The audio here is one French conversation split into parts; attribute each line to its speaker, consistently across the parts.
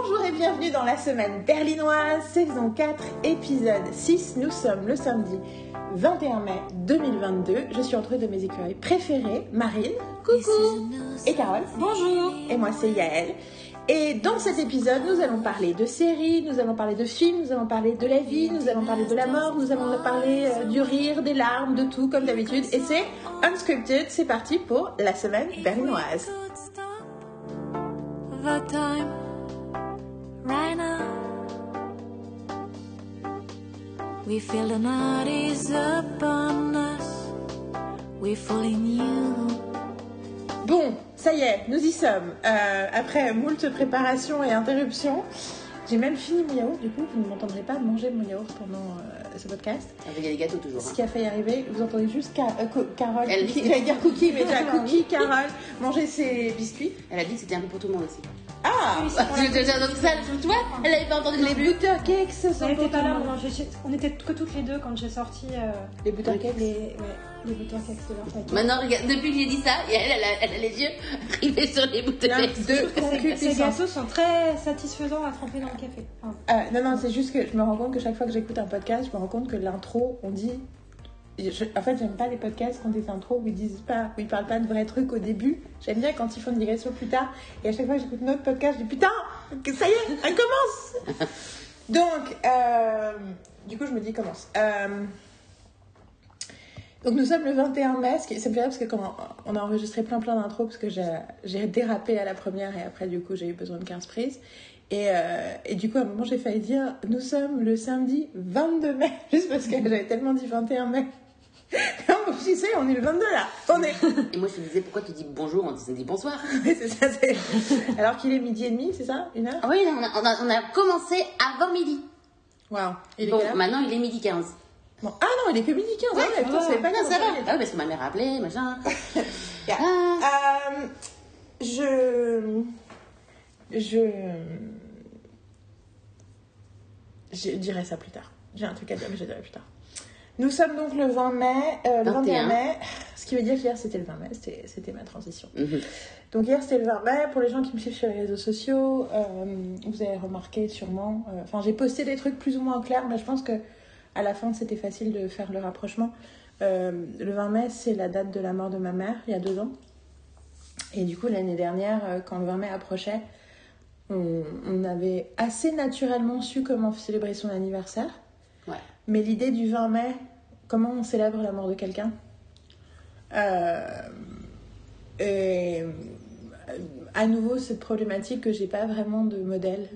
Speaker 1: Bonjour et bienvenue dans la semaine berlinoise, saison 4, épisode 6. Nous sommes le samedi 21 mai 2022. Je suis entourée de mes écureuils préférés, Marine, coucou, et Carole, bonjour, et moi c'est Yael. Et dans cet épisode, nous allons parler de séries, nous allons parler de films, nous allons parler de la vie, nous allons parler de la mort, nous allons parler euh, du rire, des larmes, de tout comme d'habitude. Et c'est unscripted, c'est parti pour la semaine berlinoise. Bon, ça y est, nous y sommes. Euh, après moult préparations et interruptions, j'ai même fini mon yaourt. Du coup, vous ne m'entendrez pas manger mon yaourt pendant euh, ce podcast.
Speaker 2: Avec des gâteaux toujours.
Speaker 1: Ce
Speaker 2: hein.
Speaker 1: qui a failli arriver, vous entendez juste Ca- euh, Co- Carole,
Speaker 2: Elle
Speaker 1: cookie,
Speaker 2: dit-
Speaker 1: j'allais dire cookie, mais déjà cookie, Carole, manger ses biscuits.
Speaker 2: Elle a dit que c'était un peu pour tout le monde aussi.
Speaker 1: Ah
Speaker 2: Tu tu- tu- donc ça, tu vois, elle avait pas entendu
Speaker 1: Les
Speaker 2: non plus.
Speaker 1: butter cakes sont
Speaker 3: On était pas là, on, était que toutes les deux quand j'ai sorti euh,
Speaker 1: Les butter cakes
Speaker 3: les, ouais, les cakes de leur.
Speaker 2: Maintenant, regarde, depuis que j'ai dit ça, elle, elle, a, elle a les yeux rivés sur les bouteilles.
Speaker 1: L'un, deux,
Speaker 3: Ces, gâteaux sont très satisfaisants à tremper dans le café. Enfin,
Speaker 1: Euh, non, non, c'est juste que je me rends compte que chaque fois que j'écoute un podcast, je me rends compte que l'intro, on dit. je- en fait, j'aime pas les podcasts quand des intros où ils disent pas, où ils parlent pas de vrais trucs au début. J'aime bien quand ils font une digression plus tard. Et à chaque fois que j'écoute notre podcast, je dis putain, que ça y est, elle commence. Donc, euh, du coup, je me dis commence. Euh, donc nous sommes le 21 mai, ce qui, ça me parce que quand on a enregistré plein plein d'intros parce que j'ai dérapé à la première et après du coup j'ai eu besoin de 15 prises. Et, euh, et du coup à un moment j'ai failli dire nous sommes le samedi 22 mai juste parce que j'avais tellement dit 21 mai. On je sais, on est le 22 là, on est.
Speaker 2: Et moi, je te disais, pourquoi tu dis bonjour On dit, dit bonsoir.
Speaker 1: c'est ça, c'est- Alors qu'il est midi et demi, c'est ça Une heure?
Speaker 2: Oui, on a, on, a, on a commencé avant midi.
Speaker 1: Waouh.
Speaker 2: Bon, maintenant, il est midi 15.
Speaker 1: Ah non, il est que midi 15.
Speaker 2: Ouais,
Speaker 1: ah, fait pas comment
Speaker 2: ça va. Ah oui, parce que ma mère a appelé, machin.
Speaker 1: Yeah.
Speaker 2: Ah.
Speaker 1: Euh, je. Je. Je dirai ça plus tard. J'ai un truc à dire, mais je dirai plus tard. Nous sommes donc le 20 mai, euh, le 21
Speaker 2: 21.
Speaker 1: mai, ce qui veut dire qu'hier c'était le 20 mai, c'était ma transition.
Speaker 2: Mhm.
Speaker 1: Donc hier c'était le 20 mai, pour les gens qui me suivent sur les réseaux sociaux, euh, vous avez remarqué sûrement, euh, enfin j'ai posté des trucs plus ou moins clairs, mais je pense que à la fin c'était facile de faire le rapprochement. Euh, le 20 mai c'est la date de la mort de ma mère, il y a deux ans. Et du coup l'année dernière, euh, quand le 20 mai approchait, on, on avait assez naturellement su comment célébrer son anniversaire.
Speaker 2: Ouais.
Speaker 1: Mais l'idée du 20 mai, comment on célèbre la mort de quelqu'un? Euh, et, euh, à nouveau, cette problématique que j'ai pas vraiment de modèle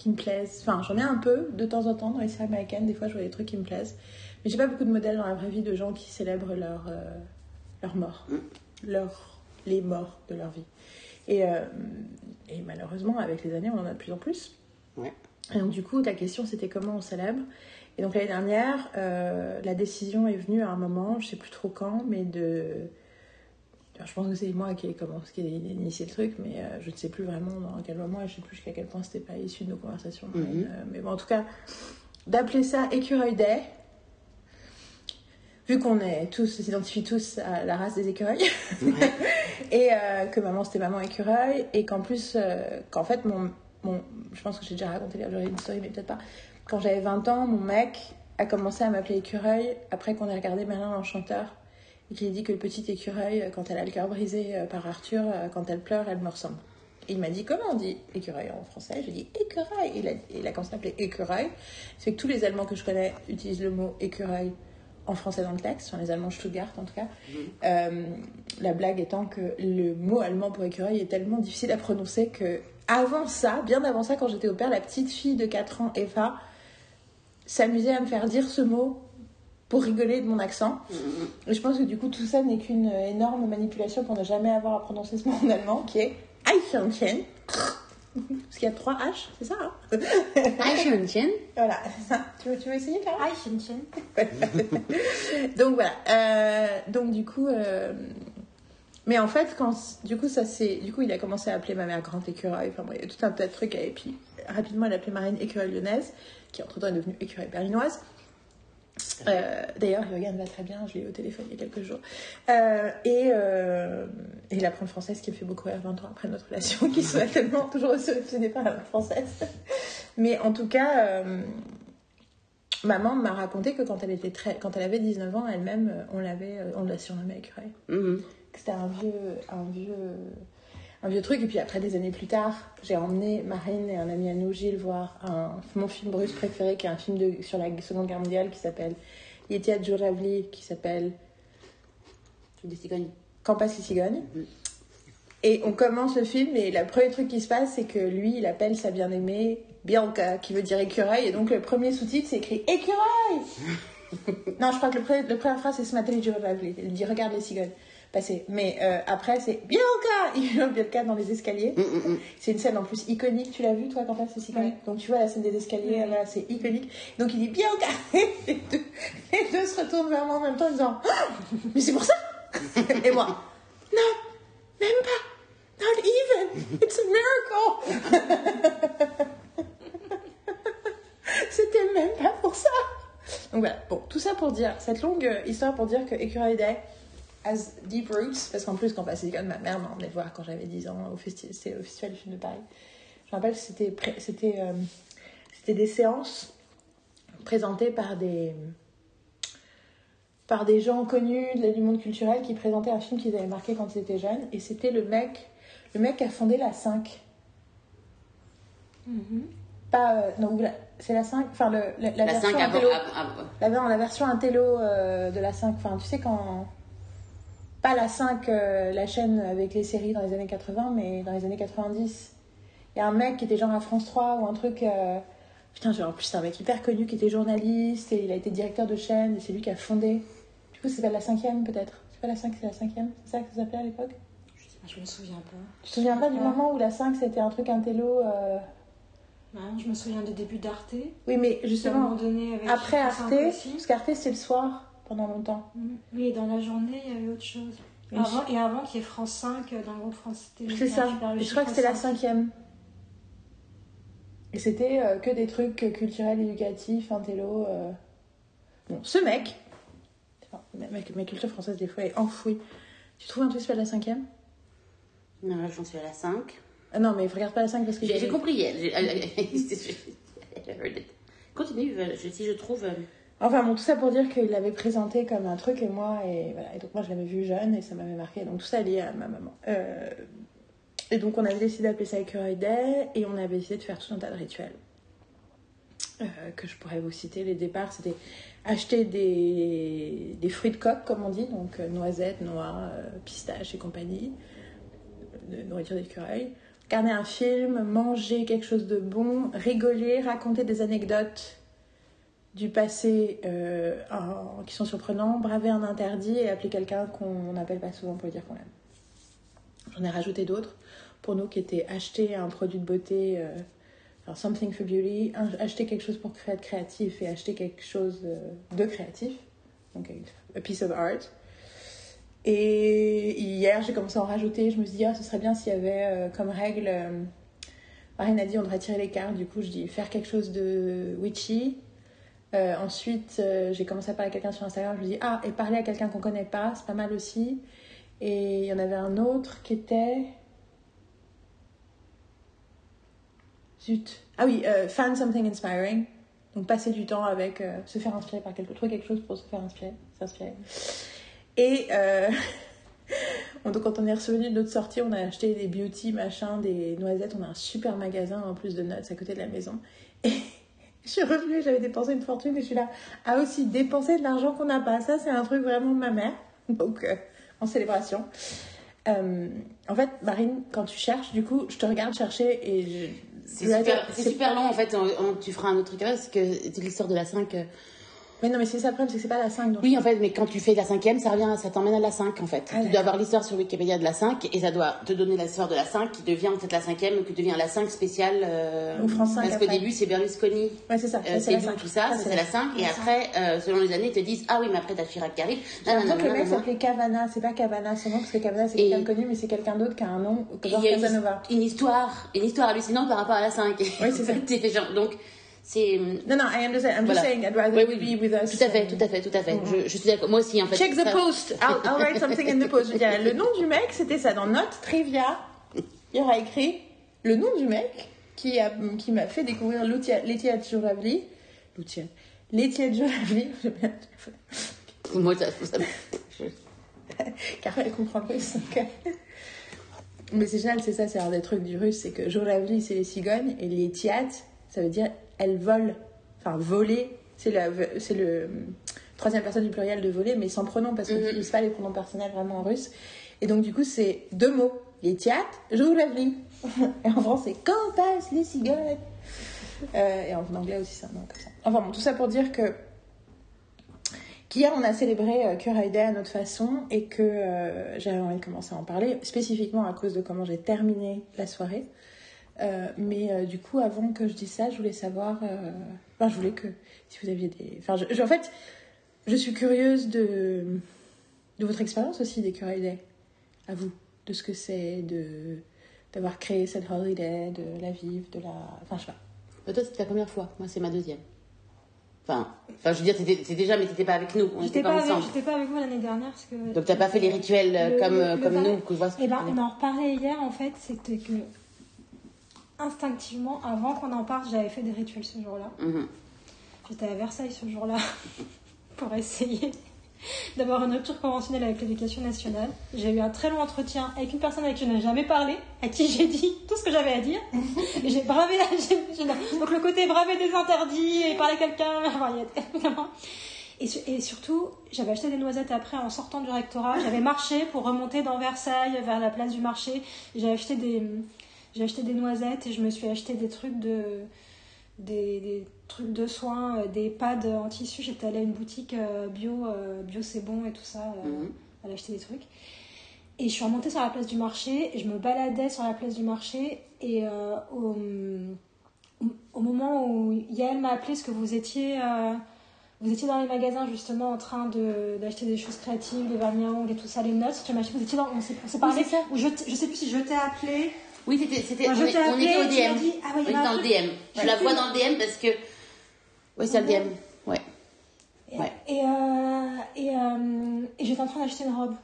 Speaker 1: qui me plaisent. Enfin, j'en ai un peu de temps en temps dans les séries américaines, des fois je vois des trucs qui me plaisent. Mais j'ai pas beaucoup de modèles dans la vraie vie de gens qui célèbrent leur, euh, leur mort, leur, les morts de leur vie. Et, euh, et malheureusement, avec les années, on en a de plus en plus.
Speaker 2: Ouais.
Speaker 1: Et donc, du coup, ta question, c'était comment on célèbre? Et donc, l'année dernière, euh, la décision est venue à un moment, je sais plus trop quand, mais de. Alors, je pense que c'est moi qui ai commencé, qui ai initié le truc, mais euh, je ne sais plus vraiment dans quel moment, et je sais plus jusqu'à quel point c'était pas issu de nos conversations.
Speaker 2: Mhm.
Speaker 1: mais, euh, mais bon, en tout cas, d'appeler ça écureuil day, vu qu'on est tous, s'identifie tous à la race des écureuils, et euh, que maman c'était maman écureuil, et qu'en plus, qu'en fait, mon, mon, je pense que j'ai déjà raconté une story, mais peut-être pas. Quand j'avais 20 ans, mon mec a commencé à m'appeler écureuil après qu'on ait regardé Merlin l'Enchanteur, et ait dit que le petit écureuil, euh, quand elle a le cœur brisé euh, par Arthur, euh, quand elle pleure, elle me ressemble. Et il m'a dit comment on dit écureuil en français? J'ai dit écureuil. Il a, il a commencé à m'appeler écureuil. C'est que tous les Allemands que je connais utilisent le mot écureuil en français dans le texte, enfin les Allemands Stuttgart en tout cas. Euh, la blague étant que le mot allemand pour écureuil est tellement difficile à prononcer que avant ça, bien avant ça, quand j'étais au père, la petite fille de 4 ans, Eva, s'amusait à me faire dire ce mot pour rigoler de mon accent. Et je pense que du coup, tout ça n'est qu'une énorme manipulation pour ne jamais avoir à prononcer ce mot en allemand, qui est Eichhörnchen. Parce qu'il y a trois H, c'est ça hein
Speaker 2: Eichhörnchen.
Speaker 1: Voilà, c'est ça. Tu veux, tu veux essayer, Clara
Speaker 3: Shin.
Speaker 1: donc voilà. Euh, donc du coup, euh, mais en fait, quand du coup ça c'est, du coup il a commencé à appeler ma mère Grand Écureuil. Enfin bon, il y a tout un tas de trucs. Et puis rapidement, il a appelé Marine Écureuil Lyonnaise, qui entre temps est devenue Écureuil Berlinoise. Euh, D'ailleurs, Yogan va très bien, je l'ai eu au téléphone il y a quelques jours. Euh, et, euh, il apprend le français, ce qui me fait beaucoup rire 20 ans après notre relation, qui soit tellement toujours obsédé par la française. Mais en tout cas, euh, maman m'a raconté que quand elle, était très, quand elle avait 19 ans, elle-même, on l'avait, on l'a surnommée écureuil. Que C'était un vieux, un vieux, un vieux truc. Et puis après, des années plus tard, j'ai emmené Marine et un ami à nous, Gilles, voir un, mon film russe préféré, qui est un film de, sur la Seconde Guerre mondiale qui s'appelle Yetia Djuravli, qui s'appelle
Speaker 2: Des cigognes.
Speaker 1: Quand passent les cigognes.
Speaker 2: Mhm.
Speaker 1: Et on commence le film et le premier truc qui se passe, c'est que lui, il appelle sa bien-aimée Bianca, qui veut dire écureuil. Et donc le premier sous-titre, c'est écrit écureuil Non, je crois que le, pre- le première phrase, c'est ce matin, dit Il dit regarde les cigognes passer. Mais euh, après, c'est Bianca! Il met Bianca dans les escaliers.
Speaker 2: Mm, mm, mm.
Speaker 1: C'est une scène en plus iconique, tu l'as vu toi quand passe les cigognes
Speaker 3: Oui.
Speaker 1: Donc tu vois la scène des escaliers, là, c'est iconique. Donc il dit Bianca! Les deux, les deux se retournent vers moi en même temps en disant Ah, Mais c'est pour ça? Et moi Non, même pas! Not even! It's a miracle! C'était même pas pour ça! Donc voilà, bon, tout ça pour dire, cette longue euh, histoire pour dire que Écureuil Day has deep roots, parce qu'en plus, quand passait l'école, ma mère m'a emmené voir quand j'avais 10 ans au, Festival du film de Paris. Je me rappelle c'était, euh, c'était des séances présentées par des, par des gens connus de- du monde culturel qui présentaient un film qu'ils avaient marqué quand ils étaient jeunes. Et c'était le mec, le mec qui a fondé la 5.
Speaker 3: Mhm.
Speaker 1: Pas, euh, ou la- c'est la 5, enfin le, la, la
Speaker 2: La
Speaker 1: version
Speaker 2: 5 avant.
Speaker 1: intello.
Speaker 2: avant- avant-
Speaker 1: La, non, la version intello euh, de la 5, enfin tu sais quand... Pas la 5, euh, la chaîne avec les séries dans les années 80, mais dans les années 90. Il y a un mec qui était genre à France 3 ou un truc... euh, Putain, en plus c'est un mec hyper connu qui était journaliste et il a été directeur de chaîne et c'est lui qui a fondé. Du coup, ça s'appelle la 5ème peut-être. C'est pas la 5, c'est la 5ème C'est ça que ça s'appelait à l'époque?
Speaker 3: Je me souviens pas.
Speaker 1: Tu te souviens pas du moment où la 5 c'était un truc intello euh,
Speaker 3: Non, je me souviens des débuts d'Arte.
Speaker 1: Oui, mais
Speaker 3: À un
Speaker 1: justement,
Speaker 3: moment donné, avec
Speaker 1: après Arte, parce qu'Arte c'était le soir pendant longtemps.
Speaker 3: Mhm. Oui, et dans la journée, il y avait autre chose.
Speaker 1: Une
Speaker 3: Avant, et avant qu'il y ait France 5 euh, dans le groupe France Télé.
Speaker 1: C'est ça. Je crois que c'était la
Speaker 3: France 5.
Speaker 1: cinquième. Et c'était euh, que des trucs culturels, éducatifs, intello. euh. Bon, ce mec, enfin, ma, culture française des fois est enfouie. Tu trouves un truc qui s'appelle la cinquième
Speaker 2: Non, là, j'en suis à la 5.
Speaker 1: ah Non, mais regarde pas la 5 parce que
Speaker 2: J'ai compris. elle. Continue, euh, si je trouve.
Speaker 1: Enfin bon, tout ça pour dire qu'il l'avait présenté comme un truc et moi, et voilà. Et donc moi je l'avais vu jeune et ça m'avait marqué. Donc tout ça lié à ma maman. Euh, Et donc on avait décidé d'appeler ça Écureuil Day et on avait décidé de faire tout un tas de rituels. Euh, que je pourrais vous citer. Les départs, c'était acheter des, fruits de coque, comme on dit, donc euh, noisettes, noix, pistaches et compagnie, de nourriture d'écureuil. Regarder un film, manger quelque chose de bon, rigoler, raconter des anecdotes du passé euh, qui sont surprenants, braver un interdit et appeler quelqu'un qu'on n'appelle pas souvent pour dire qu'on l'aime. J'en ai rajouté d'autres pour nous qui étaient acheter un produit de beauté, euh, enfin, something for beauty, acheter quelque chose pour être créatif et acheter quelque chose euh, de créatif, donc a piece of art. Et hier, j'ai commencé à en rajouter. Je me suis dit, ah, ce serait bien s'il y avait euh, comme règle. Marine a dit, on devrait tirer les cartes. Du coup, je dis, faire quelque chose de witchy. Euh, ensuite, euh, j'ai commencé à parler à quelqu'un sur Instagram. Je me dis, ah, et parler à quelqu'un qu'on connaît pas, c'est pas mal aussi. Et il y en avait un autre qui était. Zut. Ah oui, euh, find something inspiring. Donc passer du temps avec, se faire inspirer par quelque, trouver quelque chose pour se faire inspirer, s'inspirer. Et donc quand on est revenu de notre sortie, on a acheté des beauty, machin, des noisettes. On a un super magasin en plus de nuts à côté de la maison. Et je suis revenue, j'avais dépensé une fortune et je suis là. Ah aussi, dépenser de l'argent qu'on n'a pas, ça c'est un truc vraiment de ma mère. Donc euh, en célébration. Euh, en fait, Marine, quand tu cherches, du coup, je te regarde chercher et je.
Speaker 2: C'est super, c'est super long en fait. On- on- tu feras un autre truc parce que c'est l'histoire de la 5.
Speaker 1: Mais non, mais c'est ça le problème, c'est que c'est pas la 5. Donc...
Speaker 2: Oui, en fait, mais quand tu fais la cinquième, ça revient, ça t'emmène à la 5 en fait.
Speaker 1: Ah,
Speaker 2: tu dois avoir l'histoire sur Wikipédia de la 5 et ça doit te donner l'histoire de la 5 qui devient en fait la cinquième, qui devient la 5 spéciale. euh,
Speaker 1: Ou France 5
Speaker 2: parce qu'au début, c'est Berlusconi.
Speaker 1: Ouais, c'est ça.
Speaker 2: Euh, c'est
Speaker 1: la
Speaker 2: d'où
Speaker 1: 5.
Speaker 2: tout ça, ça, c'est la 5 et après, euh, selon les années, ils te disent ah oui mais après t'as Chirac qui arrive.
Speaker 1: J'ai l'impression que le mec s'appelait Cavana, c'est pas Cavana son nom, parce que Cavana c'est quelqu'un connu, mais c'est quelqu'un d'autre qui a un nom,
Speaker 2: il y a une,
Speaker 1: Casanova.
Speaker 2: une histoire, une histoire hallucinante par rapport à la 5.
Speaker 1: Oui, c'est ça.
Speaker 2: Donc C'est.
Speaker 1: Non, non, I understand. I'm
Speaker 2: Voilà.
Speaker 1: just saying I'd rather
Speaker 2: Oui, oui,
Speaker 1: be with us.
Speaker 2: Tout à fait, tout à fait, tout à fait. Je, je suis d'accord. Moi aussi, en fait.
Speaker 1: Check the
Speaker 2: Ça-
Speaker 1: post. I'll, I'll write something in the post. Je dire, le nom du mec, c'était ça. Dans notre trivia, il y aura écrit le nom du mec qui a qui m'a fait découvrir. Lutia. Laetitia Joravli. J'ai bien-
Speaker 2: Moi, ça, ça-
Speaker 1: Car elle comprend donc, euh. Mais c'est génial, c'est ça, c'est un des trucs du russe, c'est que Joravli, c'est les cigognes, et les tiat, ça veut dire elles volent. Enfin, voler, c'est le troisième personne du pluriel de voler, mais sans pronom, parce qu'on
Speaker 2: Mhm.
Speaker 1: n'utilise pas les pronoms personnels vraiment en russe. Et donc, du coup, c'est deux mots. Les tiat, Joravli. Et en français, quand passent les cigognes Euh, Et en anglais aussi, c'est un nom comme ça. Enfin bon, tout ça pour dire que qu'hier on a célébré euh, Cure Day à notre façon et que euh, j'avais envie de commencer à en parler, spécifiquement à cause de comment j'ai terminé la soirée. Euh, mais euh, du coup, avant que je dise ça, je voulais savoir. euh, Enfin, je voulais que si vous aviez des. Enfin, je- je- en fait, je suis curieuse de de votre expérience aussi des Day, à vous, de ce que c'est de d'avoir créé cette holiday, de la vivre, de la. Enfin, je sais pas.
Speaker 2: Mais toi, c'était ta première fois. Moi, c'est ma deuxième. Enfin, enfin je veux dire, c'était- c'est déjà, mais t'étais pas avec nous. On
Speaker 3: J'étais
Speaker 2: était
Speaker 3: pas,
Speaker 2: pas ensemble.
Speaker 3: j'étais pas avec vous l'année dernière parce que.
Speaker 2: Donc, t'as pas fait les rituels
Speaker 3: Le-
Speaker 2: comme,
Speaker 3: le- le
Speaker 2: comme nous, que je vois ce que
Speaker 3: Eh ben, on en reparlait hier en fait, c'était que instinctivement, avant qu'on en parte, j'avais fait des rituels ce jour-là.
Speaker 2: Mhm.
Speaker 3: J'étais à Versailles ce jour-là pour essayer d'avoir une rupture conventionnelle avec l'éducation nationale. J'ai eu un très long entretien avec une personne avec qui je n'ai jamais parlé, à qui j'ai dit tout ce que j'avais à dire. Et j'ai bravé, donc le côté braver des interdits et parler à quelqu'un, enfin. Et, et surtout, j'avais acheté des noisettes après en sortant du rectorat. J'avais marché pour remonter dans Versailles, vers la place du marché. J'ai acheté des, j'ai acheté des noisettes et je me suis acheté des trucs de, des, des trucs de soins, euh, des pads en tissu. J'étais allée à une boutique euh, bio, euh, bio c'est bon et tout ça.
Speaker 2: Mhm.
Speaker 3: aller acheter des trucs. Et je suis remontée sur la place du marché, et je me baladais sur la place du marché, et euh, au, au moment où Yael m'a appelé, parce que vous étiez, euh, vous étiez dans les magasins justement en train de- d'acheter des choses créatives, des vernis à ongles et tout ça, les notes, tu m'as acheté, vous étiez dans, on s'est parlé,
Speaker 2: c'est ça.
Speaker 3: ou je, je sais plus si je t'ai appelé,
Speaker 2: Oui, c'était, c'était, on, est- était au DM.
Speaker 3: dit, ah ouais,
Speaker 2: on était dans le. DM. Je
Speaker 3: Ouais.
Speaker 2: la vois dans le DM parce que. Oui, c'est le DM. Ouais.
Speaker 3: Et,
Speaker 2: Ouais.
Speaker 3: et, euh, et, euh, et j'étais en train d'acheter une robe.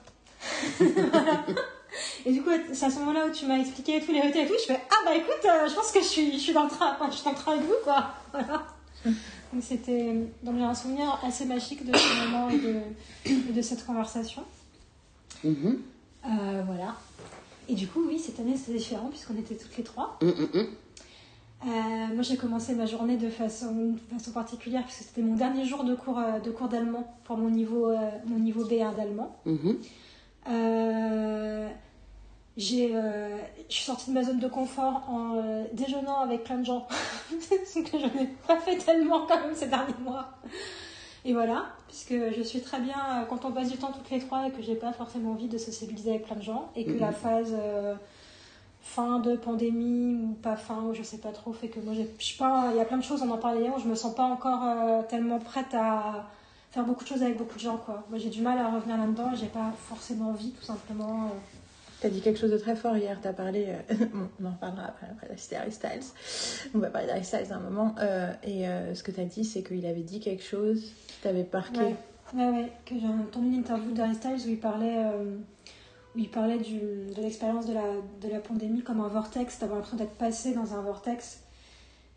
Speaker 3: Voilà. Et du coup, c'est à ce moment-là où tu m'as expliqué tous les rituels et tout. Je fais Ah bah écoute, euh, je pense que je suis, je suis dans le train, je suis dans le train avec vous quoi. Voilà. Donc c'était, donc j'ai un souvenir assez magique de ce moment et de, et de cette conversation.
Speaker 2: Mhm.
Speaker 3: Euh, voilà. Et du coup, oui, cette année c'était différent puisqu'on était toutes les trois.
Speaker 2: Mm, mm, mm.
Speaker 3: Euh, moi, j'ai commencé ma journée de façon, de façon particulière puisque c'était mon dernier jour de cours, euh, de cours d'allemand pour mon niveau, euh, mon niveau B1 d'allemand. Euh, j'ai, je suis sortie de ma zone de confort en déjeunant avec plein de gens, ce que je n'ai pas fait tellement quand même ces derniers mois. Et voilà, puisque je suis très bien euh, quand on passe du temps toutes les trois et que j'ai pas forcément envie de sociabiliser avec plein de gens et que la phase euh, fin de pandémie ou pas fin ou je sais pas trop fait que moi j'ai- je suis pas, il y a plein de choses on en parlait hier je me sens pas encore euh, tellement prête à faire beaucoup de choses avec beaucoup de gens quoi. Moi j'ai du mal à revenir là-dedans, j'ai pas forcément envie tout simplement. euh.
Speaker 1: T'as dit quelque chose de très fort hier, t'as parlé, euh, on en reparlera après, après cité Harry Styles, on va parler d'Harry Styles un moment, euh, et euh, ce que t'as dit c'est qu'il avait dit quelque chose qui t'avait marqué.
Speaker 3: Ouais, ouais, que j'ai entendu une interview d'Harry Styles où il parlait, où il parlait de l'expérience de la, de la pandémie comme un vortex, d'avoir l'impression d'être passé dans un vortex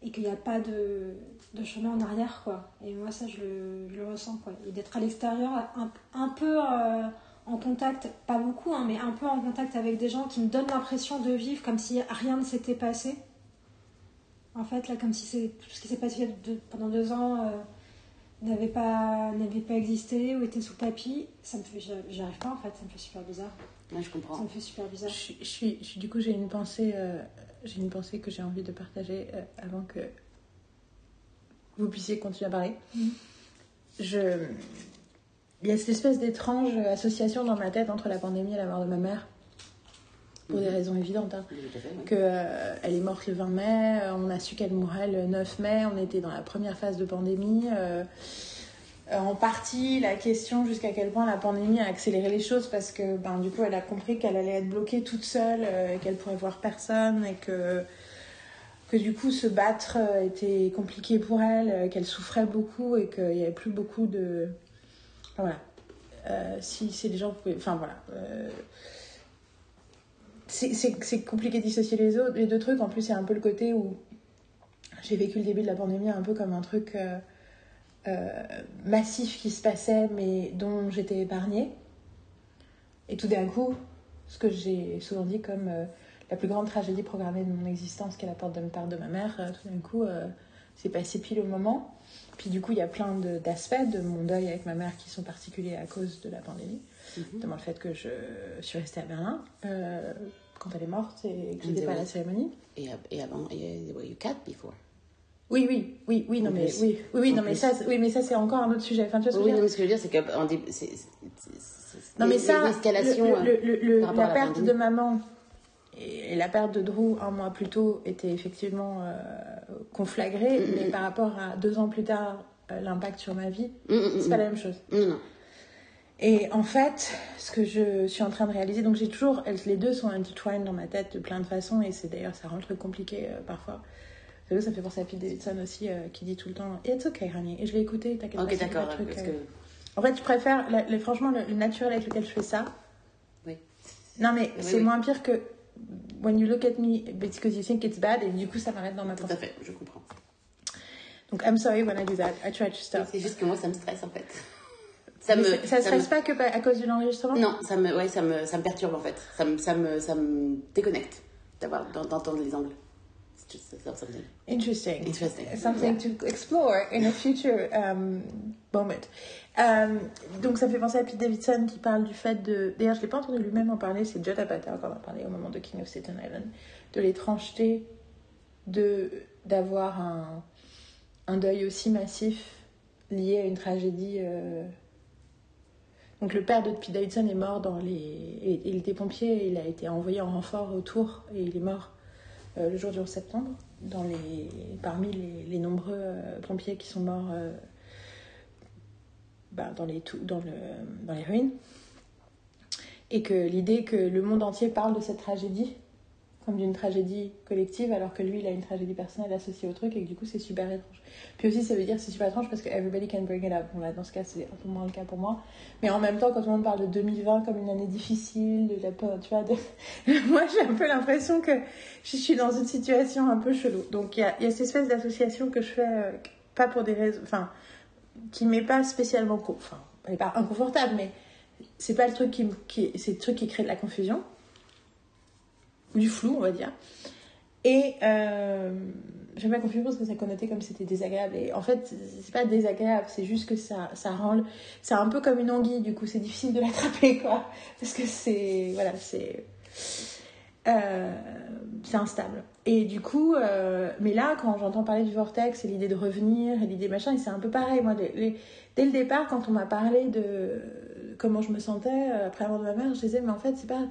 Speaker 3: et qu'il n'y a pas de, de chemin en arrière, quoi. Et moi, ça, je le, je le ressens, quoi. Et d'être à l'extérieur, un, un peu en contact, pas beaucoup, hein, mais un peu en contact avec des gens qui me donnent l'impression de vivre comme si rien ne s'était passé. En fait, là, comme si c'est tout ce qui s'est passé pendant deux ans. euh, n'avait pas n'avait pas existé ou était sous papy ça me fait j'y arrive pas en fait ça me fait super bizarre
Speaker 2: Ouais, je
Speaker 3: ça
Speaker 2: comprends.
Speaker 3: me fait super bizarre
Speaker 1: je suis, je suis- du coup j'ai une pensée, euh, j'ai une pensée que j'ai envie de partager euh, avant que vous puissiez continuer à parler.
Speaker 3: Mhm.
Speaker 1: Je, il y a cette espèce d'étrange association dans ma tête entre la pandémie et la mort de ma mère, pour des raisons évidentes. hein. Que euh, elle est morte le 20 mai, euh, on a su qu'elle mourrait le 9 mai, on était dans la première phase de pandémie. euh, en partie, la question jusqu'à quel point la pandémie a accéléré les choses parce que ben, du coup, elle a compris qu'elle allait être bloquée toute seule, euh, et qu'elle pourrait voir personne et que que du coup se battre était compliqué pour elle, qu'elle souffrait beaucoup et qu'il n'y avait plus beaucoup de. Voilà. Euh, si, si les gens pouvaient. Enfin voilà. Euh, c'est- c'est c'est compliqué de dissocier les, autres, les deux trucs. En plus, a un peu le côté où j'ai vécu le début de la pandémie un peu comme un truc euh, massif qui se passait, mais dont j'étais épargnée. Et tout d'un coup, ce que j'ai souvent dit comme la plus grande tragédie programmée de mon existence, qui est la porte de part de ma mère, tout d'un coup, c'est passé pile au moment. Puis du coup, il y a plein d'aspects de, mon deuil avec ma mère qui sont particuliers à cause de la pandémie, notamment le fait que je suis restée à Berlin euh, quand elle est morte et que je n'étais pas à la cérémonie.
Speaker 2: Et, et avant, were you cat before?
Speaker 1: Oui, oui, oui, oui, non mais oui, oui, non mais ça, c'est- oui, mais ça c'est encore un autre sujet. Enfin, tu vois ce que
Speaker 2: Oui,
Speaker 1: je veux
Speaker 2: non,
Speaker 1: dire
Speaker 2: ce que je veux dire, c'est que
Speaker 1: Non mais ça, le-
Speaker 2: à
Speaker 1: la perte de maman et, et la perte de Drew un mois plus tôt était effectivement euh, conflagrée,
Speaker 2: Mm,
Speaker 1: mais par rapport à deux ans plus tard, euh, l'impact sur ma vie,
Speaker 2: Mm, mm,
Speaker 1: c'est
Speaker 2: mm.
Speaker 1: pas la même chose.
Speaker 2: Non.
Speaker 1: Et en fait, ce que je suis en train de réaliser, donc j'ai toujours, les deux sont intertwined dans ma tête de plein de façons, et c'est d'ailleurs, ça rend le truc compliqué euh, parfois. C'est vrai, Ça me fait penser à Pete Davidson aussi, euh, qui dit tout le temps It's okay, honey. Et je l'ai écouté, t'inquiète pas.
Speaker 2: Ok, d'accord.
Speaker 1: euh,
Speaker 2: que
Speaker 1: En fait, je préfère, la- franchement, le, le naturel avec lequel je fais ça.
Speaker 2: Oui.
Speaker 1: Non, mais
Speaker 2: Oui,
Speaker 1: c'est
Speaker 2: oui.
Speaker 1: moins pire que When you look at me because you think it's bad, et du coup, ça m'arrête dans ma
Speaker 2: tout à
Speaker 1: pensée.
Speaker 2: fait, je comprends.
Speaker 1: Donc, I'm sorry when I do that. I try to stop.
Speaker 2: C'est juste que moi, ça me stresse en fait. Ça me,
Speaker 1: ça, ça se
Speaker 2: me-
Speaker 1: stresse pas que à cause de l'enregistrement?
Speaker 2: Non, ça me, ouais, ça me, ça me perturbe en fait. Ça me, ça me, ça me déconnecte d'entendre les angles. Ça me-
Speaker 1: Interesting.
Speaker 2: Interesting.
Speaker 1: Something to explore in a future um, moment. Um, donc ça me fait penser à Pete Davidson qui parle du fait de... D'ailleurs, je ne l'ai pas entendu lui-même en parler, c'est Judd Apatow qui en a parlé au moment de King of Staten Island, de l'étrangeté de d'avoir un, un deuil aussi massif lié à une tragédie. euh. Donc le père de Pete Davidson est mort dans les... Il était pompier, il a été envoyé en renfort autour et il est mort le jour du 11 septembre, parmi les, nombreux euh, pompiers qui sont morts euh, bah, dans, les, dans les ruines. Et que l'idée que le monde entier parle de cette tragédie comme d'une tragédie collective, alors que lui, il a une tragédie personnelle associée au truc, et que du coup, c'est super étrange. Puis aussi, ça veut dire c'est super étrange parce que everybody can bring it up. Bon, là, dans ce cas, c'est un peu moins le cas pour moi. Mais en même temps, quand tout le monde parle de 2020 comme une année difficile, de la peur, tu vois, moi, j'ai un peu l'impression que je suis dans une situation un peu chelou. Donc, il y a, y a cette espèce d'association que je fais, euh, pas pour des raisons. Enfin, qui m'est pas spécialement. co- Enfin, elle est pas inconfortable, mais c'est pas le truc qui. qui c'est le truc qui crée de la confusion. Du flou, on va dire. Et. Euh, J'aime pas confusion parce que ça connotait comme c'était désagréable. Et en fait, c'est pas désagréable, c'est juste que ça, ça rend. C'est un peu comme une anguille, du coup, c'est difficile de l'attraper, quoi. Parce que c'est. Voilà, c'est. Euh, c'est instable. Et du coup, euh, mais là, quand j'entends parler du vortex et l'idée de revenir et l'idée machin, c'est un peu pareil. Moi, dès le départ, quand on m'a parlé de comment je me sentais euh, après la mort de ma mère, je disais, mais en fait, c'est pas,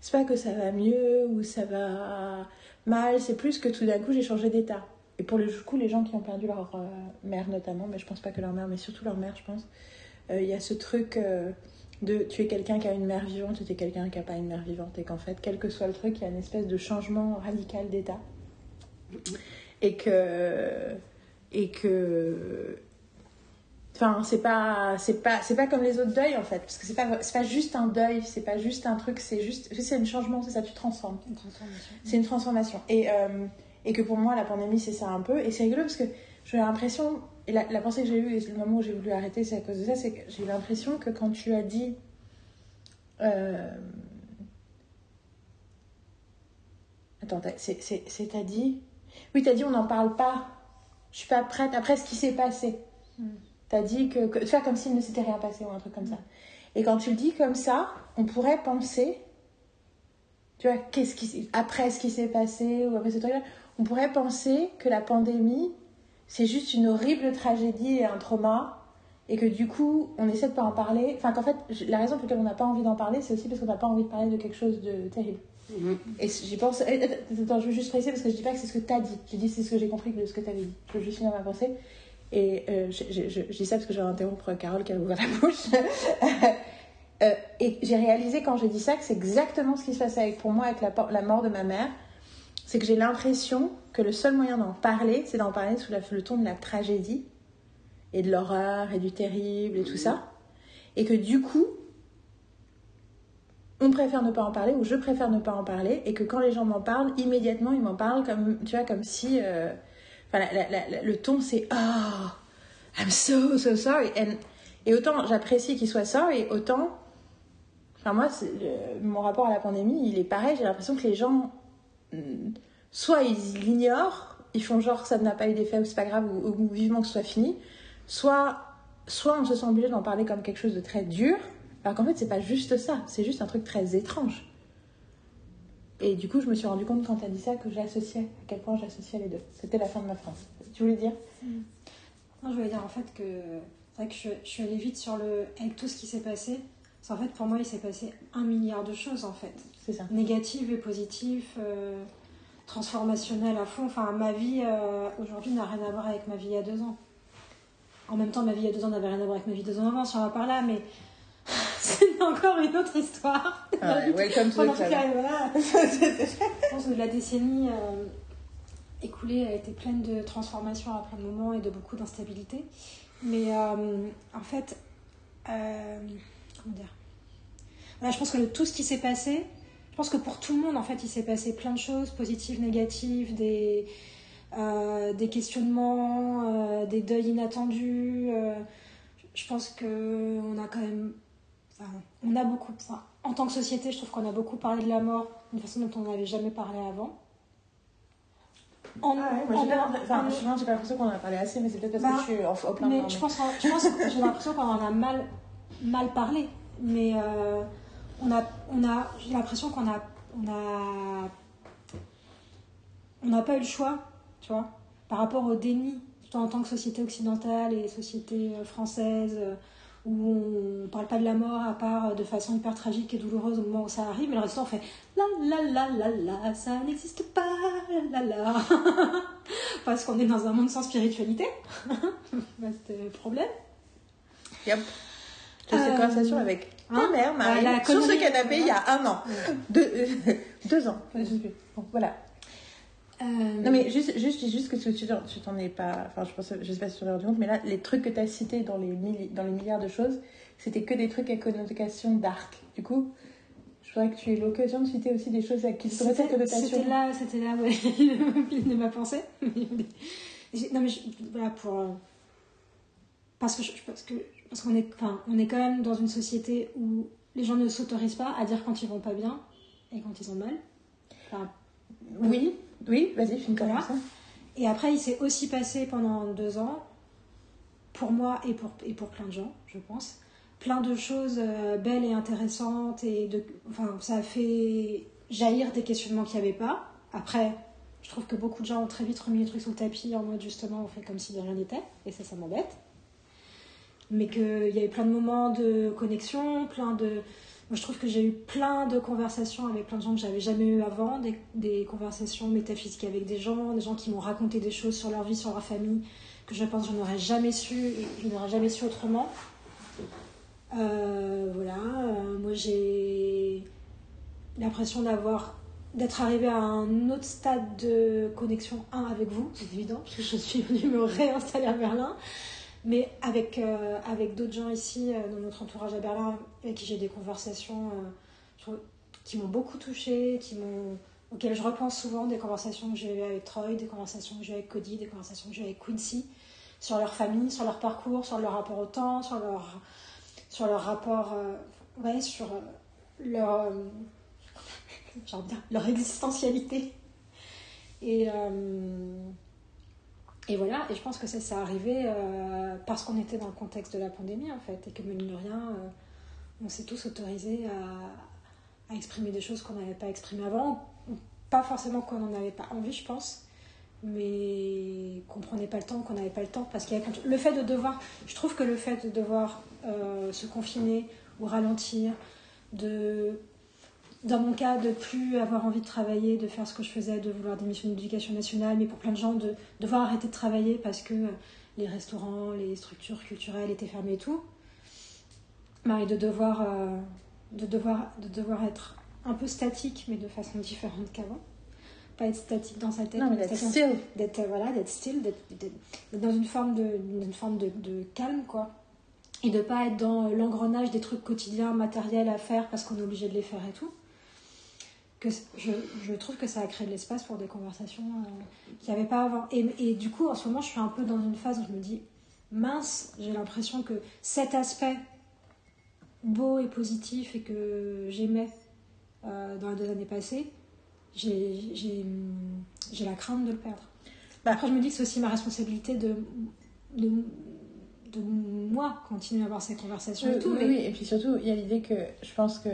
Speaker 1: c'est pas que ça va mieux ou ça va mal, c'est plus que tout d'un coup, j'ai changé d'état. Et pour le coup, les gens qui ont perdu leur euh, mère notamment, mais je pense pas que leur mère, mais surtout leur mère, je pense, euh, il y a ce truc. euh, de tu es quelqu'un qui a une mère vivante tu es quelqu'un qui n'a pas une mère vivante et qu'en fait quel que soit le truc il y a une espèce de changement radical d'état et que et que enfin c'est pas c'est pas c'est pas comme les autres deuils en fait parce que c'est pas c'est pas juste un deuil c'est pas juste un truc c'est juste c'est un changement c'est ça tu transformes c'est une transformation. Et, euh, et que pour moi, la pandémie, c'est ça un peu. Et c'est rigolo parce que j'ai l'impression, et la, la pensée que j'ai eue, et le moment où j'ai voulu arrêter, c'est à cause de ça, c'est que j'ai eu l'impression que quand tu as dit. euh, Attends, t'as- c'est c'est- c'est- t'as dit. Oui, t'as dit on n'en parle pas. Je suis pas prête après ce qui s'est passé.
Speaker 3: Mm.
Speaker 1: T'as dit que, que. Faire comme s'il ne s'était rien passé ou un truc comme ça. Et quand tu le dis comme ça, on pourrait penser tu vois, qu'est-ce qui après ce qui s'est passé ou après ce truc-là, on pourrait penser que la pandémie, c'est juste une horrible tragédie et un trauma, et que du coup, on essaie de pas en parler. Enfin, qu'en fait, la raison pour laquelle on n'a pas envie d'en parler, c'est aussi parce qu'on n'a pas envie de parler de quelque chose de terrible.
Speaker 2: Mhm.
Speaker 1: Et j'y pense. eh, Attends, attends, je veux juste préciser parce que je dis pas que c'est ce que tu as dit. Je dis c'est ce que j'ai compris de ce que tu avais dit. Je veux juste finir ma pensée. Et euh, je, je- je- je dis ça parce que je vais interrompre Carole qui a ouvert la bouche. Euh, et j'ai réalisé quand j'ai dit ça que c'est exactement ce qui se passait avec, pour moi avec la, mort de ma mère. c'est que j'ai l'impression que le seul moyen d'en parler, c'est d'en parler sous la- le ton de la tragédie et de l'horreur et du terrible et tout ça. Et que du coup, on préfère ne pas en parler ou je préfère ne pas en parler et que quand les gens m'en parlent, immédiatement ils m'en parlent comme, tu vois, comme si... euh, enfin, le ton c'est « Oh, I'm so, so sorry ». And- Et autant j'apprécie qu'il soit sorry, autant... Enfin moi, mon rapport à la pandémie, il est pareil. J'ai l'impression que les gens, hmm, soit ils l'ignorent, ils font genre ça n'a pas eu d'effet ou c'est pas grave ou, ou vivement que ce soit fini, soit, soit on se sent obligé d'en parler comme quelque chose de très dur, alors qu'en fait c'est pas juste ça, c'est juste un truc très étrange. Et du coup, je me suis rendu compte quand tu as dit ça que j'associais, à quel point j'associais les deux. C'était la fin de ma phrase. Tu voulais dire?
Speaker 3: Non, je voulais dire en fait que c'est vrai que je, je suis allée vite sur le. avec tout ce qui s'est passé. Parce qu'en fait, pour moi, il s'est passé un milliard de choses en fait.
Speaker 1: C'est ça.
Speaker 3: Négatives et positives, euh, transformationnelles à fond. Enfin, ma vie euh, aujourd'hui n'a rien à voir avec ma vie il y a deux ans. En même temps, ma vie il y a deux ans n'avait rien à voir avec ma vie deux ans avant, si on va par là, mais c'est encore une autre histoire.
Speaker 1: Ah ouais, welcome to the club.
Speaker 3: voilà. Je pense que la décennie euh, écoulée a été pleine de transformations à plein de moments et de beaucoup d'instabilité. Mais euh, en fait, euh, comment dire? Voilà, Je pense que le- tout ce qui s'est passé, je pense que pour tout le monde, en fait, il s'est passé plein de choses, positives, négatives, des, des questionnements, des deuils inattendus. je pense que on a quand même on a beaucoup, enfin, en tant que société, je trouve qu'on a beaucoup parlé de la mort d'une façon dont on n'avait jamais parlé avant. En,
Speaker 1: Ah ouais, moi, j'ai pas, enfin, pas l'impression qu'on en a parlé assez, mais c'est peut-être parce
Speaker 3: Bah,
Speaker 1: que je suis en- au plein
Speaker 3: mais je pense, je pense que j'ai l'impression qu'on en a mal, mal parlé. Mais euh, on a, on a, j'ai l'impression qu'on a, on a, on n'a pas eu le choix, tu vois, par rapport au déni, en tant que société occidentale et société euh, française, euh, où on parle pas de la mort à part de façon hyper tragique et douloureuse au moment où ça arrive, mais le reste on fait la la la la la, ça n'existe pas, la la la, parce qu'on est dans un monde sans spiritualité. C'était le problème.
Speaker 1: Yep. J'ai eu cette
Speaker 3: Euh,
Speaker 1: conversation avec ta
Speaker 3: hein
Speaker 1: mère, Marie,
Speaker 3: Bah, la
Speaker 1: sur ce canapé il y a un an.
Speaker 3: Ouais.
Speaker 1: Deux, deux ans. Bon, voilà.
Speaker 3: Euh,
Speaker 1: Non mais juste, juste, juste que tu t'en- tu t'en es pas, enfin je pense, je sais pas si tu t'en es rendu compte, mais là les trucs que tu as cités dans les, dans les milliards de choses, c'était que des trucs à connotation dark. Du coup, je voudrais que tu aies l'occasion de citer aussi des choses à qui auraient cette connotation.
Speaker 3: c'était là, c'était là, ouais, il de ma pensée. J'ai- non mais je- voilà pour euh, parce que je, que parce qu'on est, enfin, on est quand même dans une société où les gens ne s'autorisent pas à dire quand ils vont pas bien et quand ils ont mal. Enfin,
Speaker 1: Oui, oui, vas-y, finis comme
Speaker 3: Voilà.
Speaker 1: ça.
Speaker 3: Et après, il s'est aussi passé pendant deux ans, pour moi et pour, et pour plein de gens, je pense, plein de choses euh, belles et intéressantes. Et de, enfin, ça a fait jaillir des questionnements qu'il n'y avait pas. Après, je trouve que beaucoup de gens ont très vite remis les trucs sur le tapis en mode justement, on fait comme si de rien n'était. Et ça, ça m'embête. Mais qu'il y a eu plein de moments de connexion, plein de. Moi, je trouve que j'ai eu plein de conversations avec plein de gens que j'avais jamais eu avant, des, des conversations métaphysiques avec des gens, des gens qui m'ont raconté des choses sur leur vie, sur leur famille, que je pense que je n'aurais jamais su, et je n'aurais jamais su autrement. Euh, voilà, euh, moi j'ai l'impression d'avoir d'être arrivée à un autre stade de connexion, un avec vous, c'est évident, parce que je suis venue me réinstaller à Berlin, mais avec, euh, avec d'autres gens ici, euh, dans notre entourage à Berlin, avec qui j'ai des conversations euh, qui m'ont beaucoup touchée, qui auxquelles je repense souvent, des conversations que j'ai eues avec Troy, des conversations que j'ai eues avec Cody, des conversations que j'ai eues avec Quincy, sur leur famille, sur leur parcours, sur leur rapport au temps, sur leur, sur leur rapport, ouais, sur leur, euh, de dire, leur existentialité. Et, et voilà, et je pense que ça s'est arrivé euh, parce qu'on était dans le contexte de la pandémie en fait, et que mine de rien, euh, on s'est tous autorisés à, exprimer des choses qu'on n'avait pas exprimées avant. Pas forcément qu'on n'en avait pas envie, je pense, mais qu'on prenait pas le temps, qu'on n'avait pas le temps. Parce qu'il y a le fait de devoir, je trouve que le fait de devoir euh, se confiner ou ralentir, de dans mon cas, de plus avoir envie de travailler, de faire ce que je faisais, de vouloir démissionner de l'éducation nationale, mais pour plein de gens, de devoir arrêter de travailler parce que les restaurants, les structures culturelles étaient fermées et tout. Bah, et de devoir, euh, de, devoir, de devoir être un peu statique, mais de façon différente qu'avant. pas être statique dans sa tête.
Speaker 1: Non, mais that's
Speaker 3: statique-
Speaker 1: still.
Speaker 3: d'être euh, voilà d'être still d'être d'être- d'être dans une forme de une forme de, de calme quoi et de pas être dans euh, l'engrenage des trucs quotidiens matériels à faire parce qu'on est obligé de les faire et tout que je, je trouve que ça a créé de l'espace pour des conversations euh, qu'il n'y avait pas avant et, et du coup en ce moment je suis un peu dans une phase où je me dis mince j'ai l'impression que cet aspect beau et positif et que j'aimais euh, dans les deux années passées j'ai la crainte de le perdre.
Speaker 1: Bah.
Speaker 3: Après, je me dis que c'est aussi ma responsabilité de, de, de moi continuer à avoir ces conversations
Speaker 1: Oui,
Speaker 3: et tout.
Speaker 1: oui,
Speaker 3: mais
Speaker 1: oui, et puis surtout, il y a l'idée que je pense que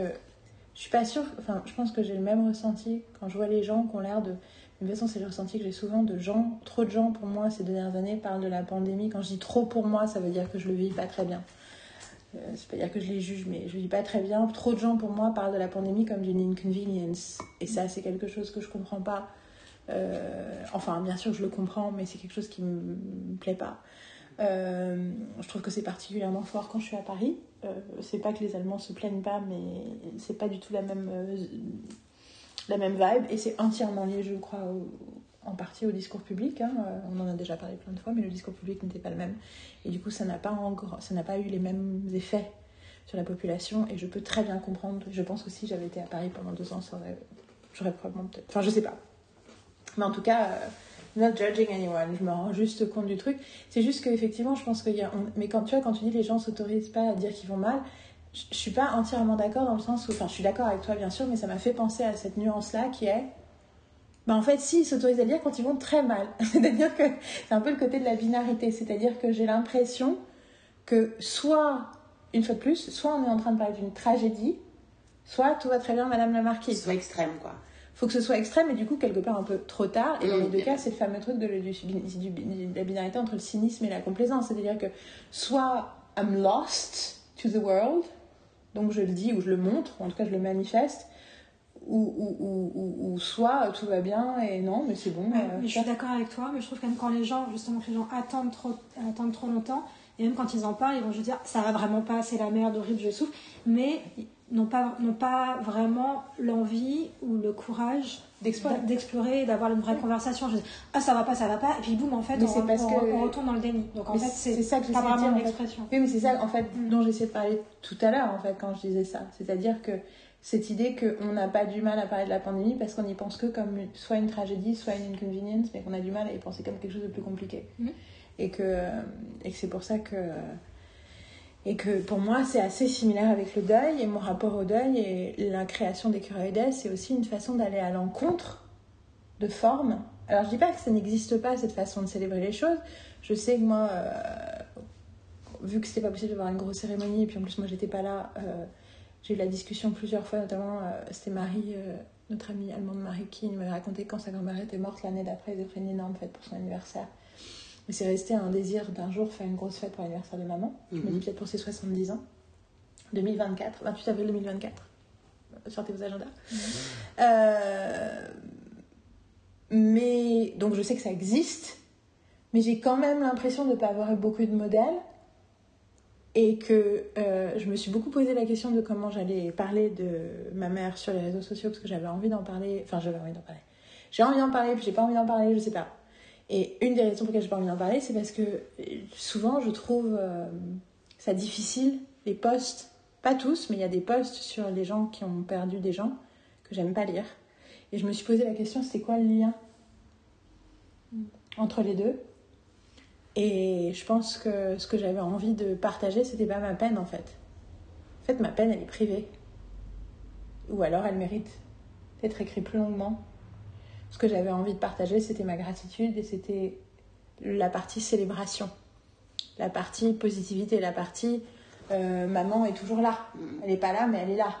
Speaker 1: je suis pas sûre, enfin, je pense que j'ai le même ressenti quand je vois les gens qui ont l'air de. De toute façon, c'est le ressenti que j'ai souvent de gens, trop de gens pour moi ces dernières années parlent de la pandémie. Quand je dis trop pour moi, ça veut dire que je le vis pas très bien. Euh, c'est pas dire que je les juge, mais je le vis pas très bien. Trop de gens pour moi parlent de la pandémie comme d'une inconvenience. Et ça, c'est quelque chose que je comprends pas. Euh, enfin, bien sûr, je le comprends, mais c'est quelque chose qui me me plaît pas. Euh, je trouve que c'est particulièrement fort quand je suis à Paris. Euh, c'est pas que les Allemands se plaignent pas, mais c'est pas du tout la même, euh, la même vibe. Et c'est entièrement lié, je crois, au- en partie au discours public. hein. Euh, On en a déjà parlé plein de fois, mais le discours public n'était pas le même. Et du coup, ça n'a pas, ça n'a pas eu les mêmes effets sur la population. Et je peux très bien comprendre. Je pense que si j'avais été à Paris pendant deux ans, ça aurait, j'aurais probablement peut-être. Enfin, je sais pas. Mais en tout cas. Not judging anyone, je me rends juste compte du truc. C'est juste qu'effectivement, je pense qu'il y a. Mais quand tu vois, quand tu dis les gens s'autorisent pas à dire qu'ils vont mal, je je suis pas entièrement d'accord dans le sens où. Enfin, je suis d'accord avec toi, bien sûr, mais ça m'a fait penser à cette nuance-là qui est. Bah, en fait, si, ils s'autorisent à dire quand ils vont très mal. C'est-à-dire que c'est un peu le côté de la binarité. C'est-à-dire que j'ai l'impression que soit, une fois de plus, soit on est en train de parler d'une tragédie, soit tout va très bien, Madame la Marquise
Speaker 2: soit extrême, quoi.
Speaker 1: Faut que ce soit extrême et du coup quelque part un peu trop tard. Et dans
Speaker 2: Mm.
Speaker 1: les deux cas c'est le fameux truc de, du- du- du- de la binarité entre le cynisme et la complaisance. C'est à dire que soit I'm lost to the world donc je le dis ou je le montre ou en tout cas je le manifeste ou, ou, ou, ou- ou soit tout va bien et non mais c'est bon
Speaker 3: Ouais,
Speaker 1: euh,
Speaker 3: mais je suis d'accord avec toi, mais je trouve que même quand les gens, justement, que les gens attendent trop, attendent trop longtemps, et même quand ils en parlent, ils vont juste dire ça va vraiment pas, c'est la merde, horrible, je souffre, mais n'ont pas, n'ont pas vraiment l'envie ou le courage
Speaker 1: d'explorer
Speaker 3: d'avoir une vraie conversation. Je dis, ah ça va pas, ça va pas, et puis boum, en fait, on,
Speaker 1: c'est parce
Speaker 3: on-
Speaker 1: que-
Speaker 3: on retourne dans le déni. Donc en
Speaker 1: Mais
Speaker 3: fait,
Speaker 1: c'est
Speaker 3: c'est
Speaker 1: ça que
Speaker 3: pas vraiment
Speaker 1: dire, en fait.
Speaker 3: l'expression.
Speaker 1: Oui, mais c'est ça, en fait,
Speaker 3: Mm.
Speaker 1: dont j'essaie de parler tout à l'heure, en fait, quand je disais ça. C'est-à-dire que cette idée qu'on n'a pas du mal à parler de la pandémie parce qu'on n'y pense que comme soit une tragédie, soit une inconvenience, mais qu'on a du mal à y penser comme quelque chose de plus compliqué.
Speaker 3: Mm.
Speaker 1: Et que, et que c'est pour ça que. Et que pour moi, c'est assez similaire avec le deuil et mon rapport au deuil et la création d'écureuils d'aise, c'est aussi une façon d'aller à l'encontre de formes. Alors, je dis pas que ça n'existe pas, cette façon de célébrer les choses. Je sais que moi, euh, vu que c'était pas possible d'avoir une grosse cérémonie, et puis en plus, moi, j'étais pas là, euh, j'ai eu la discussion plusieurs fois, notamment, euh, c'était Marie, notre amie allemande Marie, qui m'avait raconté quand sa grand-mère était morte l'année d'après, ils avaient fait une énorme fête pour son anniversaire. Mais c'est resté un désir d'un jour faire une grosse fête pour l'anniversaire de maman. Je me dis
Speaker 2: Mhm.
Speaker 1: peut-être pour ses 70 ans. 2024, 28 avril 2024. Sortez vos agendas. Euh, mais donc je sais que ça existe, mais j'ai quand même l'impression de ne pas avoir eu beaucoup de modèles et que euh, je me suis beaucoup posé la question de comment j'allais parler de ma mère sur les réseaux sociaux parce que j'avais envie d'en parler. Enfin, j'avais envie d'en parler. J'ai envie d'en parler, puis j'ai pas envie d'en parler, je sais pas. Et une des raisons pour lesquelles j'ai pas envie d'en parler, c'est parce que euh, souvent je trouve euh, ça difficile, les posts, pas tous, mais il y a des posts sur les gens qui ont perdu des gens que j'aime pas lire. Et je me suis posé la question, c'était quoi le lien entre les deux? Et je pense que ce que j'avais envie de partager, c'était pas ma peine en fait. En fait, ma peine, elle est privée. Ou alors elle mérite d'être écrite plus longuement. Ce que j'avais envie de partager, c'était ma gratitude et c'était la partie célébration, la partie positivité, la partie euh, maman est toujours là. Elle n'est pas là, mais elle est là.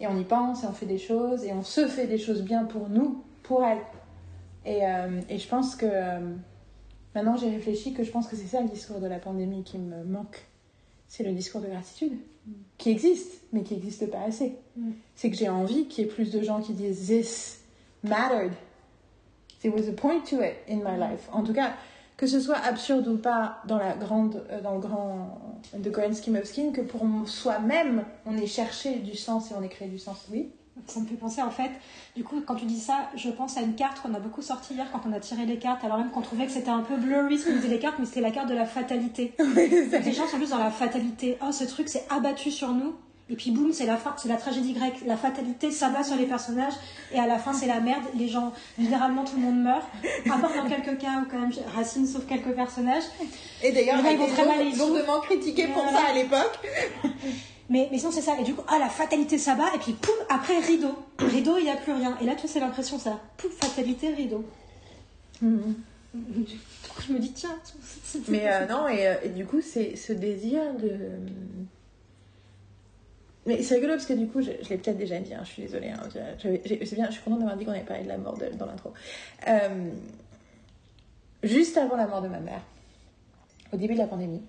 Speaker 1: Et on y pense et on fait des choses et on se fait des choses bien pour nous, pour elle. Et, euh, et je pense que euh, maintenant j'ai réfléchi que je pense que c'est ça le discours de la pandémie qui me manque. C'est le discours de gratitude qui existe, mais qui n'existe pas assez.
Speaker 3: Mm.
Speaker 1: C'est que j'ai envie qu'il y ait plus de gens qui disent This mattered. There was a point to it in my life. En tout cas, que ce soit absurde ou pas dans, la grande, euh, dans le grand The Grand Scheme of Skin, que pour soi-même, on ait cherché du sens et on ait créé du sens, oui.
Speaker 3: Ça me fait penser en fait, du coup, quand tu dis ça, je pense à une carte qu'on a beaucoup sortie hier quand on a tiré les cartes. Alors même qu'on trouvait que c'était un peu blurry ce qu'on disait les cartes, mais c'était la carte de la fatalité. les gens sont juste dans la fatalité. Oh, ce truc s'est abattu sur nous. Et puis boum, c'est la fin, c'est la tragédie grecque. La fatalité s'abat sur les personnages et à la fin c'est la merde. Les gens, généralement tout le monde meurt. À part dans quelques cas où quand même Racine sauve quelques personnages.
Speaker 1: Et d'ailleurs,
Speaker 3: ils vont
Speaker 1: est
Speaker 3: très mal
Speaker 1: lourdement critiquée pour
Speaker 3: Voilà.
Speaker 1: ça à l'époque.
Speaker 3: Mais, mais sinon c'est ça. Et du coup, ah la fatalité s'abat et puis poum, après rideau. Rideau, il n'y a plus rien. Et là, tu vois, c'est l'impression ça. Pouf, fatalité, rideau. Du coup, je me dis tiens. c'est-
Speaker 1: Mais euh, non, et, euh, et du coup, c'est ce désir de. Mais c'est rigolo parce que du coup, je, l'ai peut-être déjà dit, hein, je suis désolée. hein, c'est bien, je suis contente d'avoir dit qu'on avait parlé de la mort de- dans l'intro. Euh, juste avant la mort de ma mère, au début de la pandémie,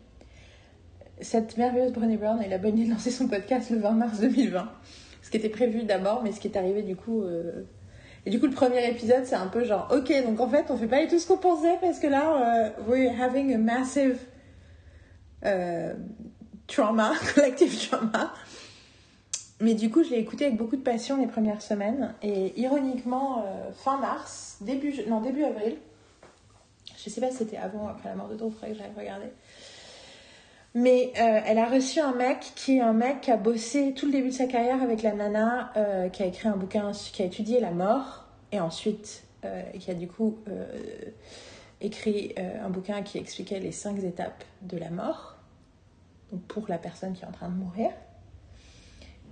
Speaker 1: cette merveilleuse Brené Brown a eu la bonne idée de lancer son podcast le 20 mars 2020. Ce qui était prévu d'abord, mais ce qui est arrivé du coup. euh, Et du coup, le premier épisode, c'est un peu genre, ok, donc en fait, on fait pas du tout ce qu'on pensait parce que là, euh, we're having a massive euh, trauma, collective trauma. Mais du coup, je l'ai écouté avec beaucoup de passion les premières semaines. Et ironiquement, euh, fin mars, début, non, début avril, je sais pas si c'était avant ou après la mort de Drew, il que j'aille regarder. Mais euh, elle a reçu un mec qui est un mec qui a bossé tout le début de sa carrière avec la nana, euh, qui a écrit un bouquin, qui a étudié la mort, et ensuite qui a du coup écrit un bouquin qui expliquait les cinq étapes de la mort, donc pour la personne qui est en train de mourir,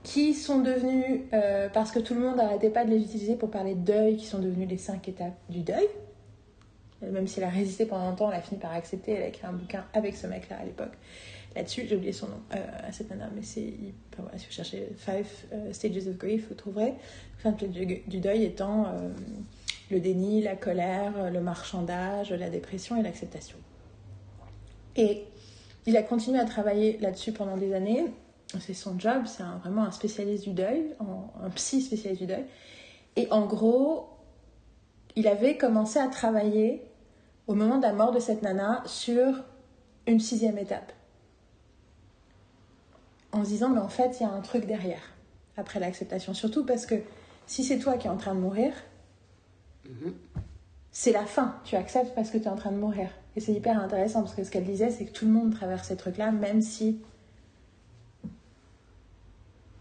Speaker 1: qui sont devenus, euh, parce que tout le monde n'arrêtait pas de les utiliser pour parler de deuil, qui sont devenus les cinq étapes du deuil. Euh, Même si elle a résisté pendant longtemps, elle a fini par accepter. Elle a écrit un bouquin avec ce mec-là à l'époque. Là-dessus, j'ai oublié son nom euh, à cette nana, mais c'est. si vous cherchez Five Stages of Grief, vous trouverez. Enfin, du, du deuil étant le déni, la colère, le marchandage, la dépression et l'acceptation. Et il a continué à travailler là-dessus pendant des années. C'est son job, c'est vraiment un spécialiste du deuil, un psy spécialiste du deuil. Et en gros, il avait commencé à travailler au moment de la mort de cette nana sur une sixième étape. En se disant, mais en fait, il y a un truc derrière, après l'acceptation. Surtout parce que si c'est toi qui es en train de mourir, c'est la fin. Tu acceptes parce que tu es en train de mourir. Et c'est hyper intéressant parce que ce qu'elle disait, c'est que tout le monde traverse ces trucs-là, même si.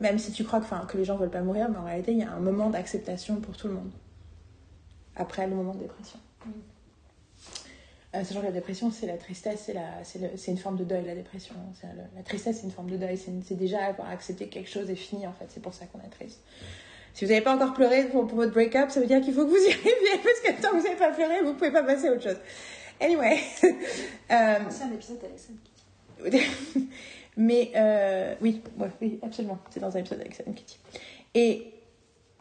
Speaker 1: Même si tu crois que, que les gens veulent pas mourir, mais en réalité, il y a un moment d'acceptation pour tout le monde. Après le moment de dépression. Euh, sachant que la dépression, c'est la tristesse, c'est, la, c'est, le- c'est une forme de deuil, la dépression. C'est le- la tristesse, c'est une forme de deuil. C'est, une- c'est déjà avoir accepté que quelque chose est fini, en fait. C'est pour ça qu'on est triste. Si vous n'avez pas encore pleuré pour, pour votre break-up, ça veut dire qu'il faut que vous y arriviez, parce que tant que vous n'avez pas pleuré, vous pouvez pas passer à autre chose. Anyway. Euh,
Speaker 3: C'est un épisode Sam.
Speaker 1: mais euh, oui, oui, absolument. C'est dans un épisode avec Sam Kitty. Et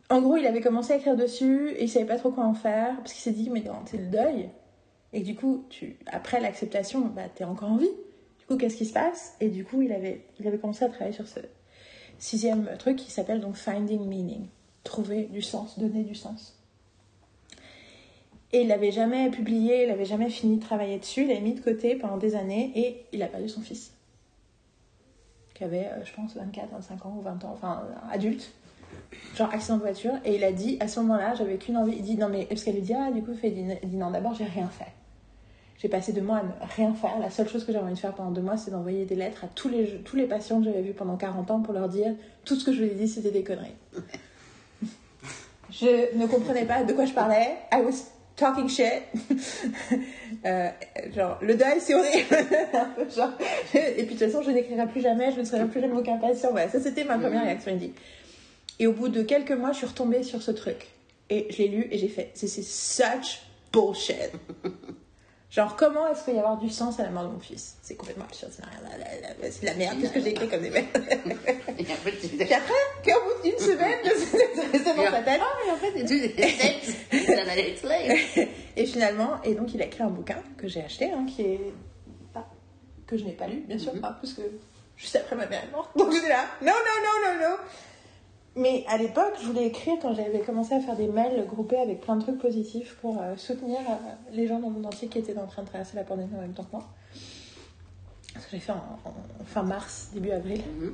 Speaker 1: en gros, il avait commencé à écrire dessus et il savait pas trop quoi en faire parce qu'il s'est dit, mais c'est le deuil. Et du coup, tu, après l'acceptation, bah, t'es encore en vie. Du coup, qu'est-ce qui se passe? Et du coup, il avait, il avait commencé à travailler sur ce sixième truc qui s'appelle donc Finding Meaning. Trouver du sens, donner du sens. Et il l'avait jamais publié, il avait jamais fini de travailler dessus, il l'avait mis de côté pendant des années et il a perdu son fils. Qui avait, euh, je pense, 24, 25 ans ou 20 ans, enfin, euh, adulte. Genre accident de voiture. Et il a dit, à ce moment-là, j'avais qu'une envie. Il dit, non, mais, parce qu'elle lui dit, ah, du coup, il dit, il dit, non, d'abord, j'ai rien fait. J'ai passé deux mois à ne rien faire. La seule chose que j'avais envie de faire pendant deux mois, c'est d'envoyer des lettres à tous les, tous les patients que j'avais vus pendant 40 ans pour leur dire tout ce que je vous ai dit, c'était des conneries. Je ne comprenais pas de quoi je parlais. I was talking shit. Euh, genre, le deuil, c'est horrible. Genre. Et puis de toute façon, je n'écrirai plus jamais, je ne serai plus jamais aucun patient. Voilà, ça c'était ma première réaction. Il dit. Et au bout de quelques mois, je suis retombée sur ce truc. Et je l'ai lu et j'ai fait, c'est such bullshit. Genre, comment est-ce qu'il y avoir du sens à la mort de mon fils? C'est complètement absurde, C'est de la merde, qu'est-ce que j'ai écrit comme des merdes
Speaker 2: Et après, tu
Speaker 1: Puis après, qu'au bout d'une semaine, de rester dans sa tête.
Speaker 2: Ah, mais en fait.
Speaker 1: Et finalement, et donc il a écrit un bouquin que j'ai acheté, hein, qui est. que je n'ai pas lu, bien sûr, pas, parce que juste après ma mère est morte. Donc j'étais là, non, non, non, non, non. Mais à l'époque, je voulais écrire quand j'avais commencé à faire des mails groupés avec plein de trucs positifs pour euh, soutenir euh, les gens dans le monde entier qui étaient en train de traverser la pandémie en même temps que moi. Ce que j'ai fait en, fin mars, début avril.
Speaker 2: Mhm.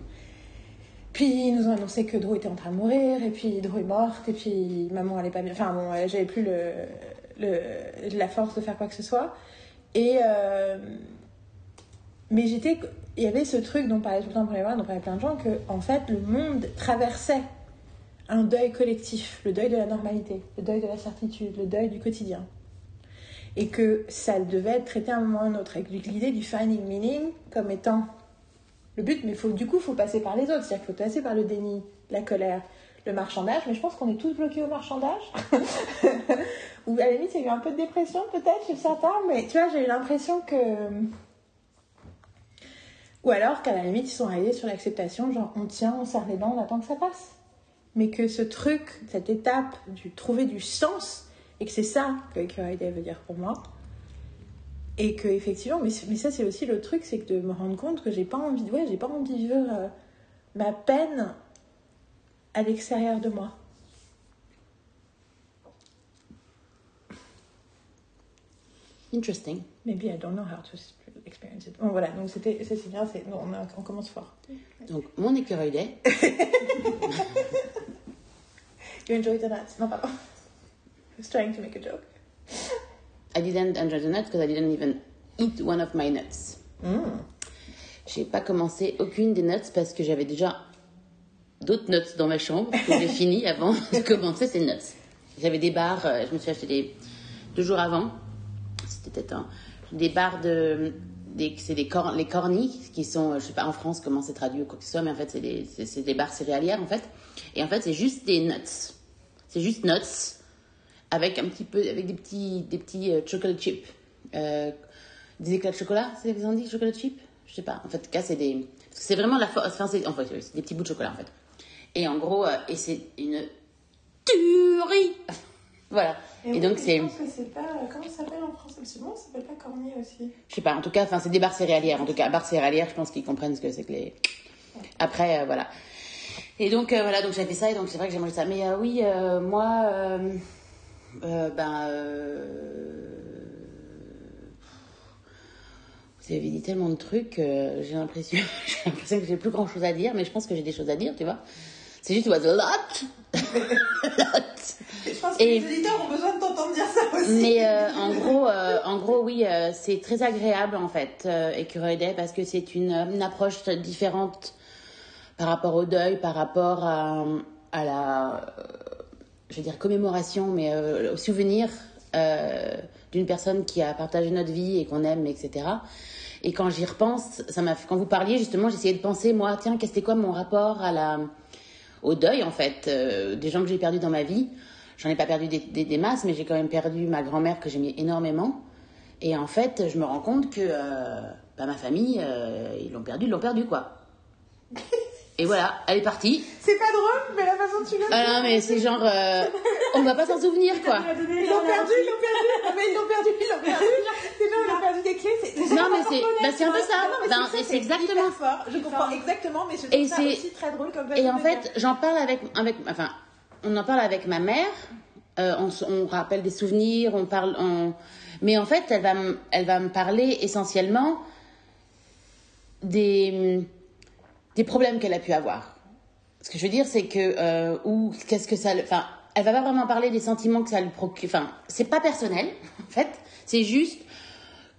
Speaker 1: Puis ils nous ont annoncé que Drew était en train de mourir, et puis Drew est morte, et puis maman allait pas bien. Enfin bon, euh, j'avais plus le, le, la force de faire quoi que ce soit. Et. mais j'étais. Il y avait ce truc dont parlait tout le temps pour les voir, dont parlait plein de gens, que en fait le monde traversait un deuil collectif, le deuil de la normalité, le deuil de la certitude, le deuil du quotidien. Et que ça devait être traité à un moment ou à un autre, avec l'idée du finding meaning comme étant le but, mais faut, du coup, il faut passer par les autres. C'est-à-dire qu'il faut passer par le déni, la colère, le marchandage. Mais je pense qu'on est tous bloqués au marchandage. Ou à la limite, il y a eu un peu de dépression peut-être chez certains, mais tu vois, j'ai eu l'impression que. Ou alors qu'à la limite, ils sont arrivés sur l'acceptation, genre on tient, on serre les dents, on attend que ça passe. Mais que ce truc, cette étape du trouver du sens, et que c'est ça que Day veut dire pour moi, et que effectivement, mais, mais ça c'est aussi le truc, c'est que de me rendre compte que j'ai pas envie, de- ouais, j'ai pas envie de vivre euh, ma peine à l'extérieur de moi.
Speaker 2: Interesting.
Speaker 1: Maybe I don't know how to experience it. Bon voilà, donc c'était, c'est bien, c'est, on, a- on commence fort.
Speaker 2: Donc, mon écureuil day,
Speaker 1: You enjoyed the nuts? Non, pardon. I was trying to make a joke.
Speaker 2: I didn't enjoy the nuts because I didn't even eat one of my nuts.
Speaker 1: Mm.
Speaker 2: J'ai pas commencé aucune des nuts parce que j'avais déjà d'autres nuts dans ma chambre que j'ai fini avant de commencer ces nuts. J'avais des barres, euh, je me suis acheté des deux jours avant. C'était peut-être un- des barres de c'est des cor- les cornis qui sont, je sais pas en France comment c'est traduit ou quoi que ce soit, mais en fait c'est des, des barres céréalières en fait. Et en fait c'est juste des nuts. C'est juste nuts avec un petit peu, avec des petits, des petits euh, chocolate chips. Euh, des éclats de chocolat, c'est vous en dit chocolate chip? Je sais pas. En fait, cas, c'est des. C'est vraiment la force. Enfin, c'est des petits bouts de chocolat en fait. Et en gros, euh, et c'est une tuerie. voilà. Et, donc c'est,
Speaker 1: Je pense que c'est pas. Comment ça s'appelle en français C'est bon, ça s'appelle pas cornier aussi.
Speaker 2: je sais pas. En tout cas, enfin, c'est des barres céréalières. En tout cas, barres céréalières, je pense qu'ils comprennent ce que c'est que les. Après, euh, voilà. Et donc euh, voilà, donc j'ai fait ça et donc c'est vrai que j'ai mangé ça. Mais euh, oui, euh, moi, ben. Vous avez dit tellement de trucs, j'ai l'impression, j'ai l'impression que j'ai plus grand chose à dire, mais je pense que j'ai des choses à dire, tu vois. C'est juste, it was a lot. lot.
Speaker 1: Je pense
Speaker 2: que Et- les
Speaker 1: éditeurs ont besoin de t'entendre dire ça aussi.
Speaker 2: Mais euh, en gros, euh, en gros, oui, euh, c'est très agréable en fait, Écureuil Day, parce que c'est une, une approche différente par rapport au deuil, par rapport à, à la, je veux dire commémoration, mais au souvenir d'une personne qui a partagé notre vie et qu'on aime, etc. Et quand j'y repense, ça m'a, quand vous parliez justement, j'essayais de penser, moi, tiens, qu'est-ce que c'était quoi mon rapport à la, au deuil en fait, euh, des gens que j'ai perdus dans ma vie. J'en ai pas perdu des, masses, mais j'ai quand même perdu ma grand-mère que j'aimais énormément. Et en fait, je me rends compte que euh, bah, ma famille, euh, ils l'ont perdu, ils l'ont perdu quoi. Et voilà, elle est partie.
Speaker 1: C'est pas drôle, mais la façon dont tu l'as
Speaker 2: Ah non, mais c'est genre, euh, on va pas s'en souvenir quoi.
Speaker 1: Ils l'ont perdu, ils l'ont perdu. Mais ils l'ont perdu, ils l'ont perdu. Les gens ils ont perdu des clés. c'est-
Speaker 2: Non, mais c'est- bah, c'est un peu ça.
Speaker 1: Non, mais ça,
Speaker 2: c'est exactement-
Speaker 1: fort. Je comprends exactement, mais je trouve ça
Speaker 2: c'est-
Speaker 1: aussi très drôle comme
Speaker 2: Et en fait, j'en parle avec, avec, enfin, on en parle avec ma mère. euh, on, rappelle des souvenirs, on parle, on- mais en fait, elle va, me- elle va me parler essentiellement des, des problèmes qu'elle a pu avoir. Ce que je veux dire, c'est que euh, ou qu'est-ce que ça, enfin, elle va pas vraiment parler des sentiments que ça lui procure. Enfin, c'est pas personnel, en fait. C'est juste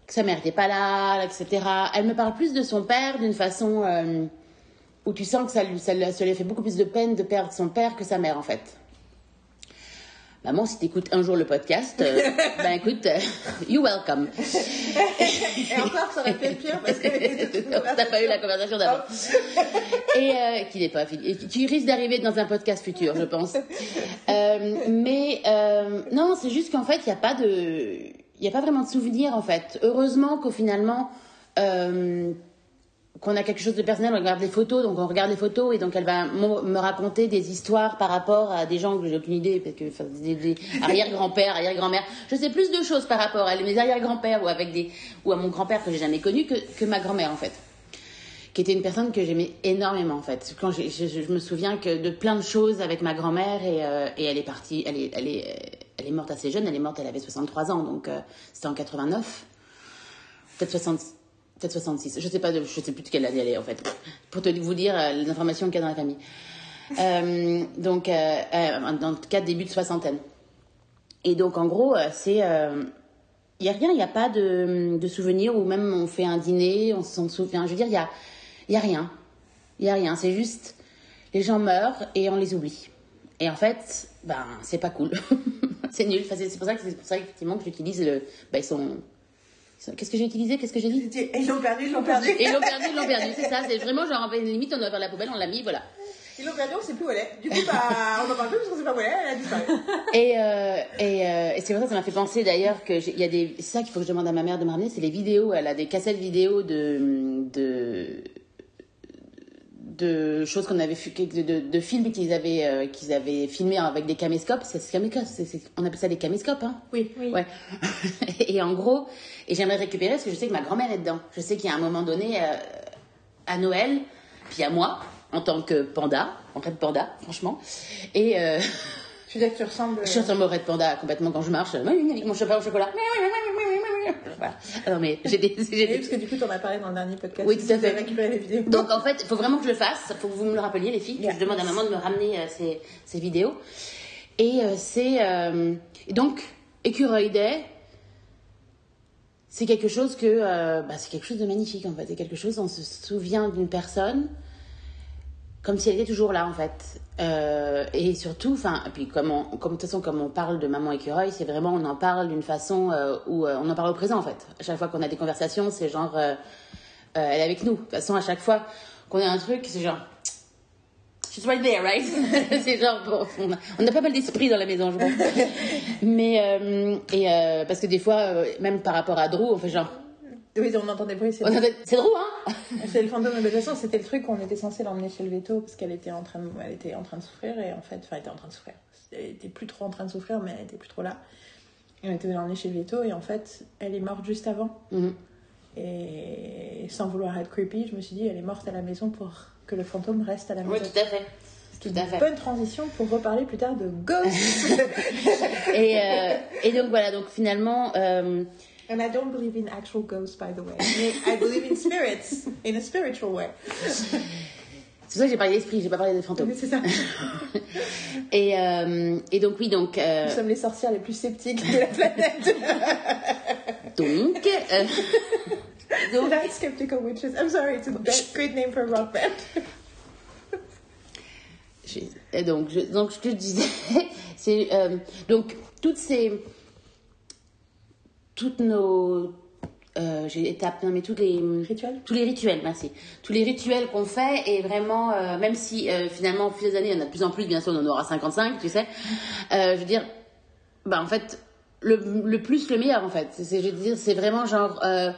Speaker 2: que sa mère n'était pas là, etc. Elle me parle plus de son père d'une façon euh, où tu sens que ça lui, ça, ça lui fait beaucoup plus de peine de perdre son père que sa mère, en fait. Maman, si t'écoutes un jour le podcast, euh, ben écoute, euh, you welcome.
Speaker 1: Et encore, ça aurait être pire parce que.
Speaker 2: T'as pas eu la conversation d'avant. Et euh, qui n'est pas fini. Et qui- qui risque d'arriver dans un podcast futur, je pense. Euh, mais non, c'est juste qu'en fait, il n'y a pas de, il y a pas vraiment de souvenir en fait. Heureusement qu'au finalement, qu'on a quelque chose de personnel, on regarde les photos, donc on regarde les photos et donc elle va me raconter des histoires par rapport à des gens que j'ai aucune idée, parce que enfin, des, des arrière-grands-pères, arrière-grand-mères. Je sais plus de choses par rapport à mes arrière-grands-pères ou avec des ou à mon grand-père que j'ai jamais connu que, que ma grand-mère en fait qui était une personne que j'aimais énormément en fait. Quand je, je- je me souviens que de plein de choses avec ma grand-mère et, euh, et elle est partie, elle est, elle est, elle est morte assez jeune. Elle est morte, elle avait 63 ans, donc euh, c'était en 89, peut-être 60, peut-être 66. Je sais pas, de- je sais plus de quelle année elle est en fait. Pour te vous dire euh, l'information qu'il y a dans la famille. Euh, donc, euh, euh, dans le cas début de soixantaine. Et donc, en gros, euh, c'est. Il n'y a rien, il n'y a pas de, de souvenirs, ou même on fait un dîner, on s'en souvient. Je veux dire, il n'y a, y a rien. Il n'y a rien. C'est juste, les gens meurent et on les oublie. Et en fait, ben, c'est pas cool. c'est nul. Enfin, c'est c'est pour ça que c'est pour ça effectivement que j'utilise le. Ben, ils sont. Qu'est-ce que j'ai utilisé? Qu'est-ce que j'ai dit?
Speaker 1: Et Ils l'ont perdu, ils l'ont perdu.
Speaker 2: Et ils l'ont perdu, ils l'ont perdu. C'est ça. C'est vraiment genre, limite, on doit faire la poubelle, on l'a mis, voilà.
Speaker 1: Ils l'ont perdu, on sait plus où elle est. Du coup, bah, on en parle plus parce qu'on sait pas où elle est, elle a disparu.
Speaker 2: Et, euh, et, euh, et c'est pour ça que ça m'a fait penser d'ailleurs que il y a des. C'est ça qu'il faut que je demande à ma mère de me ramener, c'est les vidéos. Elle a des cassettes vidéo de. de de choses qu'on avait de, de, de films qu'ils avaient euh, qu'ils avaient filmés avec des caméscopes c'est on appelle ça des caméscopes hein?
Speaker 1: Oui.
Speaker 3: Oui.
Speaker 2: ouais et en gros et j'aimerais récupérer parce que je sais que ma grand-mère est dedans je sais qu'il y a un moment donné euh, à Noël puis à moi en tant que panda en fait panda franchement et euh,
Speaker 1: Tu dire que tu ressembles.
Speaker 2: je suis en Red Panda complètement quand je marche, avec mon chapeau au chocolat. Voilà. Ah non, mais j'ai des. j'ai des-
Speaker 1: parce que du coup, t'en as parlé dans le dernier podcast.
Speaker 2: Oui, tout à fait.
Speaker 1: Tu as récupéré les vidéos.
Speaker 2: Donc en fait, il faut vraiment que je le fasse. Il faut que vous me le rappeliez, les filles. que
Speaker 1: Yeah.
Speaker 2: Je demande à maman de me ramener euh, ces, ces vidéos. Et euh, c'est. euh, donc, Écureuil Day, c'est quelque chose que. bah, c'est quelque chose de magnifique en fait. C'est quelque chose, on se souvient d'une personne comme si elle était toujours là en fait. Euh, et surtout, enfin, puis comme, on, comme de toute façon, comme on parle de maman écureuil, c'est vraiment, on en parle d'une façon euh, où euh, on en parle au présent en fait. À chaque fois qu'on a des conversations, c'est genre, elle est avec nous. De toute façon, à chaque fois qu'on a un truc, c'est genre, she's right there, right? c'est genre, bon, on a, on a pas mal d'esprit dans la maison, je pense. Mais, et parce que des fois, même par rapport à Drew, on fait genre,
Speaker 1: Oui, on entend des bruits. C'est
Speaker 2: c'est Drew, hein?
Speaker 1: c'est le fantôme. De toute façon, c'était le truc qu'on était censé l'emmener chez le veto parce qu'elle était en train de, elle était en train de souffrir et en fait, enfin, elle était en train de souffrir. Elle était plus trop en train de souffrir, mais elle était plus trop là. Et on était l'emmener chez le veto et en fait, elle est morte juste avant.
Speaker 2: Mhm.
Speaker 1: Et sans vouloir être creepy, je me suis dit, elle est morte à la maison pour que le fantôme reste à la maison.
Speaker 2: Oui, tout à fait. Tout à fait.
Speaker 1: Bonne transition pour reparler plus tard de Ghost.
Speaker 2: Et, euh, et donc voilà, donc finalement, euh,
Speaker 1: And I don't believe in actual ghosts, by the way. I believe in spirits, in a spiritual way.
Speaker 2: c'est pour ça que j'ai parlé d'esprit, j'ai pas parlé de fantômes.
Speaker 1: C'est ça.
Speaker 2: Et, euh, et donc oui, donc euh,
Speaker 1: Nous sommes les sorcières les plus sceptiques de la planète.
Speaker 2: donc euh, donc
Speaker 1: Not skeptical witches. I'm sorry, it's a great name for a rock band.
Speaker 2: et donc je, donc ce que je disais, c'est euh, donc toutes ces toutes nos euh, j'ai étape non mais toutes les
Speaker 1: Rituels?
Speaker 2: Tous les rituels merci. Tous les rituels qu'on fait et vraiment euh, même si euh, finalement au fil des années il y en a de plus en plus bien sûr on en aura 55 tu sais. Euh, je veux dire bah en fait le, le plus le meilleur en fait. C'est je veux dire c'est vraiment genre euh,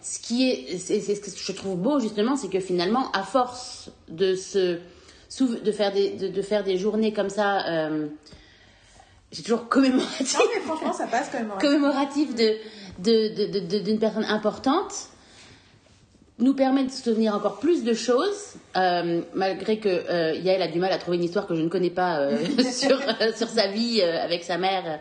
Speaker 2: ce qui est c'est ce que je trouve beau justement c'est que finalement à force de se de faire des de, de faire des journées comme ça euh, j'ai toujours commémoratif
Speaker 1: Non, mais franchement, ça passe quand même. ouais.
Speaker 2: commémoratif de, de, de, d'une personne importante nous permet de se souvenir encore plus de choses, euh, malgré que euh, Yael a du mal à trouver une histoire que je ne connais pas euh, sur, sur sa vie avec sa mère,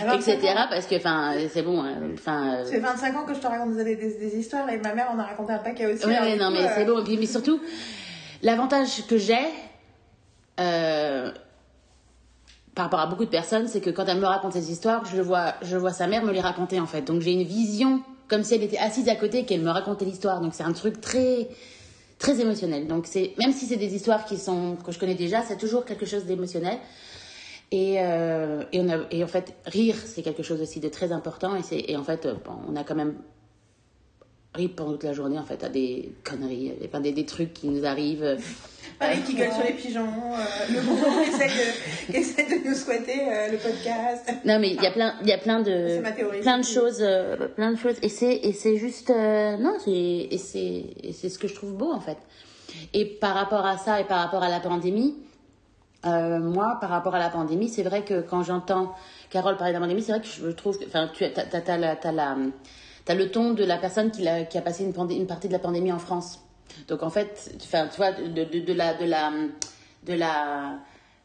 Speaker 1: Alors,
Speaker 2: etc. Parce que, enfin, c'est bon, hein, enfin.
Speaker 1: fait 25 ans que je te raconte des, des, des histoires et ma mère en a raconté un paquet aussi.
Speaker 2: Ouais,
Speaker 1: alors
Speaker 2: ouais,
Speaker 1: du
Speaker 2: non,
Speaker 1: coup,
Speaker 2: mais c'est bon. Et puis, mais surtout, l'avantage que j'ai par rapport à beaucoup de personnes, c'est que quand elle me raconte ces histoires, je vois, je vois sa mère me les raconter en fait. Donc j'ai une vision comme si elle était assise à côté et qu'elle me racontait l'histoire. Donc c'est un truc très très émotionnel. Donc c'est même si c'est des histoires qui sont que je connais déjà, c'est toujours quelque chose d'émotionnel. Et, euh, et, on a, et en fait, rire, c'est quelque chose aussi de très important. Et, et en fait, euh, on a quand même pendant toute la journée, en fait, à des conneries, enfin, des, des trucs qui nous arrivent.
Speaker 1: Pareil, qui gueule sur les pigeons, euh, le groupe qui essaie de, qui essaie de nous souhaiter euh, le podcast.
Speaker 2: Non, mais il y a plein, il y a plein de, plein de choses, euh, plein de choses. Et c'est, et c'est juste, non, c'est, et c'est, et c'est ce que je trouve beau en fait. Et par rapport à ça et par rapport à la pandémie, moi, par rapport à la pandémie, c'est vrai que quand j'entends Carole parler de la pandémie, c'est vrai que je trouve, que- enfin, tu as, la, t'as le ton de la personne qui, a passé une, partie de la pandémie en France. Donc en fait, tu vois, de, la, de la, de la,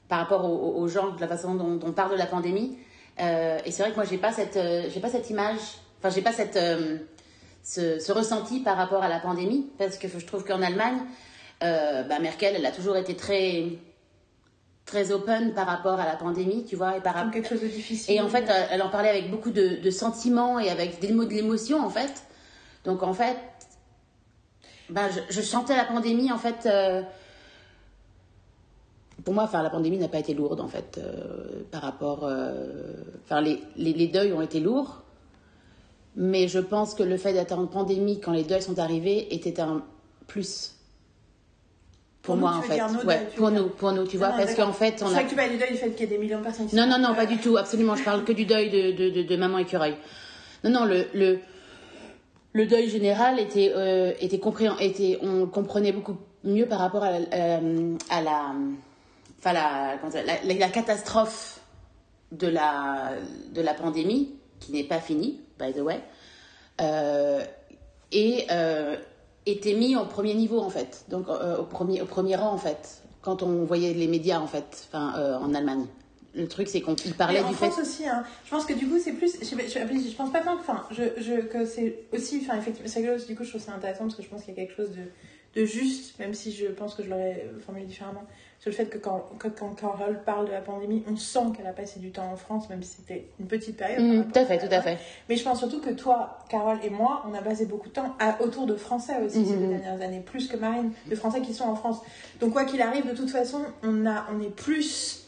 Speaker 2: par rapport aux, gens, de la façon dont, on parle de la pandémie. euh, et c'est vrai que moi, j'ai pas euh, pas cette image, enfin, j'ai pas cette, euh, ce, ressenti par rapport à la pandémie, parce que je trouve qu'en Allemagne, bah, Merkel, elle a toujours été très très open par rapport à la pandémie, tu vois, et par rapport
Speaker 1: quelque chose de difficile.
Speaker 2: et en fait, elle- en parlait avec beaucoup de, de sentiments et avec des mots de l'émotion, en fait. Donc, en fait, ben, je, je chantais la pandémie, en fait. euh, pour moi, enfin, la pandémie n'a pas été lourde, en fait, euh, par rapport. euh, Enfin, les, les, les deuils ont été lourds. Mais je pense que le fait d'être en pandémie quand les deuils sont arrivés était un plus. Pour, moi, en fait.
Speaker 1: nos
Speaker 2: ouais, pour nous, pour nous, tu vois,
Speaker 1: Non,
Speaker 2: parce qu'en fait, on a.
Speaker 1: que tu parles du deuil du fait qu'il y a des millions de personnes qui
Speaker 2: Non, non, non, pas du tout, absolument. Je parle que du deuil de, de, de, de maman écureuil. Non, non, le, le, le deuil général était, euh, était compris, était, on comprenait beaucoup mieux par rapport à, la- euh, à la, enfin la, comment ça- la, la- la catastrophe de la, de la pandémie, qui n'est pas finie, by the way, euh, et euh, était mis au premier niveau, en fait, donc euh, au, premier, au premier rang, en fait, quand on voyait les médias, en fait, enfin, euh, en Allemagne. Le truc, c'est qu'on parlait
Speaker 1: en
Speaker 2: du fait.
Speaker 1: France aussi, hein. je pense que du coup c'est plus, je, pas, je, je pense pas tant que, enfin, je, je, que c'est aussi, enfin effectivement, c'est rigolo, du coup je trouve ça intéressant parce que je pense qu'il y a quelque chose de, de juste, même si je pense que je l'aurais formulé différemment, sur le fait que quand, que quand Carole parle de la pandémie, on sent qu'elle a passé du temps en France, même si c'était une petite période. rapport
Speaker 2: tout à fait, tout à fait.
Speaker 1: Mais je pense surtout que toi, Carole et moi, on a passé beaucoup de temps à- autour de Français aussi ces
Speaker 2: Mhm.
Speaker 1: deux dernières années, plus que Marine, de Français qui sont en France. Donc quoi qu'il arrive, de toute façon, on, a, on est plus...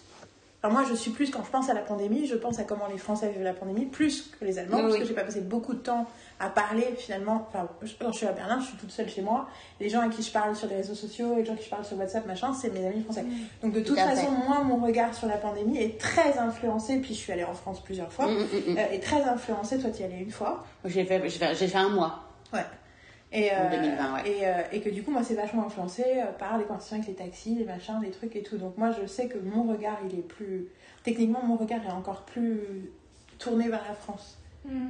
Speaker 1: Alors moi, je suis plus, quand je pense à la pandémie, je pense à comment les Français vivent la pandémie, plus que les Allemands,
Speaker 2: Oui,
Speaker 1: parce
Speaker 2: oui.
Speaker 1: que j'ai pas passé beaucoup de temps à parler finalement. Enfin, je- quand je suis à Berlin, je suis toute seule chez moi. Les gens à qui je parle sur les réseaux sociaux, les gens à qui je parle sur WhatsApp, machin, c'est mes amis français. Donc de toute façon,
Speaker 2: fait.
Speaker 1: moi, mon regard sur la pandémie est très influencé, puis je suis allée en France plusieurs fois,
Speaker 2: Mm, mm, mm, mm.
Speaker 1: euh, est très influencé. Toi, tu y allais une fois.
Speaker 2: J'ai fait, j'ai fait, j'ai fait un mois.
Speaker 1: Ouais. Et,
Speaker 2: En
Speaker 1: euh,
Speaker 2: 2020, ouais.
Speaker 1: et, euh, et que du coup, moi, c'est vachement influencé par les conversations avec les taxis, les machins, les trucs et tout. Donc, moi, je sais que mon regard, il est plus. Techniquement, mon regard est encore plus tourné vers la France.
Speaker 3: Mm.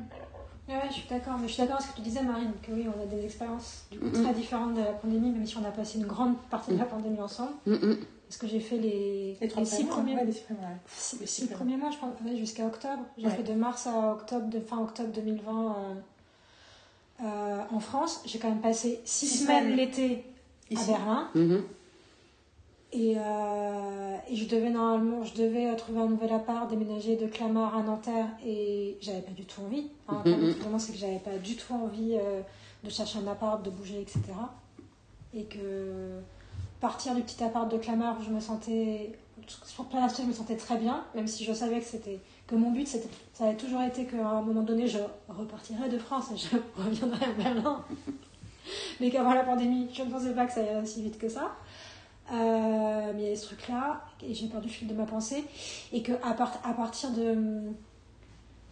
Speaker 3: Ouais, je suis d'accord. Mais je suis d'accord avec ce que tu disais, Marine, que oui, on a des expériences du coup, très différentes de la pandémie, même si on a passé une grande partie de la pandémie ensemble.
Speaker 2: Mm, mm.
Speaker 3: Parce que j'ai fait les,
Speaker 1: Les
Speaker 3: six
Speaker 1: premiers ouais, les six premiers mois, ouais.
Speaker 3: six,
Speaker 1: Les
Speaker 3: six
Speaker 1: six
Speaker 3: premiers mois, je pense, ouais, jusqu'à octobre. J'ai
Speaker 1: Ouais.
Speaker 3: fait de mars à octobre, de fin octobre 2020 euh, euh, en France. J'ai quand même passé six,
Speaker 1: Six
Speaker 3: semaines
Speaker 1: semaines.
Speaker 3: l'été à. Berlin.
Speaker 2: Mhm.
Speaker 3: Et, euh, et je devais normalement, je devais euh, trouver un nouvel appart, déménager de Clamart à Nanterre et j'avais pas du tout envie. Hein,
Speaker 2: Mhm.
Speaker 3: Vraiment, Vraiment, c'est que j'avais pas du tout envie euh, de chercher un appart, de bouger, etc. Et que partir du petit appart de Clamart où je me sentais, sur plein d'aspects, je me sentais très bien, même si je savais que c'était que mon but, c'était, ça avait toujours été qu'à un moment donné, je repartirais de France et je reviendrais à Berlin. Mais qu'avant la pandémie, je ne pensais pas que ça irait aussi vite que ça. Euh, mais il y a ce truc-là, et j'ai perdu le fil de ma pensée, et que à, part- à partir de.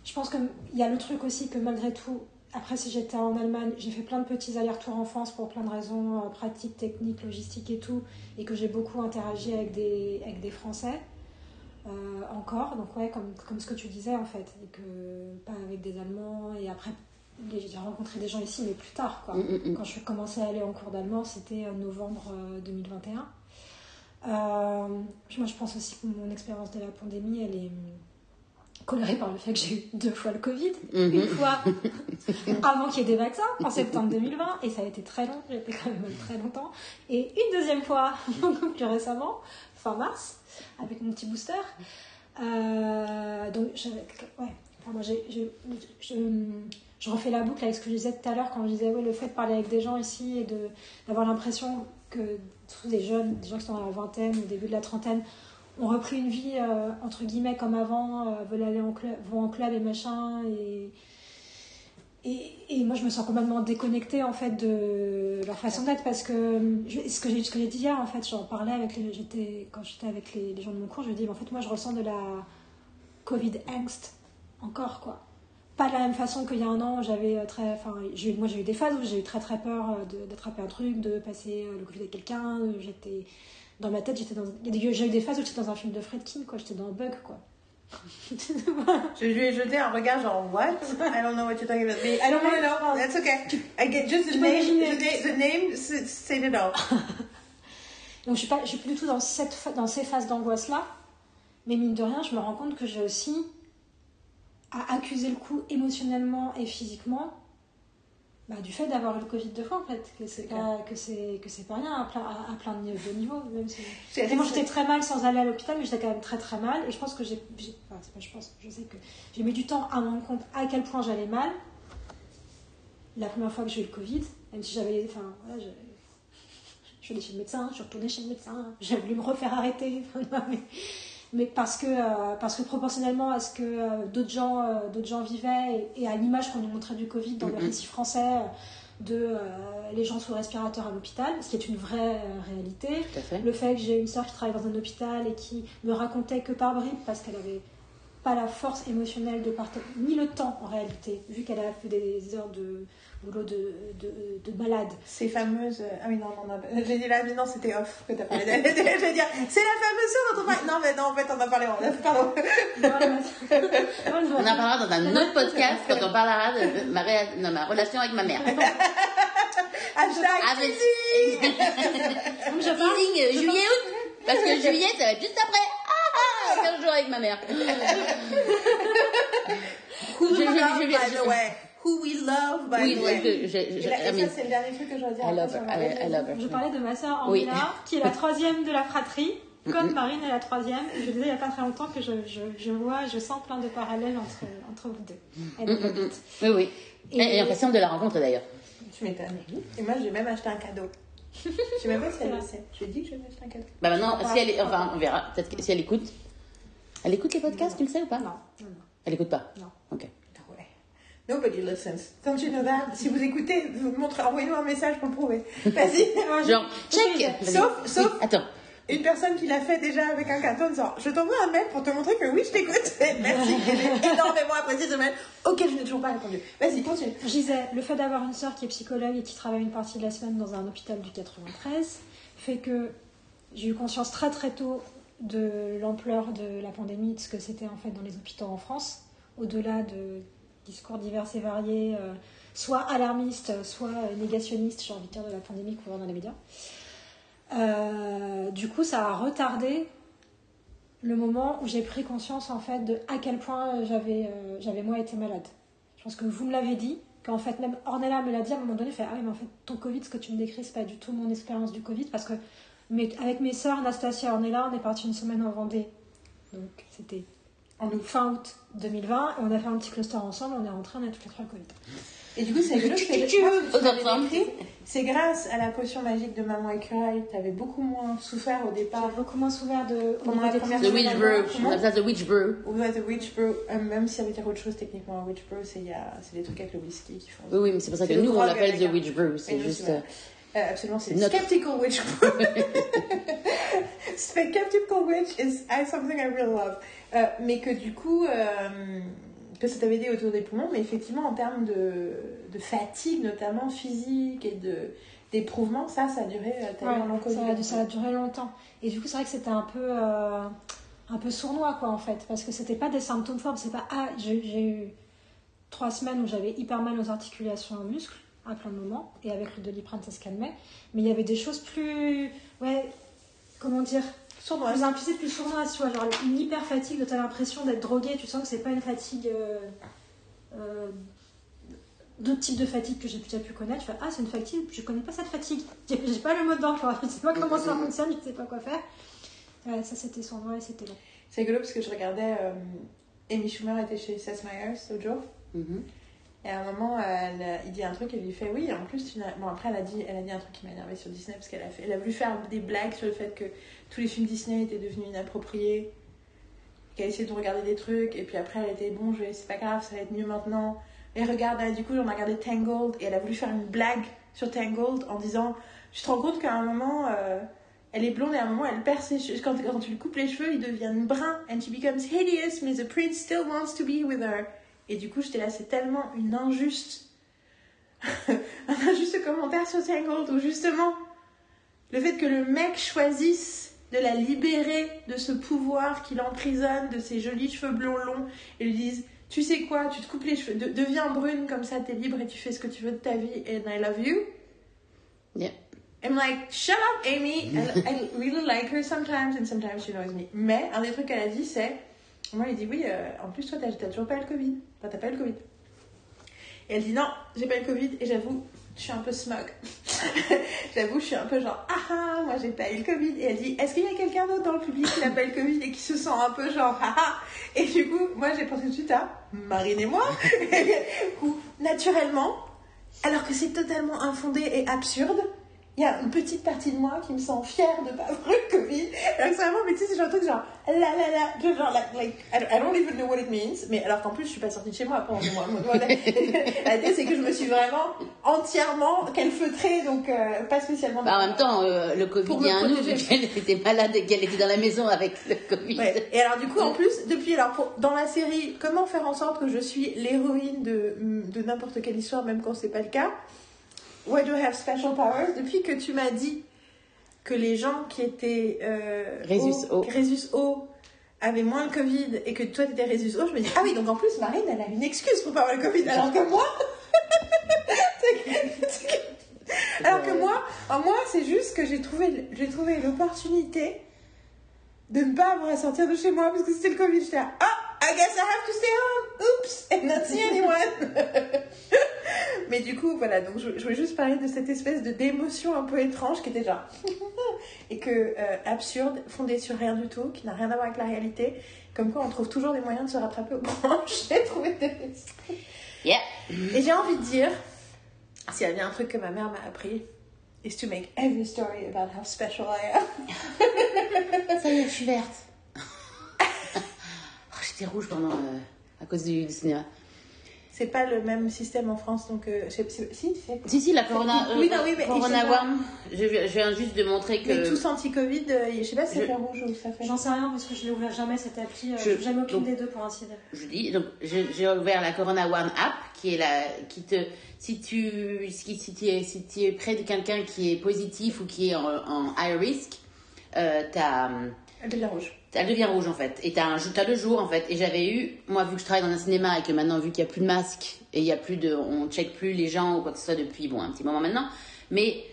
Speaker 3: Je pense qu'il y a le truc aussi que malgré tout, après si j'étais en Allemagne, j'ai fait plein de petits allers-retours en France pour plein de raisons euh, pratiques, techniques, logistiques et tout, et que j'ai beaucoup interagi avec des, avec des Français. euh, encore, donc ouais, comme, comme ce que tu disais en fait, et que pas avec des Allemands, et après j'ai rencontré des gens ici, mais plus tard quoi.
Speaker 2: Mm, mm, mm.
Speaker 3: Quand je commençais à aller en cours d'allemand, c'était en novembre euh, 2021. Euh, puis moi, je pense aussi que mon expérience de la pandémie, elle est colorée par le fait que j'ai eu deux fois le Covid.
Speaker 2: Mhm.
Speaker 3: Une fois avant qu'il y ait des vaccins, en septembre 2020, et ça a été très long, j'ai été quand même très longtemps. Et une deuxième fois, plus récemment, fin mars, avec mon petit booster. Euh, donc, ouais, enfin, moi, je, je refais la boucle avec ce que je disais tout à l'heure quand je disais ouais, le fait de parler avec des gens ici et de- d'avoir l'impression que tous des jeunes, des gens qui sont dans la vingtaine, au début de la trentaine, ont repris une vie euh, entre guillemets comme avant, euh, veulent aller en club, vont en club et machin. Et, et, moi je me sens complètement déconnectée en fait de leur façon d'être parce que ce que j'ai ce que j'ai dit hier en fait, j'en parlais avec les, j'étais quand j'étais avec les, les gens de mon cours, je dis en fait moi je ressens de la Covid angst encore quoi pas de la même façon qu'il y a un an, j'avais euh, très, enfin, moi j'ai eu des phases où j'ai eu très très peur euh, de- d'attraper un truc, de passer euh, le Covid à quelqu'un. J'étais dans ma tête, j'étais dans, j'ai eu des phases où j'étais dans un film de Fredkin, quoi. J'étais dans un bug, quoi.
Speaker 1: Je lui ai jeté un regard genre, what? I don't know what you're talking about. Mais I don't know. That's okay. I get just the name, the, na- the name, say it all.
Speaker 3: Donc je suis pas, je suis plus du tout dans cette, dans ces phases d'angoisse là, mais mine de rien, je me rends compte que j'ai aussi à accuser le coup émotionnellement et physiquement, bah, du fait d'avoir eu le Covid deux fois en fait, que c'est pas, que c'est que c'est pas rien à plein, à, à plein de ni- de niveaux. Même si... Moi j'étais très mal sans aller à l'hôpital, mais j'étais quand même très très mal. Et je pense que j'ai, enfin, pas je pense, je sais que j'ai mis du temps à me rendre compte à quel point j'allais mal. La première fois que j'ai eu le Covid, même si j'avais, enfin voilà, je, je suis allée chez le médecin, je suis retournée chez le médecin, j'ai voulu me refaire arrêter. Mais, parce que, euh, parce que proportionnellement à ce que euh, d'autres gens, euh, d'autres gens vivaient et, et à l'image qu'on nous montrait du Covid dans le récit français de les gens sous respirateur à l'hôpital, ce qui est une vraie réalité.
Speaker 2: Fait.
Speaker 3: Le fait que j'ai une soeur qui travaille dans un hôpital et qui me racontait que par bribes parce qu'elle avait pas la force émotionnelle de partager, ni le temps en réalité, vu qu'elle a fait des heures de boulot de, de, de malade.
Speaker 1: Ces fameuses. euh, Ah oui, non, non, non. J'ai dit là, mais non, c'était off que t'as parlé d'elle. Je vais dire, c'est la fameuse soeur dont on parle. Non, mais non, en fait, on en a parlé en off, pardon.
Speaker 2: On en parlera dans un autre podcast quand on parlera de ma, ré- non, ma relation avec ma mère.
Speaker 1: Hashtag
Speaker 2: Avec
Speaker 3: je parle-
Speaker 2: teasing, euh, juillet août parce que juillet ça va être juste après. Ah, 15 jours avec ma mère.
Speaker 1: Who
Speaker 2: Je- je- je- je-
Speaker 1: way. Who we love, by
Speaker 2: Oui,
Speaker 1: the
Speaker 2: je-
Speaker 1: way.
Speaker 2: je- je-
Speaker 1: Et,
Speaker 2: je-
Speaker 1: là- et
Speaker 2: I
Speaker 1: ça, c'est le dernier truc que je dois dire.
Speaker 2: I
Speaker 1: après
Speaker 2: love
Speaker 1: sur
Speaker 2: her.
Speaker 1: ma
Speaker 2: I, I
Speaker 1: relation.
Speaker 2: love her.
Speaker 3: Je parlais de ma sœur
Speaker 2: Oui.
Speaker 3: Angela, qui est la troisième de la fratrie, comme Marine est la troisième. Je disais il n'y a pas très longtemps que je, je, je vois, je sens plein de parallèles entre, entre vous deux. Elle est bête.
Speaker 2: Oui, oui.
Speaker 3: Et-
Speaker 2: de la rencontre d'ailleurs.
Speaker 1: Tu m'étonnes. Et moi, j'ai même acheté un cadeau. Je sais même pas si elle le sait. Je lui ai dit que je vais acheter un cadeau.
Speaker 2: Bah maintenant, si elle est, enfin, on verra. Peut-être que si elle écoute. Elle écoute les podcasts, tu le sais ou pas
Speaker 3: Non, non,
Speaker 2: Elle écoute pas.
Speaker 3: non.
Speaker 2: Ok.
Speaker 1: Nobody listens. Don't you know that? Si vous écoutez, vous montrez, envoyez-nous un message pour le prouver. Vas-y.
Speaker 2: Genre, check.
Speaker 1: Sauf-
Speaker 2: Oui,
Speaker 1: sauf-
Speaker 2: Attends.
Speaker 1: Une personne qui l'a fait déjà avec un carton en disant Je t'envoie un mail pour te montrer que oui, je t'écoute. Merci. J'ai énormément apprécié ce mail auquel je n'ai toujours pas répondu. Vas-y, continue.
Speaker 3: Je disais, le fait d'avoir une sœur qui est psychologue et qui travaille une partie de la semaine dans un hôpital du 93 fait que j'ai eu conscience très très tôt de l'ampleur de la pandémie, de ce que c'était en fait dans les hôpitaux en France, au-delà de discours divers et variés, euh, soit alarmistes, soit négationnistes, j'ai envie de dire, de la pandémie qu'on dans les médias. Euh, du coup, ça a retardé le moment où j'ai pris conscience en fait de à quel point j'avais euh, j'avais moi été malade. Je pense que vous me l'avez dit, qu'en fait même Ornella me l'a dit à un moment donné, fait ah mais en fait ton Covid, ce que tu me décris, c'est pas du tout mon expérience du Covid parce que mais avec mes sœurs Anastasia et Ornella, on est parti une semaine en Vendée, donc c'était en août, fin août 2020 et on a fait un petit cluster ensemble, on est rentrés, on a toutes les trois Covid.
Speaker 1: Et du coup, c'est rigolo.
Speaker 2: Tu- tu
Speaker 1: tu C'est grâce à la potion magique de Maman Écureuil. T'avais beaucoup moins souffert au départ.
Speaker 3: Beaucoup moins souffert de
Speaker 1: Pendant la
Speaker 3: des
Speaker 1: première
Speaker 2: The. Witch
Speaker 1: semaine
Speaker 2: Brew. On appelle The Witch Brew.
Speaker 1: Ouais, The Witch Brew, euh, même si ça veut dire autre chose techniquement, Witch Brew, c'est des trucs avec le whisky qui font.
Speaker 2: Oui, oui, mais c'est pour ça que nous, on l'appelle The Witch Brew. C'est juste. Euh,
Speaker 1: absolument, c'est
Speaker 2: Notre-
Speaker 1: Skeptical Witch. Skeptical Witch is something I really love. Euh, mais que du coup, euh, que ça t'avait aidé autour des poumons, mais effectivement, en termes de, de fatigue, notamment physique et de d'éprouvement, ça, ça a duré tellement
Speaker 3: Ouais,
Speaker 1: longtemps.
Speaker 3: ça, a, ça a duré longtemps. Et du coup, c'est vrai que c'était un peu, euh, un peu sournois, quoi, en fait. Parce que c'était pas des symptômes forts. C'est pas, ah, j'ai eu trois semaines où j'avais hyper mal aux articulations aux muscles, à plein de moments. Et avec le doliprane, ça se calmait. Mais il y avait des choses plus, ouais, comment dire,
Speaker 1: Sournoise.
Speaker 3: plus implicites, plus sournoises, tu vois. Genre une hyper fatigue, où t'as l'impression d'être drogué. Tu sens que c'est pas une fatigue. euh, euh, d'autres types de fatigue que j'ai déjà pu connaître, je fais ah c'est une fatigue, je connais pas cette fatigue, j'ai pas le mot d'emploi, je sais pas comment ça fonctionne, je sais pas quoi faire. Ouais, ça c'était son nom et c'était long.
Speaker 1: C'est rigolo parce que je regardais. Euh, Amy Schumer était chez Seth Meyers l'autre jour.
Speaker 2: mhm.
Speaker 1: Et à un moment, elle, il dit un truc, elle lui fait oui. En plus, tu bon après, elle a dit, elle a dit un truc qui m'a énervé sur Disney parce qu'elle a a voulu faire des blagues sur le fait que tous les films Disney étaient devenus inappropriés, qu'elle essayait de regarder des trucs. Et puis après, elle était bon, je c'est pas grave, ça va être mieux maintenant. Et regarde, du coup, on a regardé Tangled et elle a voulu faire une blague sur Tangled en disant, je te rends compte qu'à un moment. euh, elle est blonde et à un moment elle perd ses cheveux. Quand, quand tu lui coupes les cheveux, ils deviennent bruns. And she becomes hideous, but the prince still wants to be with her. Et du coup, j'étais là, c'est tellement une injuste. un injuste commentaire sur Tangled où justement, le fait que le mec choisisse de la libérer de ce pouvoir qui l'emprisonne, de ses jolis cheveux blonds longs, et lui dise Tu sais quoi, tu te coupes les cheveux, de- deviens brune comme ça, t'es libre et tu fais ce que tu veux de ta vie, and I love you.
Speaker 2: Yeah.
Speaker 1: I'm like, shut up, Amy. I, I really like her sometimes, and sometimes she annoys me. Mais un des trucs qu'elle a dit, c'est. Moi, il dit oui, euh, en plus, toi, t'as toujours pas le Covid. Enfin, t'as pas le Covid. Et elle dit non, j'ai pas eu le Covid et j'avoue, je suis un peu smug. j'avoue, je suis un peu genre ah ah, moi j'ai pas eu le Covid. Et elle dit est-ce qu'il y a quelqu'un d'autre dans le public qui n'a pas eu le Covid et qui se sent un peu genre ah ah? Et du coup, moi j'ai pensé tout de suite à Marine et moi. Où naturellement, alors que c'est totalement infondé et absurde, il y a une petite partie de moi qui me sent fière de pas avoir eu le Covid. Alors c'est vraiment, mais tu sais, c'est genre un truc genre, la la la, genre, like, like, I don't- even know what it means. Mais alors qu'en plus, je suis pas sortie de chez moi pendant deux mois. Moi, moi, La idée, c'est que je me suis vraiment entièrement calfeutrée, donc euh, pas spécialement.
Speaker 2: Bah, en même temps, euh, le Covid, il y a un nous, qu'elle était malade et qu'elle était dans la maison avec le Covid.
Speaker 1: Ouais. Et alors du coup, en plus, depuis alors pour- dans la série, comment faire en sorte que je suis l'héroïne de, de n'importe quelle histoire, même quand c'est pas le cas. Why do I have special powers? Depuis que tu m'as dit que les gens qui étaient euh,
Speaker 2: Rhésus O.
Speaker 1: Rhésus O avaient moins le Covid et que toi t'étais Rhésus O, je me dis ah oui donc en plus Marine elle a une excuse pour pas avoir le Covid alors que moi alors que moi en moi c'est juste que j'ai trouvé j'ai trouvé l'opportunité de ne pas avoir à sortir de chez moi parce que c'était le Covid. J'étais ah, I guess I have to stay home. Oops, and not see anyone. Mais du coup, voilà, donc je, je voulais juste parler de cette espèce de d'émotion un peu étrange qui était genre. et que euh, absurde, fondée sur rien du tout, qui n'a rien à voir avec la réalité. Comme quoi, on trouve toujours des moyens de se rattraper au branches. J'ai trouvé intéressant.
Speaker 2: Yeah.
Speaker 1: Et j'ai envie de dire, s'il y a bien un truc que ma mère m'a appris, is to make every story about how special I am.
Speaker 2: Ça y est, je suis verte. J'étais rouge pendant. euh, à cause du, du cinéma.
Speaker 1: C'est pas le même système en France, donc euh, si, c'est.
Speaker 2: Si, si, la Corona.
Speaker 1: Oui,
Speaker 2: euh,
Speaker 1: non, oui, mais
Speaker 2: Corona
Speaker 1: je sais pas.
Speaker 2: One, je, je viens juste de montrer que.
Speaker 1: Mais tous anti-Covid, euh, je sais pas si ça
Speaker 2: Je-
Speaker 1: fait rouge ou ça fait.
Speaker 3: J'en sais rien parce que je l'ai ouvert jamais cette appli. euh,
Speaker 2: Je-
Speaker 3: Jamais aucune
Speaker 2: donc-
Speaker 3: des deux pour ainsi dire.
Speaker 2: je dis donc j'ai j'ai ouvert la Corona One app qui est la qui te si tu si, si tu es si tu es près de quelqu'un qui est positif ou qui est en, en high risk euh, t'as
Speaker 1: Elle devient rouge.
Speaker 2: elle devient rouge en fait et t'as un t'as le jour en fait et j'avais eu moi vu que je travaille dans un cinéma et que maintenant vu qu'il y a plus de masques et il y a plus de on check plus les gens ou quoi que ce soit depuis bon un petit moment maintenant mais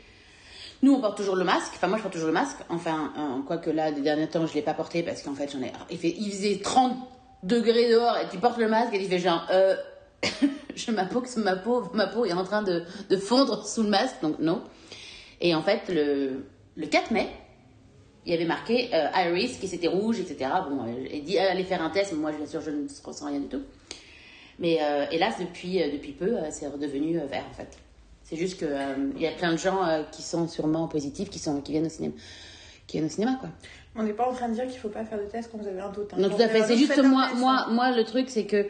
Speaker 2: nous, on porte toujours le masque. Enfin, moi, je porte toujours le masque. Enfin, euh, quoique là, des derniers temps, je l'ai pas porté parce qu'en fait, j'en ai. Il, fait... faisait 30 degrés dehors et tu portes le masque et tu fais genre. Euh... je ma peau, ma peau, ma peau est en train de, de fondre sous le masque, donc non. Et en fait, le, le 4 mai, il y avait marqué euh, risk et c'était rouge, etc. Bon, euh, j'ai dit allez faire un test, mais moi, bien sûr, je ne ressens rien du tout. Mais euh, hélas, depuis, euh, depuis peu, euh, c'est redevenu vert en fait. C'est juste que euh, il y a plein de gens qui sont sûrement positifs, qui sont qui viennent au cinéma, qui viennent au cinéma quoi.
Speaker 1: On n'est pas en train de dire qu'il faut pas faire de test quand vous avez un doute. hein.
Speaker 2: Non, tout à fait. C'est juste
Speaker 1: un
Speaker 2: moi, moi,
Speaker 1: hein.
Speaker 2: moi, le truc, c'est que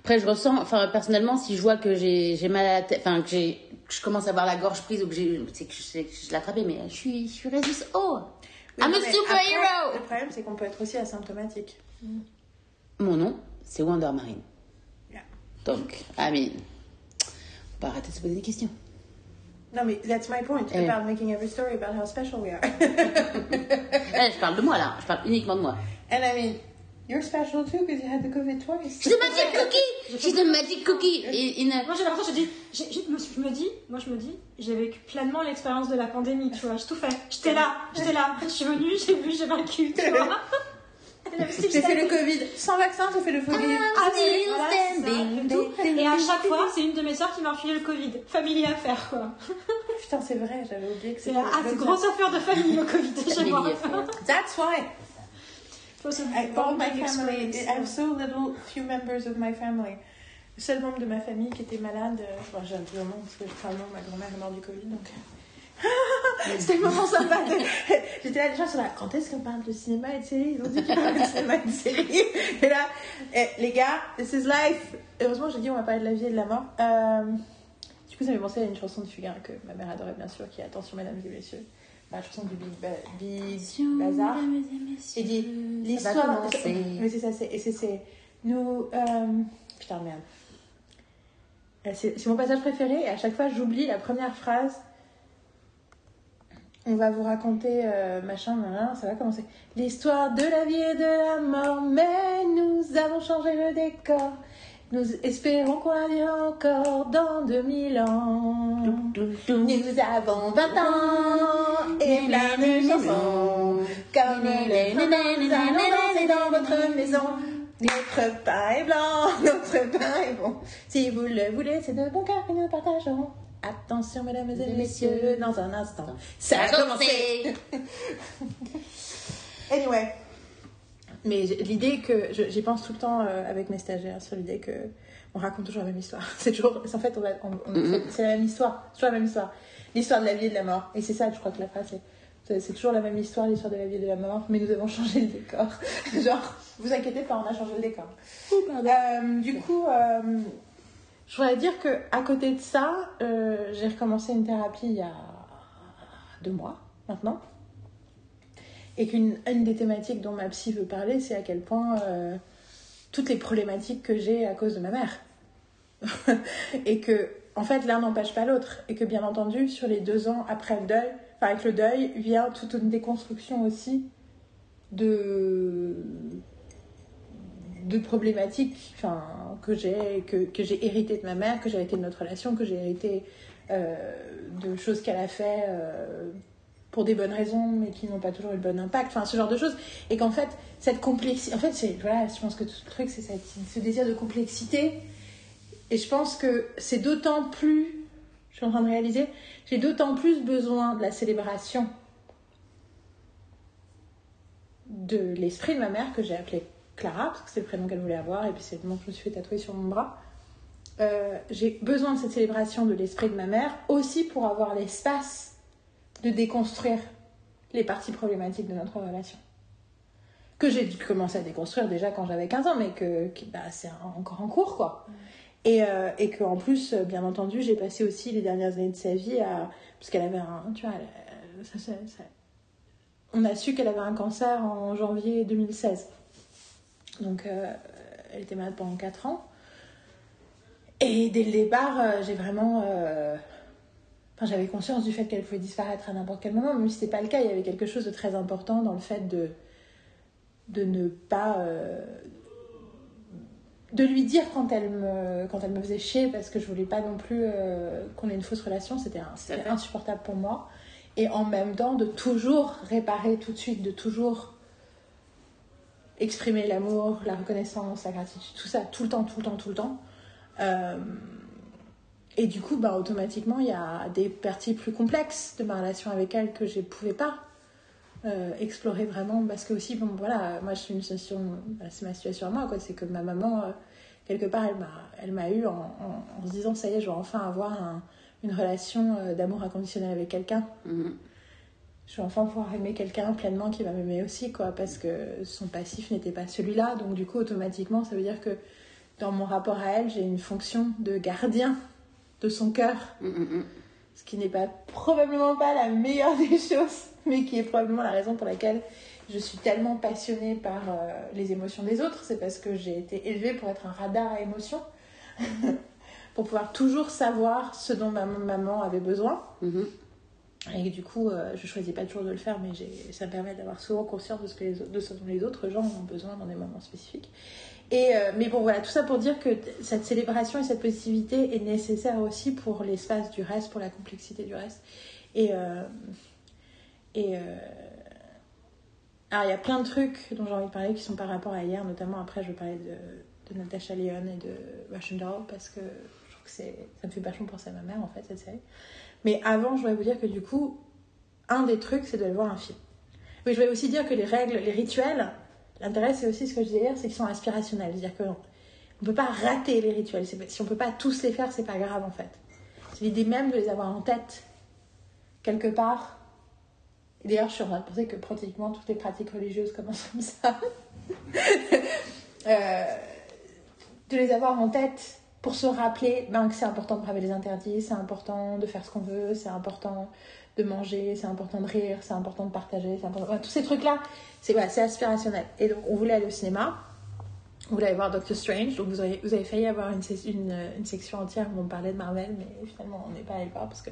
Speaker 2: après, je ressens, enfin, personnellement, si je vois que j'ai mal à la tête, enfin, que que je commence à avoir la gorge prise ou que que je, que l'ai attrapé, mais je suis, je suis résiste. Oh, I'm
Speaker 1: non,
Speaker 2: a superhero.
Speaker 1: après, Le problème, c'est qu'on peut être aussi asymptomatique.
Speaker 2: Mon nom, c'est Wonder Marine.
Speaker 1: Yeah.
Speaker 2: Donc, Amine, faut pas arrêter de se poser des questions.
Speaker 1: Non, mais that's my point.
Speaker 2: Eh.
Speaker 1: About making every story about how special we are.
Speaker 2: Eh, je parle de moi là, je parle uniquement de moi.
Speaker 1: And I mean, you're special too because you had the COVID twice.
Speaker 2: She's a magic cookie. She's a magic cookie. Et, a-
Speaker 3: Moi j'ai l'impression, je dis, j'ai- j'ai- je me dis, moi je me dis, j'ai vécu pleinement l'expérience de la pandémie, tu vois, j'ai tout fait. J'étais là, j'étais là, je suis venue, j'ai vu, j'ai vaincu, tu vois.
Speaker 1: J'ai fait le Covid sans vaccin, j'ai fait le Covid.
Speaker 3: Ah, oui,
Speaker 2: Still
Speaker 3: voilà, et à chaque fois, c'est une de mes soeurs qui m'a refilé le Covid. Famille à faire, quoi.
Speaker 1: Putain, c'est vrai, j'avais oublié que
Speaker 3: C'est
Speaker 1: c'était.
Speaker 3: ah, c'est grosse affaire de famille, le Covid, chez moi.
Speaker 1: That's why. I, all my family, I have so little, few members of my family. Le seul membre de ma famille qui était malade, euh, bon, j'ai un peu un nom parce que vraiment ma grand-mère est morte du Covid donc. C'était le moment sympa. de- J'étais là, gens sont là, quand est-ce qu'on parle de cinéma et de série? Ils ont dit qu'ils parlaient de cinéma et de série. Et là, eh, les gars, this is life. Heureusement, j'ai dit on va parler de la vie et de la mort. Euh, du coup, ça m'a pensé à une chanson de Fugain que ma mère adorait bien sûr, qui est Attention mesdames et messieurs. La chanson du Big, ba Big Bazar. Et dit l'histoire. c'est ça, c'est. Et c'est. c'est- Nous. euh, Putain, merde. Euh, C'est mon passage préféré et à chaque fois j'oublie la première phrase. On va vous raconter euh, machin, nan, ça va commencer. L'histoire de la vie et de la mort, mais nous avons changé le décor. Nous espérons qu'on la vivra encore dans 2000 ans. Nous avons 20 ans et plein de chansons. Comme les nous allons danser dans votre maison. Notre pain est blanc, notre pain est bon. Si vous le voulez, c'est de bon cœur que nous partagerons. Attention, mesdames et messieurs, dans un instant. Ça a commencé Anyway. Mais l'idée que je- j'y pense tout le temps euh, avec mes stagiaires sur l'idée que on raconte toujours la même histoire. C'est toujours, en fait, on va- on- on-
Speaker 2: Mhm.
Speaker 1: c'est la même histoire, c'est toujours la même histoire. L'histoire de la vie et de la mort. Et c'est ça, je crois que la phrase, c'est toujours la même histoire, l'histoire de la vie et de la mort, mais nous avons changé le décor. Genre, vous inquiétez pas, on a changé le décor. Euh, du coup, euh, je voudrais dire que à côté de ça, euh, j'ai recommencé une thérapie il y a deux mois maintenant. Et qu'une une des thématiques dont ma psy veut parler, c'est à quel point euh, toutes les problématiques que j'ai à cause de ma mère. et que, en fait, l'un n'empêche pas l'autre. Et que, bien entendu, sur les deux ans après le deuil, enfin, avec le deuil, vient toute une déconstruction aussi de de problématiques que j'ai que, que j'ai de ma mère, que j'ai hérité de notre relation, que j'ai hérité euh, de choses qu'elle a fait euh, pour des bonnes raisons, mais qui n'ont pas toujours eu le bon impact, enfin ce genre de choses. Et qu'en fait, cette complexité, en fait, c'est voilà, je pense que tout le truc, c'est ce désir de complexité. Et je pense que c'est d'autant plus, je suis en train de réaliser, j'ai d'autant plus besoin de la célébration de l'esprit de ma mère que j'ai appelé Clara, parce que c'est le prénom qu'elle voulait avoir, et puis c'est le nom que je me suis fait tatouer sur mon bras. Euh, j'ai besoin de cette célébration de l'esprit de ma mère aussi pour avoir l'espace de déconstruire les parties problématiques de notre relation. Que j'ai dû commencer à déconstruire déjà quand j'avais 15 ans, mais que, que, bah, c'est encore en cours, quoi. Et, euh, et qu'en plus, euh, bien entendu, j'ai passé aussi les dernières années de sa vie à. Parce qu'elle avait un. Tu vois, elle- ça- ça- ça- on a su qu'elle avait un cancer en janvier 2016. Donc, euh, elle était malade pendant 4 ans. Et dès le départ, euh, j'ai vraiment. euh, Enfin, j'avais conscience du fait qu'elle pouvait disparaître à n'importe quel moment, même si c'était pas le cas. Il y avait quelque chose de très important dans le fait de, de ne pas. euh, de lui dire quand elle, me, quand elle me faisait chier, parce que je voulais pas non plus euh, qu'on ait une fausse relation. C'était insupportable pour moi. Et en même temps, de toujours réparer tout de suite, de toujours exprimer l'amour, la reconnaissance, la gratitude, tout ça, tout le temps, tout le temps, tout le temps. Euh, et du coup, bah, automatiquement, il y a des parties plus complexes de ma relation avec elle que je ne pouvais pas euh, explorer vraiment. Parce que aussi, bon, voilà, moi, je suis une situation, bah, c'est ma situation à moi, quoi. C'est que ma maman, euh, quelque part, elle m'a, eu en, en- en se disant, ça y est, je vais enfin avoir un- une relation euh, d'amour inconditionnel avec quelqu'un.
Speaker 2: Mhm.
Speaker 1: Je vais enfin pouvoir aimer quelqu'un pleinement qui va m'aimer aussi, quoi, parce que son passif n'était pas celui-là. Donc, du coup, automatiquement, ça veut dire que dans mon rapport à elle, j'ai une fonction de gardien de son cœur,
Speaker 2: Mhm, mhm.
Speaker 1: ce qui n'est pas probablement pas la meilleure des choses, mais qui est probablement la raison pour laquelle je suis tellement passionnée par euh, les émotions des autres. C'est parce que j'ai été élevée pour être un radar à émotions, pour pouvoir toujours savoir ce dont ma maman avait besoin. Et du coup, euh, je choisis pas toujours de le faire, mais ça me permet d'avoir souvent conscience de ce, que les, de ce dont les autres gens ont besoin dans des moments spécifiques. Euh, mais bon, voilà, tout ça pour dire que cette célébration et cette positivité est nécessaire aussi pour l'espace du reste, pour la complexité du reste. Et, euh, et euh, alors, il y a plein de trucs dont j'ai envie de parler qui sont par rapport à hier, notamment après, je vais parler de, Natasha Lyonne et de Russian Doll parce que je trouve que ça me fait vachement penser à ma mère en fait, cette série. Mais avant, je voudrais vous dire que du coup, un des trucs, c'est d'aller voir un film. Oui, je voulais aussi dire que les règles, les rituels, l'intérêt, c'est aussi ce que je disais hier, c'est qu'ils sont aspirationnels. C'est-à-dire que non, on peut pas rater les rituels. Si on peut pas tous les faire, c'est pas grave en fait. C'est l'idée même de les avoir en tête, quelque part. D'ailleurs, je suis en train de penser que pratiquement toutes les pratiques religieuses commencent comme ça. Euh, de les avoir en tête pour se rappeler ben, que c'est important de braver les interdits, c'est important de faire ce qu'on veut, c'est important de manger, c'est important de rire, c'est important de partager, c'est important... voilà, tous ces trucs-là, c'est voilà, aspirationnel. Et donc, on voulait aller au cinéma, on voulait aller voir Doctor Strange, donc vous avez, vous avez failli avoir une, une, une section entière où on parlait de Marvel, mais finalement, on n'est pas allé voir parce que,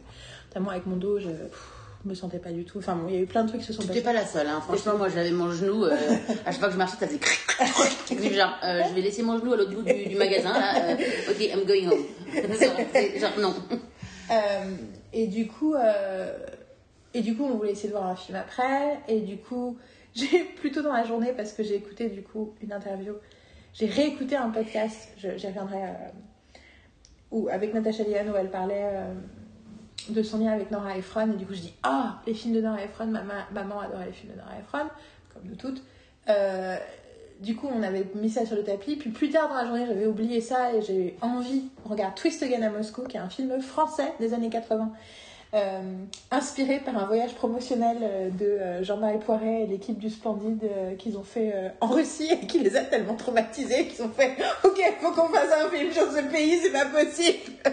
Speaker 1: notamment avec mon dos, je me sentais pas du tout. Enfin, bon, il y a eu plein de trucs qui se sont passés.
Speaker 2: pas la seule, hein. franchement, moi j'avais mon genou, euh, à chaque fois que je marchais, ça faisait. Genre, euh, je vais laisser mon genou à l'autre bout du, du magasin, là. euh, ok, I'm going home. genre, non.
Speaker 1: Euh, et du coup, euh, et du coup, on voulait essayer de voir un film après. Et du coup, j'ai plutôt dans la journée parce que j'ai écouté du coup une interview j'ai réécouté un podcast, j'y reviendrai, euh, avec Natasha Liano, elle parlait euh, de son lien avec Nora Ephron, et du coup je dis Ah, les films de Nora Ephron, maman, maman adorait les films de Nora Ephron, comme nous toutes. Du coup, on avait mis ça sur le tapis, puis plus tard dans la journée, j'avais oublié ça et j'ai eu envie. Regarde Twist Again à Moscou, qui est un film français des années 80. Euh, inspiré par un voyage promotionnel euh, de euh, Jean-Marie Poiret et l'équipe du Splendide euh, qu'ils ont fait en Russie et qui les a tellement traumatisés qu'ils ont fait Ok, faut qu'on fasse un film sur ce pays, c'est pas possible.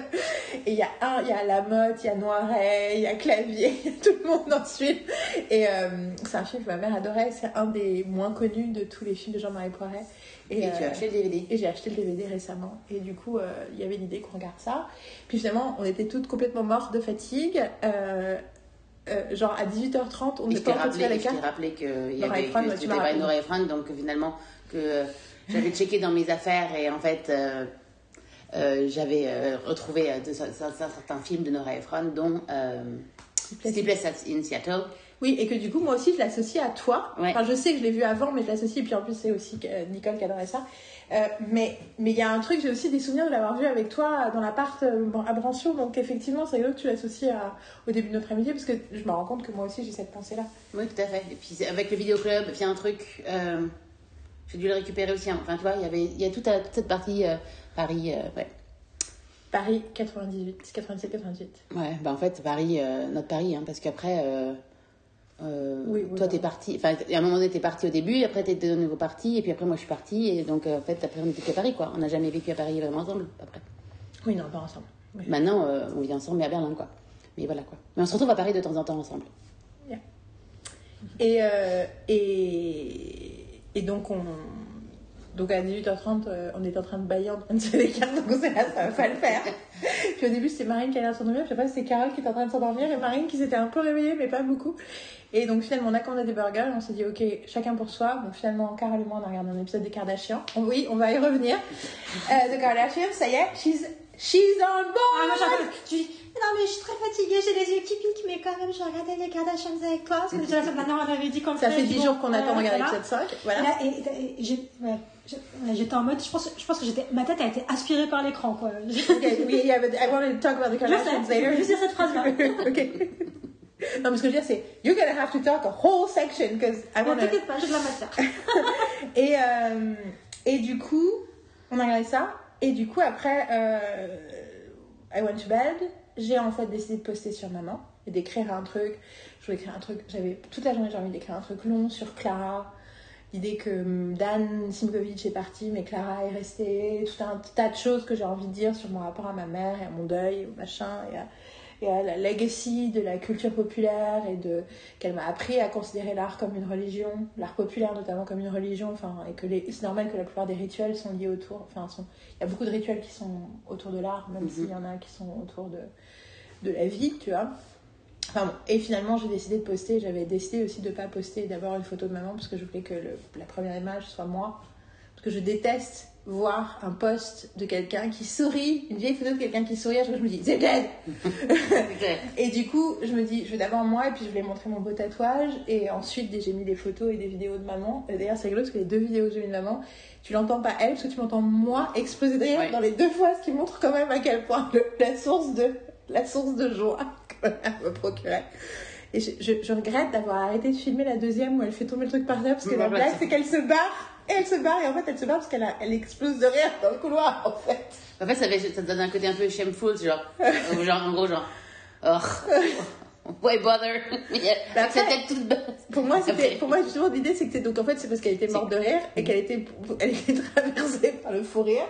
Speaker 1: Et il y a un, il y a Lamotte, il y a Noiret, il y a Clavier, y a tout le monde dans ce. Et euh, c'est un film que ma mère adorait, c'est un des moins connus de tous les films de Jean-Marie Poiret.
Speaker 2: Et, tu
Speaker 1: euh,
Speaker 2: as acheté le DVD.
Speaker 1: et j'ai acheté le DVD récemment. Et du coup, euh, il y avait l'idée qu'on regarde ça. Puis finalement, on était toutes complètement mortes de fatigue. Euh, euh, genre à 18h30, on
Speaker 2: Et
Speaker 1: pas en train les
Speaker 2: je t'ai
Speaker 1: cartes.
Speaker 2: rappelé que il y
Speaker 1: Nora
Speaker 2: avait
Speaker 1: Ephron,
Speaker 2: que
Speaker 1: tu
Speaker 2: pas. Nora Ephron, donc finalement que euh, j'avais checké dans mes affaires et en fait euh, euh, j'avais euh, retrouvé euh, certains films de Nora Ephron, dont euh, Sleepless in Seattle.
Speaker 1: Oui, et que du coup, moi aussi, je l'associe à toi.
Speaker 2: Ouais.
Speaker 1: Enfin, je sais que je l'ai vu avant, mais je l'associe. Et puis en plus, c'est aussi Nicole qui adorait ça. Euh, mais mais il y a un truc, j'ai aussi des souvenirs de l'avoir vu avec toi dans l'appart euh, à Brancion. Donc effectivement, c'est rigolo que tu l'associes au début de notre amitié, parce que je me rends compte que moi aussi, j'ai cette pensée-là.
Speaker 2: Oui, tout à fait. Et puis avec le vidéoclub, il y a un truc, euh, j'ai dû le récupérer aussi. hein. Enfin, tu vois, il y avait, il y a toute, toute cette partie euh, Paris, euh, ouais.
Speaker 1: Paris 98, 97, 98.
Speaker 2: Ouais, bah en fait, Paris, euh, notre Paris, hein, parce qu'après, euh,
Speaker 1: Oui, oui,
Speaker 2: toi, t'es parti. Enfin, à un moment donné, t'es parti au début, après, t'es de nouveau parti, et puis après, moi, je suis partie, et donc, euh, en fait, après, on était qu'à Paris, quoi. On n'a jamais vécu à Paris vraiment ensemble, après.
Speaker 1: Oui, non, pas ensemble. Oui.
Speaker 2: Maintenant, euh, on vit ensemble, mais à Berlin, quoi. Mais voilà, quoi. Mais on se retrouve à Paris de temps en temps ensemble.
Speaker 1: Et, euh, et, et donc, on, donc à 18h30, euh, on était en train de bailler, en train de se cartes, donc on s'est dit, ah, ça va pas le faire. Puis au début, c'était Marine qui allait s'endormir, je sais pas si c'est Carole qui était en train de s'endormir, et Marine qui s'était un peu réveillée, mais pas beaucoup. Et donc finalement, on a commandé des burgers, on s'est dit, ok, chacun pour soi. Donc finalement, Carole et moi, on a regardé un épisode des Kardashians. Oui, on va y revenir. Euh, The Kardashians, ça y est, she's, she's on board!
Speaker 3: Ah, non, mais je suis très fatiguée, j'ai les yeux qui piquent, mais quand même, je regardais les Kardashians avec toi. Parce que déjà, dernière, on avait dit qu'on
Speaker 1: Ça fait
Speaker 3: je dis,
Speaker 1: 10 jours qu'on attend de regarder l'épisode 5, voilà.
Speaker 3: Et là, et- et- et j'ai- ouais, je- ouais, j'étais en mode, je pense, je pense que j'étais, ma tête a été aspirée par l'écran, quoi.
Speaker 1: Okay, we, yeah, but I wanted to talk about the
Speaker 3: Je
Speaker 1: Kardashians later.
Speaker 3: cette phrase-là.
Speaker 1: ok. Non, mais ce que je veux dire, c'est You're gonna have to talk a whole section because I
Speaker 3: Ne
Speaker 1: wanna.
Speaker 3: t'inquiète pas, de la matière.
Speaker 1: Et, euh, et du coup, on a regardé ça. Et du coup, après, euh, I went to bed. J'ai en fait décidé de poster sur maman et d'écrire un truc. Je voulais écrire un truc. J'avais toute la journée, j'ai envie d'écrire un truc long sur Clara. L'idée que hum, Dan Simkovic est parti, mais Clara est restée. Tout un tas de choses que j'ai envie de dire sur mon rapport à ma mère et à mon deuil, au machin, et à, et à la legacy de la culture populaire et de qu'elle m'a appris à considérer l'art comme une religion, l'art populaire notamment comme une religion, enfin, et que les- c'est normal que la plupart des rituels sont liés autour, enfin, sont- il y a beaucoup de rituels qui sont autour de l'art, même
Speaker 2: Mhm.
Speaker 1: s'il y en a qui sont autour de, de la vie, tu vois. Enfin bon, et finalement j'ai décidé de poster, j'avais décidé aussi de ne pas poster d'abord une photo de maman parce que je voulais que le- la première image soit moi, parce que je déteste voir un post de quelqu'un qui sourit, une vieille photo de quelqu'un qui sourit, je me dis c'est dead et du coup, je me dis, je vais d'abord moi, et puis je voulais montrer mon beau tatouage. Et ensuite, j'ai mis des photos et des vidéos de maman. Et d'ailleurs, c'est rigolo parce que les deux vidéos que j'ai mis de maman, tu l'entends pas elle, parce que tu m'entends moi exploser de rire
Speaker 2: Ouais.
Speaker 1: dans les deux fois, ce qui montre quand même à quel point le- la, source de, la source de joie que me procurait. Et je, je- je regrette d'avoir arrêté de filmer la deuxième où elle fait tomber le truc par terre, parce que la blague,
Speaker 2: c'est-
Speaker 1: qu'elle se barre. Et elle se barre, et en fait, elle se barre parce qu'elle elle explose de rire dans le couloir, en fait.
Speaker 2: En fait, ça, donne un côté un peu shameful, genre, genre en gros, genre, oh, why bother?
Speaker 1: Bah
Speaker 2: tête toute basse.
Speaker 1: Pour moi, c'était, pour moi, justement, l'idée, c'est que c'est, donc en fait, c'est parce qu'elle était morte de rire et qu'elle était, elle était traversée par le fou rire.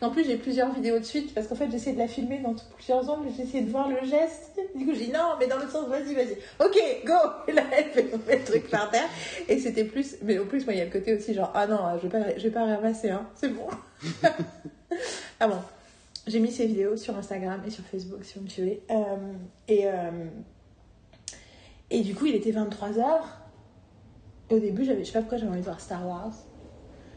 Speaker 1: En plus, j'ai plusieurs vidéos de suite parce qu'en fait, j'essaie de la filmer dans plusieurs angles, j'ai essayé de voir le geste. Du coup, j'ai dit non, mais dans le sens, vas-y, vas-y. Ok, go! Et là, elle fait tomber le truc par terre. Et c'était plus, mais au plus, moi, il y a le côté aussi genre, ah non, je vais pas, je vais pas ramasser, hein. C'est bon. ah bon. J'ai mis ces vidéos sur Instagram et sur Facebook si vous me suivez. Euh, et, euh, et du coup, il était 23h. Et au début, je sais pas pourquoi j'avais envie de voir Star Wars.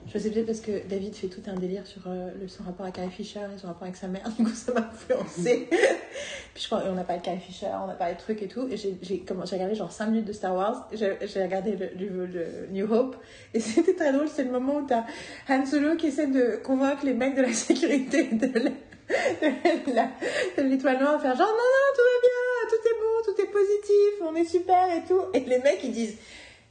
Speaker 1: Je sais peut-être parce que David fait tout un délire sur euh, le, son rapport à Carrie Fisher et son rapport avec sa mère. Du coup, ça m'a influencé. Puis je crois, on a parlé de Carrie Fisher, on a parlé de trucs et tout. Et j'ai regardé genre 5 minutes de Star Wars. J'ai regardé le, le- le New Hope. Et c'était très drôle. C'est le moment où t'as Han Solo qui essaie de convaincre les mecs de la sécurité de de l'étoile noire, de faire genre non, non, tout va bien, tout est bon, tout est positif, on est super et tout. Et les mecs ils disent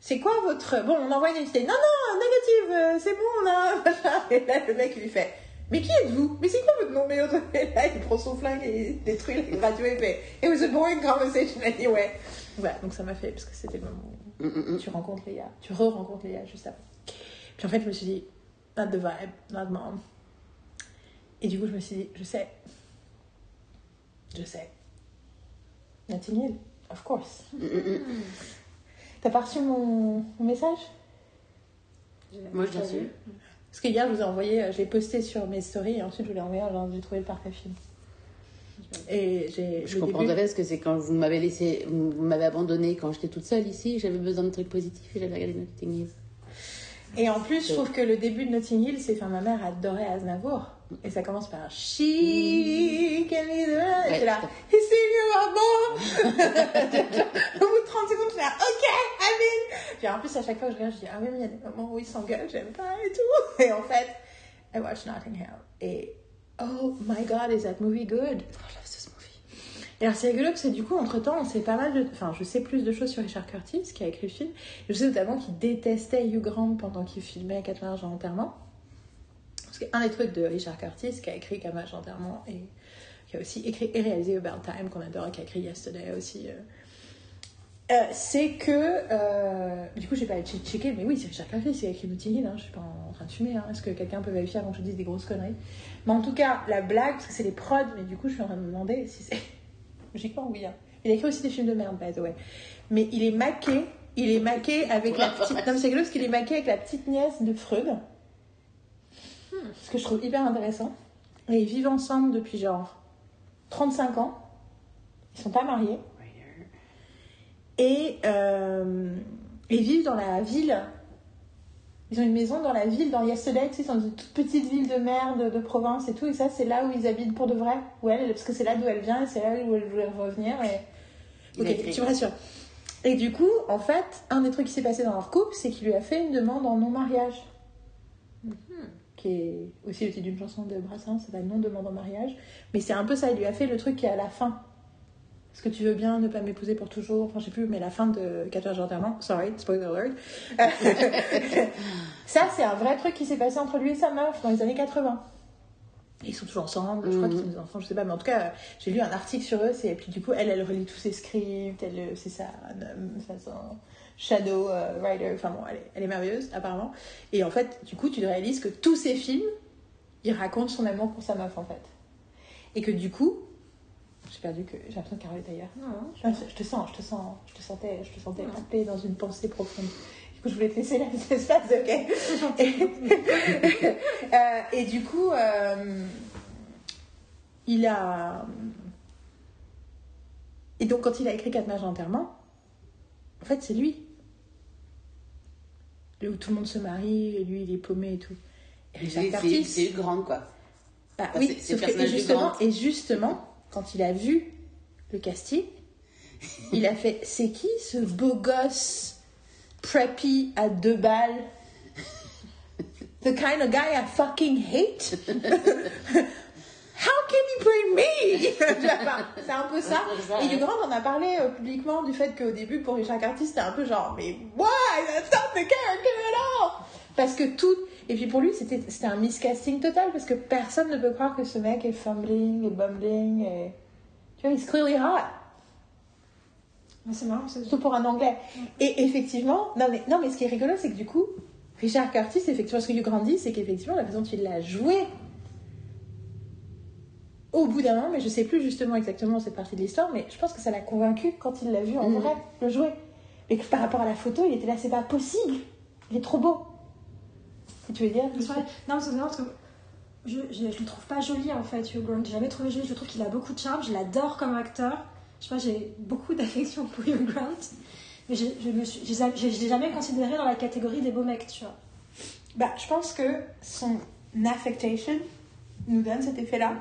Speaker 1: c'est quoi votre. Bon, on envoie une unité. Non, non, négative, euh, c'est bon, on a un machin. Et là, le mec, il lui fait Mais qui êtes-vous? Mais c'est quoi votre nom? Mais Et là, il prend son flingue et il détruit la radio et fait It was a boring conversation anyway. Voilà, donc ça m'a fait, parce que c'était le moment
Speaker 2: Mm, mm,
Speaker 1: où
Speaker 2: mm.
Speaker 1: tu rencontres Léa. Tu re-rencontres Léa juste après. Puis en fait, je me suis dit Not the vibe, not mom. Et du coup, je me suis dit Je sais. Je sais. Notting Hill, of course.
Speaker 2: Mm, mm, mm.
Speaker 1: T'as pas reçu mon, mon message?
Speaker 2: Moi, je l'ai reçu.
Speaker 1: Parce que hier, je vous ai envoyé, euh, je l'ai posté sur mes stories et ensuite je vous l'ai envoyé en disant j'ai trouvé le parfait film. Et j'ai.
Speaker 2: Je comprends
Speaker 1: début-
Speaker 2: tout à fait parce que c'est quand vous m'avez laissé, vous vous m'avez abandonné quand j'étais toute seule ici, j'avais besoin de trucs positifs et j'avais regardé Notting Hill.
Speaker 1: Et en plus, je trouve que le début de Notting Hill, c'est. Enfin, ma mère adorait Aznavour. Et ça commence par She can be the. Et
Speaker 2: Ouais,
Speaker 1: là.
Speaker 2: à
Speaker 1: seen you, maman Au bout de 30 secondes, je suis là, ok, Amin Puis en plus, à chaque fois que je regarde, je dis, ah oui, mais il y a des moments où ils s'engueulent, j'aime pas et tout. Et en fait, I watch Notting Hill. Et oh my god, is that movie good?
Speaker 2: Oh, je love ce movie.
Speaker 1: Et alors c'est rigolo parce que du coup, entre temps, on sait pas mal de. Enfin, je sais plus de choses sur Richard Curtis qui a écrit le film. Je sais notamment qu'il détestait Hugh Grant pendant qu'il filmait 80 jours d'enterrement. Parce qu'un des trucs de Richard Curtis qui a écrit 80 jours d'enterrement et qui a aussi écrit et réalisé About Time, qu'on adore, qui a écrit Yesterday aussi. euh, euh, c'est que. euh, du coup, j'ai pas che- checké, mais oui, c'est Richard Curtis qui a écrit Notting Hill. Hein, je suis pas en train de fumer. Hein, Est-ce que quelqu'un peut vérifier avant que je dise des grosses conneries? Mais en tout cas, la blague, parce que c'est les prods, mais du coup, je suis en train de me demander si c'est. Logiquement, oui. hein. Il a écrit aussi des films de merde, by the way. Mais il est maqué. Il est maqué avec la petite. Non, c'est parce qu'il est maqué avec la petite nièce de Freud. Ce que je trouve hyper intéressant. Et ils vivent ensemble depuis genre 35 ans. Ils sont pas mariés. Et euh, ils vivent dans la ville. Ils ont une maison dans la ville, dans tu sais, dans une toute petite ville de merde, de province et tout. Et ça, c'est là où ils habitent pour de vrai. Où elle, parce que c'est là d'où elle vient et c'est là où elle voulait revenir. Et... Ok, tu me rassures. Et du coup, en fait, un des trucs qui s'est passé dans leur couple, c'est qu'il lui a fait une demande en non-mariage. Qui est aussi le titre d'une chanson de Brassens, ça s'appelle Non demande en mariage. Mais c'est un peu ça, il lui a fait le truc qui est à la fin. Est-ce que tu veux bien ne pas m'épouser pour toujours? Enfin, je sais plus, mais la fin de 14 jours d'enterrement. Sorry, spoiler alert. ça, c'est un vrai truc qui s'est passé entre lui et sa meuf dans les années 80. Et ils sont toujours ensemble, je crois qu'ils ont des enfants, je sais pas, mais en tout cas, j'ai lu un article sur eux, et puis du coup, elle, elle relit tous ses scripts, elle, c'est ça, ça, son shadow euh, writer, enfin bon, elle est, elle est merveilleuse, apparemment. Et en fait, du coup, tu réalises que tous ces films, ils racontent son amour pour sa meuf, en fait. Et que du coup, j'ai perdu que, j'ai l'impression que Carole est ailleurs.
Speaker 3: Non,
Speaker 1: Ah, je te sens, je te sens, je te sentais, je te sentais happée dans une pensée profonde. Du coup, je voulais te laisser là, cet espace, ok et, Euh, et du coup, euh, il a... Et donc, quand il a écrit Quatre mages d'enterrement, en fait, c'est lui. Où tout le monde se marie, et lui, il est paumé et tout. Et Richard Curtis...
Speaker 2: c'est une grande quoi.
Speaker 1: Bah
Speaker 2: Enfin,
Speaker 1: oui, sauf que, et justement, et justement, quand il a vu le casting, il a fait c'est qui ce beau gosse preppy à deux balles? The kind of guy I fucking hate? How can he play me? C'est un peu ça. Et du Grand en a parlé euh, publiquement du fait qu'au début, pour Richard Curtis, c'était un peu genre Mais why That's not the character at all Parce que tout. Et puis pour lui, c'était c'était un miscasting total parce que personne ne peut croire que ce mec est fumbling et bumbling et. Tu vois, he's clearly hot.
Speaker 3: Mais c'est marrant, c'est
Speaker 1: Surtout pour un anglais. Et effectivement, non mais, non mais ce qui est rigolo, c'est que du coup, Richard Curtis, effectivement, ce que Hugh Grant dit, c'est qu'effectivement, la façon dont il l'a joué, au bout d'un moment, mais je sais plus justement exactement cette partie de l'histoire, mais je pense que ça l'a convaincu quand il l'a vu en
Speaker 2: Mhm.
Speaker 1: vrai, le jouer. Mais que par rapport à la photo, il était là, c'est pas possible, il est trop beau. Et tu veux dire.
Speaker 3: Non, parce que je, je, je le trouve pas joli en fait, Hugh Grant. J'ai jamais trouvé joli. Je trouve qu'il a beaucoup de charme. Je l'adore comme acteur. Je sais pas, j'ai beaucoup d'affection pour Hugh Grant. Mais je, je me suis, jamais considéré dans la catégorie des beaux mecs, tu vois.
Speaker 1: Bah, je pense que son affectation nous donne cet effet-là.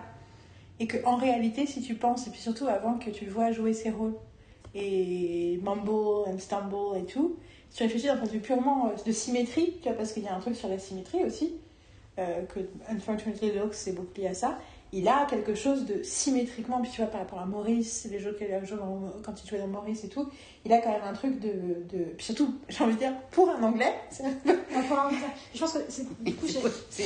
Speaker 1: Et que en réalité, si tu penses, et puis surtout avant que tu le vois jouer ses rôles, et mumble and et tout, si tu réfléchis d'un point de vue purement euh, de symétrie, tu vois, parce qu'il y a un truc sur la symétrie aussi, euh, que Unfortunately Looks, c'est beaucoup lié à ça, il a quelque chose de symétriquement, puis tu vois, par rapport à Maurice, les jeux qu'il a joué quand il jouait dans Maurice et tout, il a quand même un truc de. de... Puis surtout, j'ai envie de dire, pour un anglais,
Speaker 3: je pense que c'est du coup
Speaker 2: C'est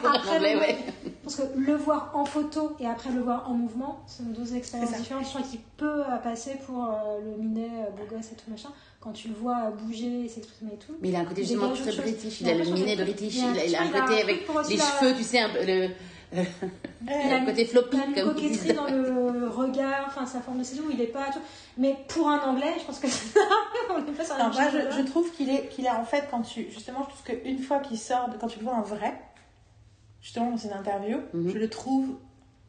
Speaker 2: pour
Speaker 3: Après,
Speaker 2: l'anglais,
Speaker 3: le-
Speaker 2: ouais.
Speaker 3: Parce que le voir en photo et après le voir en mouvement, ce sont deux expériences différentes. Je crois qu'il peut euh, passer pour euh, le minet, euh, beau gosse et tout machin. Quand tu le vois bouger, s'exprimer et tout.
Speaker 2: Mais il a un côté justement très british.
Speaker 3: Il a
Speaker 2: le minet british.
Speaker 3: il a-
Speaker 2: un
Speaker 3: un
Speaker 2: côté
Speaker 3: truc
Speaker 2: avec les cheveux, tu sais, un peu le,
Speaker 3: Il a
Speaker 2: le
Speaker 3: une-
Speaker 2: côté floppy,
Speaker 3: Il a une coquetterie dans le regard, enfin sa forme de ses joues, il est pas. Mais pour un anglais, je pense que on est pas sur la
Speaker 1: Non, moi,
Speaker 3: chose.
Speaker 1: je, je trouve qu'il est, qu'il a en fait, quand tu, justement, je trouve qu'une fois qu'il sort, quand tu le vois en vrai, justement dans ses interviews,
Speaker 2: Mhm.
Speaker 1: je le trouve,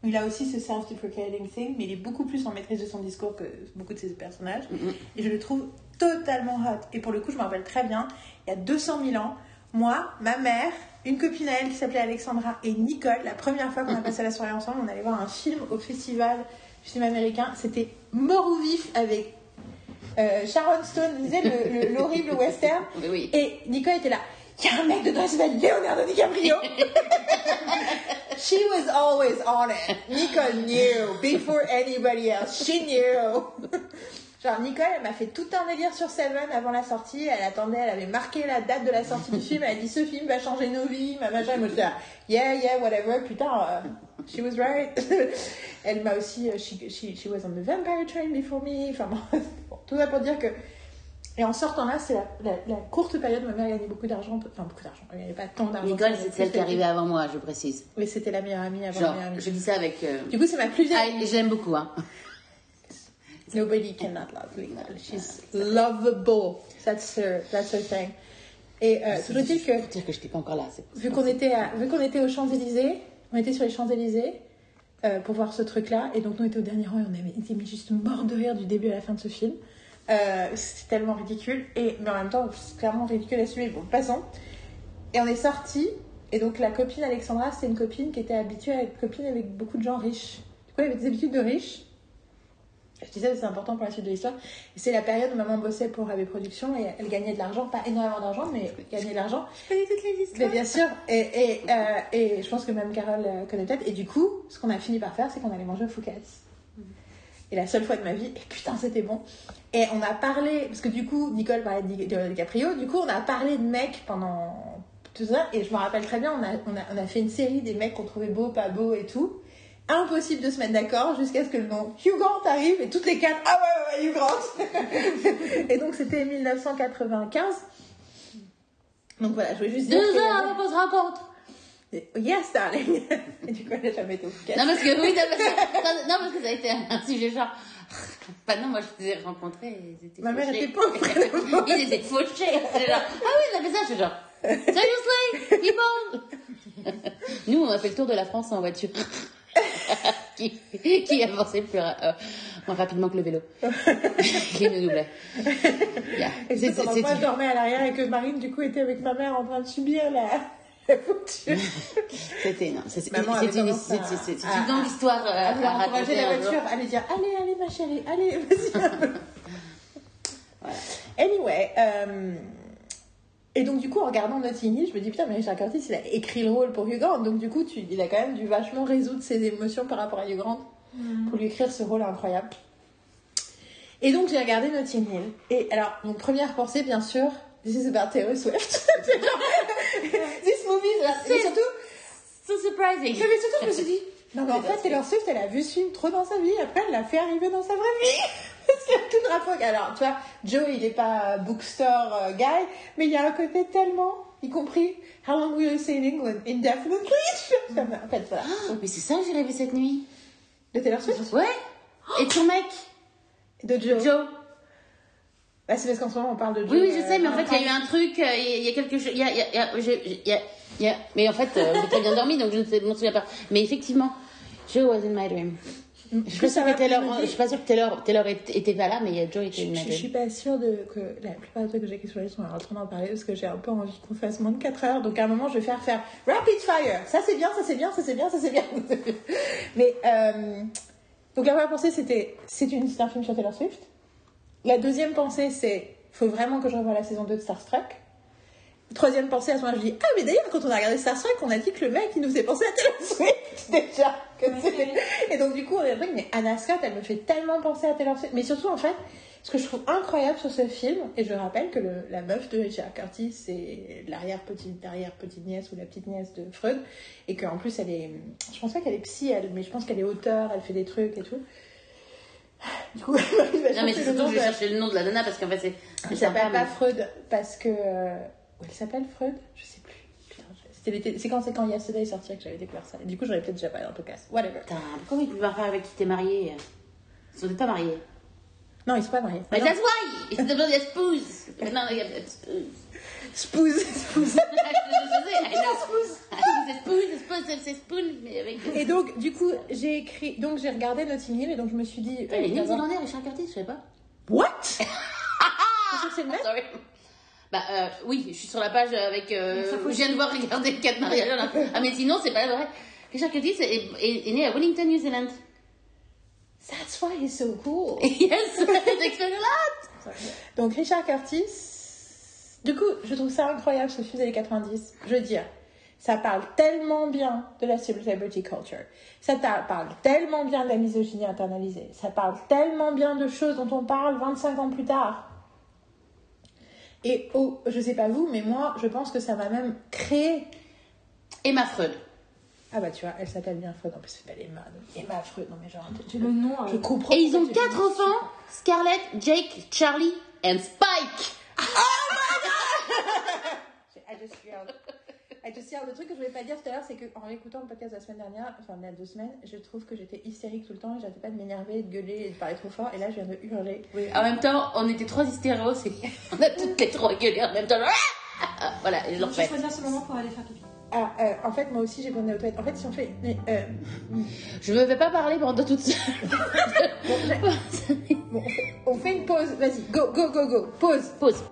Speaker 1: il a aussi ce self-deprecating thing, mais il est beaucoup plus en maîtrise de son discours que beaucoup de ses personnages,
Speaker 2: Mhm.
Speaker 1: et je le trouve totalement hot. Et pour le coup, je me rappelle très bien, il y a 200 000 ans, moi, ma mère, une copine à elle qui s'appelait Alexandra et Nicole, la première fois qu'on a passé la soirée ensemble, on allait voir un film au festival du cinéma américain, c'était Mort ou vif avec euh, Sharon Stone, vous savez, le- le- l'horrible western.
Speaker 2: Oui, oui.
Speaker 1: Et Nicole était là. Il y a un mec dedans qui s'appelle Leonardo DiCaprio. She was always on it. Nicole knew before anybody else. She knew. Genre, Nicole, elle m'a fait tout un délire sur Seven avant la sortie. Elle attendait, elle avait marqué la date de la sortie du film. Elle a dit ce film va changer nos vies, ma machin. Moi, j'étais là, yeah, yeah, whatever. Putain, euh, she was right. elle m'a aussi, euh, she, she, she was on the vampire train before me. Enfin bon, bon, tout ça pour dire que et en sortant là, c'est la, la- la courte période où ma mère gagnait beaucoup d'argent. Enfin, beaucoup d'argent. Elle gagnait pas tant d'argent.
Speaker 2: Nicole, c'est celle qui arrivée avant moi, je précise.
Speaker 1: Mais c'était la meilleure amie avant
Speaker 2: Genre,
Speaker 1: la meilleure amie.
Speaker 2: je dis ça avec. euh,
Speaker 1: Du coup, c'est ma plus
Speaker 2: Ah,
Speaker 1: vieille.
Speaker 2: et je l'aime beaucoup, hein.
Speaker 1: Nobody cannot love Nicole. She's lovable. That's her, that's her thing. Et euh, toujours est-il que,
Speaker 2: Faut dire que je n'étais pas encore là.
Speaker 1: vu qu'on était, à- vu qu'on était aux Champs-Élysées, on était sur les Champs-Élysées euh, pour voir ce truc-là. Et donc, nous, on était au dernier rang et on avait été mis juste mort de rire du début à la fin de ce film. Euh, c'est tellement ridicule. Et, mais en même temps, c'est clairement ridicule à suivre. Bon, passons. Et on est sortis. Et donc, la copine Alexandra, c'est une copine qui était habituée à être copine avec beaucoup de gens riches. Du coup, elle avait des habitudes de riches. Je disais, c'est important pour la suite de l'histoire. C'est la période où maman bossait pour AB Productions et elle gagnait de l'argent, pas énormément d'argent, mais gagnait de l'argent.
Speaker 2: Je connais toutes les
Speaker 1: Mais
Speaker 2: histoires.
Speaker 1: bien sûr, et, et, euh, et je pense que même Carole euh, connaît peut-être. Et du coup, ce qu'on a fini par faire, c'est qu'on allait manger au Fouquet's. Et la seule fois de ma vie, et putain, c'était bon. Et on a parlé, parce que du coup, Nicole parlait de DiCaprio, du coup, on a parlé de mecs pendant tout ça. Et je me rappelle très bien, on a, on a, on a fait une série des mecs qu'on trouvait beaux, pas beaux et tout. Impossible de se mettre d'accord jusqu'à ce que le nom Hugh Grant arrive et toutes les quatre, ah ouais, ouais, ouais, Hugh Grant Et donc, c'était 1995. Donc voilà, je voulais juste dire.
Speaker 2: Deux
Speaker 1: avait-
Speaker 2: avant qu'on se rencontre.
Speaker 1: Yes, darling. Et du coup, elle n'a jamais été au Phuket.
Speaker 2: Non, parce que, oui, non, parce que, non, parce que ça a été un sujet genre. Bah non, moi je les ai rencontrés et ils étaient
Speaker 1: Ma mère
Speaker 2: fauchés.
Speaker 1: était pauvre.
Speaker 2: Ils étaient fauchés. Genre, ah oui, ils avaient ça, je suis genre, seriously, people Nous, on a fait le tour de la France en voiture. qui, qui avançait plus ra- euh, moins rapidement que le vélo. qui nous doublait. Yeah.
Speaker 1: Et
Speaker 2: C'est-
Speaker 1: pendant moi, je dormais à l'arrière et que Marine, du coup, était avec ma mère en train de subir la.
Speaker 2: C'était non, c'est une,
Speaker 1: à-
Speaker 2: c'est- c'est- c'est
Speaker 1: à-
Speaker 2: une longue histoire euh,
Speaker 1: À
Speaker 2: à,
Speaker 1: vouloir encourager
Speaker 2: raconter
Speaker 1: la voiture, à dire Allez, allez, ma chérie, allez, vas-y. Anyway, euh, et donc, du coup, en regardant Notting Hill, je me dis Putain, mais Richard Curtis, il a écrit le rôle pour Hugh Grant. Donc, du coup, tu, il a quand même dû vachement résoudre ses émotions par rapport à Hugh Grant pour lui écrire ce rôle incroyable. Et donc, j'ai regardé Notting Hill. Et alors, mon première pensée, bien sûr, This is about Taylor Swift. This movie, là, c'est surtout.
Speaker 2: So surprising.
Speaker 1: Mais surtout, je me suis dit, non, mais en fait, Taylor Swift, elle a vu ce film trop dans sa vie, après, elle l'a fait arriver dans sa vraie vie. Parce qu'il y a tout le rapport. Alors, tu vois, Joe, il est pas bookstore euh, guy, mais il y a un côté tellement, y compris, How long will you stay in England? Indefinitely? Me- En fait, voilà.
Speaker 2: Mais c'est ça que j'ai rêvé cette nuit.
Speaker 1: De Taylor Swift?
Speaker 2: Ouais. Et ton mec,
Speaker 1: De Joe.
Speaker 2: Joe.
Speaker 1: Bah, c'est parce qu'en ce moment, on parle de Joe.
Speaker 2: Oui, oui, je
Speaker 1: euh,
Speaker 2: sais, mais en
Speaker 1: dans
Speaker 2: fait, il y a eu un truc, euh, il y, a- quelque chose, il y a, il y a, il y a- mais en fait, euh, j'ai très bien dormi, donc je ne sais- m'en souviens pas. Mais effectivement, Joe was in my dream. Je suis pas sûre que Taylor, je suis pas sûre que Taylor, Taylor était pas là, mais Joe était
Speaker 1: Je, je, je suis pas sûre de, que la plupart des trucs que j'ai écrits sur la liste, on va en train d'en parler parce que j'ai un peu envie qu'on fasse moins de 4 heures. Donc à un moment, je vais faire faire rapid fire. Ça c'est bien, ça c'est bien, ça c'est bien, ça c'est bien. Mais euh, donc la première pensée c'était c'est une un film sur Taylor Swift. La deuxième pensée c'est faut vraiment que je revoie la saison 2 de Starstruck. Troisième pensée à ce moment je dis ah mais d'ailleurs quand on a regardé Starstruck on a dit que le mec il nous faisait penser à Taylor Swift déjà. Que Et donc du coup on a truc mais Anna Scott elle me fait tellement penser à Taylor Swift. Mais surtout en fait ce que je trouve incroyable sur ce film, et je rappelle que le- la meuf de Richard Curtis, c'est l'arrière-petite arrière petite nièce ou la petite nièce de Freud, et qu'en plus elle est, je pense pas qu'elle est psy elle, mais je pense qu'elle est auteure, elle fait des trucs et tout. Du coup,
Speaker 2: Non, mais c'est surtout que je
Speaker 1: de-
Speaker 2: vais chercher le nom de la nana parce qu'en fait, c'est.
Speaker 1: Elle s'appelle pas Freud parce que, euh, elle s'appelle Freud, je sais plus. Je- c'est quand quand Yesterday est sorti que j'avais découvert ça. Et du coup, j'aurais peut-être déjà parlé dans le podcast. Whatever.
Speaker 2: Putain, pourquoi il peut pas faire avec qui t'es marié? Ils sont peut-être pas mariés.
Speaker 1: Non, ils sont pas mariés.
Speaker 2: Mais that's why It's the bloody spouse Non, il y a spouse.
Speaker 1: Spouse.
Speaker 2: Je sais.
Speaker 1: Et donc, du coup, j'ai écrit, donc j'ai regardé Notting Hill et donc je me suis dit.
Speaker 2: Putain, il est
Speaker 1: euh, d'abord-
Speaker 2: néo-zélandais, Richard Curtis, je savais pas.
Speaker 1: What? Que c'est le même.
Speaker 2: Bah euh, oui, je suis sur la page avec. Euh, je viens de voir regarder le cas de mariage. là. Ah mais sinon c'est pas vrai. Richard Curtis est, est- est né à Wellington, New Zealand.
Speaker 1: That's why he's so cool.
Speaker 2: yes, ça explique a lot.
Speaker 1: Donc Richard Curtis, du coup, je trouve ça incroyable ce film des années 90. Je veux dire, ça parle tellement bien de la celebrity culture. Ça parle tellement bien de la misogynie internalisée. Ça parle tellement bien de choses dont on parle 25 ans plus tard. Et oh, je sais pas vous, mais moi, je pense que ça m'a même créé.
Speaker 2: Emma Freud.
Speaker 1: Ah bah tu vois, elle s'appelle bien Freud. En plus, c'est pas Emma. donc Emma Freud. Non mais genre, tu-
Speaker 3: Le nom.
Speaker 1: je
Speaker 3: euh,
Speaker 1: comprends.
Speaker 2: Et ils ont quatre enfants Scarlett, Jake, Charlie and Spike.
Speaker 1: I just yelled. I just yelled. Le truc que je voulais pas dire tout à l'heure, c'est qu'en écoutant le podcast de la semaine dernière, enfin il y a deux semaines, je trouve que j'étais hystérique tout le temps et j'arrêtais pas de m'énerver, de gueuler et de parler trop fort. Et là, je viens de hurler.
Speaker 2: En même temps, on était trois hystéros et on a toutes les trois gueulé en même temps. Ah voilà, et je le
Speaker 3: Je vais
Speaker 2: refais.
Speaker 3: choisir ce moment pour aller faire pipi.
Speaker 1: Ah, euh, en fait, moi aussi, j'ai besoin aux toilettes. En fait, si on fait. mais, euh,
Speaker 2: Je ne vais pas parler pendant toute seule.
Speaker 1: bon, bon, on, fait, on fait une pause. Vas-y, go, go, go, go. Pause.
Speaker 2: Pause.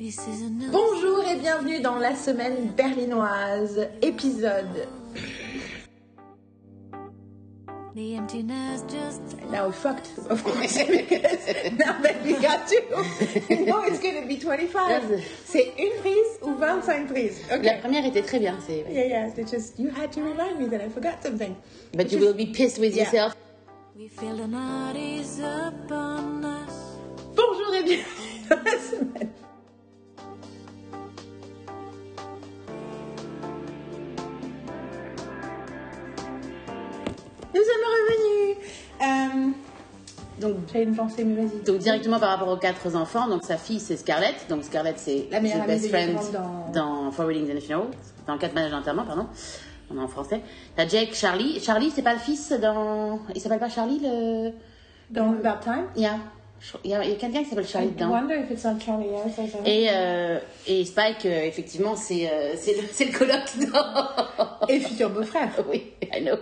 Speaker 1: Bonjour et bienvenue dans la semaine berlinoise, épisode.
Speaker 4: The emptiness just
Speaker 1: Now we fucked, of course, because now that we got to, you know it's gonna be 25. C'est une prise ou 25 prises?
Speaker 2: La
Speaker 1: Okay.
Speaker 2: première était très bien. C'est.
Speaker 1: Yeah, yeah, it's just, you had to remind me that I forgot something.
Speaker 2: But you will be pissed with
Speaker 1: Yeah.
Speaker 2: yourself.
Speaker 4: we feel the night is upon us.
Speaker 1: Bonjour et bienvenue dans la semaine. Nous sommes revenus. Euh, donc, j'avais une pensée, mais vas-y.
Speaker 2: Donc directement par rapport aux quatre enfants, donc sa fille c'est Scarlett, donc Scarlett c'est
Speaker 1: La meilleure amie
Speaker 2: best friend
Speaker 1: dans-
Speaker 2: dans Four Weddings and a Funeral, dans quatre mariages d'enterrement, pardon, on est en français. T'as Jake, Charlie, Charlie c'est pas le fils dans, il s'appelle pas Charlie le,
Speaker 1: Dans About Time?
Speaker 2: il y a, il y a, quelqu'un qui s'appelle Charlie
Speaker 1: I
Speaker 2: dedans.
Speaker 1: wonder if it's not Charlie. Yeah, ça, ça.
Speaker 2: Et, euh, et Spike, euh, effectivement, c'est euh, le, le coloc dans...
Speaker 1: Et futur beau-frère.
Speaker 2: oui, I know.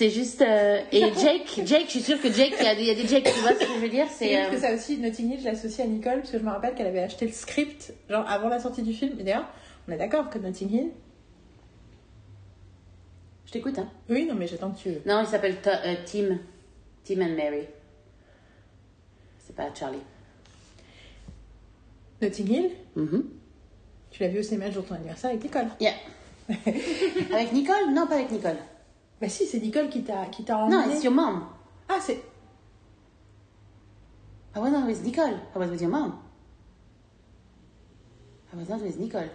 Speaker 2: C'est juste... euh, et Jake, Jake, je suis sûre que Jake, il y, a des- il y a des Jake, tu vois ce que je veux dire
Speaker 1: C'est
Speaker 2: euh,
Speaker 1: que ça aussi, Notting Hill, je l'associe à Nicole, parce que je me rappelle qu'elle avait acheté le script, genre avant la sortie du film. Et d'ailleurs, on est d'accord que Notting Hill.
Speaker 2: Je t'écoute, hein.
Speaker 1: Oui, non, mais j'attends que tu.
Speaker 2: Non, il s'appelle euh, Tim. Tim and Mary. C'est pas Charlie.
Speaker 1: Notting Hill,
Speaker 2: Mhm.
Speaker 1: tu l'as vu au cinéma le jour de ton anniversaire avec Nicole.
Speaker 2: Yeah. avec Nicole? Non, pas avec Nicole.
Speaker 1: Bah si, c'est Nicole qui t'a qui t'a
Speaker 2: Non,
Speaker 1: emmené.
Speaker 2: it's your mom.
Speaker 1: Ah, c'est.
Speaker 2: I was not with Nicole. I was with your mom. I was not with Nicole.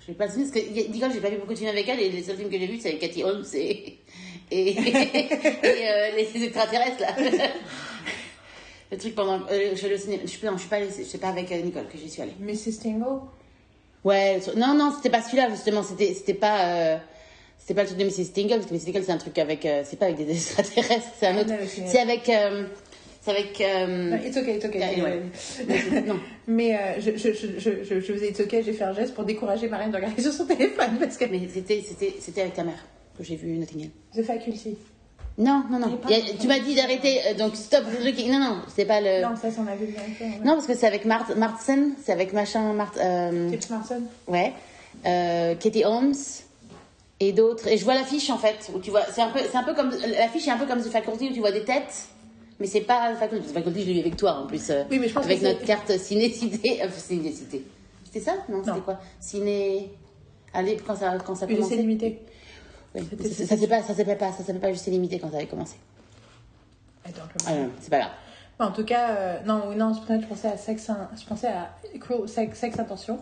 Speaker 2: Je vais pas le souvenir parce que Nicole, j'ai pas vu beaucoup de films avec elle et les seuls films que j'ai vus, c'est avec Cathy Holmes et, et, et, euh, les, extraterrestres là. le truc pendant. euh, je cinéma. Je suis, non, je suis pas allée, je sais pas avec euh, Nicole que j'y suis allée.
Speaker 1: Mrs. Tingle.
Speaker 2: Ouais, non, non, c'était pas celui-là, justement, c'était, c'était pas, euh, c'était pas le truc de Mrs. Tingle, parce que Mrs. Tingle, c'est un truc avec, euh, c'est pas avec des extraterrestres, c'est un
Speaker 1: Ah,
Speaker 2: autre.
Speaker 1: c'est-
Speaker 2: C'est avec, euh, c'est avec, euh,
Speaker 1: It's okay, it's okay.
Speaker 2: Anyway. non.
Speaker 1: Mais euh, je, je, je, je, je, faisais it's okay, j'ai fait un geste pour décourager Marianne de regarder sur son téléphone parce que.
Speaker 2: mais c'était, c'était, c'était avec ta mère. que j'ai vu Notting Hill.
Speaker 1: The Faculty.
Speaker 2: Non, non, non. Il y a- tu m'as dit d'arrêter, euh, donc stop looking. Non, non, c'est pas le.
Speaker 1: Non, ça, on a vu le ouais.
Speaker 2: Non, parce que c'est avec Mart Martsen, c'est avec machin. Mart, euh,
Speaker 1: Kate Marson.
Speaker 2: ouais. Euh, Katie Holmes et d'autres. Et je vois l'affiche en fait, où tu vois. C'est un peu, c'est un peu comme. L'affiche est un peu comme The Faculty où tu vois des têtes. Mais c'est pas The Faculty. The Faculty, je l'ai vu avec toi en plus. euh,
Speaker 1: Oui, mais je pense
Speaker 2: avec notre carte ciné-cité. Euh, ciné-cité. C'était ça? Non, c'était quoi? Ciné. Allez, quand ça, quand ça commençait
Speaker 1: limité.
Speaker 2: Oui, Ça, ça s'appelait pas, ça s'appelait pas, ça s'appelait pas juste limité quand ça avait commencé.
Speaker 1: Attends,
Speaker 2: Ah, non, c'est pas grave.
Speaker 1: Bon, en tout cas, euh, non, non, je pensais à Sex, je pensais à Intention,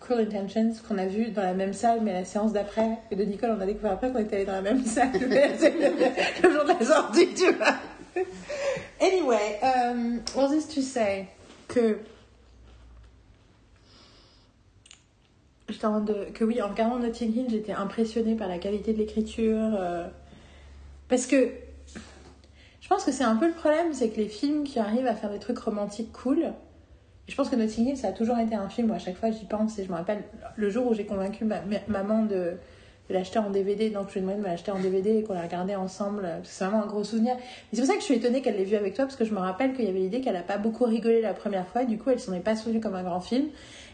Speaker 1: Cruel Intentions, qu'on a vu dans la même salle, mais la séance d'après, et de Nicole, on a découvert après qu'on était allés dans la même salle le, le jour de la sortie, tu vois. Anyway, um, all this to say? Que. J'étais en de. Que oui, en regardant Notting Hill, j'étais impressionnée par la qualité de l'écriture. euh, parce que je pense que c'est un peu le problème, c'est que les films qui arrivent à faire des trucs romantiques cool, je pense que Notting Hill, ça a toujours été un film où à chaque fois j'y pense, et je me rappelle le jour où j'ai convaincu ma, ma- maman de, de l'acheter en DVD, donc je lui ai demandé de l'acheter en DVD et qu'on l'a regardé ensemble, parce que c'est vraiment un gros souvenir. Mais c'est pour ça que je suis étonnée qu'elle l'ait vu avec toi, parce que je me rappelle qu'il y avait l'idée qu'elle a pas beaucoup rigolé la première fois, et du coup elle s'en est pas souvenue comme un grand film.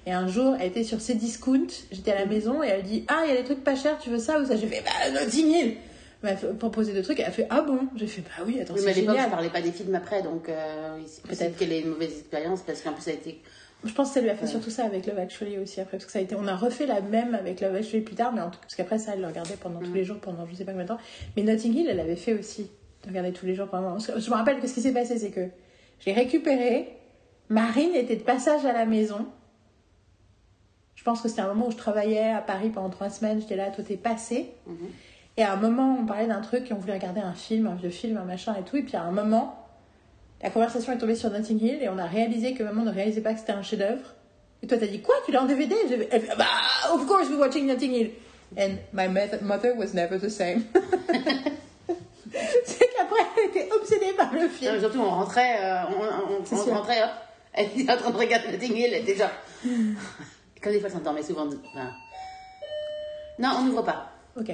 Speaker 1: Et un jour, elle était sur ses discounts, j'étais à la maison, et elle dit Ah, il y a des trucs pas chers, tu veux ça? Ou ça J'ai fait Bah, Notting Hill m'a proposé deux trucs, elle a fait Ah bon? J'ai fait Bah oui, attends,
Speaker 2: Oui, mais à l'époque, je parlais pas des films après, donc euh, peut-être qu'elle ait une mauvaise expérience parce qu'en plus, ça a été.
Speaker 1: Je pense que ça lui a fait
Speaker 2: Ouais.
Speaker 1: surtout ça avec Love Actually aussi après, parce que ça a été, on a refait la même avec Love Actually plus tard, mais en tout, parce qu'après ça, elle le regardait pendant tous
Speaker 2: Mm.
Speaker 1: les jours, pendant je sais pas combien de temps. Mais Notting Hill, elle avait fait aussi, de regarder tous les jours pendant. Je me rappelle que ce qui s'est passé, c'est que j'ai récupéré, Marine était de passage à la maison. Je pense que c'était un moment où je travaillais à Paris pendant trois semaines, j'étais là, toi t'es passé.
Speaker 2: Mhm.
Speaker 1: Et à un moment, on parlait d'un truc et on voulait regarder un film, un vieux film, un machin et tout. Et puis à un moment, la conversation est tombée sur Notting Hill et on a réalisé que maman ne réalisait pas que c'était un chef-d'œuvre. Et toi, t'as dit quoi Tu l'as en DVD Elle fait, Bah, of course, we're watching Notting Hill. And my mother was never the same. C'est qu'après, elle était obsédée par le
Speaker 2: Non,
Speaker 1: film.
Speaker 2: mais surtout, on rentrait, euh, on, on, on rentrait, hop, elle était en train de regarder Notting Hill, elle était genre. Comme des fois, elle s'endormait souvent. enfin, Non, on n'ouvre pas.
Speaker 1: Ok.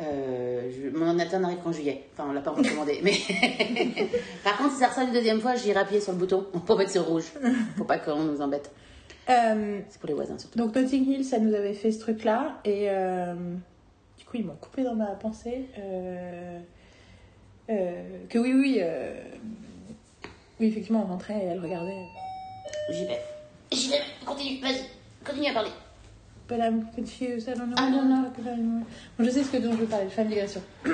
Speaker 2: Euh, je- Mon ordinateur n'arrive qu'en juillet. Enfin, on l'a pas encore commandé. Mais par contre, si ça ressort une deuxième fois, j'irai appuyer sur le bouton pour mettre sur rouge. Pour pas qu'on nous embête.
Speaker 1: Euh,
Speaker 2: C'est pour les voisins surtout.
Speaker 1: donc Notting Hill, ça nous avait fait ce truc-là. Et euh, du coup, ils m'ont coupé dans ma pensée. Que oui, oui. oui, effectivement, on rentrait et elle regardait.
Speaker 2: J'y vais. J'y vais. Continue, vas-y. Continue à parler.
Speaker 1: But I'm confused, I don't know.
Speaker 2: I don't know.
Speaker 1: Bon, je sais ce que dont je veux parler, une digression.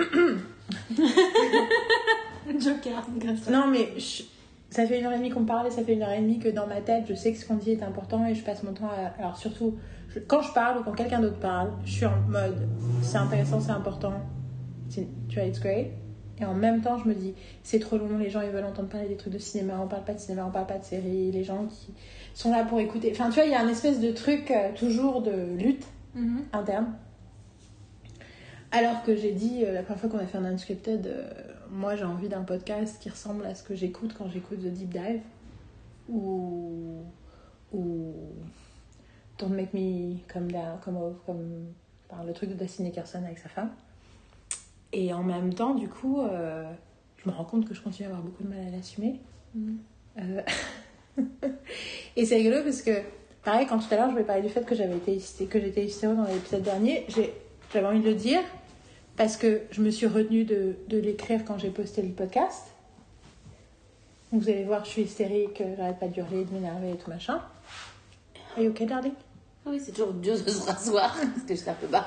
Speaker 3: Joker, à
Speaker 1: Non, mais je- ça fait une heure et demie qu'on me parle et ça fait une heure et demie que dans ma tête, je sais que ce qu'on dit est important et je passe mon temps à. Alors, surtout, je- quand je parle ou quand quelqu'un d'autre parle, je suis en mode c'est intéressant, c'est important, tu vois, it's great. Et en même temps, je me dis c'est trop long, les gens ils veulent entendre parler des trucs de cinéma, on parle pas de cinéma, on parle pas de séries, les gens qui sont là pour écouter. Enfin, tu vois, il y a un espèce de truc euh, toujours de lutte
Speaker 3: Mhm.
Speaker 1: interne. Alors que j'ai dit euh, la première fois qu'on a fait un unscripted, euh, moi j'ai envie d'un podcast qui ressemble à ce que j'écoute quand j'écoute The Deep Dive ou ou Don't Make Me Come Down, comme, comme enfin, le truc de Dustin Nickerson avec sa femme. Et en même temps, du coup, euh, je me rends compte que je continue à avoir beaucoup de mal à l'assumer.
Speaker 3: Mhm.
Speaker 1: Euh, et c'est rigolo parce que, pareil, quand tout à l'heure je vais parler du fait que j'avais été que j'étais hystéro dans l'épisode dernier, j'avais envie de le dire parce que je me suis retenue de, de l'écrire quand j'ai posté le podcast. Donc vous allez voir, je suis hystérique, j'arrête pas de hurler, de m'énerver et tout machin. Are you okay, darling?
Speaker 2: Ah Oui, c'est toujours dur de se rasseoir parce que je suis un peu bas.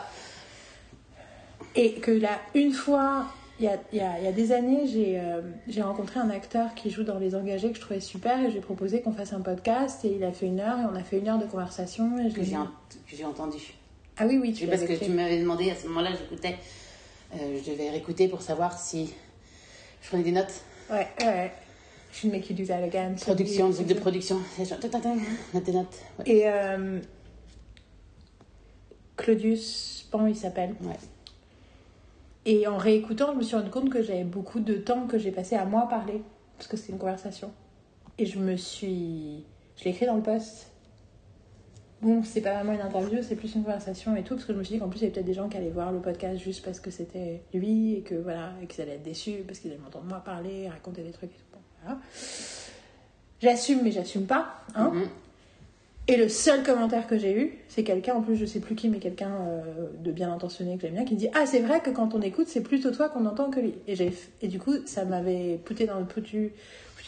Speaker 1: Et que là, une fois, il y a, il y a- il y a des années, j'ai euh, j'ai rencontré un acteur qui joue dans Les Engagés que je trouvais super et j'ai proposé qu'on fasse un podcast et il a fait une heure et on a fait une heure de conversation. Et je
Speaker 2: Que j'ai entendu.
Speaker 1: Ah oui, oui, tu
Speaker 2: Oui, parce que
Speaker 1: fait.
Speaker 2: tu m'avais demandé à ce moment-là, j'écoutais. Euh, je devais réécouter pour savoir si je prenais des notes.
Speaker 1: Ouais, ouais. Je should make you do that again.
Speaker 2: Production, truc de production. Note des notes. Ouais.
Speaker 1: Et euh, Claudius Pan, il s'appelle.
Speaker 2: Ouais.
Speaker 1: Et en réécoutant, je me suis rendu compte que j'avais beaucoup de temps que j'ai passé à moi parler, parce que c'était une conversation. Et je me suis. Je l'ai écrit dans le post. bon, c'est pas vraiment une interview, c'est plus une conversation et tout, parce que je me suis dit qu'en plus, il y avait peut-être des gens qui allaient voir le podcast juste parce que c'était lui et que voilà, et qu'ils allaient être déçus parce qu'ils allaient m'entendre moi parler, raconter des trucs et tout. Voilà. J'assume, mais j'assume pas. Hein.
Speaker 2: Mhm.
Speaker 1: Et le seul commentaire que j'ai eu, c'est quelqu'un, en plus je sais plus qui, mais quelqu'un euh, de bien intentionné que j'aime bien, qui me dit Ah, c'est vrai que quand on écoute, c'est plutôt toi qu'on entend que lui. Et, j'ai, et du coup, ça m'avait poussé dans, le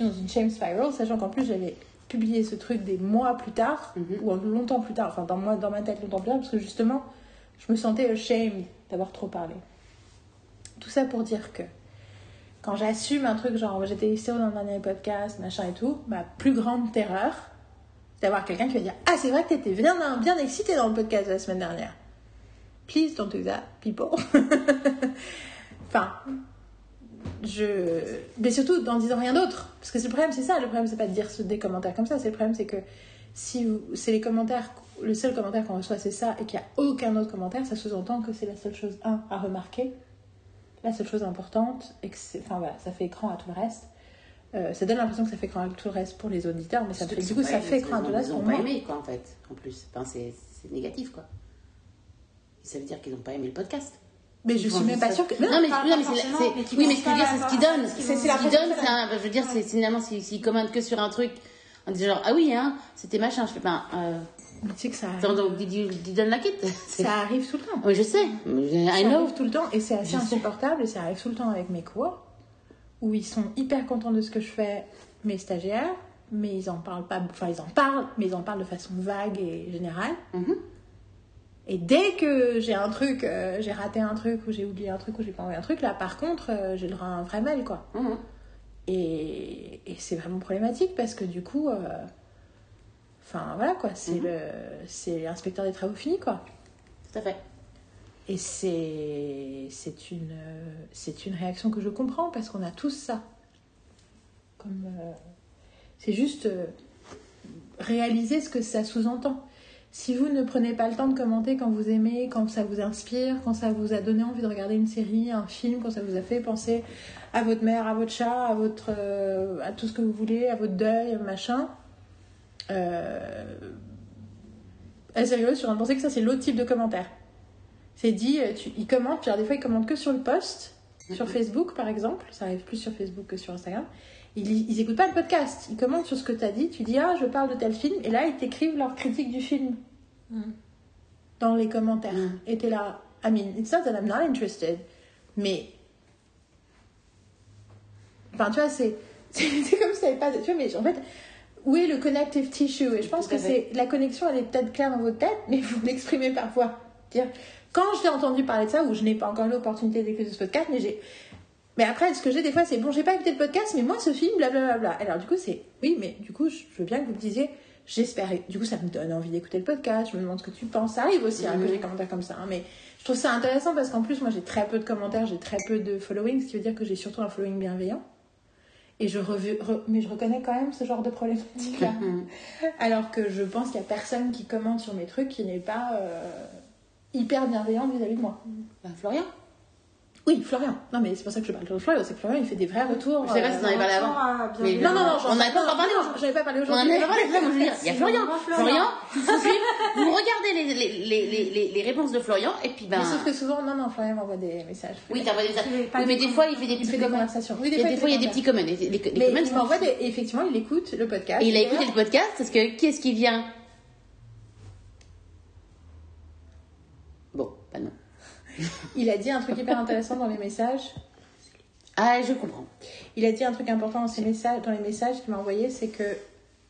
Speaker 1: une shame spiral, sachant qu'en plus j'avais publié ce truc des mois plus tard,
Speaker 2: Mhm.
Speaker 1: ou longtemps plus tard, enfin dans, moi, dans ma tête longtemps plus tard, parce que justement, je me sentais ashamed d'avoir trop parlé. Tout ça pour dire que quand j'assume un truc genre j'étais ici dans le dernier podcast, machin et tout, ma plus grande terreur, d'avoir quelqu'un qui va dire Ah, c'est vrai que t'étais bien, bien excité dans le podcast de la semaine dernière. Please don't do that, people. enfin, je. Mais surtout en disant rien d'autre. Parce que le problème, c'est ça. Le problème, c'est pas de dire des commentaires comme ça. C'est le problème, c'est que si c'est les commentaires, le seul commentaire qu'on reçoit, c'est ça, et qu'il n'y a aucun autre commentaire, ça sous-entend que c'est la seule chose, un, à remarquer, la seule chose importante, et que c'est. Enfin voilà, ça fait écran à tout le reste. Euh, ça donne l'impression que ça fait à tout le reste pour les auditeurs, mais ça fait, du coup,
Speaker 2: pas
Speaker 1: ça fait
Speaker 2: ils
Speaker 1: tout le reste pour
Speaker 2: pas
Speaker 1: moi.
Speaker 2: aimé, quoi, en fait, en plus. Enfin, c'est négatif, quoi. Ça veut dire qu'ils n'ont pas aimé le podcast.
Speaker 1: Mais je
Speaker 2: Ils
Speaker 1: suis même pas sûre que.
Speaker 2: Non, mais,
Speaker 3: pas- pas
Speaker 2: oui, mais ce que je veux dire,
Speaker 3: pas
Speaker 2: c'est ce qu'ils donnent.
Speaker 1: C'est- la
Speaker 2: Ce qu'ils donnent, je veux dire, c'est finalement, s'ils commentent que sur un truc, en disant genre, ah oui, hein, c'était machin, je fais pas, euh,
Speaker 1: Mais tu sais que ça arrive,
Speaker 2: donc, don't like it? C'est-
Speaker 1: ça arrive tout le temps.
Speaker 2: Oui, je sais, I
Speaker 1: Ça arrive tout le temps et c'est assez insupportable et ça arrive tout le temps avec mes cours où ils sont hyper contents de ce que je fais, mes stagiaires, mais ils en parlent pas, enfin ils en parlent, mais ils en parlent de façon vague et générale.
Speaker 2: Mhm.
Speaker 1: Et dès que j'ai un truc, euh, j'ai raté un truc ou j'ai oublié un truc ou j'ai pas envoyé un truc, là par contre euh, j'ai le droit à un vrai mail quoi.
Speaker 2: Mhm.
Speaker 1: Et, et c'est vraiment problématique parce que du coup, euh, enfin voilà quoi, c'est
Speaker 2: Mhm.
Speaker 1: le, c'est l'inspecteur des travaux finis quoi.
Speaker 2: Tout à fait.
Speaker 1: Et c'est une une réaction que je comprends parce qu'on a tous ça. Comme euh, c'est juste euh, réaliser ce que ça sous-entend. Si vous ne prenez pas le temps de commenter quand vous aimez, quand ça vous inspire, quand ça vous a donné envie de regarder une série, un film, quand ça vous a fait penser à votre mère, à votre chat, à votre euh, à tout ce que vous voulez, à votre deuil, machin. Euh, train de penser que ça c'est l'autre type de commentaire. C'est dit, euh, tu, ils commentent, puis alors des fois ils commentent que sur le post, sur Facebook par exemple, ça arrive plus sur Facebook que sur Instagram. Ils, ils écoutent pas le podcast, ils commentent sur ce que tu as dit, tu dis ah je parle de tel film, et là ils t'écrivent leur critique du film
Speaker 3: Mm.
Speaker 1: dans les commentaires.
Speaker 2: Mm.
Speaker 1: Et t'es là, I mean, it's not that I'm not interested, mais. Enfin, tu vois, c'est c'est comme si t'avais pas. Tu vois, mais en fait, où est le connective tissue? Et je pense que c'est la connexion, elle est peut-être claire dans votre tête, mais vous l'exprimez parfois. Dire, quand je t'ai entendu parler de ça, ou je n'ai pas encore eu l'opportunité d'écouter ce podcast, mais j'ai. Mais après, ce que j'ai des fois, c'est bon, j'ai pas écouté le podcast, mais moi, ce film, blablabla. Alors, du coup, c'est oui, mais du coup, je veux bien que vous me disiez, j'espère. Du coup, ça me donne envie d'écouter le podcast, je me demande ce que tu penses. Ça arrive aussi hein, que j'ai des commentaires comme ça, hein, mais je trouve ça intéressant parce qu'en plus, moi, j'ai très peu de commentaires, j'ai très peu de following, ce qui veut dire que j'ai surtout un following bienveillant. Et je revu- re- mais je reconnais quand même ce genre de problématique-là. Alors que je pense qu'il y a personne qui commente sur mes trucs qui n'est pas euh, hyper bienveillant vis-à-vis de moi.
Speaker 2: Bah, Florian.
Speaker 1: Oui, Florian. Non, mais c'est pour ça que je parle de Florian, c'est que Florian, il fait des vrais retours.
Speaker 2: Je sais pas si
Speaker 1: euh,
Speaker 2: t'en avais parlé avant. Mais-.
Speaker 1: Non, non, non,
Speaker 2: On n'avait pas encore parlé aujourd'hui.
Speaker 1: J'avais pas parlé
Speaker 2: On en
Speaker 1: aujourd'hui.
Speaker 2: avait parlé, c'est ça, moi je veux dire, il y a Florian. Florian,
Speaker 3: Florian.
Speaker 2: vous regardez les, les, les, les, réponses de Florian, et puis ben.
Speaker 1: Mais sauf que souvent, non, non, Florian m'envoie des messages.
Speaker 2: Oui, envoyé des Oui, mais des fois, il fait des commentaires.
Speaker 1: conversations. Oui,
Speaker 2: des fois, il y a des petits commentaires. Les, commentaires
Speaker 1: il m'envoie des. Effectivement, il écoute le podcast.
Speaker 2: Et il a écouté le podcast parce que qui est-ce qui vient Bon, bah non.
Speaker 1: Il a dit un truc hyper intéressant dans les messages.
Speaker 2: Ah, je comprends.
Speaker 1: Il a dit un truc important dans, ses messages, dans les messages qu'il m'a envoyés, c'est que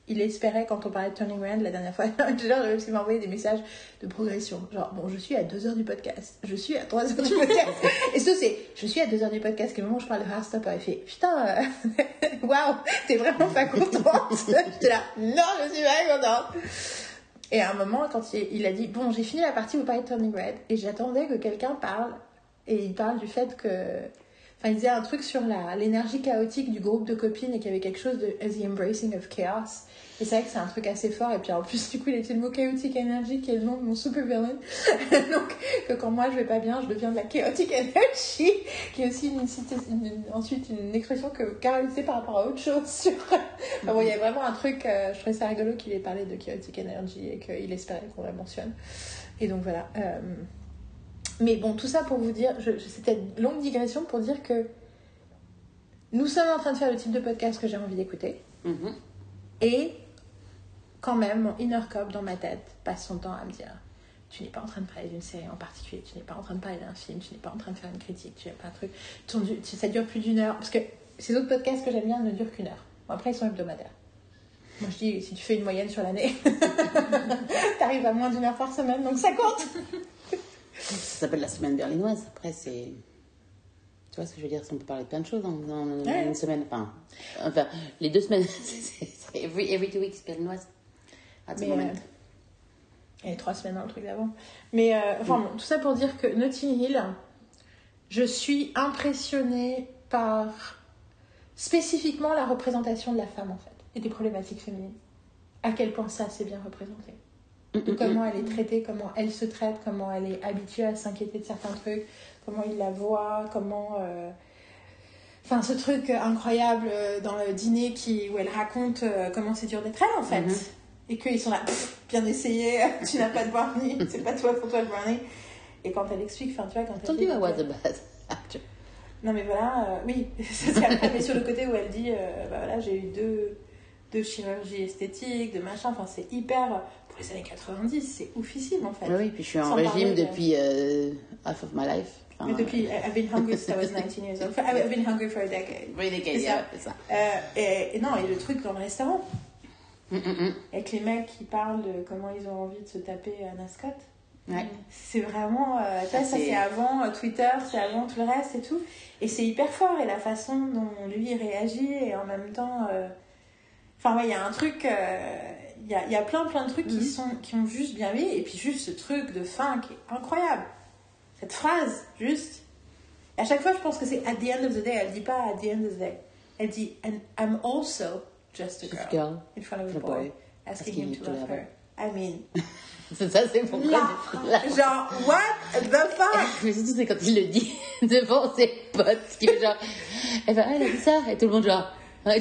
Speaker 1: il espérait, quand on parlait de Turning Around la dernière fois, qu'il m'a envoyé des messages de progression. Genre, bon, je suis à 2 heures du podcast, je suis à 3 heures du podcast. Et ça, c'est, je suis à 2 heures du podcast, et le moment où je parle de Heartstopper, il fait, putain, euh, waouh, t'es vraiment pas contente. J'étais là, non, je suis pas contente. Et à un moment, quand il, a dit, bon, j'ai fini la partie où parlez de Turning Red, et j'attendais que quelqu'un parle, et il parle du fait que. Enfin, il disait un truc sur l'énergie chaotique du groupe de copines et qu'il y avait quelque chose de the embracing of chaos. Et c'est vrai que c'est un truc assez fort. Et puis en plus, du coup, il a utilisé le mot chaotic energy qui est le nom de mon super villain. Donc, que quand moi je vais pas bien, je deviens de la chaotic energy, qui est aussi une, cité- une- ensuite une expression que utilisait par rapport à autre chose. Sur... Enfin, bon, il y a vraiment un truc, euh, je trouvais ça rigolo qu'il ait parlé de chaotic energy et qu'il espérait qu'on la mentionne. Et donc voilà. euh, Mais bon, tout ça pour vous dire, je, je- c'était une longue digression pour dire que nous sommes en train de faire le type de podcast que j'ai envie d'écouter.
Speaker 2: Mhm.
Speaker 1: Et quand même, mon inner cop dans ma tête passe son temps à me dire tu n'es pas en train de parler d'une série en particulier, tu n'es pas en train de parler d'un film, tu n'es pas en train de faire une critique, tu n'es pas un truc. ton- tu- ça dure plus d'une heure. Parce que ces autres podcasts que j'aime bien ne durent qu'une heure. Bon, après, ils sont hebdomadaires. Moi, je dis, si tu fais une moyenne sur l'année, t'arrives à moins d'une heure par semaine, donc ça compte.
Speaker 2: Ça s'appelle la semaine berlinoise. Après, c'est. Tu vois ce que je veux dire On peut parler de plein de choses en, en- en
Speaker 1: Ouais.
Speaker 2: une semaine. Enfin, enfin, les deux semaines, every, every two weeks berlinoise. À ce moment.
Speaker 1: euh, y a trois semaines dans le truc d'avant. Mais euh, enfin, bon, tout ça pour dire que Notting Hill, je suis impressionnée par spécifiquement la représentation de la femme en fait et des problématiques féminines. À quel point ça c'est bien représenté.
Speaker 2: Mm,
Speaker 1: De comment elle est traitée, comment elle se traite, comment elle est habituée à s'inquiéter de certains trucs, comment il la voit, comment. euh, Enfin, ce truc incroyable euh, dans le dîner qui, où elle raconte euh, comment c'est dur d'être elle en fait.
Speaker 2: Mhm.
Speaker 1: Et qu'ils sont là, bien essayé, tu n'as pas de brownie, c'est pas toi pour toi le brownie. Et quand elle explique, enfin tu vois, quand elle. Dit-
Speaker 2: was a bad actor.
Speaker 1: Non mais voilà, euh, oui, ça c'est après, mais sur le côté où elle dit, euh, bah voilà, j'ai eu deux, deux chirurgies esthétiques, de machin, enfin c'est hyper, pour les années 90, c'est oufissime en fait.
Speaker 2: Oui, oui, puis je suis en
Speaker 1: Sans
Speaker 2: régime
Speaker 1: parler
Speaker 2: depuis euh, half of my life. Enfin,
Speaker 1: Mais depuis, I've been hungry since I was 19 years old. I've been hungry for a decade.
Speaker 2: Oui, des
Speaker 1: C'est
Speaker 2: yeah,
Speaker 1: ça.
Speaker 2: c'est ça.
Speaker 1: Euh, et, et non, et le truc dans le restaurant,
Speaker 2: Mm, mm, mm.
Speaker 1: avec les mecs qui parlent de comment ils ont envie de se taper un Scott.
Speaker 2: Ouais.
Speaker 1: C'est vraiment, euh,
Speaker 2: Ah,
Speaker 1: ça
Speaker 2: c'est-
Speaker 1: avant euh, Twitter, c'est avant tout le reste et tout. Et c'est hyper fort et la façon dont lui réagit et en même temps. euh, Enfin, ouais, il y a un truc, euh, il y, a, y a plein plein de trucs qui, sont, qui ont juste bien mis et puis juste ce truc de fin qui est incroyable. Cette phrase, juste. Et à chaque fois, je pense que c'est at the end of the day. Elle dit pas at the end of the day. Elle dit and I'm also just a
Speaker 2: Just
Speaker 1: girl,
Speaker 2: a girl.
Speaker 1: in front of a
Speaker 2: A
Speaker 1: boy,
Speaker 2: boy,
Speaker 1: asking him to love her. I mean,
Speaker 2: C'est ça, c'est pourquoi.
Speaker 1: là, genre what the fuck?
Speaker 2: Mais surtout, c'est quand il le dit devant ses potes, qui fait genre, eh ben, elle a dit ça, et tout le monde genre,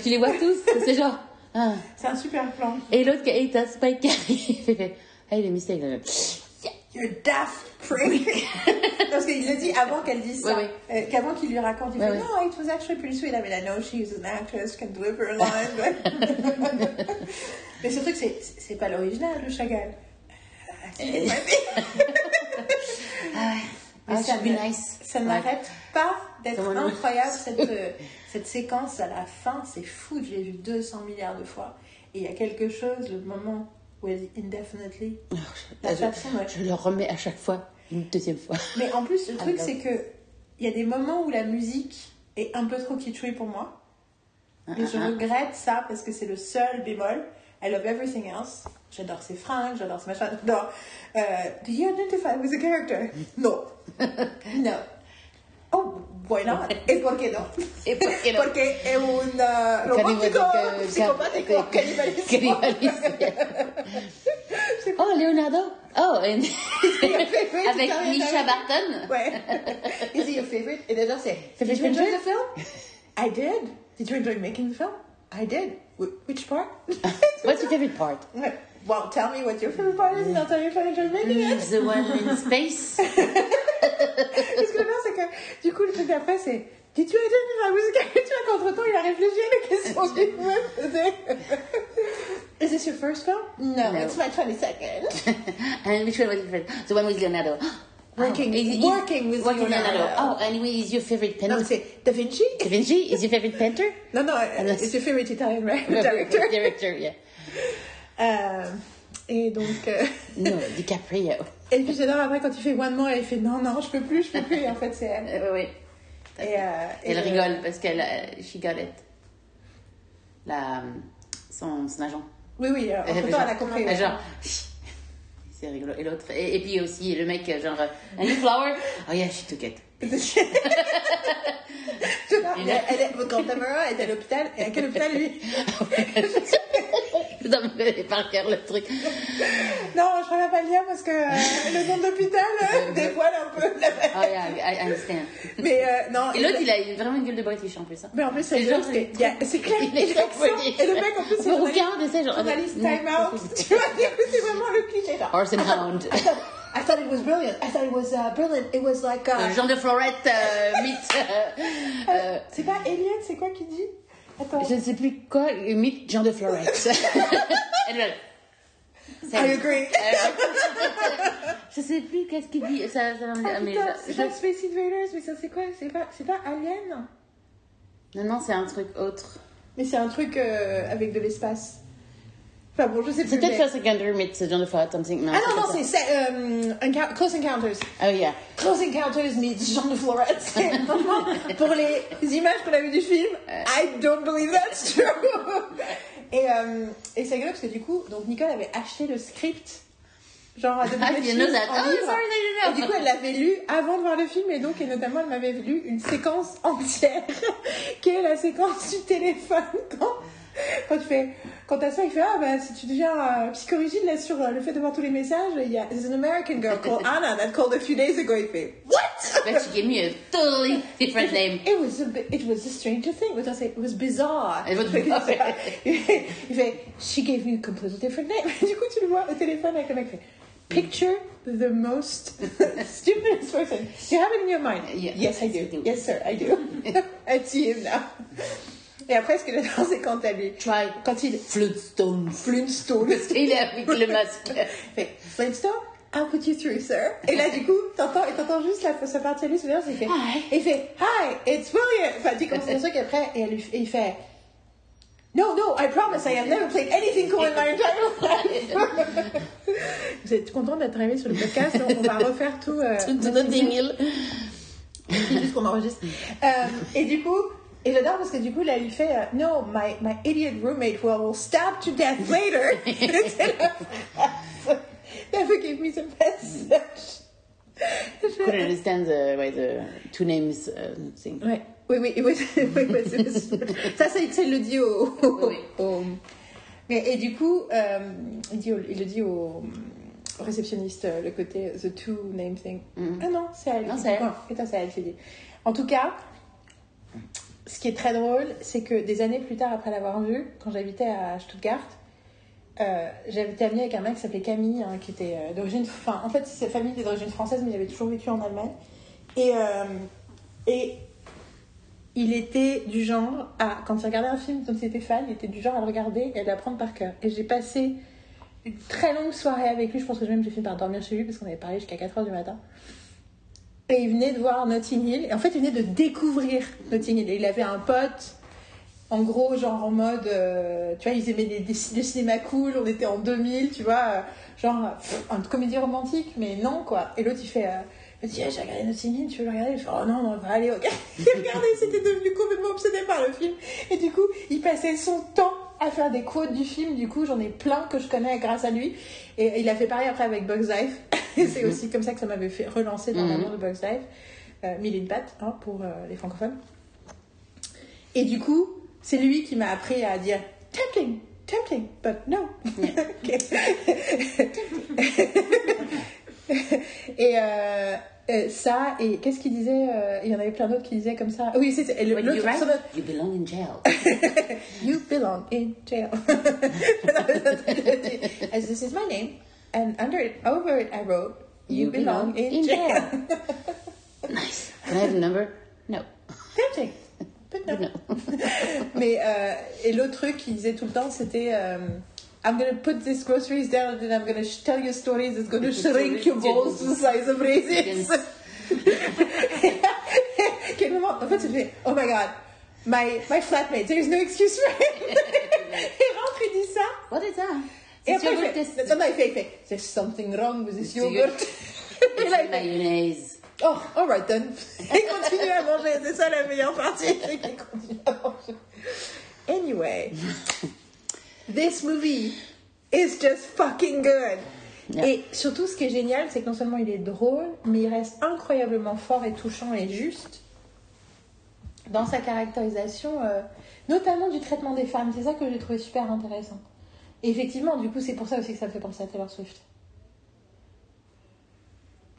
Speaker 2: tu les vois tous, c'est genre, ah.
Speaker 1: C'est un super plan.
Speaker 2: Et l'autre, qui- et t'as Spike qui arrive, il fait, ah, il est mystérieux.
Speaker 1: You're daft prick. Parce qu'il le dit avant qu'elle dise ça. Euh, Qu'avant qu'il lui raconte, il
Speaker 2: Ouais,
Speaker 1: fait
Speaker 2: ouais.
Speaker 1: No, it was actually pretty sweet. I mean, I know she's an actress, can deliver a line. but- Mais ce truc, c'est c'est pas l'original de Chagall. Ah, ma vie. Mais
Speaker 2: Ah,
Speaker 1: ça ne-
Speaker 2: nice.
Speaker 1: Ça
Speaker 2: Ouais.
Speaker 1: n'arrête pas d'être incroyable cette, euh, cette séquence à la fin. C'est fou, je l'ai vu 200 milliards de fois. Et il y a quelque chose, le moment dit indefinitely, la
Speaker 2: Je,
Speaker 1: elle-
Speaker 2: je le remets à chaque fois, une deuxième fois.
Speaker 1: mais en plus, le truc, c'est que il y a des moments où la musique est un peu trop kitschouille pour moi. Et je
Speaker 2: Ah, ah.
Speaker 1: regrette ça parce que c'est le seul bémol. I love everything else. J'adore ses fringues, j'adore ses machins, j'adore. Euh, do you identify with the character? No. no. Oh, why not? Et por qué no?
Speaker 2: Et por qué no?
Speaker 1: Porque es un uh, psicopático
Speaker 2: ca-
Speaker 1: canibalismo.
Speaker 2: Oh, Leonardo. Oh, and- avec Misha? Barton.
Speaker 1: Ouais. Is he your favorite? Et dedans c'est Did
Speaker 2: Favorite
Speaker 1: you enjoy the film? I did. Did you enjoy making the film? I did. Wh- which part?
Speaker 2: What's your favorite part?
Speaker 1: Well, tell me what your favorite part is, and I'll tell you if I enjoy making it.
Speaker 2: The one in space.
Speaker 1: Parce que là, c'est que du coup, le truc d'après, c'est Did you identify with the character? Tu vois qu'entre temps, il a réfléchi à la question qu'il me. Is this your first film? No,
Speaker 2: No.
Speaker 1: it's my 22nd.
Speaker 2: and which one was your favorite? The one with Leonardo.
Speaker 1: Working-
Speaker 2: is- is-
Speaker 1: working with
Speaker 2: working
Speaker 1: Leonardo.
Speaker 2: Oh, anyway, is your favorite painter?
Speaker 1: No, c'est Da Vinci?
Speaker 2: Da Vinci is your favorite painter?
Speaker 1: Non, uh, it's your favorite Italian right? director.
Speaker 2: Director, yeah.
Speaker 1: Euh, et donc. euh,
Speaker 2: No, DiCaprio.
Speaker 1: Et puis j'adore après quand il fait one more, elle fait non, non, je peux plus, je peux plus. Et en fait, c'est elle.
Speaker 2: Oui, oui.
Speaker 1: Et, euh, et
Speaker 2: Elle
Speaker 1: le-
Speaker 2: rigole parce qu'elle, euh, she got it. La, son, son agent.
Speaker 1: Oui, oui, entre
Speaker 2: fait
Speaker 1: elle a compris. ouais.
Speaker 2: genre, c'est rigolo. Et l'autre, et, et puis aussi le mec, genre, a new flower? Oh yeah, she took it.
Speaker 1: Tu vois, elle, elle est, quand Tamara est à l'hôpital, et à quel hôpital lui?
Speaker 2: Non, mais par cœur le truc.
Speaker 1: Non, je pas le parce que euh, le nom d'hôpital euh, dévoile un peu la
Speaker 2: Oh yeah, I, understand.
Speaker 1: Mais euh, non.
Speaker 2: Et l'autre, il a vraiment une gueule de British en plus. Hein.
Speaker 1: Mais en plus, c'est genre, c'est clair.
Speaker 2: Il est.
Speaker 1: Et le mec, en plus, c'est journaliste, journaliste
Speaker 2: Mm,
Speaker 1: time out. Tu vois, c'est vraiment le cliché.
Speaker 2: Horse and Hound.
Speaker 1: I thought, it was brilliant. I thought it was uh, brilliant. It was like. Uh,
Speaker 2: Jean de Florette, euh,
Speaker 1: c'est pas c'est quoi qui dit? Attends.
Speaker 2: je ne sais plus quoi, mythe Jean de Florette. Ça-
Speaker 1: I agree.
Speaker 2: Je sais plus qu'est-ce qu'il dit. Ça, ça,
Speaker 1: Ah,
Speaker 2: mais
Speaker 1: putain, c'est pas Space Invaders, mais ça c'est quoi? C'est pas, c'est pas Alien?
Speaker 2: Non, non, c'est un truc autre.
Speaker 1: Mais c'est un truc euh, avec de l'espace. Enfin bon, je sais plus.
Speaker 2: C'est peut-être
Speaker 1: mais-
Speaker 2: First Secondary Myth, Jean de Florette, something. Non,
Speaker 1: Ah non,
Speaker 2: c'est
Speaker 1: non, c'est c'est, euh, Enca- Close Encounters.
Speaker 2: Oh yeah.
Speaker 1: Close Encounters meets Jean de Florette. C'est- pour les images qu'on a vues du film, I don't believe that's true. Et, euh, et c'est rigolo parce que du coup, donc Nicole avait acheté le script, genre à
Speaker 2: Ah, that.
Speaker 1: en
Speaker 2: Oh, sorry,
Speaker 1: Et du coup, elle l'avait lu avant de voir le film, et donc, et notamment, elle m'avait lu une séquence entière, qui est la séquence du téléphone quand, quand tu fais, quand ta soeur, il fait, ah, bah, si tu deviens euh, psychorigide, là, sur euh, le fait de voir tous les messages, il y a, there's an American girl called Anna that called a few days ago, il fait, what?
Speaker 2: But she gave me a totally different name.
Speaker 1: It was a it was a stranger thing. It was, it was bizarre.
Speaker 2: It was bizarre.
Speaker 1: il fait, il fait, she gave me a completely different name. du coup, tu le vois au téléphone avec le mec, fait, picture the most stupidest person. You have it in your mind?
Speaker 2: Yeah.
Speaker 1: Yes, I do.
Speaker 2: Yes, you do.
Speaker 1: Yes, sir, I do. I see him now. Et après, ce que j'adore, c'est quand elle lui,
Speaker 2: Try
Speaker 1: quand il,
Speaker 2: Flintstones.
Speaker 1: Flintstone.
Speaker 2: Il est avec le masque.
Speaker 1: Il fait, Flintstone, I'll put you through, sir. Et là, du coup, t'entends, et t'entends juste la, sa partie à lui, c'est qu'il fait,
Speaker 2: Hi.
Speaker 1: et il fait, hi, it's William. Enfin, tu commences le truc après, et, elle lui, et il fait, no, no, I promise I have never played anything cool in my entire life. Vous êtes content d'être arrivé sur le podcast, donc on va refaire tout. Euh,
Speaker 2: Tout
Speaker 1: notre
Speaker 2: Notting Hill.
Speaker 1: c'est juste qu'on enregistre. Euh, et du coup, et j'adore parce que du coup, là, il fait euh, No, my, my idiot roommate will, will stab to death later. C'est la phrase. Never give me the message.
Speaker 2: Couldn't understand the, ouais, the two names uh, thing.
Speaker 1: Ouais. Oui, oui, oui, oui, ça, c'est, le dit au. au- Mais, et du coup, euh, il, dit au- il le dit au, réceptionniste, euh, le côté the two name thing.
Speaker 2: Mhm.
Speaker 1: Ah non, c'est elle.
Speaker 2: Non, c'est elle.
Speaker 1: Non, putain, c'est elle qui dit. En tout cas, ce qui est très drôle, c'est que des années plus tard, après l'avoir vu, quand j'habitais à Stuttgart, euh, j'avais été amie avec un mec qui s'appelait Camille, hein, qui était euh, d'origine. Enfin, en fait, sa famille était d'origine française, mais il avait toujours vécu en Allemagne. Et, euh, et il était du genre à, quand il regardait un film dont il était fan, il était du genre à le regarder et à l'apprendre par cœur. Et j'ai passé une très longue soirée avec lui. Je pense que même j'ai fini par dormir chez lui parce qu'on avait parlé jusqu'à 4h du matin. Et il venait de voir Notting Hill. Et en fait, il venait de découvrir Notting Hill. Et il avait un pote, en gros, genre en mode. euh, tu vois, ils aimaient des, des, cinémas cool. On était en 2000, tu vois. euh, genre, pff, une comédie romantique, mais non, quoi. Et l'autre, il fait. euh, il dit, Ah, j'ai regardé Notting Hill, tu veux le regarder? Il fait, oh non, non, va aller, ok. Il regardait, c'était devenu complètement obsédé par le film. Et du coup, il passait son temps à faire des quotes du film. Du coup, j'en ai plein que je connais grâce à lui. Et il a fait pareil après avec Bugs Life. Et c'est aussi comme ça que ça m'avait fait relancer dans
Speaker 2: Mhm.
Speaker 1: l'amour de Bugs Life. Euh, Mille et une pattes, hein, pour euh, les francophones. Et du coup, c'est lui qui m'a appris à dire tempting, tempting, but no. et euh, euh, ça, et qu'est-ce qu'il disait euh, Il y en avait plein d'autres qui disaient comme ça. Oui, c'est le-
Speaker 2: you
Speaker 1: personne-
Speaker 2: you belong in jail.
Speaker 1: You belong in jail. As this is my name, and under it, over it, I wrote, You, belong, in, jail.
Speaker 2: nice. Can I have a number? No.
Speaker 1: Tempting. But no.
Speaker 2: No.
Speaker 1: Mais euh, et l'autre truc qu'il disait tout le temps, c'était euh, I'm gonna put these groceries down and then I'm gonna sh- tell you stories It's gonna shrink your balls to the size of raisins. Quel moment En fait, tu fais Oh my god, my my flatmate, there is no excuse for him. il rentre, il dit ça.
Speaker 2: What is that?
Speaker 1: Et
Speaker 2: It's
Speaker 1: après, il fait, non, non, il fait, il fait There's something wrong with this yogurt. Et là, il fait
Speaker 2: Mayonnaise.
Speaker 1: Oh, alright then. Il continue à manger, c'est ça la meilleure partie, c'est qu'il continue à manger. Anyway, this movie is just fucking good.
Speaker 2: Yeah.
Speaker 1: Et surtout, ce qui est génial, c'est que non seulement il est drôle, mais il reste incroyablement fort et touchant et juste. dans sa caractérisation, euh, notamment du traitement des femmes. C'est ça que j'ai trouvé super intéressant. Et effectivement, du coup, c'est pour ça aussi que ça me fait penser à Taylor Swift.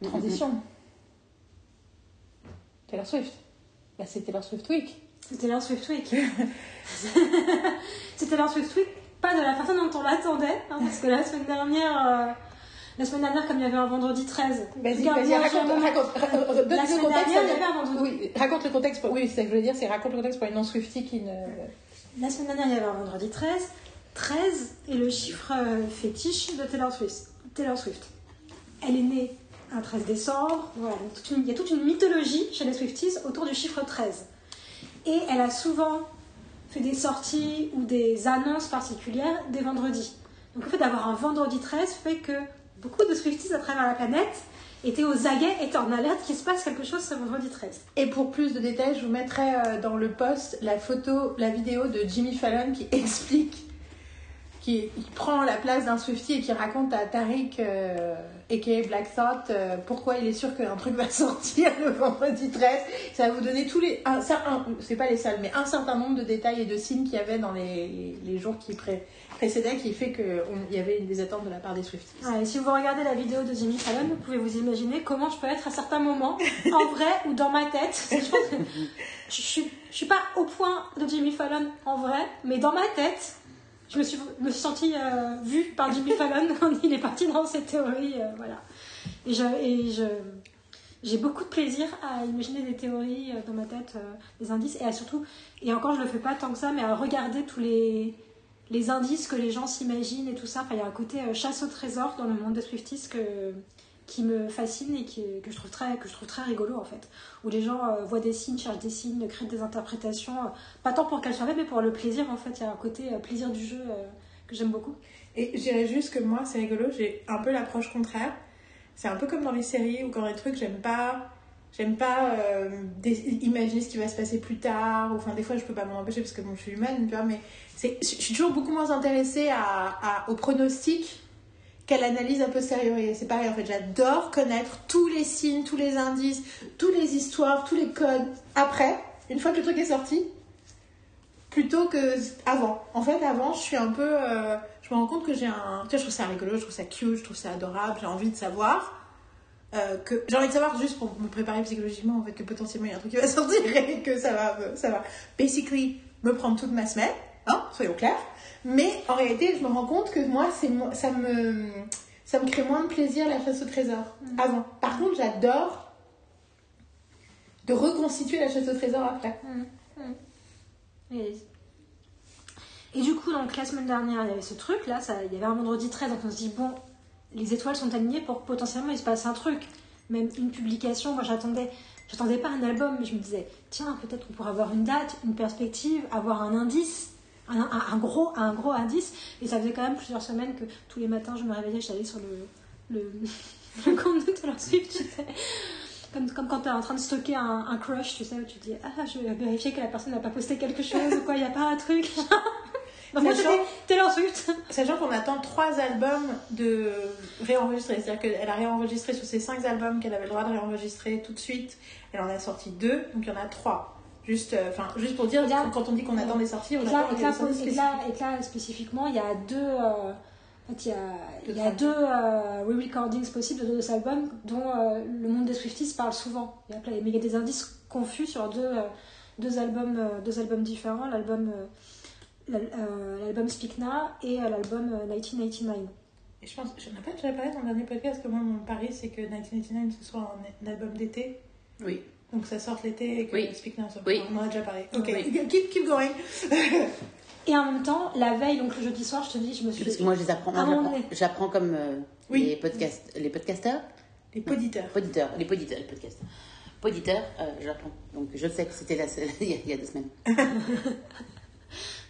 Speaker 1: Transition. Taylor Swift. Bah, c'est Taylor Swift Week.
Speaker 3: C'était Taylor Swift Week. C'était Taylor Swift Week, pas de la façon dont on l'attendait, hein, parce que la semaine dernière, euh, la semaine dernière, comme il y avait un vendredi 13,
Speaker 1: Vas-y,
Speaker 3: Regarde,
Speaker 1: vas-y,
Speaker 3: moi,
Speaker 1: raconte, raconte, raconte, donne
Speaker 3: La
Speaker 1: le
Speaker 3: semaine
Speaker 1: contexte.
Speaker 3: dernière, il y avait un vendredi.
Speaker 1: Oui, raconte le contexte. pour- Oui, c'est ça que je voulais dire, c'est raconte le contexte pour une non-Swiftie qui ne.
Speaker 3: La semaine dernière, il y avait un vendredi 13. 13 est le chiffre euh, fétiche de Taylor Swift. Taylor Swift. Elle est née un 13 décembre. Voilà, il y a toute une mythologie chez les Swifties autour du chiffre 13. Et elle a souvent fait des sorties ou des annonces particulières des vendredis. Donc le fait d'avoir un vendredi 13 fait que beaucoup de Swifties à travers la planète étaient aux aguets, étaient en alerte qu'il se passe quelque chose ce vendredi 13.
Speaker 1: Et pour plus de détails, je vous mettrai euh, dans le post la photo, la vidéo de Jimmy Fallon qui explique, qui, prend la place d'un Swiftie et qui raconte à Tariq, euh, a.k.a. Black Thought, euh, pourquoi il est sûr qu'un truc va sortir le vendredi 13. Ça va vous donner tous les... un- ça, un- c'est pas les seuls, mais un certain nombre de détails et de signes qu'il y avait dans les, les jours qui pré- précédaient qui fait qu'il y avait des attentes de la part des Swifties.
Speaker 3: Et si vous regardez la vidéo de Jimmy Fallon, vous pouvez vous imaginer comment je peux être à certains moments, en vrai ou dans ma tête. Je pense que je suis pas au point de Jimmy Fallon en vrai, mais dans ma tête, je me suis, me suis sentie euh, vue par Jimmy Fallon quand il est parti dans ses théories. euh, voilà. Et je, et je, j'ai beaucoup de plaisir à imaginer des théories euh, dans ma tête, des indices, et à surtout, et encore je le fais pas tant que ça, mais à regarder tous les, les indices que les gens s'imaginent et tout ça. Enfin, il y a un côté chasse au trésor dans le monde des Swifties que, qui me fascine et qui, que, je trouve très, que je trouve très rigolo en fait. Où les gens euh, voient des signes, cherchent des signes, créent des interprétations, euh, pas tant pour qu'elles soient mais pour le plaisir en fait. Il y a un côté euh, plaisir du jeu que j'aime beaucoup.
Speaker 1: Et je dirais juste que moi, c'est rigolo, j'ai un peu l'approche contraire. C'est un peu comme dans les séries ou quand les trucs, j'aime pas. J'aime pas imaginer ce qui va se passer plus tard. Enfin, des fois, je peux pas m'en empêcher parce que bon, je suis humaine, mais je suis toujours beaucoup moins intéressée à, à- au pronostic qu'à l'analyse a posteriori. Et C'est pareil, en fait, j'adore connaître tous les signes, tous les indices, toutes les histoires, tous les codes après, une fois que le truc est sorti, plutôt que avant. En fait, avant, je suis un peu. euh, je me rends compte que j'ai un. Tu vois, je trouve ça rigolo, je trouve ça cute, je trouve ça adorable, j'ai envie de savoir. euh, que j'ai envie de savoir juste pour me préparer psychologiquement en fait que potentiellement il y a un truc qui va sortir et que ça va me- ça va basically me prendre toute ma semaine hein soyons clairs mais en réalité je me rends compte que moi c'est ça me ça me crée moins de plaisir la chasse au trésor avant. Par contre j'adore de reconstituer la chasse au trésor après.
Speaker 3: Et, et du coup, donc la semaine dernière, il y avait ce truc là, ça, il y avait un vendredi 13, donc on se dit, bon, les étoiles sont alignées pour que potentiellement il se passe un truc. Même une publication, moi j'attendais, j'attendais pas un album, mais je me disais, tiens, peut-être qu'on pourrait avoir une date, une perspective, avoir un indice. Un, un- un gros, un gros indice, et ça faisait quand même plusieurs semaines que tous les matins je me réveillais, j'allais sur le, le, le compte de Taylor Swift, tu sais. Comme, comme quand tu es en train de stocker un, un crush, tu sais, où tu te dis Ah, je vais vérifier que la personne n'a pas posté quelque chose ou quoi, il n'y a pas un truc. Donc, moi,
Speaker 1: Sachant-
Speaker 3: Taylor Swift.
Speaker 1: Sachant qu'on attend trois albums de réenregistrer, c'est-à-dire qu'elle a réenregistré sur ses cinq albums qu'elle avait le droit de réenregistrer tout de suite, elle en a sorti deux, donc il y en a trois. Juste, euh, enfin, juste pour dire,
Speaker 3: là-
Speaker 1: quand on dit qu'on attend des sorties, on
Speaker 3: Et là,
Speaker 1: attend
Speaker 3: et
Speaker 1: des
Speaker 3: là,
Speaker 1: sorties
Speaker 3: et là- et là, spécifiquement, il y a deux. euh, en fait, il y a, il y a deux euh, re-recordings possibles de deux albums dont euh, le monde des Swifties parle souvent. Il y a, plein- mais il y a des indices confus sur deux, euh, deux, albums, euh, deux albums différents l'album euh, l'al- euh, l'album Speak Now et euh, l'album euh, 1999.
Speaker 1: Et je pense, je n'ai pas déjà parlé dans le dernier podcast que moi, mon pari, c'est que 1989 ce soit un album d'été.
Speaker 2: Oui.
Speaker 1: Donc ça sorte l'été et que
Speaker 2: Oui.
Speaker 1: Speak Now soit
Speaker 2: Oui.
Speaker 1: On en a déjà parlé. Ok,
Speaker 2: Oui.
Speaker 1: keep, keep going.
Speaker 3: Et en même temps, la veille, donc le jeudi soir, je te dis, je me suis.
Speaker 2: Parce que moi, je les apprends. moi,
Speaker 3: moment
Speaker 2: j'apprends- comme euh,
Speaker 1: Oui.
Speaker 2: les, podcast, les podcasteurs.
Speaker 1: Les poditeurs.
Speaker 2: Poditeurs. Les poditeurs. Les podcasteurs. Poditeurs, euh, j'apprends. Donc, je sais que c'était la, a, il y a deux semaines.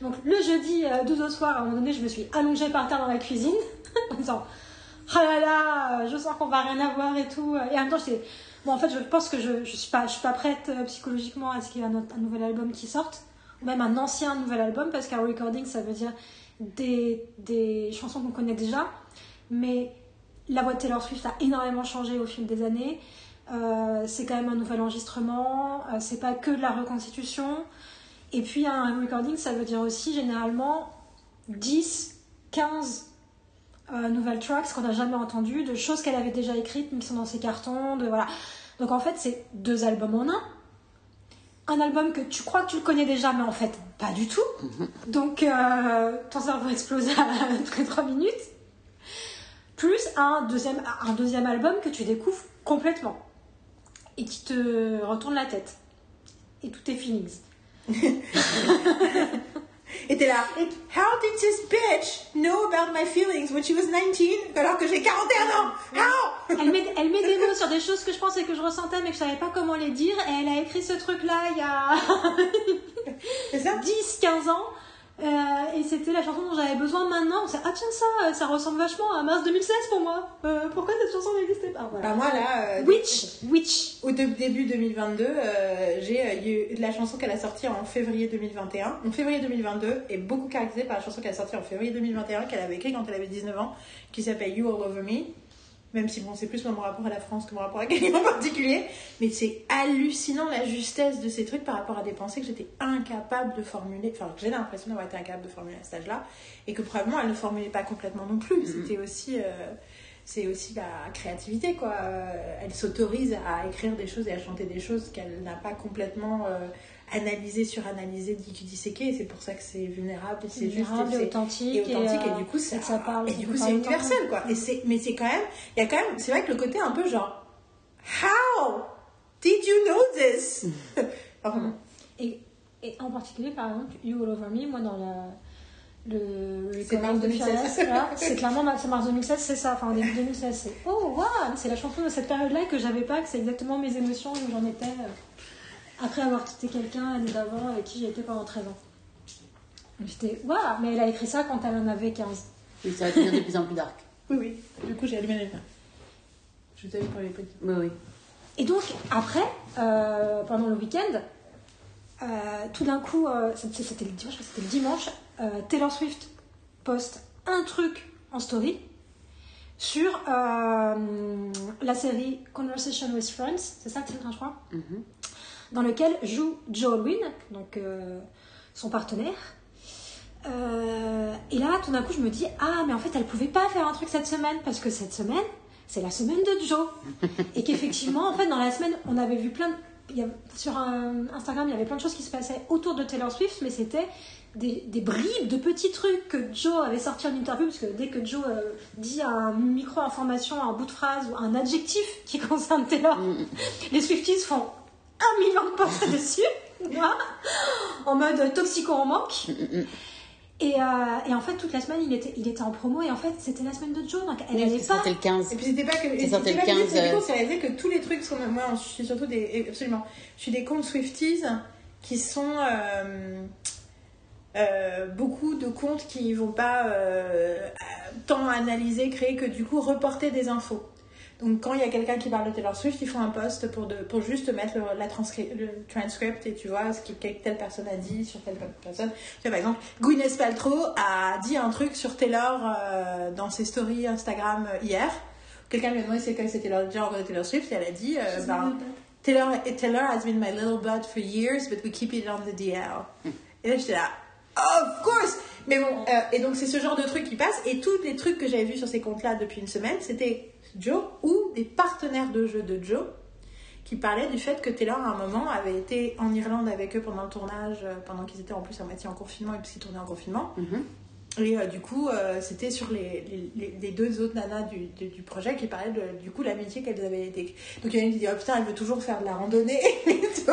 Speaker 3: Donc le jeudi euh, 12 au soir, à un moment donné, je me suis allongée par terre dans la cuisine en me disant Ah là là, je sens qu'on va rien avoir et tout. Et en même temps, j'étais. Bon, en fait, je pense que je, je suis pas, je suis pas prête euh, psychologiquement à ce qu'il y ait un nouvel album qui sorte, ou même un ancien nouvel album, parce qu'un recording, ça veut dire des, des chansons qu'on connaît déjà. Mais la voix de Taylor Swift a énormément changé au fil des années. Euh, c'est quand même un nouvel enregistrement. euh, c'est pas que de la reconstitution. Et puis un recording, ça veut dire aussi généralement 10, 15 euh, nouvelles tracks qu'on n'a jamais entendues, de choses qu'elle avait déjà écrites mais qui sont dans ses cartons. De, voilà. Donc en fait, c'est deux albums en un. Un album que tu crois que tu le connais déjà, mais en fait, pas du tout. Donc euh, ton cerveau explose après 3 minutes. Plus un deuxième, un deuxième album que tu découvres complètement et qui te retourne la tête. Et tout est fini.
Speaker 1: Et t'es là. How did this bitch know about my feelings when she was 19 alors que j'ai 41 ans? How?
Speaker 3: Elle met, elle met des mots sur des choses que je pensais que je ressentais mais que je savais pas comment les dire et elle a écrit ce truc là il y a
Speaker 1: C'est ça?
Speaker 3: 10-15 ans euh, et c'était la chanson dont j'avais besoin maintenant. C'est, ah tiens ça, ça ressemble vachement à mars 2016 pour moi. Euh, pourquoi cette chanson n'existait pas? Voilà.
Speaker 1: Bah moi là, euh,
Speaker 3: Witch, Witch.
Speaker 1: au début 2022, euh, j'ai euh, eu la chanson qu'elle a sortie en février 2021. En février 2022 est beaucoup caractérisée par la chanson qu'elle a sortie en février 2021 qu'elle avait écrite quand elle avait 19 ans, qui s'appelle You All Over Me. Même si bon, c'est plus mon rapport à la France que mon rapport à quelqu'un en particulier, mais c'est hallucinant la justesse de ces trucs par rapport à des pensées que j'étais incapable de formuler, enfin que j'ai l'impression d'avoir été incapable de formuler à cet âge-là, et que probablement elle ne formulait pas complètement non plus. C'était aussi, euh, c'est aussi la créativité quoi. Euh, Elle s'autorise à écrire des choses et à chanter des choses qu'elle n'a pas complètement euh, analysées, suranalysées, disséquées. Et c'est pour ça que c'est vulnérable, c'est juste,
Speaker 3: Vulnérable
Speaker 1: et
Speaker 3: et authentique.
Speaker 1: et authentique et,
Speaker 3: euh,
Speaker 1: du coup ça,
Speaker 3: parle,
Speaker 1: et du coup c'est universel quoi et c'est mais c'est quand même il y a quand même c'est vrai que le côté un peu genre how did you know this? Bon.
Speaker 3: Et, et en particulier, par exemple, You All Over Me, moi dans la, le
Speaker 1: C'est mars
Speaker 3: de
Speaker 1: 2016.
Speaker 3: Fearless, là, c'est clairement mars 2016, c'est ça, enfin en début 2016, c'est oh waouh, c'est la chanson de cette période-là que j'avais pas, que c'est exactement mes émotions où j'en étais euh, après avoir quitté quelqu'un l'année d'avant avec qui j'ai été pendant 13 ans. J'étais waouh, mais elle a écrit ça quand elle en avait 15.
Speaker 2: Oui, ça va devenir de plus en plus dark.
Speaker 1: oui oui du coup j'ai allumé la lumière je vous avais pas les petits
Speaker 2: Oui, oui.
Speaker 3: Et donc, après, euh, pendant le week-end, euh, tout d'un coup, euh, c'était le dimanche, que c'était le dimanche, euh, Taylor Swift poste un truc en story sur la série Conversation with Friends, c'est ça le titre, hein, je crois,
Speaker 2: Mhm.
Speaker 3: Dans lequel joue Joe Alwyn, donc euh, son partenaire. Euh, et là, tout d'un coup, je me dis ah, mais en fait, elle pouvait pas faire un truc cette semaine parce que cette semaine, c'est la semaine de Joe. et qu'effectivement, en fait, dans la semaine, on avait vu plein de. il y a- sur Instagram, il y avait plein de choses qui se passaient autour de Taylor Swift, mais c'était des, des bribes de petits trucs que Joe avait sorti en interview, parce que dès que Joe euh, dit un micro-information, un bout de phrase ou un adjectif qui concerne Taylor, les Swifties font un million de posts dessus, moi, en mode toxico en manque. Et, euh, et en fait, toute la semaine, il était, il était en promo, et en fait, c'était la semaine de Joe, donc elle n'allait pas.
Speaker 2: sorti le 15.
Speaker 1: Et puis c'était pas que. c'était
Speaker 2: le
Speaker 1: pas que
Speaker 2: 15,
Speaker 1: c'était
Speaker 2: euh,
Speaker 1: con, c'est réalisé que tous les trucs, que moi je suis surtout des. Absolument. Je suis des comptes Swifties qui sont. euh, euh, beaucoup de comptes qui vont pas euh, tant analyser, créer que du coup reporter des infos. Donc quand il y a quelqu'un qui parle de Taylor Swift, ils font un post pour, de, pour juste mettre le, la transcri- le transcript et tu vois ce que telle personne a dit sur telle personne. Tu vois, par exemple, Gwyneth Paltrow a dit un truc sur Taylor euh, dans ses stories Instagram euh, hier. Quelqu'un lui a demandé c'est quoi c'était Taylor, genre de Taylor Swift et elle a dit euh, ben, Taylor, Taylor has been my little bud for years, but we keep it on the DL. Et là, j'étais là, of course! Mais bon, euh, et donc c'est ce genre de truc qui passe. Et tous les trucs que j'avais vus sur ces comptes-là depuis une semaine, c'était Joe ou des partenaires de jeu de Joe qui parlaient du fait que Taylor, à un moment, avait été en Irlande avec eux pendant le tournage, euh, pendant qu'ils étaient en plus à moitié en confinement et puisqu'ils tournaient en confinement.
Speaker 2: Mhm.
Speaker 1: Et euh, du coup, euh, c'était sur les, les, les- deux autres nanas du, du, du projet qui parlaient de du coup l'amitié qu'elles avaient été. Donc il y en a une qui dit Oh putain, elle veut toujours faire de la randonnée et tout.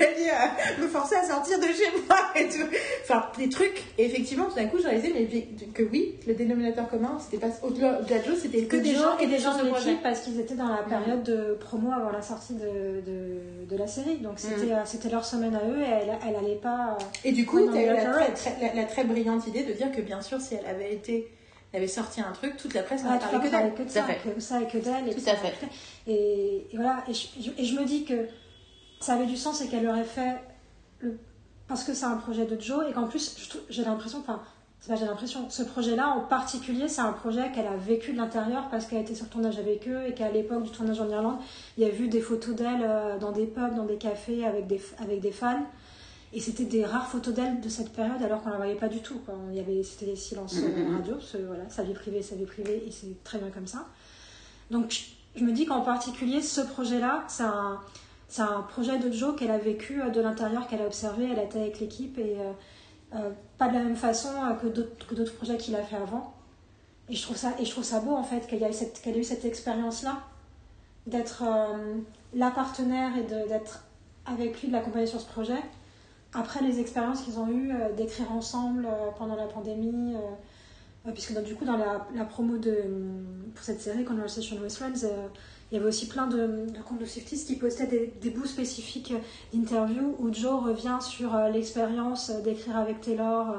Speaker 1: Elle dit euh, Me forcer à sortir de chez moi et tout. Enfin, des trucs. Et effectivement, tout d'un coup, j'ai réalisé mais, que oui, le dénominateur commun, c'était pas au-delà de la c'était que,
Speaker 3: que
Speaker 1: des gens
Speaker 3: et des gens de l'équipe parce qu'ils étaient dans la période de promo avant la sortie de, de, de la série. Donc c'était euh, c'était leur semaine à eux et elle, elle allait pas.
Speaker 1: Et du coup, tu as eu la très brillante idée de dire que bien sûr, si elle avait été, elle avait sorti un truc, toute la presse
Speaker 3: Ah,
Speaker 1: n'aurait
Speaker 3: tu
Speaker 1: parlé que d'elle.
Speaker 3: que de ça,
Speaker 2: fait.
Speaker 3: que ça et que d'elle.
Speaker 2: Tout à fait.
Speaker 3: Et, et voilà, et je, et je me dis que ça avait du sens et qu'elle aurait fait le- parce que c'est un projet de Joe et qu'en plus j'ai l'impression, enfin c'est pas j'ai l'impression. Ce projet-là, en particulier, c'est un projet qu'elle a vécu de l'intérieur parce qu'elle a été sur le tournage avec eux et qu'à l'époque du tournage en Irlande, il y a vu des photos d'elle euh, dans des pubs, dans des cafés avec des, avec des fans. Et c'était des rares photos d'elle de cette période alors qu'on la voyait pas du tout. Quoi. Il y avait, c'était des silences euh, radio, parce que, voilà, sa vie privée, sa vie privée, et c'est très bien comme ça. Donc je- me dis qu'en particulier, ce projet-là, c'est un, c'est un projet de Joe qu'elle a vécu euh, de l'intérieur, qu'elle a observé, elle été avec l'équipe et euh, pas de la même façon que d'autres, que d'autres projets qu'il a fait avant. Et je trouve ça, et je trouve ça beau en fait qu'elle cette, qu'elle ait eu cette expérience-là, d'être euh, la partenaire et de- d'être avec lui, de l'accompagner sur ce projet. Après les expériences qu'ils ont eues euh, d'écrire ensemble euh, pendant la pandémie, euh, puisque dans- du coup dans la, la promo de, pour cette série Conversation with Friends, il y avait aussi plein de, de comptes de Swifties qui postaient des, des bouts spécifiques d'interviews où Joe revient sur l'expérience d'écrire avec Taylor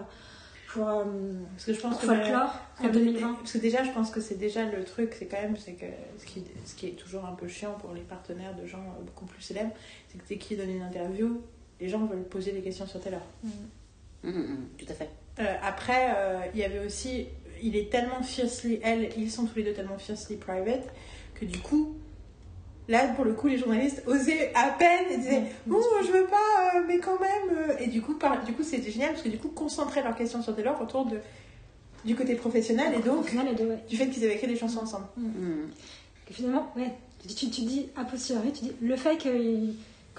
Speaker 3: pour,
Speaker 1: Parce que je pense que
Speaker 3: Folklore en
Speaker 1: Ah,
Speaker 3: 2020.
Speaker 1: Parce que déjà, je pense que c'est déjà le truc, c'est quand même, c'est que ce qui, ce qui est toujours un peu chiant pour les partenaires de gens beaucoup plus célèbres, c'est que dès qu'ils donnent une interview, les gens veulent poser des questions sur Taylor.
Speaker 2: Mm, mm, mm, tout à fait.
Speaker 1: Euh, après, euh, il y avait aussi, il est tellement fiercely, elle, ils sont tous les deux tellement fiercely private que du coup, là pour le coup, les journalistes osaient à peine et disaient, oh, je veux pas, euh, mais quand même. euh. Et du coup, par, du coup, c'était génial parce que du coup, concentraient leurs questions sur Taylor autour de du côté professionnel et donc
Speaker 3: ouais.
Speaker 1: du fait qu'ils avaient écrit des chansons ensemble.
Speaker 3: Et finalement, ouais, tu, tu, tu dis a posteriori, tu dis le fait que,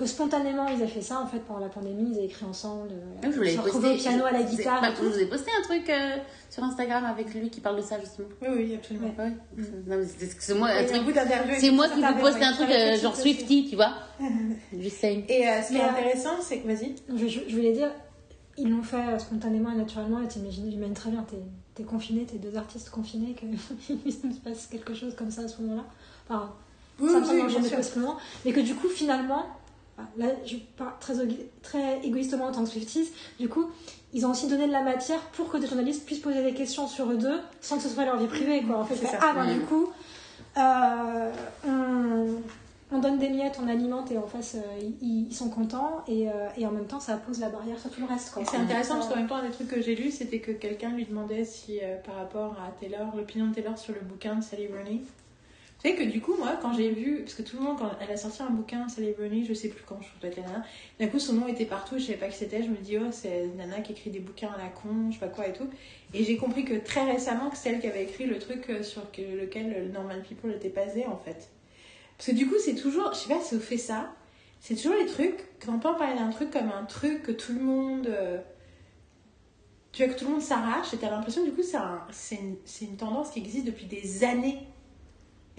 Speaker 3: que spontanément ils aient fait ça en fait pendant la pandémie, ils aient écrit ensemble, euh,
Speaker 2: Je voulais
Speaker 3: ils se retrouvaient au piano, à la
Speaker 2: je- je-
Speaker 3: guitare.
Speaker 2: bah, je vous ai posté un truc euh, sur Instagram avec lui qui parle de ça justement?
Speaker 1: Oui, oui, absolument.
Speaker 2: Ouais. Mais c'est moi, un truc- c'est moi qui vous poste un truc euh, genre. Swifty, tu vois. Just saying.
Speaker 1: Et euh, ce qui est
Speaker 3: euh,
Speaker 1: intéressant, c'est que vas-y.
Speaker 3: Je, je- je voulais dire, ils l'ont fait euh, spontanément et naturellement. Et t'imagines, j'imagine très bien, t'es es confiné, t'es deux artistes confinés, qu'il se passe quelque chose comme ça à ce moment-là. Enfin,
Speaker 1: Oui,
Speaker 3: ça me semble. Mais que du coup, finalement, là, je parle très, très égoïstement en tant que Swifties, du coup, ils ont aussi donné de la matière pour que des journalistes puissent poser des questions sur eux deux sans que ce soit leur vie privée. Quoi. En fait,
Speaker 1: ça.
Speaker 3: ah, ben, du coup, euh, on, on donne des miettes, on alimente et en face, euh, ils, ils sont contents et, euh, et en même temps, ça pose la barrière sur tout le reste. Quoi.
Speaker 1: Et c'est intéressant parce qu'en même temps, un des trucs que j'ai lu, c'était que quelqu'un lui demandait si, euh, par rapport à Taylor, l'opinion de Taylor sur le bouquin de Sally Rooney. Tu sais que du coup, moi, quand j'ai vu, parce que tout le monde, quand elle a sorti un bouquin, Rooney, je sais plus quand, je crois c'était la nana, d'un coup son nom était partout, je savais pas qui c'était, je me dis, oh, c'est nana qui écrit des bouquins à la con, je sais pas quoi et tout. Et j'ai compris que très récemment, que c'est elle qui avait écrit le truc euh, sur que- lequel le Normal People était basé, en fait. Parce que du coup, c'est toujours, je sais pas si vous fait ça, c'est toujours les trucs, quand on peut parler d'un truc comme un truc que tout le monde. euh, tu vois, que tout le monde s'arrache et t'as l'impression, du coup, c'est une tendance qui existe depuis des années.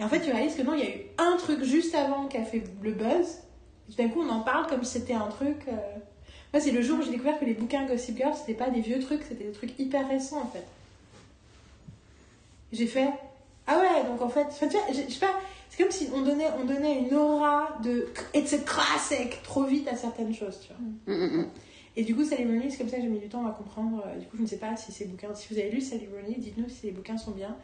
Speaker 1: Et en fait, tu réalises que non, il y a eu un truc juste avant qui a fait le buzz. Et tout d'un coup, on en parle comme si c'était un truc. euh, Moi, c'est le jour où j'ai découvert que les bouquins Gossip Girl, c'était pas des vieux trucs, c'était des trucs hyper récents en fait. J'ai fait. Ah ouais, donc en fait. enfin, tu vois, je sais pas. C'est comme si on donnait, on donnait une aura de. It's a classic trop vite à certaines choses, tu vois.
Speaker 2: Mm, mm, mm.
Speaker 1: Et du coup, Sally Rooney, c'est comme ça que j'ai mis du temps à comprendre. Euh, Du coup, je ne sais pas si ces bouquins. Si vous avez lu Sally Rooney, dites-nous si les bouquins sont bien.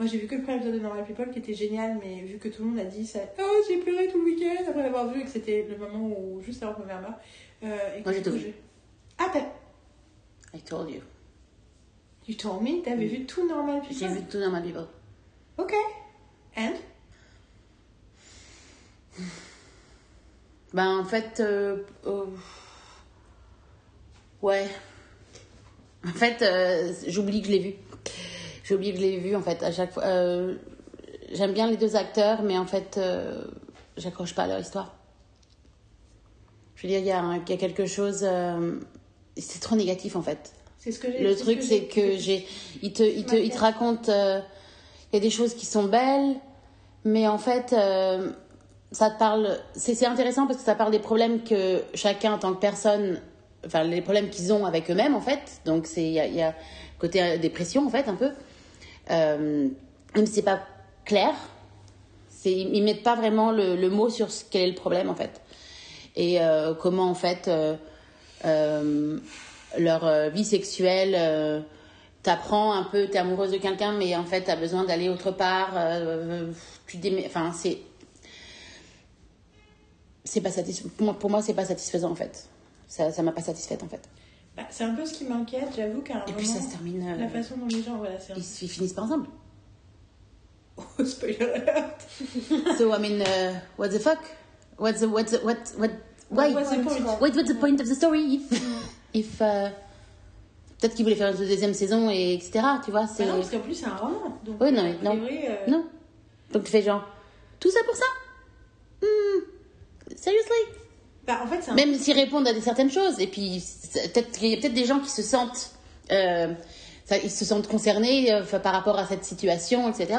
Speaker 1: Moi, j'ai vu que le premier épisode de Normal People qui était génial, mais vu que tout le monde a dit ça. Oh, j'ai pleuré tout le week-end après l'avoir vu et que c'était le moment où. juste avant que ma mère meure. Euh, et que
Speaker 2: Moi, j'ai tout vu.
Speaker 1: Ah, t'as.
Speaker 2: I told you.
Speaker 1: You told me, t'avais vu tout Normal People?
Speaker 2: J'ai vu tout ma Bible.
Speaker 1: Ok. And?
Speaker 2: Ben, en fait, euh, euh, ouais. En fait, euh, j'oublie que je l'ai vu. J'oublie que je l'ai vu, en fait, à chaque fois. euh, J'aime bien les deux acteurs, mais en fait, euh, j'accroche pas à leur histoire. Je veux dire, il y, a y quelque chose. euh, c'est trop négatif, en fait.
Speaker 1: C'est ce que j'ai
Speaker 2: Le truc, c'est que j'ai. Il te, il te, il te raconte. Il y a des choses qui sont belles, mais en fait, ça te parle. C'est intéressant parce que ça parle des problèmes que chacun, en tant que personne. Enfin, les problèmes qu'ils ont avec eux-mêmes, en fait. Donc, c'est- il y a, il y a côté dépression, en fait, un peu. Euh, même si c'est pas clair, c'est- ils mettent pas vraiment le, mot sur ce, quel est le problème, en fait. Et euh, comment, en fait. euh, euh, leur vie sexuelle. T'apprends un peu, t'es amoureuse de quelqu'un, mais en fait, t'as besoin d'aller autre part. euh, tu démé- Enfin, c'est. C'est pas satisfaisant. Pour moi c'est pas satisfaisant en fait. Ça, ça m'a pas satisfaite en fait.
Speaker 1: Ah, C'est un peu ce qui m'inquiète, j'avoue qu'à un
Speaker 2: Et
Speaker 1: moment,
Speaker 2: puis ça se termine. euh,
Speaker 1: la façon dont les gens, voilà, un
Speaker 2: ils, ils finissent pas ensemble.
Speaker 1: peu spoiler alert.
Speaker 2: So I mean, uh, what the fuck? What's the what's the, what what why?
Speaker 1: What's the point?
Speaker 2: Wait, what's the point of the story? If if uh, peut-être qu'ils voulaient faire une deuxième saison et etc. Tu vois, c'est
Speaker 1: Bah non, parce qu'en plus, c'est un roman. Donc,
Speaker 2: Oui, non,
Speaker 1: a
Speaker 2: mais non.
Speaker 1: euh,
Speaker 2: non. Donc tu fais genre tout ça pour ça? Hmm. Seriously?
Speaker 1: Bah, en fait, c'est un
Speaker 2: Même s'ils répondent à des certaines choses, et puis peut-être qu'il y a peut-être des gens qui se sentent, euh, ça- ils se sentent concernés euh, par rapport à cette situation, etc.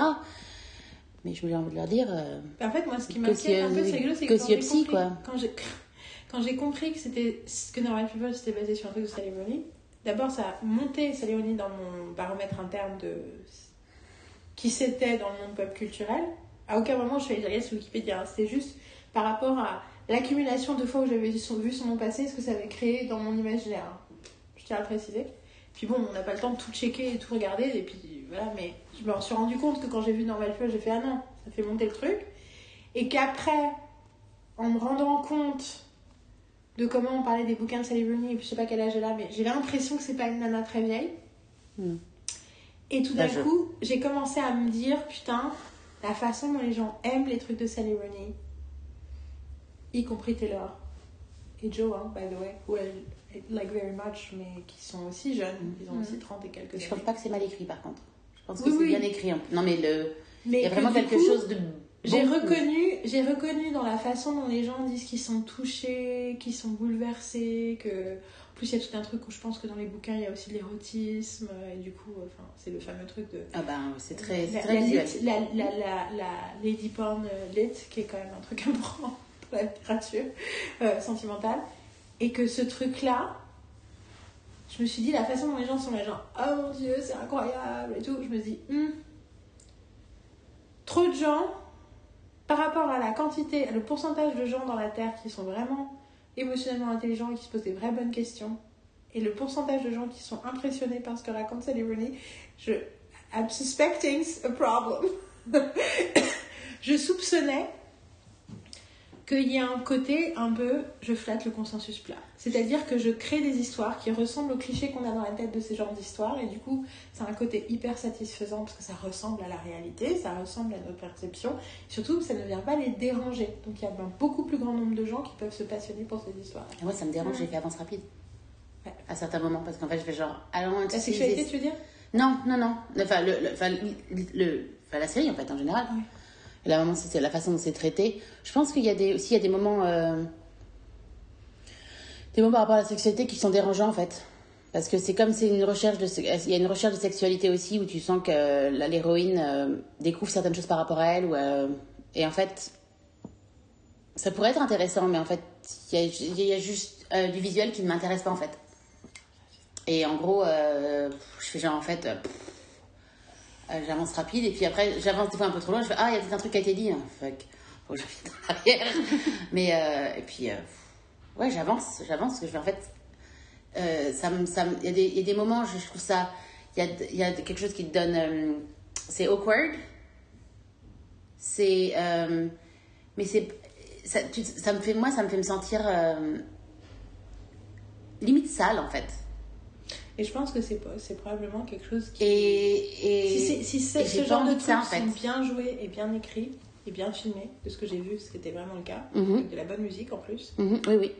Speaker 2: Mais je me envie de leur dire, euh,
Speaker 1: Bah, En fait, moi, ce qui m'inquiète un peu, c'est
Speaker 2: que
Speaker 1: que quand j'ai
Speaker 2: psy,
Speaker 1: compris,
Speaker 2: quoi.
Speaker 1: quand j'ai quand j'ai compris que c'était que Normal People c'était basé sur un truc de Rooney, d'abord ça a monté Rooney dans mon baromètre interne de qui c'était dans le monde pop culturel. À aucun moment je suis allée sur Wikipédia, c'était juste par rapport à l'accumulation de fois où j'avais vu son, nom passer, ce que ça avait créé dans mon imaginaire. hein. Je tiens à le préciser. Puis bon, on n'a pas le temps de tout checker et tout regarder, et puis voilà, mais je me suis rendu compte que quand j'ai vu Normal People, j'ai fait ah non, ça fait monter le truc. Et qu'après, en me rendant compte de comment on parlait des bouquins de Sally Rooney, et puis je sais pas quel âge elle a, mais j'ai l'impression que c'est pas une nana très vieille.
Speaker 2: Hmm.
Speaker 1: Et tout d'un
Speaker 2: Bah, je-
Speaker 1: coup, j'ai commencé à me dire, putain, la façon dont les gens aiment les trucs de Sally Rooney, y compris Taylor et Joe, hein, by the way, who I like very much, mais qui sont aussi jeunes, ils ont
Speaker 3: Mhm.
Speaker 1: aussi 30 et quelques
Speaker 2: je
Speaker 1: années.
Speaker 2: pense pas que c'est mal écrit par contre. Je pense que
Speaker 1: Oui,
Speaker 2: c'est
Speaker 1: oui.
Speaker 2: bien écrit. Non mais le, il y a vraiment quelque
Speaker 1: coup,
Speaker 2: chose de.
Speaker 1: J'ai reconnu, j'ai reconnu dans la façon dont les gens disent qu'ils sont touchés, qu'ils sont bouleversés, que en plus il y a tout un truc où je pense que dans les bouquins il y a aussi de l'érotisme et du coup, enfin c'est le fameux truc de
Speaker 2: Ah ben c'est très, c'est
Speaker 1: la,
Speaker 2: très
Speaker 1: la
Speaker 2: visuel.
Speaker 1: la, la, la, la lady porn euh, lit qui est quand même un truc important la littérature euh, sentimentale et que ce truc là je me suis dit la façon dont les gens sont là genre oh mon dieu c'est incroyable et tout je me dis Hmm. trop de gens par rapport à la quantité le pourcentage de gens dans la terre qui sont vraiment émotionnellement intelligents et qui se posent des vraies bonnes questions et le pourcentage de gens qui sont impressionnés par ce que raconte Sally Rooney je I'm suspecting a problem. je soupçonnais qu'il y a un côté un peu je flatte le consensus plat. C'est-à-dire que je crée des histoires qui ressemblent aux clichés qu'on a dans la tête de ces genres d'histoires et du coup, c'est un côté hyper satisfaisant parce que ça ressemble à la réalité, ça ressemble à notre perception. Surtout, ça ne vient pas les déranger. Donc il y a un beaucoup plus grand nombre de gens qui peuvent se passionner pour ces histoires.
Speaker 2: Et moi ça me dérange, j'ai fait avance rapide.
Speaker 1: Ouais.
Speaker 2: À certains moments parce qu'en fait je fais genre allons
Speaker 1: La sexualité, tu veux dire?
Speaker 2: Non, non, non. Enfin, le, le- enfin, le- le- enfin, la série, en fait, en général.
Speaker 1: Ouais.
Speaker 2: La, moment, c'est la façon dont c'est traité. Je pense qu'il y a des, aussi il y a des moments, euh, des moments par rapport à la sexualité qui sont dérangeants, en fait. Parce que c'est comme c'est une recherche de, il y a une recherche de sexualité aussi où tu sens que la- l'héroïne euh, découvre certaines choses par rapport à elle. Ou, euh, et en fait, ça pourrait être intéressant, mais en fait, il y a, juste euh, du visuel qui ne m'intéresse pas, en fait. Et en gros, euh, je fais genre, en fait, euh, euh, j'avance rapide, et puis après, j'avance des fois un peu trop loin, je fais, ah, il y a peut-être un truc qui a été dit, hein. fuck, faut que en arrière. Mais, euh, et puis, euh, ouais, j'avance, j'avance, parce que je fais, en fait, euh, ça me, ça il y, a des- il y a des moments, je, je trouve ça, il y a, il y a quelque chose qui te donne, euh, c'est awkward, c'est, euh, mais c'est, ça, tu- ça me fait, moi, ça me fait me sentir euh, limite sale, en fait.
Speaker 1: Et je pense que c'est c'est probablement quelque chose qui
Speaker 2: Et, et
Speaker 1: Si, c'est- si ce genre de trucs
Speaker 2: ça, en fait.
Speaker 1: sont bien joués et bien écrits et bien filmés, de ce que j'ai vu, ce qui était vraiment le cas,
Speaker 2: Mhm.
Speaker 1: avec de la bonne musique en plus,
Speaker 2: Mhm, oui, oui.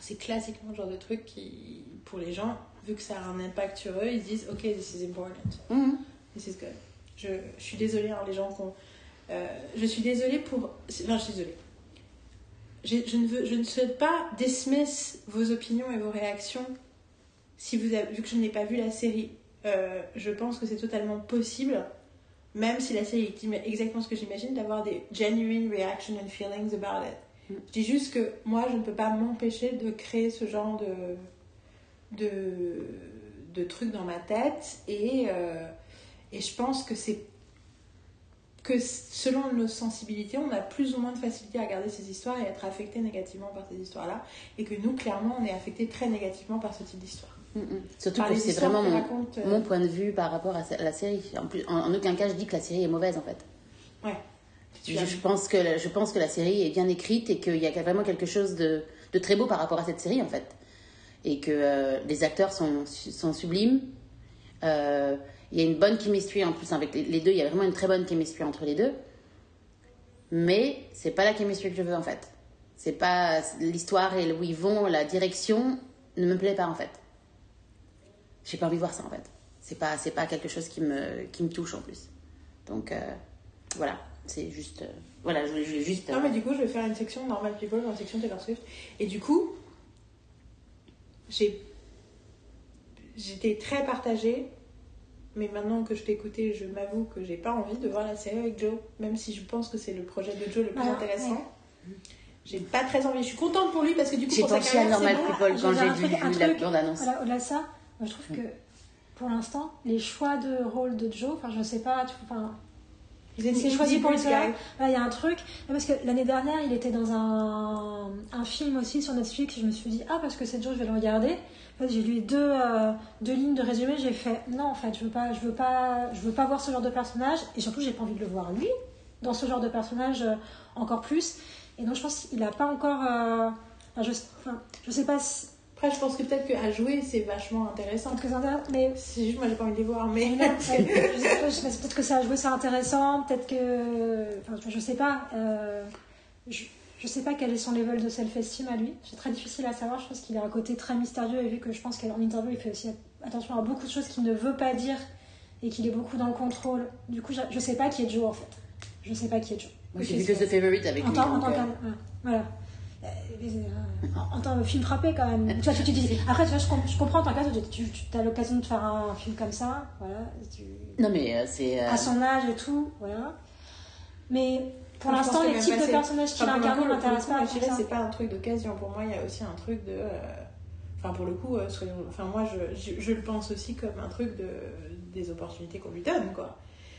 Speaker 1: c'est classiquement le genre de truc qui, pour les gens, vu que ça a un impact sur eux, ils se disent Ok, this is important,
Speaker 2: Mhm.
Speaker 1: this is good. Je, je suis désolée, hein, les gens qui ont. euh, je suis désolée pour. Non, je suis désolée. Je, je ne veux, je ne souhaite pas dismiss vos opinions et vos réactions si vous avez, vu que je n'ai pas vu la série. Euh, je pense que c'est totalement possible, même si la série dit exactement ce que j'imagine, d'avoir des genuine reactions and feelings about it.
Speaker 2: Mm.
Speaker 1: Je dis juste que moi, je ne peux pas m'empêcher de créer ce genre de, de, de trucs dans ma tête et, euh, et je pense que c'est que selon nos sensibilités, on a plus ou moins de facilité à regarder ces histoires et à être affecté négativement par ces histoires-là. Et que nous, clairement, on est affecté très négativement par ce type d'histoire.
Speaker 2: Surtout
Speaker 1: Par
Speaker 2: que c'est vraiment
Speaker 1: qu'on
Speaker 2: mon,
Speaker 1: raconte, euh,
Speaker 2: mon point de vue par rapport à la série. En, plus, en, en aucun cas, je dis que la série est mauvaise, en fait.
Speaker 1: Ouais.
Speaker 2: Je, pense que, la- je pense que la série est bien écrite et qu'il y a vraiment quelque chose de, de très beau par rapport à cette série, en fait. et que euh, les acteurs sont, sont sublimes. Euh, il y a une bonne chemistry en plus avec les, les deux. Il y a vraiment une très bonne chemistry entre les deux. Mais c'est pas la chemistry que je veux en fait. C'est pas l'histoire et où ils vont, la direction ne me plaît pas en fait. J'ai pas envie de voir ça en fait. C'est pas c'est pas quelque chose qui me qui me touche en plus. Donc euh, voilà, c'est juste euh, voilà, je voulais, juste.
Speaker 1: Non,
Speaker 2: euh,
Speaker 1: mais du coup, je vais faire une section Normal People, une section Taylor Swift. Et du coup, j'ai. J'étais très partagée. Mais maintenant que je t'ai écouté, je m'avoue que j'ai pas envie de voir la série avec Joe. Même si je pense que c'est le projet de Joe le plus
Speaker 3: Ouais,
Speaker 1: intéressant. J'ai pas très envie. Je suis contente pour lui parce que du coup,
Speaker 2: J'ai
Speaker 1: pour sa
Speaker 2: pensé à
Speaker 1: carrière, c'est
Speaker 2: Normal
Speaker 1: bon.
Speaker 2: People quand
Speaker 3: J'ai
Speaker 2: vu la
Speaker 3: truc-
Speaker 2: bande-annonce.
Speaker 3: Voilà, au-delà de ça, je trouve que pour l'instant, les choix de rôle de Joe, enfin, je sais pas, tu enfin, c'est choisi pour le. Là, il y a un truc. Parce que l'année dernière, il était dans un, un film aussi sur Netflix. Je me suis dit, ah, parce que c'est Joe, je vais le regarder. En fait, j'ai lu deux, euh, deux lignes de résumé. J'ai fait, non, en fait, je veux pas, je veux pas, je veux pas voir ce genre de personnage. Et surtout, j'ai pas envie de le voir lui dans ce genre de personnage euh, encore plus. Et donc, je pense qu'il a pas encore. euh, enfin, je, enfin, je sais pas si.
Speaker 1: Après, je pense que peut-être qu'à jouer, c'est vachement intéressant.
Speaker 3: Peut-être que c'est intéressant, mais
Speaker 1: C'est juste, moi, j'ai pas envie de les voir. Mais.
Speaker 3: non, je sais pas, je sais pas, peut-être que ça a joué, c'est intéressant, peut-être que. Enfin, je, sais pas. euh, je, je sais pas quel est son level de self-esteem à lui. C'est très difficile à savoir. Je pense qu'il a un côté très mystérieux et vu que je pense qu'en interview, il fait aussi attention à beaucoup de choses qu'il ne veut pas dire et qu'il est beaucoup dans le contrôle. Du coup, je, je sais pas qui est Joe en fait. Je sais pas qui est Joe.
Speaker 2: J'ai vu que The Favorite avec
Speaker 3: En
Speaker 2: lui.
Speaker 3: en tant
Speaker 2: euh,
Speaker 3: qu'un- ouais, voilà. Euh, euh, En, tant que film frappé quand même. Tu vois, tu, tu dis, après, tu vois, je, com- je comprends en tant que tu, tu as l'occasion de faire un film comme ça, voilà. Tu,
Speaker 2: Non, mais euh, c'est. euh,
Speaker 3: à son âge et tout, voilà. Mais pour l'instant, les types de personnages qu'il
Speaker 1: pour le
Speaker 3: m'intéressent pas.
Speaker 1: je dirais, c'est pas un truc d'occasion. Pour moi, il y a aussi un truc de. Enfin, pour le coup, soyons. Enfin, moi, je, je, je le pense aussi comme un truc de des opportunités qu'on lui donne, quoi.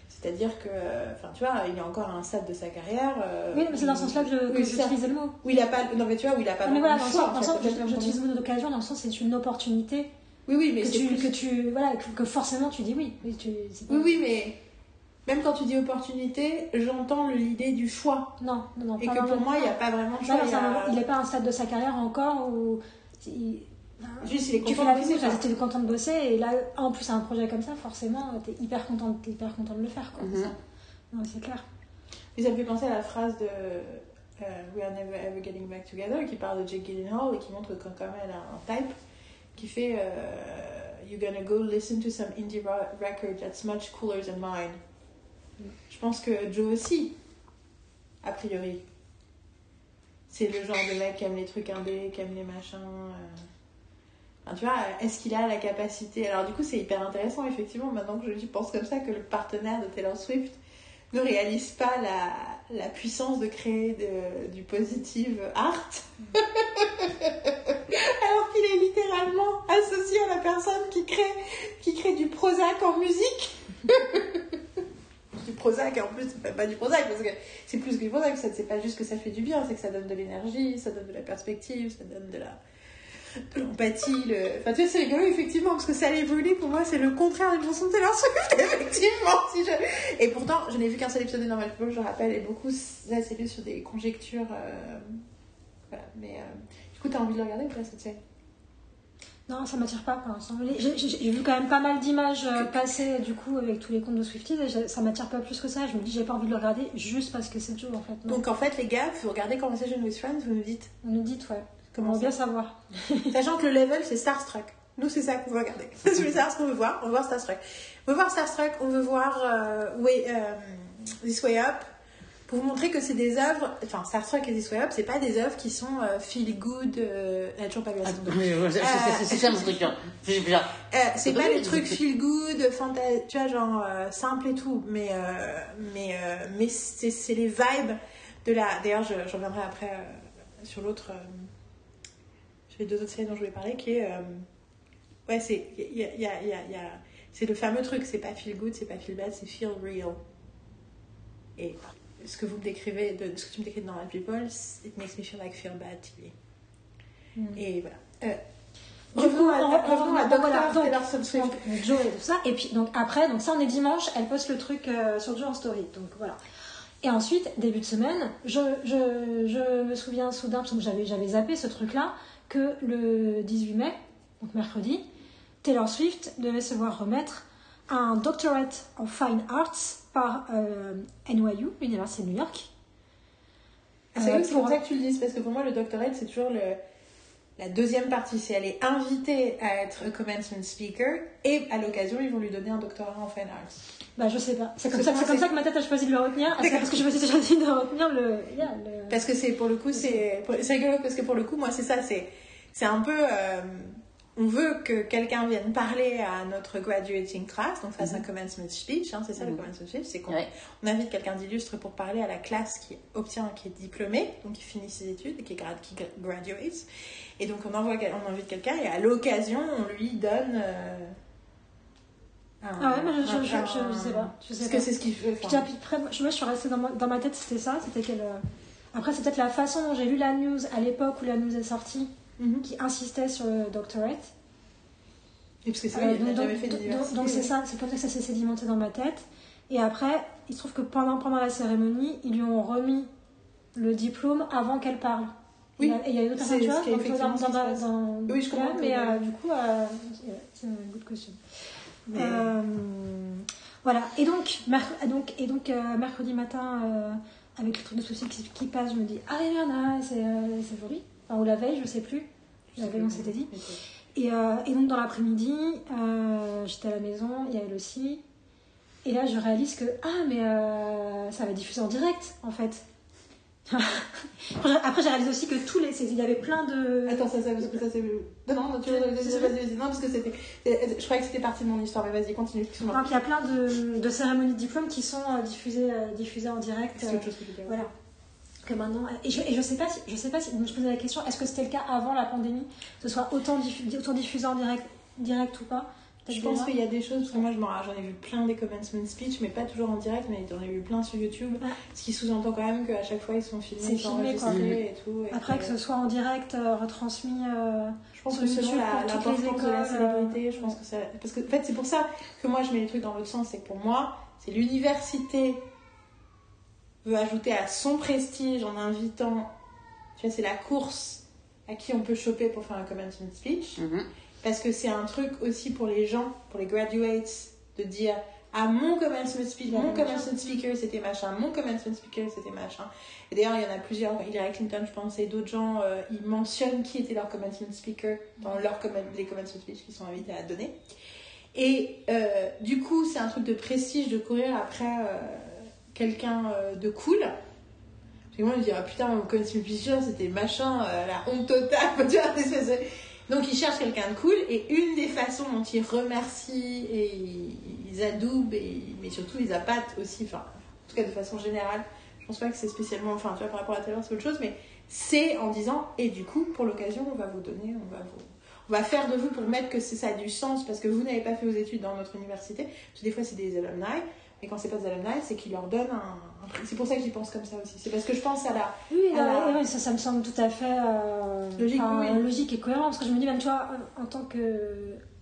Speaker 1: C'est-à-dire que, euh, enfin, tu vois, il est encore à un stade de sa carrière. euh,
Speaker 3: Oui, mais c'est dans ce sens-là que que j'utilisais le mot.
Speaker 1: Où il a pas. Non, mais tu vois, où il a pas
Speaker 3: Non, mais voilà, dans le sens, dans sens, j'utilise le mot d'occasion, dans le sens, c'est une opportunité
Speaker 1: Oui, oui, mais
Speaker 3: que
Speaker 1: c'est
Speaker 3: tu,
Speaker 1: plus-
Speaker 3: que tu, voilà, que, que forcément tu dis oui. oui, tu, pas-
Speaker 1: Oui, oui, mais même quand tu dis opportunité, j'entends l'idée du choix.
Speaker 3: Non, non, non.
Speaker 1: Et
Speaker 3: pas
Speaker 1: que pour moi, il n'y a pas vraiment de
Speaker 3: Non,
Speaker 1: choix.
Speaker 3: non,
Speaker 1: il
Speaker 3: un
Speaker 1: a-
Speaker 3: n'est pas à un stade de sa carrière encore où. il-
Speaker 1: Juste, il est
Speaker 3: tu
Speaker 1: content
Speaker 3: fais la
Speaker 1: de
Speaker 3: vidéo,
Speaker 1: bosser, quoi.
Speaker 3: tu es content de bosser, et là, en plus, un projet comme ça, forcément, tu es hyper content, t'es hyper content de le faire. Quoi, ça. Non, c'est clair.
Speaker 1: Et ça me fait penser à la phrase de euh, We are never ever getting back together qui parle de Jake Gyllenhaal et qui montre que quand même elle a un type qui fait euh, You're gonna go listen to some indie record that's much cooler than mine. Je pense que Joe aussi, a priori. C'est le genre de mec qui aime les trucs indés, qui aime les machins. euh. Tu vois, est-ce qu'il a la capacité? Alors, du coup, c'est hyper intéressant, effectivement, maintenant que je pense comme ça, que le partenaire de Taylor Swift ne réalise pas la, la puissance de créer de- du positive art. Alors qu'il est littéralement associé à la personne qui crée, qui crée du Prozac en musique. du Prozac, et en plus, pas, pas du Prozac, parce que c'est plus que du Prozac, c'est pas juste que ça fait du bien, c'est que ça donne de l'énergie, ça donne de la perspective, ça donne de la de l'empathie, le... enfin tu vois c'est rigolo effectivement parce que Sally Brûlée pour moi c'est le contraire d'une chanson de Taylor Swift effectivement si je... et pourtant je n'ai vu qu'un seul épisode de Normal People je rappelle et beaucoup ça c'est sur des conjectures euh, voilà mais euh, du coup t'as envie de le regarder ou pas cette série?
Speaker 3: Non, ça m'attire pas pour l'instant. J'ai- vu quand même pas mal d'images euh, passer du coup avec tous les comptes de Swifties et ça m'attire pas plus que ça. Je me dis, j'ai pas envie de le regarder juste parce que c'est Joe en fait. Non.
Speaker 1: donc en fait les gars vous regardez Conversation with Friends vous nous dites
Speaker 3: On nous dit, ouais.
Speaker 1: Comment
Speaker 3: bien savoir.
Speaker 1: Sachant que le level, c'est Starstruck. Nous, c'est ça qu'on veut regarder. C'est ça ce qu'on veut voir. On veut voir Starstruck. On veut voir Starstruck, on veut voir euh, Way- euh, This Way Up. Pour vous montrer que c'est des œuvres. Enfin, Starstruck et This Way Up, c'est pas des œuvres qui sont euh, feel good. Euh, elle a toujours pas vu la
Speaker 2: Ah, c'est- ça mon truc. hein.
Speaker 1: Euh, c'est pas les trucs feel good, fanta- tu vois, genre euh, simple et tout, mais, euh, mais, euh, mais c'est les vibes de la. D'ailleurs, je, je reviendrai après euh, sur l'autre. J'ai deux autres séries dont je voulais parler qui est. euh, ouais, c'est. il y a- il y a- il y a- il y a- C'est le fameux truc, c'est pas feel good, c'est pas feel bad, c'est feel real. Et ce que vous me décrivez, de, ce que tu me décris de Normal People, it makes me feel like feel bad TV.
Speaker 3: Mm.
Speaker 1: Et voilà. Euh,
Speaker 3: Du
Speaker 1: revenons
Speaker 3: coup,
Speaker 1: à, à Taylor Swift.
Speaker 3: Donc, Joe et tout ça. Et puis, donc après, donc ça, on est dimanche, elle poste le truc euh, sur Joe en story. Donc voilà. Et ensuite, début de semaine, je, je, je me souviens soudain, parce que j'avais, j'avais zappé ce truc-là, que le 18 mai, donc mercredi, Taylor Swift devait se voir remettre un doctorate en fine arts par euh, NYU, l'Université de New York.
Speaker 1: C'est
Speaker 3: Euh,
Speaker 1: pour ça que tu le dis, parce que pour moi, le doctorate, c'est toujours le, la deuxième partie. C'est elle est invitée à être commencement speaker, et à l'occasion, ils vont lui donner un doctorat en fine arts.
Speaker 3: Bah, je sais pas. C'est comme,
Speaker 1: C'est
Speaker 3: ça, c'est comme
Speaker 1: c'est-
Speaker 3: que ma tête a choisi de le retenir. C'est
Speaker 1: D'accord.
Speaker 3: parce que je me suis choisi de retenir le. yeah, le-
Speaker 1: Parce que c'est pour le coup, c'est c'est rigolo parce que pour le coup, moi, c'est ça, c'est c'est un peu. euh, on veut que quelqu'un vienne parler à notre graduating class, donc fasse un commencement speech, hein, c'est ça le
Speaker 2: Mhm.
Speaker 1: commencement speech, c'est qu'on
Speaker 2: Ouais.
Speaker 1: on invite quelqu'un d'illustre pour parler à la classe qui obtient, qui est diplômé, donc qui finit ses études, qui, grad, qui graduates. Et donc on, envoie, on invite quelqu'un et à l'occasion, on lui donne. euh, un-
Speaker 3: Ah ouais, mais je,
Speaker 1: un-
Speaker 3: je, je- je sais pas. Je sais
Speaker 1: Parce
Speaker 3: pas.
Speaker 1: que c'est ce qu'il veut.
Speaker 3: Moi, je moi, je suis restée dans ma, dans ma tête, c'était ça. C'était qu'elle. euh, Après, c'est peut-être la façon dont j'ai lu la news à l'époque où la news est sortie
Speaker 1: Mhm.
Speaker 3: qui insistait sur le doctorate.
Speaker 1: Et parce que c'est
Speaker 3: Euh,
Speaker 1: vrai, il n'a
Speaker 3: donc, c'est ça, c'est comme ça que ça s'est sédimenté dans ma tête. Et après, il se trouve que pendant, pendant la cérémonie, ils lui ont remis le diplôme avant qu'elle parle.
Speaker 1: Oui,
Speaker 3: Il y a- et il y a une autre personne, tu vois,
Speaker 1: qui est
Speaker 3: donc, dans, dans, dans-
Speaker 1: Oui, je comprends
Speaker 3: Mais
Speaker 1: ouais.
Speaker 3: euh, du coup, euh, c'est une good question.
Speaker 1: Mais-
Speaker 3: Euh, voilà. Et donc, donc, et donc euh, mercredi matin, euh, avec le truc de souci qui, qui passe, je me dis Ah, Rihanna, c'est euh, c'est aujourd'hui. Enfin, ou la veille, je sais plus. La veille, on s'était dit. Et, euh, et donc, dans l'après-midi, euh, j'étais à la maison, il y avait le si. Et là, je réalise que Ah, mais euh, ça va diffuser en direct, en fait. Après, j'ai- réalisé aussi que tous les. Il y avait plein de.
Speaker 1: Attends, ça, ça, parce que ça, c'est. Non, non, tu vas- vas-y, vas-y. Non, parce que c'était. Je croyais que c'était partie de mon histoire, mais vas-y, continue.
Speaker 3: Donc, il y a plein de, de cérémonies de diplôme qui sont diffusées, diffusées en direct.
Speaker 1: C'est autre chose que je veux dire.
Speaker 3: Voilà. Que maintenant, et je, et je sais pas si, je sais pas si, je me posais la question, est-ce que c'était le cas avant la pandémie, que ce soit autant, diffu- autant diffusé en direct, direct ou pas?
Speaker 1: Je pense qu'il y a des choses, parce que moi j'en ai vu plein des commencement speech, mais pas toujours en direct, mais j'en ai vu plein sur YouTube.
Speaker 3: Ouais.
Speaker 1: Ce qui sous-entend quand même qu'à chaque fois ils sont filmés,
Speaker 3: filmé, quoi.
Speaker 1: et tout. et
Speaker 3: Après que ce soit en direct, euh, retransmis. euh,
Speaker 1: Je pense que selon l'importance de la
Speaker 3: écoles,
Speaker 1: célébrité,
Speaker 3: euh,
Speaker 1: je pense que ça. Parce que en fait, c'est pour ça que moi je mets les trucs dans l'autre sens, c'est que pour moi, c'est l'université veut ajouter à son prestige en invitant. Tu vois, c'est la course à qui on peut choper pour faire un commencement speech.
Speaker 2: Mhm.
Speaker 1: Parce que c'est un truc aussi pour les gens, pour les graduates, de dire Ah, mon commencement speech, mon commencement speaker c'était machin, mon commencement speaker c'était machin. Et d'ailleurs, il y en a plusieurs, Hillary Clinton, je pense, et d'autres gens, euh, ils mentionnent qui était leur commencement speaker dans leur comment- les commencement speech qu'ils sont invités à donner. Et euh, du coup, c'est un truc de prestige de courir après euh, quelqu'un euh, de cool. Que moi, je me dis, ah putain, mon commencement speaker c'était machin, euh, la honte totale, donc ils cherchent quelqu'un de cool et une des façons dont ils remercient et ils, adoubent, et, mais surtout ils appâtent aussi, enfin en tout cas de façon générale, je pense pas que c'est spécialement, enfin tu vois par rapport à Taylor c'est autre chose, mais c'est en disant et du coup pour l'occasion on va vous donner, on va. On va faire de vous pour mettre que ça a du sens parce que vous n'avez pas fait vos études dans notre université. Parce que des fois, c'est des alumni. Mais quand c'est pas des alumni, c'est qu'ils leur donnent un, un prix. C'est pour ça que j'y pense comme ça aussi. C'est parce que je pense à la,
Speaker 3: Oui,
Speaker 1: à la-
Speaker 3: et ouais, ça, ça me semble tout à fait euh,
Speaker 1: Logique, oui.
Speaker 3: et cohérent. Parce que je me dis, même toi, en tant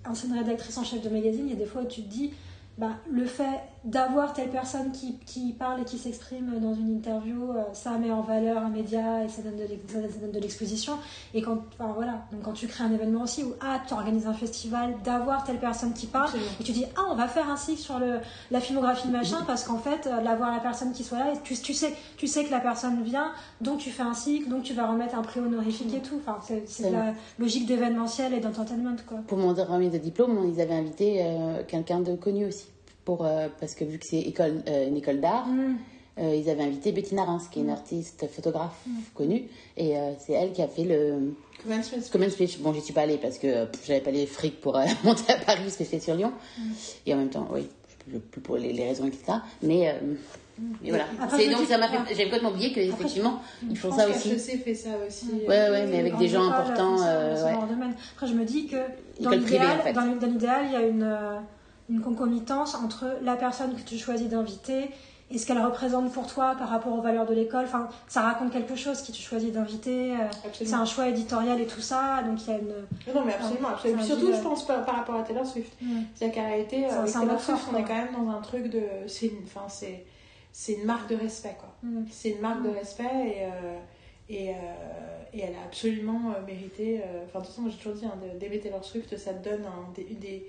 Speaker 3: qu'ancienne rédactrice en chef de magazine, il y a des fois où tu te dis, bah, le fait d'avoir telle personne qui, qui parle et qui s'exprime dans une interview, euh, ça met en valeur un média et ça donne de l'exposition. Et quand, enfin, voilà, donc quand tu crées un événement aussi où ah, tu organises un festival, d'avoir telle personne qui parle,
Speaker 1: Absolument.
Speaker 3: et tu dis ah on va faire un cycle sur le, la filmographie machin parce qu'en fait euh, d'avoir la personne qui soit là et tu, tu sais tu sais que la personne vient donc tu fais un cycle donc tu vas remettre un prix honorifique et tout enfin c'est la logique d'événementiel et d'entertainment quoi
Speaker 2: Pour mon remise de diplôme, ils avaient invité euh, quelqu'un de connu aussi. Pour, euh, parce que vu que c'est école, euh, une école d'art,
Speaker 3: Mm.
Speaker 2: euh, ils avaient invité Bettina Reims, qui est une artiste photographe connue. Et c'est elle qui a fait le
Speaker 1: commencement speech.
Speaker 2: Comment speech. Bon, j'y suis pas allée parce que j'avais pas les frics pour monter à Paris parce que j'étais sur Lyon. Et en même temps, oui, je- plus pour les, raisons, etc. Mais, euh, mais voilà. C'est donc ça m'a fait. J'avais complètement oublié que
Speaker 3: Après,
Speaker 2: effectivement ils font ça aussi.
Speaker 1: HEC fait ça aussi.
Speaker 2: Ouais, ouais, mais avec des gens importants, euh, ouais.
Speaker 3: après je me dis que dans l'idéal
Speaker 2: en fait.
Speaker 3: dans l'idéal il y a une une concomitance entre la personne que tu choisis d'inviter et ce qu'elle représente pour toi par rapport aux valeurs de l'école. Enfin, ça raconte quelque chose qui tu choisis d'inviter. euh, C'est un choix éditorial et tout ça. Donc il y a une.
Speaker 1: Non, mais absolument, absolument. Surtout, je pense par, par rapport à Taylor Swift. C'est-à-dire qu'en réalité, Taylor Swift, on est quand même dans un truc de. C'est une, enfin, c'est, c'est une marque de respect, quoi.
Speaker 3: Mm.
Speaker 1: C'est une marque de respect et, euh, Et, euh, et elle a absolument mérité. euh, Enfin, de toute façon, j'ai toujours dit, hein, d'aimer Taylor Swift, ça te donne un, des, des-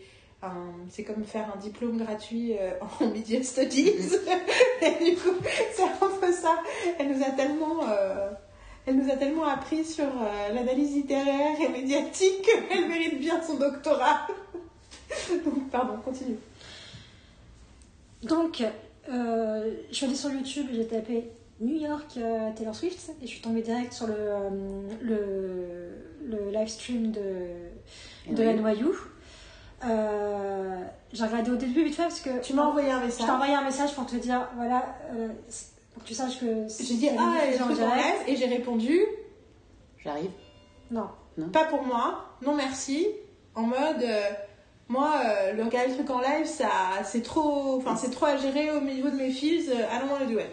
Speaker 1: c'est comme faire un diplôme gratuit euh, en Media Studies. et du coup, c'est un peu ça. Elle nous a tellement. euh, elle nous a tellement appris sur euh, l'analyse littéraire et médiatique qu'elle mérite bien son doctorat. Donc, pardon, continue.
Speaker 3: Donc, euh, je suis allée sur YouTube, j'ai tapé New York Taylor Swift et je suis tombée direct sur le, le, le live stream de, de. NYU. Euh, j'ai regardé au début vite fait parce que
Speaker 1: Tu m'as envoyé un
Speaker 3: je
Speaker 1: message.
Speaker 3: t'ai envoyé un message pour te dire voilà, euh, pour que tu saches que
Speaker 1: J'ai dit Ah, est
Speaker 3: en
Speaker 1: en
Speaker 3: direct.
Speaker 1: rêve et j'ai répondu
Speaker 2: J'arrive.
Speaker 3: Non,
Speaker 1: Pas pour moi, non merci. En mode, euh, moi, euh, le regarder le truc en live, ça, c'est trop, enfin, c'est trop à gérer au niveau de mes fils. euh, I don't want to do it.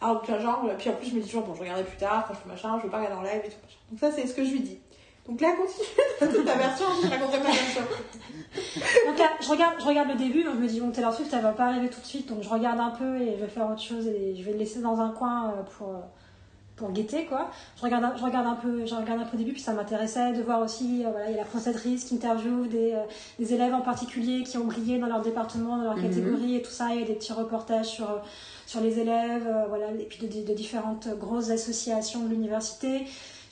Speaker 1: Alors, puis, genre, puis en plus, je me dis toujours, bon, je regarderai plus tard, quand je fais machin, je veux pas regarder en live et tout. machin. Donc, ça, c'est ce que je lui dis. Donc là, continue toute ta version, je raconterai ma version.
Speaker 3: Donc là, je regarde, je regarde le début, donc je me dis, bon, Taylor Swift, elle va pas arriver tout de suite, donc je regarde un peu et je vais faire autre chose et je vais le laisser dans un coin euh, pour, euh, pour guetter, quoi. Je regarde, un- je regarde un peu, je regarde un peu au début, puis ça m'intéressait de voir aussi, euh, voilà, il y a la princesse qui interviewe des, euh, des élèves en particulier qui ont brillé dans leur département, dans leur
Speaker 2: Mhm.
Speaker 3: catégorie et tout ça, il y a des petits reportages sur, sur les élèves, euh, voilà, et puis de, de- de différentes grosses associations de l'université.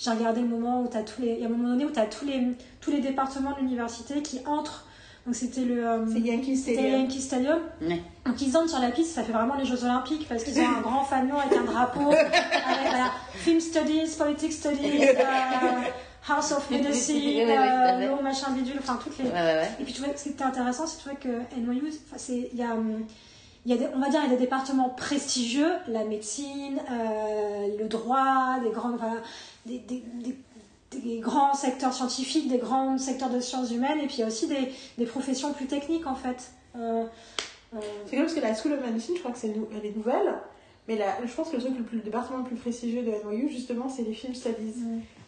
Speaker 3: J'ai regardé le moment où tu as tous les, il y a un moment donné où tu as tous les, tous les départements de l'université qui entrent. Donc c'était le, euh,
Speaker 1: C'est Yankee
Speaker 3: c'était
Speaker 1: Stadium.
Speaker 3: Yankee Stadium.
Speaker 2: Ouais.
Speaker 3: Donc ils entrent sur la piste, ça fait vraiment les Jeux Olympiques parce qu'ils ont un grand fanion avec un drapeau, avec voilà, Film Studies, Politics Studies, euh, House of Medicine,
Speaker 2: oui,
Speaker 3: euh, machin bidule, enfin toutes les,
Speaker 2: Ouais, ouais, ouais.
Speaker 3: et puis tu vois, ce qui était intéressant, c'est tu vois que NYU, enfin, c'est- il y a, hum, il y a des, on va dire, il y a des départements prestigieux, la médecine, euh, le droit, des grands, enfin, des, des- des- des grands secteurs scientifiques, des grands secteurs de sciences humaines, et puis il y a aussi des, des professions plus techniques en fait. Euh, euh,
Speaker 1: C'est comme parce que la School of Medicine, je crois que c'est nou- elle est nouvelle. Mais la, je pense que le truc le, plus, le département le plus prestigieux de NYU, justement, c'est les films studies.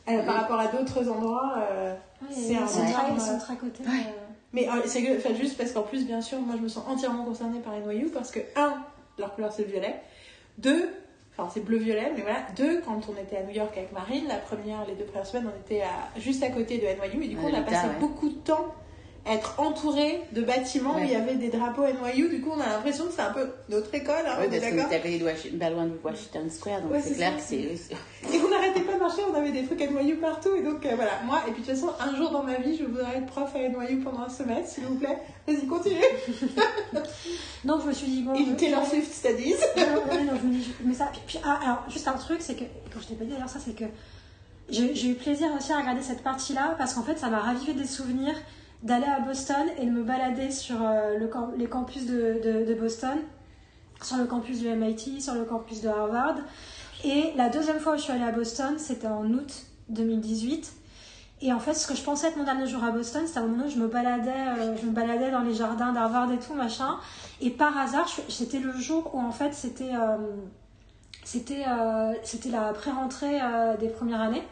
Speaker 1: Euh, par rapport à d'autres endroits. euh,
Speaker 3: ouais,
Speaker 1: C'est
Speaker 3: ils
Speaker 1: un
Speaker 3: sont
Speaker 1: énorme,
Speaker 3: très- ils
Speaker 1: euh,
Speaker 3: sont très.
Speaker 2: Ouais.
Speaker 1: Mais euh, c'est que, enfin, juste parce qu'en plus, bien sûr, moi je me sens entièrement concernée par NYU parce que, un, leur couleur c'est le violet. Deux, enfin c'est bleu-violet, mais voilà. Deux, quand on était à New York avec Marine, la première, les deux premières semaines, on était à, juste à côté de NYU et du coup on a passé
Speaker 2: ouais.
Speaker 1: beaucoup de temps être entouré de bâtiments où il y avait des drapeaux NYU. Du coup, on a l'impression que c'est un peu notre école, hein,
Speaker 2: Ouais,
Speaker 1: on est
Speaker 2: parce à côté de Washington, pas loin de Washington Square, donc
Speaker 1: Ouais,
Speaker 2: c'est clair
Speaker 1: ça.
Speaker 2: que c'est.
Speaker 1: Et on n'arrêtait pas de marcher, on avait des trucs NYU partout. Et donc euh, voilà, moi, et puis de toute façon, un jour dans ma vie, je voudrais être prof à NYU pendant un semestre, s'il vous plaît. Vas-y, continue.
Speaker 3: Donc je me suis dit, bon.
Speaker 1: In Taylor Swift Studies.
Speaker 3: Ouais, ouais, non, je me dis, mais ça, puis, ah, alors, juste un truc, c'est que, quand je t'ai pas dit d'ailleurs ça, c'est que j'ai eu plaisir aussi à regarder cette partie-là, parce qu'en fait, ça m'a ravivé des souvenirs d'aller à Boston et de me balader sur euh, le les campus de, de- Boston, sur le campus du MIT, sur le campus de Harvard. Et la deuxième fois où je suis allée à Boston, c'était en août 2018. Et en fait, ce que je pensais être mon dernier jour à Boston, c'était un moment où je me baladais, euh, je me baladais dans les jardins d'Harvard et tout, machin. Et par hasard, c'était le jour où en fait c'était euh, c'était c'était la pré-rentrée des premières années.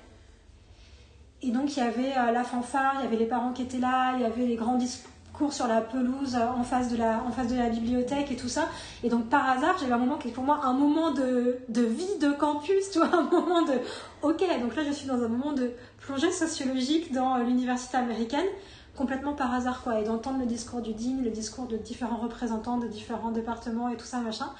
Speaker 3: Et donc il y avait euh, la fanfare, il y avait les parents qui étaient là, il y avait les grands discours sur la pelouse euh, en face de la bibliothèque et tout ça. Et donc par hasard, j'avais un moment qui est pour moi un moment de, vie de campus, tu vois, un moment de OK, donc là je suis dans un moment de plongée sociologique dans euh, l'université américaine complètement par hasard quoi. Et d'entendre le discours du dean le discours de différents représentants de différents départements et tout ça machin.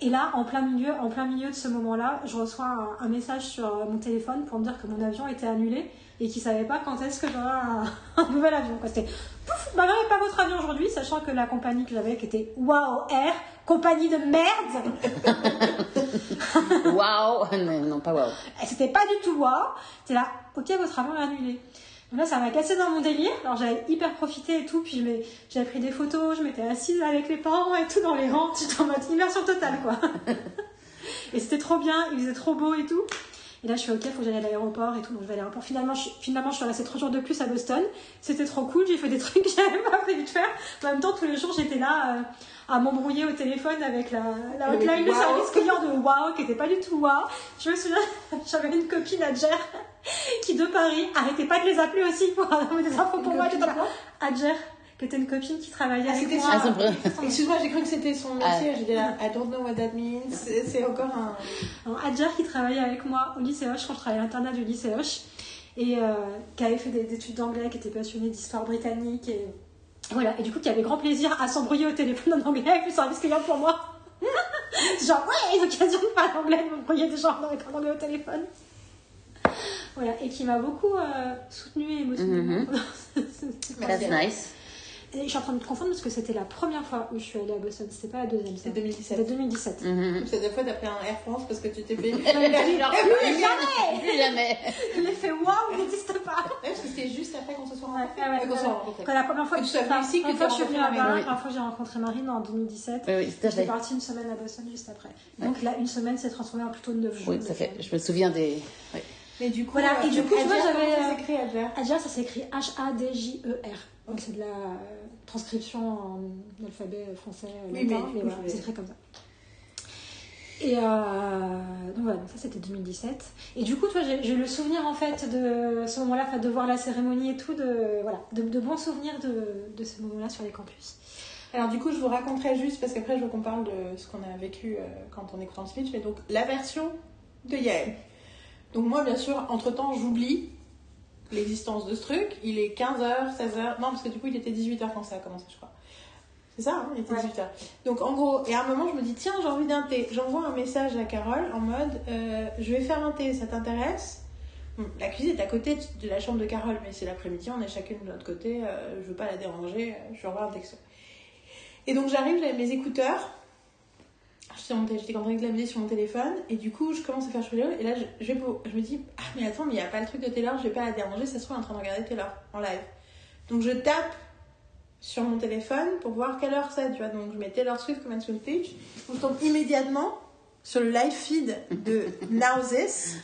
Speaker 3: Et là en plein milieu en plein milieu de ce moment là je reçois un, un message sur mon téléphone pour me dire que mon avion était annulé et qu'ils savaient pas quand est-ce que j'aurais un, un nouvel avion c'était pouf bah non pas votre avion aujourd'hui sachant que la compagnie que j'avais qui était Wow Air compagnie de merde
Speaker 2: Waouh non, non, pas.
Speaker 3: Et C'était pas du tout wow. C'était là, ok, votre avion est annulé. Donc là, ça m'a cassé dans mon délire. Alors j'avais hyper profité et tout. Puis j'avais pris des photos, je m'étais assise avec les parents et tout dans les rangs. J'étais en mode immersion totale, quoi. et c'était trop bien, il faisait trop beau et tout. Et là, je fais ok, faut que j'aille à l'aéroport et tout. Donc je vais à l'aéroport. Finalement, je, finalement, je suis restée trois jours de plus à Boston. C'était trop cool. J'ai fait des trucs que j'avais pas prévu de faire. En même temps, tous les jours, j'étais là euh, à m'embrouiller au téléphone avec la, la hotline
Speaker 1: Wow.
Speaker 3: service client de Wow, qui était pas du tout Wow. Je me souviens, j'avais une copine à Jer qui de Paris arrêtait pas de les appeler aussi pour avoir des infos pour
Speaker 1: Une
Speaker 3: moi. Adjer, qui était une copine qui travaillait
Speaker 1: Ah,
Speaker 3: avec
Speaker 1: c'était
Speaker 3: moi.
Speaker 2: Ah, son.
Speaker 1: Excuse-moi, j'ai cru que c'était son
Speaker 2: Ah.
Speaker 1: métier. J'ai dit là, I don't know what that means. C'est encore un.
Speaker 3: Alors, Adjar qui travaillait avec moi au lycée Hoche quand je travaillais à l'internat du lycée Hoche et euh, qui avait fait des, des études d'anglais, qui était passionné d'histoire britannique et voilà. Et du coup, qui avait grand plaisir à s'embrouiller au téléphone en anglais avec le service client pour moi. Genre, ouais, l'occasion de parler anglais, de m'embrouiller des gens avec un anglais au téléphone. Voilà, et qui m'a beaucoup euh, soutenue émotionnellement. Pendant ce- ce- ce
Speaker 2: That's nice.
Speaker 3: Et je suis en train de me confondre parce que c'était la première fois où je suis allée à Boston, c'était pas la deuxième.
Speaker 1: C'est
Speaker 3: ça.
Speaker 1: 2017.
Speaker 3: C'était 2017.
Speaker 2: Mhm.
Speaker 1: Cette fois, t'as pris un Air France parce que tu t'es payé.
Speaker 2: Jamais Plus jamais
Speaker 3: L'effet waouh n'existe pas!
Speaker 1: Ouais, parce que c'était juste après qu'on se soit rencontrés.
Speaker 3: ouais,
Speaker 1: Euh,
Speaker 3: ouais. Quand la première fois que
Speaker 1: tu venu ici, que
Speaker 3: fois que je suis venue
Speaker 1: as
Speaker 3: à Paris, la première fois que j'ai rencontré Marine en 2017.
Speaker 2: Oui, oui, tout à
Speaker 3: J'étais
Speaker 2: fait.
Speaker 3: partie une semaine à Boston juste après. Donc là, une semaine s'est transformée en plutôt 9 jours.
Speaker 2: Oui, à fait. Je me souviens des. oui.
Speaker 1: Mais du coup,
Speaker 3: Voilà, et du coup, tu vois, j'avais,
Speaker 1: ça
Speaker 3: euh,
Speaker 1: Adja,
Speaker 3: ça s'écrit H-A-D-j-E-R. Donc c'est de la transcription en alphabet français
Speaker 1: Oui,
Speaker 3: latin,
Speaker 1: mais
Speaker 3: voilà, c'est écrit comme ça. Et euh, donc voilà, donc ça c'était 2017. Et du coup, toi, j'ai le souvenir en fait de ce moment-là, de voir la cérémonie et tout, de, voilà, de, de bons souvenirs de, de ce moment-là sur les campus.
Speaker 1: Alors du coup, je vous raconterai juste parce qu'après, je veux qu'on parle de ce qu'on a vécu euh, quand on écoute en speech. Mais donc, la version de Yael. Donc moi, bien sûr, entre-temps, j'oublie l'existence de ce truc. Il est 15h, 16h. Non, parce que du coup, il était 18h quand ça a commencé, je crois. C'est ça, hein, il était
Speaker 3: Ouais.
Speaker 1: 18h. Donc en gros, et à un moment, je me dis, tiens, j'ai envie d'un thé. J'envoie un message à Carole en mode, euh, je vais faire un thé, ça t'intéresse? Bon, La cuisine est à côté de la chambre de Carole, mais c'est l'après-midi, on est chacune de notre côté, euh, je veux pas la déranger, euh, je lui envoie un texto. Et donc j'arrive, j'avais mes écouteurs, j'étais en- train de la musique sur mon téléphone, et du coup je commence à faire chouiller, et là je, je, me dis, ah mais attends, mais il n'y a pas le truc de Taylor, je vais pas la déranger, ça se trouve en train de regarder Taylor en live. Donc je tape sur mon téléphone pour voir quelle heure c'est, tu vois, donc je mets Taylor Swift Commencement Speech, je tombe immédiatement sur le live feed de Now This,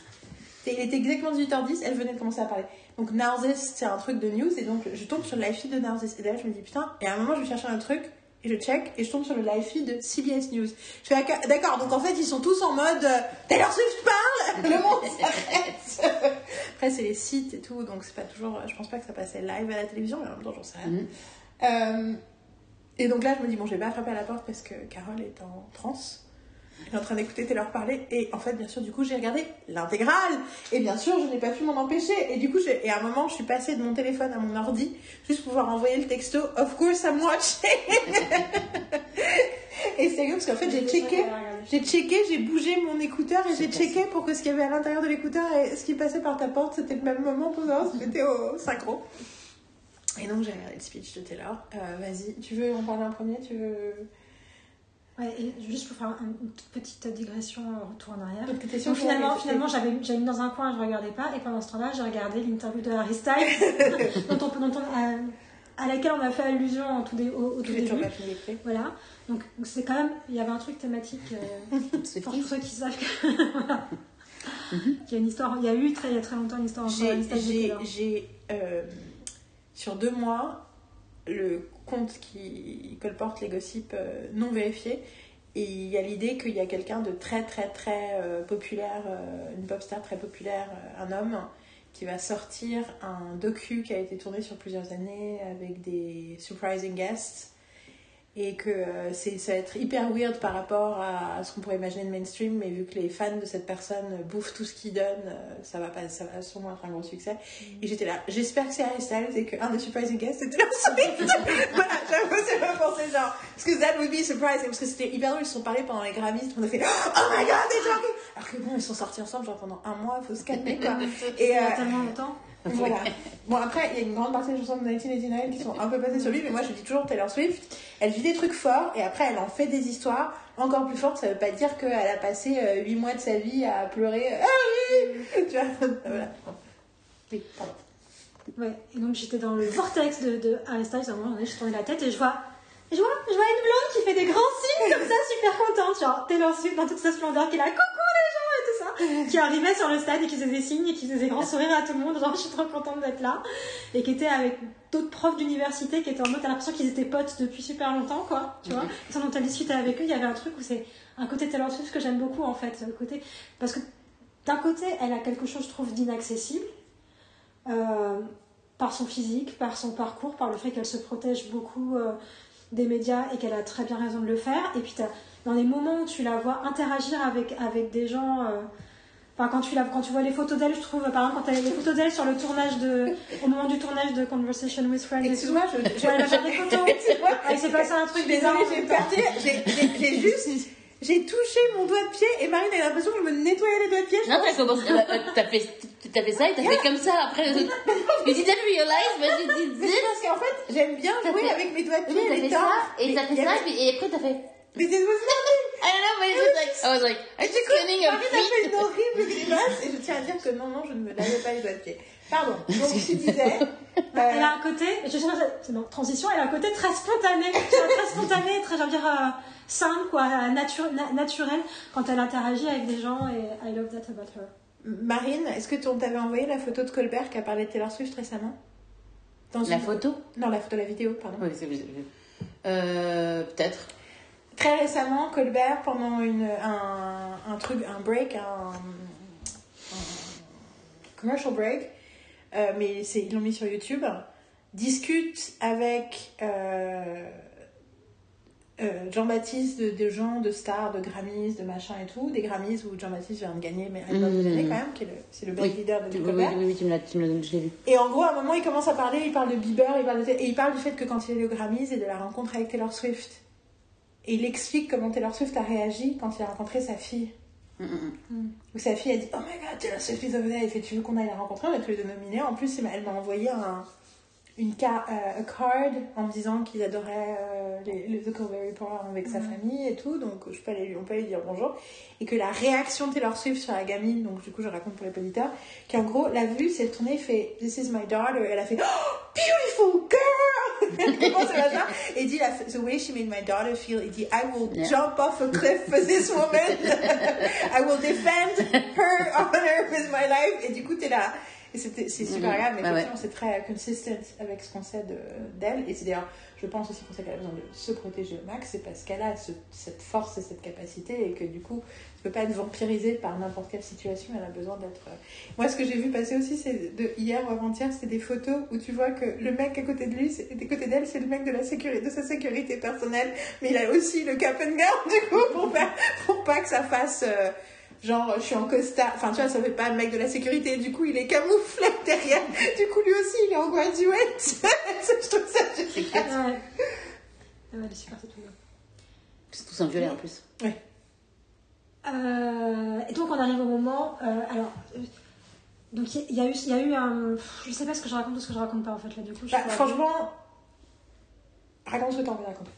Speaker 1: et il était exactement 18h10, elle venait de commencer à parler. Donc Now This, c'est un truc de news, et donc je tombe sur le live feed de Now This, et là je me dis putain, et à un moment je vais chercher un truc, et je check, et je tombe sur le live feed de CBS News. Je fais d'accord, donc en fait ils sont tous en mode euh, Taylor Swift parle, le monde s'arrête. Après c'est les sites et tout, donc c'est pas toujours, je pense pas que ça passait live à la télévision, mais en même temps j'en sais rien.
Speaker 2: Mhm.
Speaker 1: Euh, et donc là je me dis bon je vais pas frapper à la porte parce que Carole est en transe. Est en train d'écouter Taylor parler et en fait bien sûr du coup j'ai regardé l'intégrale. Et bien sûr je n'ai pas pu m'en empêcher. Et du coup j'ai- et à un moment je suis passée de mon téléphone à mon ordi juste pour pouvoir envoyer le texto of course I'm watching. Et c'est rigolo parce qu'en fait j'ai checké j'ai checké j'ai bougé mon écouteur et j'ai checké pour que ce qu'il y avait à l'intérieur de l'écouteur et ce qui passait par ta porte c'était le même moment pour savoir si c'était au synchro. Et donc j'ai regardé le speech de Taylor. Euh, vas-y tu veux en parler en premier tu veux
Speaker 3: Ouais, et juste pour faire un- une petite digression, euh, retour en arrière.
Speaker 1: Donc,
Speaker 3: finalement, finalement j'avais j'avais mis dans un coin, je regardais pas, et pendant ce temps-là, j'ai regardé l'interview de Harry Styles, dont on, dont on- à, à laquelle on a fait allusion en tout dé- au, au tout début. Voilà. Donc c'est quand même, il y avait un truc thématique. euh, pour tous ceux qui savent que. voilà. Il y a une histoire, il y a eu très, il y a très longtemps une histoire
Speaker 1: J'ai-
Speaker 3: Harry Styles et
Speaker 1: J'ai, euh, sur deux mois, le compte qui colporte les gossips euh, non vérifiés. Et il y a l'idée qu'il y a quelqu'un de très très très euh, populaire, euh, une pop star très populaire, un homme, qui va sortir un docu qui a été tourné sur plusieurs années avec des surprising guests. Et que euh, c'est, ça va être hyper weird par rapport à ce qu'on pourrait imaginer de mainstream, mais vu que les fans de cette personne bouffent tout ce qu'il donne, euh, ça va pas, ça va sûrement être un gros succès. Et j'étais là, j'espère que c'est Harry Styles et qu'un des surprising guests c'était Taylor Swift. voilà, j'avoue, c'est pas pensé genre, parce que that would be surprising, parce que c'était hyper drôle, ils se sont parlé pendant les Grammys, on a fait, oh my god, talking! Alors que bon, ils sont sortis ensemble genre pendant un mois, faut se calmer quoi. Et euh,
Speaker 3: tellement longtemps.
Speaker 1: Voilà. Bon, après, il y a une grande partie des chansons de 1989 qui sont un peu passées sur lui, mais moi je dis toujours Taylor Swift. Elle vit des trucs forts et après elle en fait des histoires encore plus fortes. Ça veut pas dire qu'elle a passé 8 mois de sa vie à pleurer. Ah oui Tu vois Voilà. Oui, pardon.
Speaker 3: Ouais, et donc j'étais dans le vortex de, de Harry Styles, à un moment donné, je tournais la tête et je vois, je vois, je vois une blonde qui fait des grands signes comme ça, super contente, genre Taylor Swift dans toute sa splendeur, qui est là, coucou les gens qui arrivait sur le stade et qui faisait des signes et qui faisait des grands sourires à tout le monde, genre je suis trop contente d'être là, et qui était avec d'autres profs d'université qui étaient en mode, t'as l'impression qu'ils étaient potes depuis super longtemps, quoi, tu vois, et dont elle discutait avec eux, il y avait un truc où c'est un côté Swift que j'aime beaucoup en fait, le côté, parce que d'un côté, elle a quelque chose, je trouve, d'inaccessible. Euh, par son physique, par son parcours, par le fait qu'elle se protège beaucoup euh, des médias et qu'elle a très bien raison de le faire. Et puis dans les moments où tu la vois interagir avec, avec des gens, euh, enfin quand tu, la, quand tu vois les photos d'elle, je trouve, par exemple, quand elle a les photos d'elle sur le tournage de, au moment du tournage de Conversation with Friends et tout,
Speaker 1: Excuse-moi, je,
Speaker 3: où elle va faire des photos.
Speaker 1: Excuse-moi.
Speaker 3: Ah, il s'est passé un truc
Speaker 1: Je
Speaker 3: bizarre.
Speaker 1: désolée, j'ai perdu. J'ai- juste. J'ai touché mon doigt de pied et Marine a l'impression que je me nettoyais les doigts de pied. Je
Speaker 2: Non, t'as commencé, euh, t'as fait, t'as fait ça et t'as fait comme ça après. You didn't realize, but you did
Speaker 1: Mais
Speaker 2: this.
Speaker 1: c'est parce qu'en fait, j'aime bien
Speaker 2: T'as
Speaker 1: jouer
Speaker 2: fait-
Speaker 1: avec mes doigts de
Speaker 2: Oui,
Speaker 1: pied.
Speaker 2: t'as
Speaker 1: les
Speaker 2: fait ça, et t'as fait
Speaker 1: Mais-
Speaker 2: ça, et après t'as fait.
Speaker 1: Mais c'est was
Speaker 2: I don't know, but it was like, I was like, I'm just cleaning a
Speaker 1: Marine a fait une horrible grimace et je tiens à dire que non, non, je ne me lavais pas les doigts de pied. Pardon. Donc tu disais.
Speaker 3: Elle
Speaker 1: euh,
Speaker 3: a un côté, je sais pas, c'est bon, transition, elle a un côté très spontané, très spontané, très, j'ai envie de dire, euh, simple, quoi, euh, natu- na- naturel, quand elle interagit avec des gens, et I love that about her.
Speaker 1: Marine, est-ce que on t'avait envoyé la photo de Colbert qui a parlé de Taylor Swift récemment? Dans
Speaker 2: La
Speaker 1: une-
Speaker 2: photo?
Speaker 1: Non, la photo, la vidéo, pardon.
Speaker 2: Oui, c'est Euh, peut-être.
Speaker 1: Très récemment, Colbert, pendant une, un, un truc, un break, un, un commercial break, euh, mais c'est- ils l'ont mis sur YouTube, discute avec euh, euh, Jean-Baptiste de, de gens, de stars, de Grammys, de machin et tout, des Grammys où Jean-Baptiste vient de gagner, mais album de
Speaker 2: Mhm.
Speaker 1: l'année quand même, qui est le- c'est le best
Speaker 2: Oui.
Speaker 1: leader de Colbert.
Speaker 2: oui, oui, tu me l'as, tu me l'as, je l'ai vu.
Speaker 1: Et en gros, à un moment, il commence à parler, il parle de Bieber, il parle de- et il parle du fait que quand il est aux Grammys et de la rencontre avec Taylor Swift. Et il explique comment Taylor Swift a réagi quand il a rencontré sa fille.
Speaker 2: Mm, mm, mm.
Speaker 1: Où sa fille a dit Oh my god, Taylor Swift is over there. Il fait Tu veux qu'on aille la rencontrer? On est tous les deux nominés. En plus, elle m'a envoyé un, une ca- euh, a card en me disant qu'ils adoraient euh, les, les The Colbert Report avec sa famille et tout. Donc, je peux aller, lui- on peut aller lui dire bonjour. Et que la réaction de Taylor Swift sur la gamine, donc du coup, je raconte pour les auditeurs, qu'en gros, l'a vue, s'est tournée, fait This is my daughter. Et elle a fait Oh, beautiful girl Elle commence à machin. Et dit The way she made my daughter feel, il dit I will
Speaker 2: Yeah.
Speaker 1: jump off a cliff for this woman. I will defend her honor with my life. Et du coup, t'es là. Et c'était- c'est super
Speaker 2: Mhm.
Speaker 1: agréable, mais effectivement, c'est très consistent avec ce qu'on sait de- d'elle. Et c'est d'ailleurs, je pense aussi pour ça qu'elle a besoin de se protéger au max, c'est parce qu'elle a ce- cette force et cette capacité et que du coup, tu peux pas être vampirisée par n'importe quelle situation. Elle a besoin d'être. euh, Moi, ce que j'ai vu passer aussi, c'est de hier ou avant-hier, c'était des photos où tu vois que le mec à côté de lui, c'est- à côté d'elle, c'est le mec de la sécurité, de sa sécurité personnelle, mais il a aussi le cap and gown du coup pour faire, pour pas que ça fasse. euh, Genre, je suis en costard. Enfin, tu vois, ça fait pas le mec de la sécurité. Du coup, il est camouflé derrière. Du coup, lui aussi, il est en graduate. je trouve ça génial.
Speaker 3: Ah ouais. Ah ouais, elle est super cette fille.
Speaker 2: C'est tous un violet en plus.
Speaker 3: Euh, et donc on arrive au moment. euh, alors, euh, donc il y, a eu, il y a eu un. Je sais pas ce que je raconte ou ce que je raconte pas en fait là du coup. je
Speaker 1: Bah,
Speaker 3: sais pas.
Speaker 1: franchement, raconte ce que t'as envie de raconter.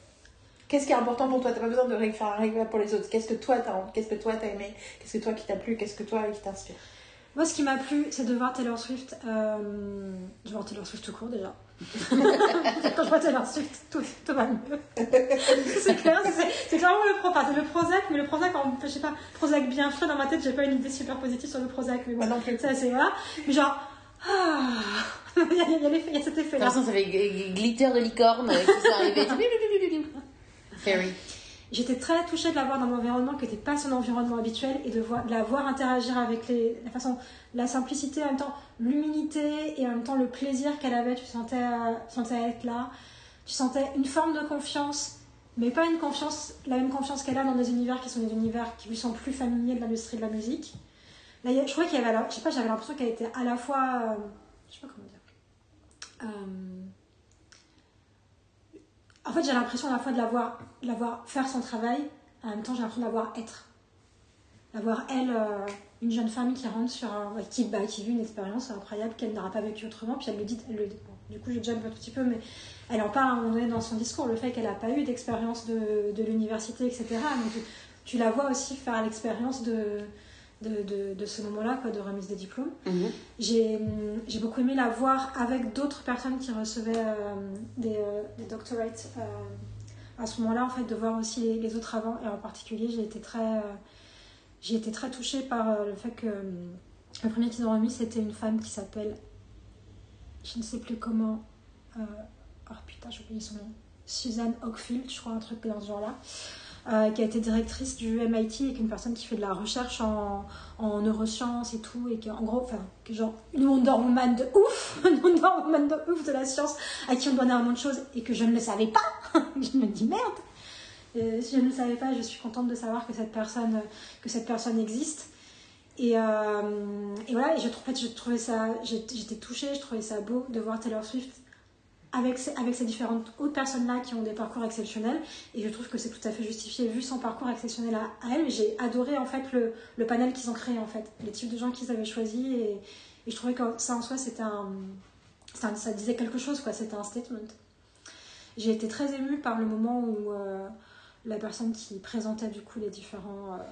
Speaker 1: Qu'est-ce qui est important pour toi? T'as pas besoin de faire un réglage pour les autres. Qu'est-ce que toi t'as Qu'est-ce que toi t'as aimé? Qu'est-ce que toi qui t'a plu? Qu'est-ce que toi qui t'inspire?
Speaker 3: Moi, ce qui m'a plu, c'est de voir Taylor Swift. Euh, de voir Taylor Swift tout court déjà. Quand je vois Taylor Swift, tout, tout va mieux. c'est clair, c'est- clairement le, pro, enfin, c'est le Prozac, mais le Prozac, en, je sais pas, Prozac bien frais dans ma tête, j'ai pas une idée super positive sur le Prozac, mais bon,
Speaker 1: Moi non plus.
Speaker 3: ça c'est voilà. Mais genre, ah, il y a, il y a il y a cet
Speaker 2: De
Speaker 3: effet-là.
Speaker 2: toute façon, ça fait glitter de licorne qui sont arrivés.
Speaker 3: J'étais très touchée de la voir dans mon environnement qui n'était pas son environnement habituel et de, la voir interagir avec la façon, la simplicité, en même temps l'humilité et en même temps le plaisir qu'elle avait. Tu sentais, euh, tu sentais être là. Tu sentais une forme de confiance, mais pas une confiance, la même confiance qu'elle a dans des univers qui sont des univers qui lui sont plus familiers de l'industrie de la musique. Je trouvais qu'il y avait, la- je sais pas, j'avais l'impression qu'elle était à la fois, euh, je sais pas comment dire. Euh, en fait, j'ai l'impression à la fois de la voir, de la voir faire son travail, en même temps, j'ai l'impression de la voir être. La voir, elle, euh, une jeune femme qui rentre sur un. qui, bah, qui vit une expérience incroyable qu'elle n'aura pas vécue autrement, puis elle le dit. Elle le, bon, du coup, je jump un tout petit peu, mais elle en parle à un moment donné dans son discours, le fait qu'elle n'a pas eu d'expérience de, de l'université, etc. Donc, tu, tu la vois aussi faire l'expérience de, de, de, de ce moment-là, quoi, de remise des diplômes.
Speaker 2: Mhm.
Speaker 3: J'ai beaucoup aimé la voir avec d'autres personnes qui recevaient euh, des, euh, des doctorates euh, à ce moment-là, en fait, de voir aussi les, autres avant. Et en particulier, j'ai été très, euh, été très touchée par euh, le fait que euh, le premier qu'ils ont remis, c'était une femme qui s'appelle, je ne sais plus comment, oh putain, j'ai oublié son nom, Suzanne Oakfield, je crois, un truc dans ce genre-là. Euh, qui a été directrice du MIT et qui est une personne qui fait de la recherche en, en neurosciences et tout, et qui en gros, enfin, genre une Wonder Woman de ouf, une Wonder Woman de ouf de la science, à qui on donne un de choses et que je ne le savais pas. je me dis merde. Euh, si je ne le savais pas, je suis contente de savoir que cette personne, que cette personne existe. Et, euh, voilà, et je, en fait, je trouvais ça, j'étais touchée, je trouvais ça beau de voir Taylor Swift avec ces, différentes autres personnes-là qui ont des parcours exceptionnels. Et je trouve que c'est tout à fait justifié vu son parcours exceptionnel à, elle. J'ai adoré en fait le, panel qu'ils ont créé en fait, les types de gens qu'ils avaient choisis. Et, je trouvais que ça en soi, c'était ça disait quelque chose, quoi. C'était un statement. J'ai été très émue par le moment où euh, la personne qui présentait du coup les différents euh,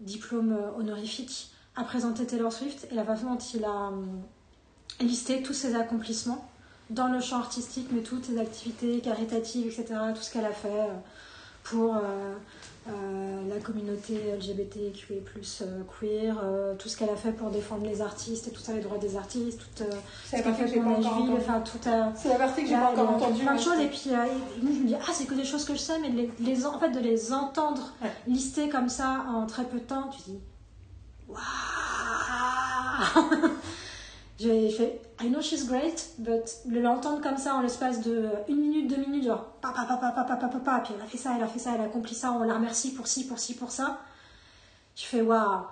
Speaker 3: diplôme honorifique a présenté Taylor Swift et la façon dont il a listé tous ses accomplissements dans le champ artistique, mais toutes ses activités caritatives, etc., tout ce qu'elle a fait euh, pour euh, euh, la communauté LGBTQI+, euh, queer, euh, tout ce qu'elle a fait pour défendre les artistes et tout ça, les droits des artistes, tout ce qu'elle
Speaker 1: partie
Speaker 3: fait pour Nashville,
Speaker 1: entendue.
Speaker 3: enfin tout a...
Speaker 1: C'est la partie que j'ai pas encore
Speaker 3: a
Speaker 1: entendue.
Speaker 3: plein de choses et puis moi, je me dis ah c'est que des choses que je sais mais de les, les en en fait de les entendre
Speaker 1: Ouais.
Speaker 3: lister comme ça en très peu de temps tu dis waouh j'ai fait I know she's great, but de l'entendre comme ça en l'espace de euh, une minute, deux minutes, genre papa, papa, papa, papa, papa, puis elle a fait ça, elle a fait ça, elle a accompli ça, on la remercie pour ci, pour ci, pour ça. Je fais waouh,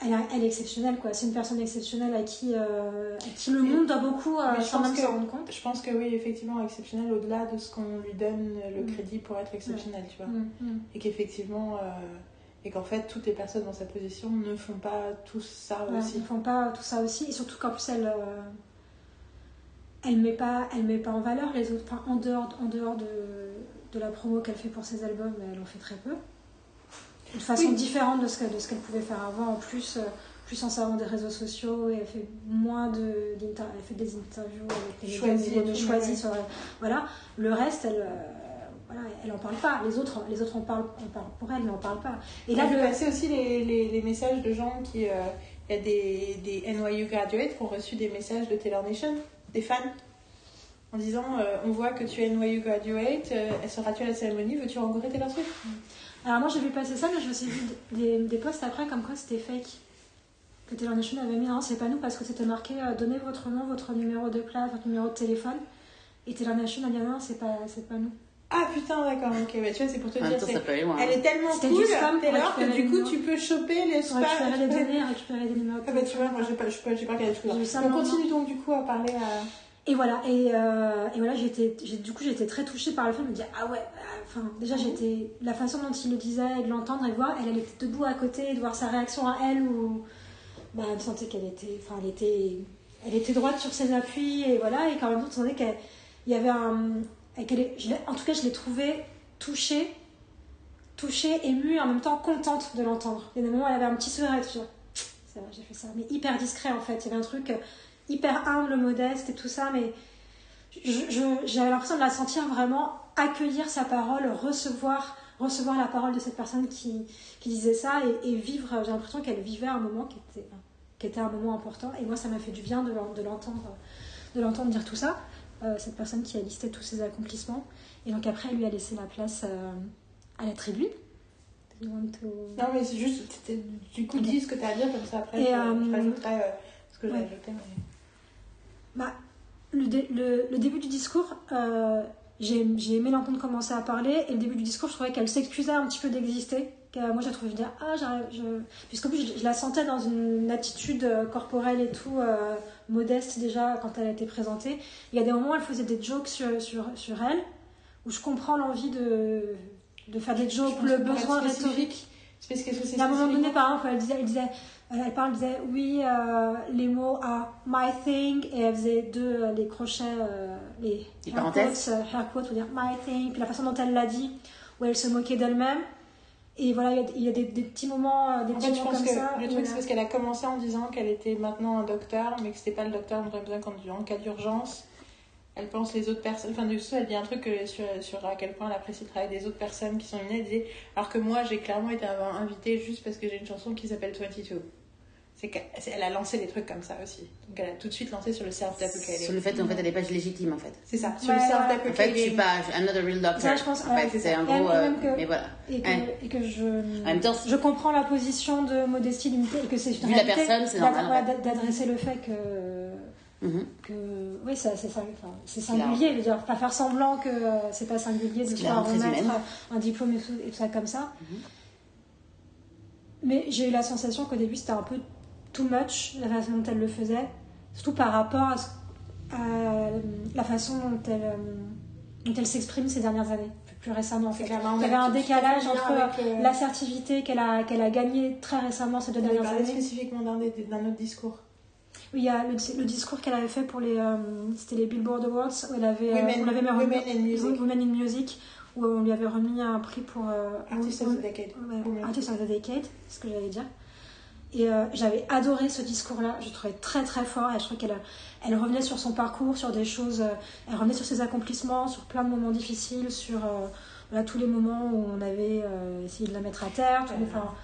Speaker 3: elle, elle, est exceptionnelle quoi, c'est une personne exceptionnelle à qui, euh, à qui le monde doit beaucoup euh, sans même rendre compte.
Speaker 1: Je pense que oui, effectivement, exceptionnelle au-delà de ce qu'on lui donne le
Speaker 3: mmh.
Speaker 1: crédit pour être exceptionnelle, mmh. tu vois.
Speaker 3: Mmh.
Speaker 1: Et qu'effectivement. Euh et qu'en fait, toutes les personnes dans sa position ne font pas tout ça
Speaker 3: Ouais,
Speaker 1: aussi.
Speaker 3: ils font pas tout ça aussi et surtout qu'en plus elle euh, elle met pas elle met pas en valeur les autres enfin en dehors en dehors de, de la promo qu'elle fait pour ses albums elle en fait très peu de façon
Speaker 1: Oui.
Speaker 3: différente de ce que- de ce qu'elle pouvait faire avant en plus euh, plus en servant des réseaux sociaux et elle fait moins de elle fait des interviews avec médias
Speaker 1: et tout, ouais.
Speaker 3: sur voilà le reste elle euh, voilà, elle en parle pas les autres les autres en parlent, en parlent pour elle mais en parlent pas et là
Speaker 1: là,
Speaker 3: le,
Speaker 1: passer aussi les, les, les messages de gens qui. euh, Il y a des, des NYU graduates qui ont reçu des messages de Taylor Nation, des fans, en disant euh, On voit que tu es NYU graduate, euh, seras-tu à la cérémonie? Veux-tu rencontrer Taylor Swift?
Speaker 3: Alors moi j'ai vu passer ça, mais je me suis vu des, des posts après comme quoi c'était fake. Que Taylor Nation avait mis, non c'est pas nous parce que c'était marqué euh, donnez votre nom, votre numéro de place, votre numéro de téléphone. Et Taylor Nation a dit non c'est pas, c'est pas nous.
Speaker 1: Ah putain, d'accord, ok, bah, tu vois, c'est pour te
Speaker 2: En
Speaker 1: dire.
Speaker 2: temps,
Speaker 1: c'est-
Speaker 2: ça peut aller loin.
Speaker 1: Elle est tellement cool, Taylor, que du
Speaker 3: les
Speaker 1: coup, tu peux choper les spams.
Speaker 3: récupérer les données, récupérer des numéros de
Speaker 1: Ah bah tu vois, moi j'ai pas, je sais pas, j'ai pas regardé
Speaker 3: vu ça
Speaker 1: On continue donc du coup à parler à...
Speaker 3: Et voilà, et, euh, et voilà, j'étais, j'ai- du coup j'étais très touchée par le fait de me dire ah ouais, euh, enfin déjà j'étais la façon dont il le disait, et de l'entendre et de voir, elle, elle était debout à côté, de voir sa réaction à elle où bah, elle sentait qu'elle était, enfin elle était, elle était droite sur ses appuis et voilà, et qu'en même tu sentais qu'il y avait un, et est- en tout cas je l'ai trouvée touchée, touchée, émue, en même temps contente de l'entendre. Il y a des moments où elle avait un petit sourire et genre, c'est vrai, j'ai fait ça, mais hyper discret en fait. Il y avait un truc euh, hyper humble, modeste et tout ça, mais j'avais l'impression de la sentir vraiment accueillir sa parole, recevoir, recevoir la parole de cette personne qui, qui disait ça et, et vivre. J'ai l'impression qu'elle vivait un moment qui était, qui était un moment important. Et moi, ça m'a fait du bien de l'entendre, de l'entendre dire tout ça. Euh, cette personne qui a listé tous ses accomplissements. Et donc après, elle lui a laissé la place euh, à la tribune. To-
Speaker 1: Non mais c'est juste, du coup
Speaker 3: Ok.
Speaker 1: dis ce que t'as à dire comme ça après
Speaker 3: Et,
Speaker 1: je,
Speaker 3: euh,
Speaker 1: rajouterai euh, ce que j'ai
Speaker 3: ouais.
Speaker 1: ajouté. mais-
Speaker 3: Bah, le, dé- le, le début du discours, j'ai j'ai aimé l'entendre commencer à parler. Et le début du discours, je trouvais qu'elle s'excusait un petit peu d'exister. Que, moi, j'ai trouvé dire Ah, j'arrive. Je... Puisqu'en plus, je, je la sentais dans une attitude euh, corporelle et tout, euh, modeste déjà, quand elle a été présentée. Il y a des moments où elle faisait des jokes sur, sur, sur elle, où je comprends l'envie de, de faire des jokes, le besoin rhétorique.
Speaker 1: C'est parce que c'est
Speaker 3: à un moment donné, par exemple, elle disait, elle disait, elle parle, elle disait, oui, euh, les mots are my thing, et elle faisait deux, les crochets, euh, les
Speaker 2: Les
Speaker 3: hair
Speaker 2: parenthèses.
Speaker 3: quotes, hair quotes, pour dire my thing, puis la façon dont elle l'a dit, où elle se moquait d'elle-même. Et voilà, il y a, il y a des, des petits moments, euh, des
Speaker 1: En
Speaker 3: petits
Speaker 1: fait, je
Speaker 3: moments
Speaker 1: pense
Speaker 3: comme
Speaker 1: que
Speaker 3: ça.
Speaker 1: le truc,
Speaker 3: elle
Speaker 1: c'est parce qu'elle a commencé en disant qu'elle était maintenant un docteur, mais que c'était pas le docteur dont on avait besoin en cas d'urgence. Elle pense les autres personnes. Enfin, du coup, elle dit un truc que sur, sur à quel point elle apprécie le travail des autres personnes qui sont venues. Elle disait Alors que moi, j'ai clairement été invitée juste parce que j'ai une chanson qui s'appelle 22. C'est qu'elle a lancé des trucs comme ça aussi. Donc elle a tout de suite lancé sur le self-deprecating.
Speaker 2: Sur le fait, en fait, elle n'est pas légitime, en fait.
Speaker 1: C'est ça, sur
Speaker 3: Ouais,
Speaker 1: le
Speaker 3: ouais.
Speaker 2: En fait, je suis pas, I'm not a real doctor.
Speaker 3: Ça, je pense,
Speaker 2: En
Speaker 3: ouais,
Speaker 2: fait,
Speaker 1: c'est
Speaker 2: un gros, euh,
Speaker 3: que-
Speaker 2: mais voilà.
Speaker 3: Et que,
Speaker 2: Ouais.
Speaker 3: et que je,
Speaker 2: même temps,
Speaker 3: je comprends la position de modestie limitée et que c'est une
Speaker 2: Vu la personne, c'est normal,
Speaker 3: d'adresser le fait que
Speaker 2: Mhm.
Speaker 3: que oui c'est c'est singulier je veux dire pas faire semblant que euh, c'est pas singulier de faire remettre un diplôme et tout, et tout ça comme ça
Speaker 2: Mhm.
Speaker 3: mais j'ai eu la sensation qu'au début c'était un peu too much la façon dont elle le faisait surtout par rapport à, ce- à la façon dont elle euh, dont elle s'exprime ces dernières années plus récemment il y avait un décalage entre
Speaker 1: euh,
Speaker 3: l'assertivité qu'elle a, qu'elle a gagnée très récemment ces deux
Speaker 1: On avait
Speaker 3: dernières années
Speaker 1: spécifiquement d'un autre discours.
Speaker 3: oui, il y a le, le discours qu'elle avait fait pour les, euh, c'était les Billboard Awards où elle avait,
Speaker 1: Women-
Speaker 3: on l'avait remis-
Speaker 1: Women in Music.
Speaker 3: Women in Music, où on lui avait remis un prix pour euh,
Speaker 1: Artist of the Decade.
Speaker 3: ouais. Artist of the Decade, c'est ce que j'allais dire. Et euh, j'avais adoré ce discours-là, je le trouvais très très fort. Et je trouvais qu'elle elle revenait sur son parcours, sur des choses, euh, elle revenait sur ses accomplissements, sur plein de moments difficiles, sur euh, voilà, tous les moments où on avait euh, essayé de la mettre à terre. enfin,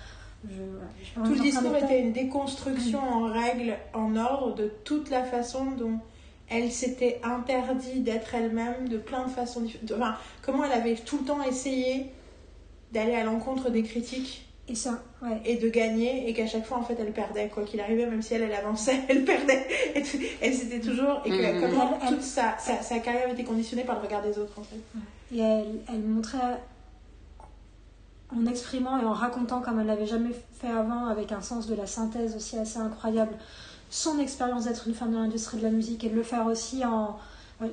Speaker 3: je- je
Speaker 1: Tout le discours était une déconstruction en règle, en ordre de toute la façon dont elle s'était interdit d'être elle-même de plein de façons différentes. Enfin, comment elle avait tout le temps essayé d'aller à l'encontre des critiques
Speaker 3: Et ça, ouais.
Speaker 1: et de gagner et qu'à chaque fois en fait elle perdait quoi qu'il arrivait même si elle elle avançait elle perdait et elle c'était toujours et que
Speaker 2: Mhm.
Speaker 3: Elle- elle-
Speaker 1: toute sa, sa, sa carrière été conditionnée par le regard des autres en fait
Speaker 3: Et elle, elle montrait, en exprimant et en racontant comme elle l'avait jamais fait avant, avec un sens de la synthèse aussi assez incroyable, son expérience d'être une femme dans l'industrie de la musique et de le faire aussi en.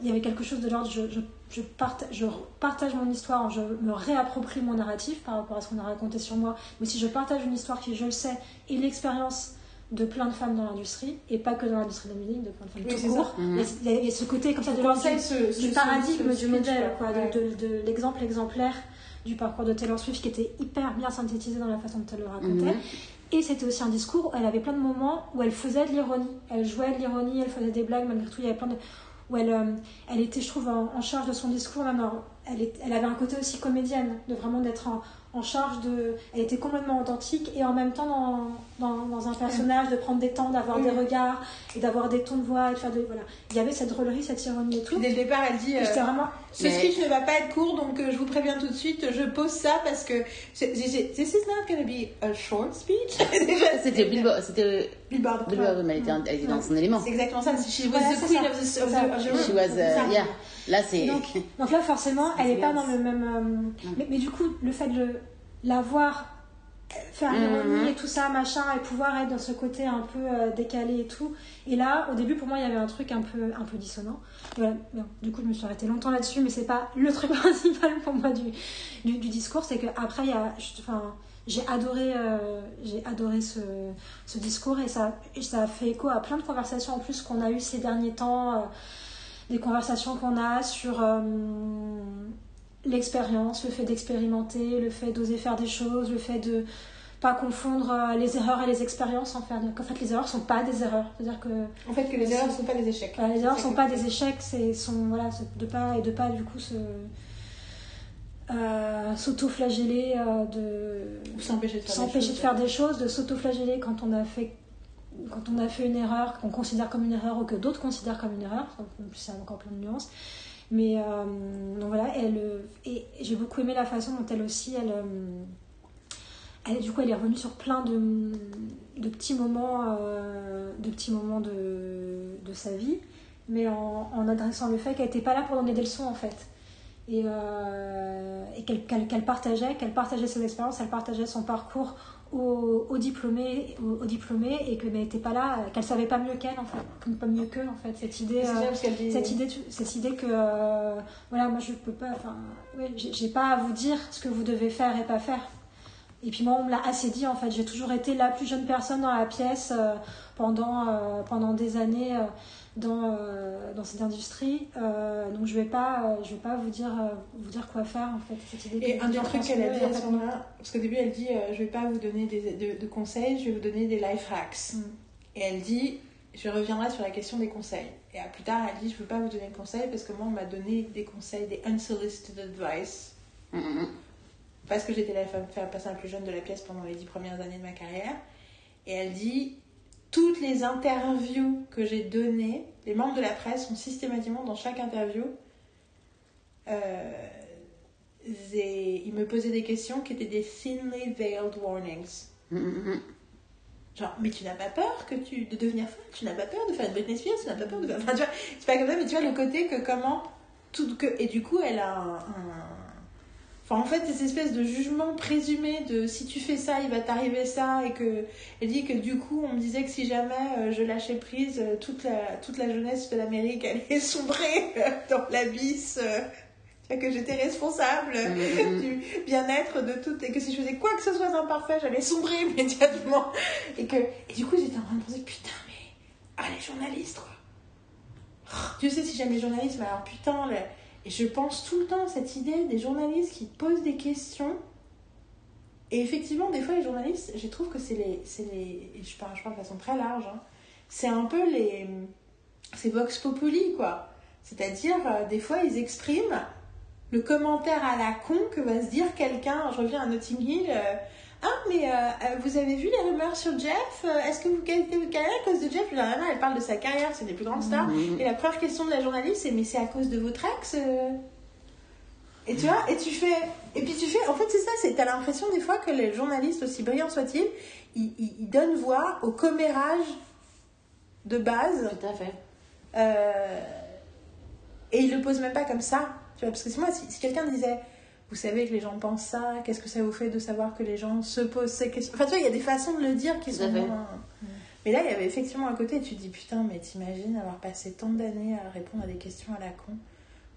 Speaker 3: Il y avait quelque chose de l'ordre, je, je, je, parta- je partage mon histoire, je me réapproprie mon narratif par rapport à ce qu'on a raconté sur moi, mais si je partage une histoire qui, je le sais, est l'expérience de plein de femmes dans l'industrie, et pas que dans l'industrie de la musique, de plein de femmes
Speaker 1: Oui,
Speaker 3: tout court.
Speaker 2: Mhm.
Speaker 3: Il y a- il y a ce côté comme ça de l'ordre du-
Speaker 1: Conseil, ce- ce-
Speaker 3: du
Speaker 1: ce-
Speaker 3: paradigme du modèle, quoi,
Speaker 1: Ouais.
Speaker 3: de, de l'exemple exemplaire du parcours de Taylor Swift qui était hyper bien synthétisé dans la façon dont elle le racontait.
Speaker 2: Mhm.
Speaker 3: Et c'était aussi un discours où elle avait plein de moments où elle faisait de l'ironie. Elle jouait de l'ironie, elle faisait des blagues, malgré tout, il y avait plein de. Où elle, euh, elle était, je trouve, en, en charge de son discours, même elle, est- elle avait un côté aussi comédienne, de vraiment d'être en, en charge de. Elle était complètement authentique et en même temps dans, dans, dans un personnage, de prendre des temps, d'avoir des regards et d'avoir des tons de voix, et de faire des. Voilà. Il y avait cette drôlerie, cette ironie et tout.
Speaker 1: Dès le départ elle dit euh,
Speaker 3: vraiment.
Speaker 1: Ce speech ne va pas être court donc euh, je vous préviens tout de suite je pose ça parce que this is not going to be a short speech
Speaker 2: C'était Billboard, c'était
Speaker 1: Billboard
Speaker 2: Billboard, mais elle était, dans son élément.
Speaker 1: c'est exactement ça she was the queen of the.
Speaker 2: She was, uh, yeah. Là, c'est.
Speaker 3: Donc, là, forcément, elle n'est pas dans le même. euh, mais, du coup, le fait de la voir faire l'ironie
Speaker 2: Mhm.
Speaker 3: et tout ça, machin, et pouvoir être dans ce côté un peu euh, décalé et tout. Et là, au début, pour moi, il y avait un truc un peu, un peu dissonant. Voilà. Bon, du coup, je me suis arrêtée longtemps là-dessus, mais c'est pas le truc principal pour moi du, du, du discours. C'est qu'après, il y a. je- Enfin, j'ai adoré, euh, j'ai adoré ce, ce discours et ça, et ça a fait écho à plein de conversations en plus qu'on a eues ces derniers temps. euh, des conversations qu'on a sur euh, l'expérience, le fait d'expérimenter, le fait d'oser faire des choses, le fait de pas confondre euh, les erreurs et les expériences en fait. Donc, en fait les erreurs sont pas des erreurs. C'est-à-dire que
Speaker 1: en fait que les erreurs ne sont pas des échecs
Speaker 3: euh, les erreurs sont pas des échecs, c'est sont voilà de pas et de pas du coup se euh, s'auto-flageller euh, de
Speaker 1: s'empêcher de faire des choses.
Speaker 3: de faire des choses, de s'auto-flageller quand on a fait quand on a fait une erreur qu'on considère comme une erreur ou que d'autres considèrent comme une erreur. Donc, en plus, c'est encore plein de nuances. Mais euh, donc voilà, elle euh, et j'ai beaucoup aimé la façon dont elle aussi elle, euh, elle du coup elle est revenue sur plein de, de petits moments de petits moments de, de sa vie, mais en, en adressant le fait qu'elle n'était pas là pour donner des leçons en fait. Et, et qu'elle qu'elle- qu'elle partageait, qu'elle partageait ses expériences, elle partageait son parcours aux, aux diplômés, aux, aux diplômés et que n'était pas là, qu'elle savait pas mieux qu'elle en fait, pas mieux qu'eux en fait, cette idée. Euh,
Speaker 1: dit
Speaker 3: cette idée, cette idée que euh, voilà, moi je peux pas, enfin, ouais, j'ai pas à vous dire ce que vous devez faire et pas faire. Et puis moi, on me l'a assez dit en fait. J'ai toujours été la plus jeune personne dans la pièce euh, pendant, pendant des années dans, euh, dans cette industrie. Euh, donc je vais pas, euh, je vais pas vous dire, vous dire quoi faire en fait. Cette idée
Speaker 1: Et un des trucs qu'elle a dit à ce moment-là, parce qu'au début elle dit je vais pas vous donner des, de, de conseils, je vais vous donner des life hacks.
Speaker 3: Mm.
Speaker 1: Et elle dit je reviendrai sur la question des conseils. Et à plus tard elle dit je veux pas vous donner de conseils parce que moi on m'a donné des conseils, des unsolicited advice
Speaker 2: Mm,
Speaker 1: parce que j'étais la femme faire passer la plus jeune de la pièce pendant les dix premières années de ma carrière. Et elle dit toutes les interviews que j'ai données, les membres de la presse ont systématiquement dans chaque interview, euh, ils me posaient des questions qui étaient des thinly veiled warnings.
Speaker 2: Mhm.
Speaker 1: Genre, mais tu n'as pas peur que tu, de devenir folle? Tu n'as pas peur de faire une Britney Spears? Tu n'as pas peur de faire... Enfin, tu vois, c'est pas comme ça, mais tu vois le côté que comment... Tout, que, et du coup, elle a un... un- Enfin, en fait, cette espèce de jugement présumé de si tu fais ça, il va t'arriver ça, et que elle dit que du coup, on me disait que si jamais euh, je lâchais prise, euh, toute la, toute la jeunesse de l'Amérique allait sombrer euh, dans l'abysse, que j'étais responsable
Speaker 2: Mhm.
Speaker 1: du bien-être de tout, et que si je faisais quoi que ce soit d'imparfait, j'allais sombrer immédiatement. Et que et du coup, j'étais en train de penser, putain, mais ah, les journalistes, quoi. Oh, Tu sais, si j'aime les journalistes, mais alors putain, et je pense tout le temps à cette idée des journalistes qui posent des questions. Et effectivement, des fois, les journalistes, je trouve que c'est les. je, parle, je de façon très large. hein. c'est un peu les. C'est Vox Populi, quoi. C'est-à-dire, euh, des fois, ils expriment le commentaire à la con que va se dire quelqu'un. Je reviens à Notting Hill. euh, ah, mais euh, euh, vous avez vu les rumeurs sur Jeff? Euh, Est-ce que vous gagnez votre carrière à cause de Jeff? Nana, elle parle de sa carrière, c'est des plus grandes stars.
Speaker 2: Mhm.
Speaker 1: Et la première question de la journaliste, c'est Mais c'est à cause de votre ex Et tu vois, et tu fais. Et puis tu fais. En fait, c'est ça, t'as l'impression des fois que les journalistes, aussi brillants soient-ils, ils, ils- ils donnent voix au commérage de base.
Speaker 2: Tout à fait.
Speaker 1: Euh, et ils le posent même pas comme ça. Tu vois, parce que si moi, si, si quelqu'un disait, vous savez que les gens pensent ça, qu'est-ce que ça vous fait de savoir que les gens se posent ces questions? Enfin, tu vois, il y a des façons de le dire qui sont moins- Mais là, il y avait effectivement un côté, tu te dis, putain, mais t'imagines avoir passé tant d'années à répondre à des questions à la con.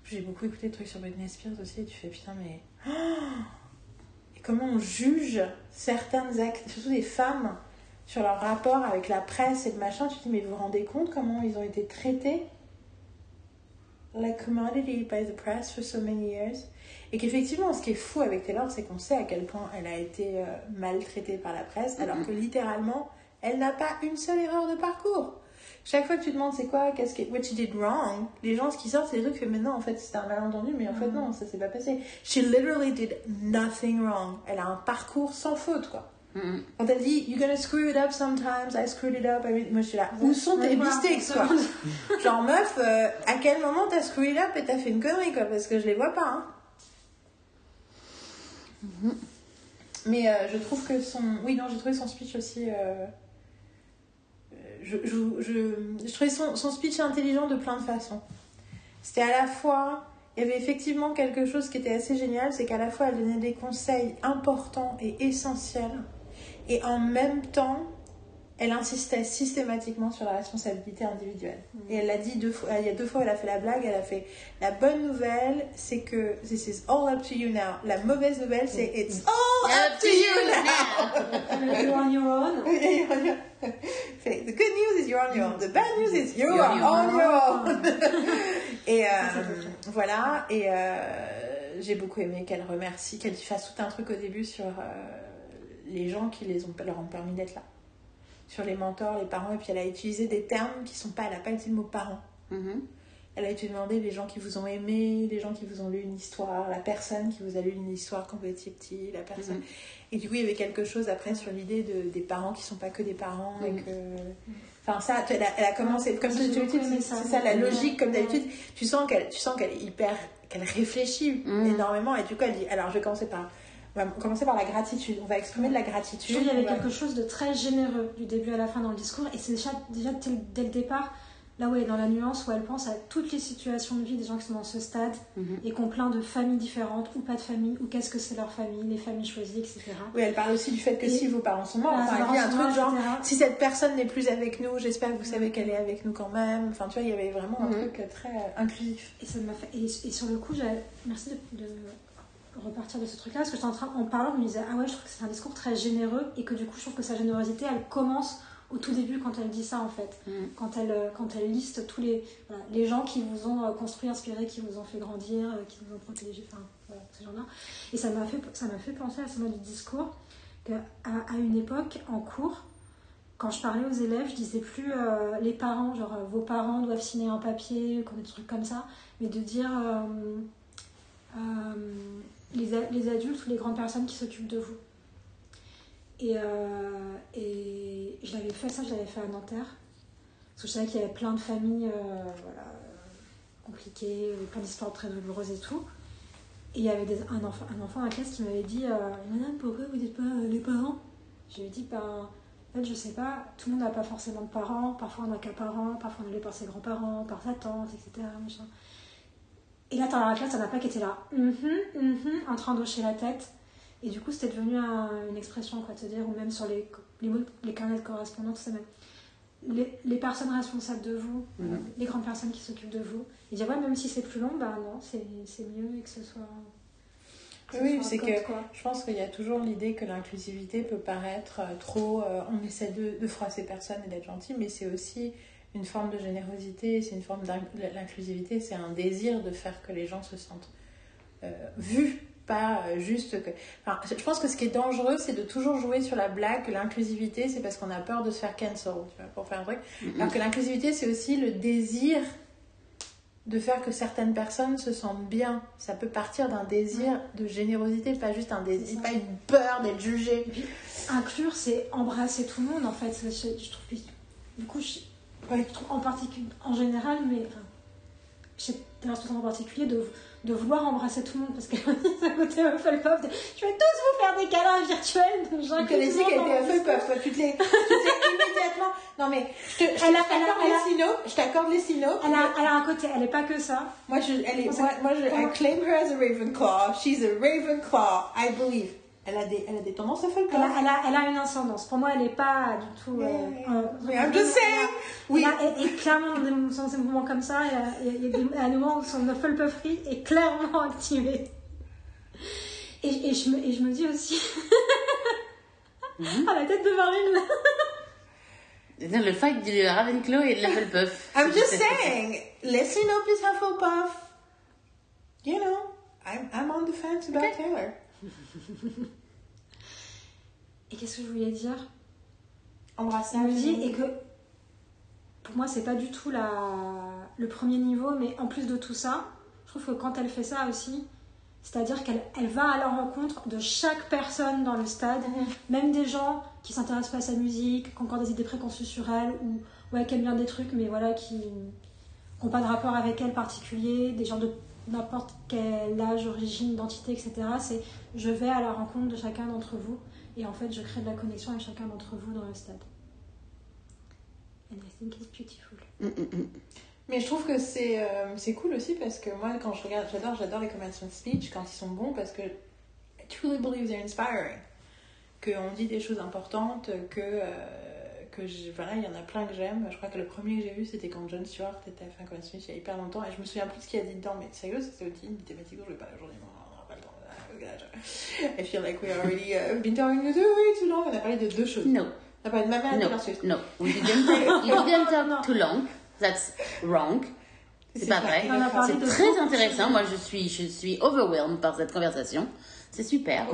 Speaker 1: J'ai beaucoup écouté des trucs sur Britney Spears aussi, et tu fais, putain, mais. Oh et comment on juge certaines actes, surtout des femmes, sur leur rapport avec la presse et le machin, tu te dis, mais vous vous rendez compte comment ils ont été traités? Like commodity by the press for so many years et qu'effectivement ce qui est fou avec Taylor c'est qu'on sait à quel point elle a été euh, maltraitée par la presse alors que littéralement elle n'a pas une seule erreur de parcours chaque fois que tu demandes c'est quoi qu'est-ce que what you did wrong les gens ce qui sortent c'est des trucs que maintenant en fait c'était un malentendu mais en fait non ça s'est pas passé she literally did nothing wrong elle a un parcours sans faute quoi quand elle dit You're gonna screw it up sometimes, I screwed it up. I mean- Moi je suis là. Où sont tes mistakes quoi Genre meuf, euh, à quel moment t'as screwed it up et t'as fait une connerie quoi Parce que je les vois pas. Hein. Mais euh, je trouve que son. Oui, non, j'ai trouvé son speech aussi. euh, euh, Je, je, je, je trouvais son, son speech intelligent de plein de façons. C'était à la fois. Il y avait effectivement quelque chose qui était assez génial, c'est qu'à la fois elle donnait des conseils importants et essentiels, et en même temps, elle insistait systématiquement sur la responsabilité individuelle. Et elle l'a dit deux fois, il y a deux fois, elle a fait la blague, elle a fait la bonne nouvelle, c'est que this is all up to you now. La mauvaise nouvelle, c'est it's all up to you now.
Speaker 3: You're on your own.
Speaker 1: The good news is you're on your own. The bad news is you
Speaker 2: You're
Speaker 1: are
Speaker 2: on your
Speaker 1: your own. et euh, voilà, et euh, j'ai beaucoup aimé qu'elle remercie, qu'elle fasse tout un truc au début sur euh, les gens qui les ont, leur ont permis d'être là. Sur les mentors, les parents, et puis elle a utilisé des termes qui sont pas, elle a pas utilisé le mot parents.
Speaker 2: Mhm.
Speaker 1: Elle a été demandée les gens qui vous ont aimé, les gens qui vous ont lu une histoire, la personne qui vous a lu une histoire quand vous étiez petit, la personne.
Speaker 2: Mhm.
Speaker 1: Et du coup, il y avait quelque chose après sur l'idée de, des parents qui sont pas que des parents et
Speaker 2: Mhm.
Speaker 1: que. Enfin, ça, tu- elle a, elle a commencé, comme
Speaker 3: aimé
Speaker 1: c'est
Speaker 3: ça.
Speaker 1: la logique, comme d'habitude. Tu sens qu'elle tu sens qu'elle est hyper. qu'elle réfléchit
Speaker 2: Mhm.
Speaker 1: énormément et du coup, elle dit alors je vais commencer par. On va commencer par la gratitude. On va exprimer de la gratitude.
Speaker 3: qu'il y avait
Speaker 1: va-
Speaker 3: quelque chose de très généreux du début à la fin dans le discours, et c'est déjà, déjà dès, le- départ, là où elle est dans la nuance, où elle pense à toutes les situations de vie des gens qui sont dans ce stade
Speaker 2: Mhm.
Speaker 3: et qui ont plein de familles différentes, ou pas de famille, ou qu'est-ce que c'est leur famille, les familles choisies, etc.
Speaker 1: Oui, elle parle aussi du fait que
Speaker 3: Et-
Speaker 1: si vos parents sont morts, enfin,
Speaker 3: ses
Speaker 1: elle dit un truc genre
Speaker 3: etc.
Speaker 1: si cette personne n'est plus avec nous, j'espère que vous savez qu'elle est avec nous quand même. Enfin, tu vois, il y avait vraiment un
Speaker 2: Mhm.
Speaker 1: truc très inclusif.
Speaker 3: Et ça m'a fait. Et, et sur le coup, j'avais- merci de, de repartir de ce truc-là, parce que j'étais en train, en parlant, je me disais, ah ouais, je trouve que c'est un discours très généreux, et que du coup, je trouve que sa générosité, elle commence au tout début quand elle dit ça, en fait.
Speaker 2: Mhm.
Speaker 3: Quand, elle, euh, quand elle liste tous les, voilà, les gens qui vous ont euh, construit, inspiré, qui vous ont fait grandir, euh, qui vous ont protégé, enfin, voilà, ces gens-là. Et ça m'a fait, ça m'a fait penser à ce mode de discours, qu'à à une époque, en cours, quand je parlais aux élèves, je disais plus euh, les parents, genre euh, vos parents doivent signer un papier, ou des trucs comme ça, mais de dire euh, les, les adultes ou les grandes personnes qui s'occupent de vous. Et, euh, et je l'avais fait ça, je l'avais fait à Nanterre. Parce que je savais qu'il y avait plein de familles euh, voilà, compliquées, plein d'histoires très douloureuses et tout. Et il y avait un, enfant, un enfant à la classe qui m'avait dit euh, Madame, pourquoi vous n'êtes pas euh, les parents? Je lui ai dit Ben, en fait, je sais pas, tout le monde n'a pas forcément de parents. Parfois, on n'a qu'un parent, parfois, on est par ses grands-parents, par sa tante, etc. Et là, dans la classe, t'en as pas qui était là, Mhm, mhm, en train d'hocher la tête. Et du coup, c'était devenu un- une expression, quoi, se dire, ou même sur les, les, mots- les carnets de correspondance, ça même. Les, les personnes responsables de vous,
Speaker 2: Mhm.
Speaker 3: les grandes personnes qui s'occupent de vous, et dire, ouais, même si c'est plus long, bah non, c'est c'est mieux et que ce soit. que
Speaker 1: Oui, c'est que
Speaker 3: quoi.
Speaker 1: je pense qu'il y a toujours l'idée que l'inclusivité peut paraître euh, trop. euh, on essaie de, de froisser personne et d'être gentil, mais c'est aussi une forme de générosité, c'est une forme d'inc- l'inclusivité, c'est un désir de faire que les gens se sentent euh, vus, pas euh, juste que. Enfin, je pense que ce qui est dangereux, c'est de toujours jouer sur la blague que l'inclusivité, c'est parce qu'on a peur de se faire cancel, tu vois, pour faire un truc. Alors que l'inclusivité, c'est aussi le désir de faire que certaines personnes se sentent bien. Ça peut partir d'un désir de générosité, pas juste un désir, pas une peur d'être jugé.
Speaker 3: Inclure, c'est embrasser tout le monde, en fait. Je, je trouve que, du coup, je, trouve en particulier, en général, mais enfin, chez responsables en particulier, de, de vouloir embrasser tout le monde, parce que ça côté Hufflepuff, de, je vais tous vous faire des câlins virtuels, donc tout le
Speaker 1: qu'elle était peur, toi, tu te l'es immédiatement. Non mais, je t'accorde les sinos, je t'accorde les sinos.
Speaker 3: Elle elle a un côté, elle est pas que ça.
Speaker 1: Moi, je, elle est, moi, moi, je, I claim her as a Ravenclaw. She's a Ravenclaw, I believe. Elle a des, elle a des tendances à
Speaker 3: Elle elle, a, elle a une ascendance. Pour moi, elle est pas du tout.
Speaker 1: Yeah.
Speaker 3: euh,
Speaker 1: Oui, I'm just saying. Oui.
Speaker 3: Et, et clairement, dans des, moments comme ça, il y a, il y y a des, moments où son Hufflepufferie est clairement activée. Et, et, je, me, et je me dis aussi. à la tête de Marine.
Speaker 2: Non, Le fight du Ravenclaw et de Hufflepuff.
Speaker 1: I'm just saying, listen up is Hufflepuff. You know, I'm, I'm on the fence about Taylor.
Speaker 3: Et qu'est-ce que je voulais dire? Me dis, et que pour moi, c'est pas du tout la, le premier niveau, mais en plus de tout ça, je trouve que quand elle fait ça aussi, c'est-à-dire qu'elle elle va à la rencontre de chaque personne dans le stade, même des gens qui s'intéressent pas à sa musique, qui ont encore des idées préconçues sur elle, ou ouais, qui aiment bien des trucs, mais voilà, qui n'ont pas de rapport avec elle particulier, des gens de n'importe quel âge, origine, identité, etc. C'est je vais à la rencontre de chacun d'entre vous, et en fait, je crée de la connexion avec chacun d'entre vous dans le stade. And I think it's beautiful.
Speaker 2: Mm, mm, mm.
Speaker 1: Mais je trouve que c'est euh, c'est cool aussi parce que moi, quand je regarde, j'adore j'adore les commencement speech quand ils sont bons parce que I truly believe they're inspiring. Qu'on dit des choses importantes, que, euh, que je- voilà, il y en a plein que j'aime. Je crois que le premier que j'ai vu, c'était quand John Stewart était fait un commencement speech il y a hyper longtemps et je me souviens plus de ce qu'il a dit dedans, mais sérieux, c'était aussi une thématique dont je vais pas aujourd'hui. God. I feel like we already uh, been talking way too long. On a parlé de deux choses.
Speaker 2: No,
Speaker 1: On a parlé de ma mère et de
Speaker 2: no,
Speaker 1: Swift.
Speaker 2: no. We didn't talk, you didn't talk too long. That's wrong. C'est pas vrai. C'est
Speaker 3: de
Speaker 2: très
Speaker 3: de
Speaker 2: intéressant. Moi, je suis, je suis overwhelmed par cette conversation. C'est super.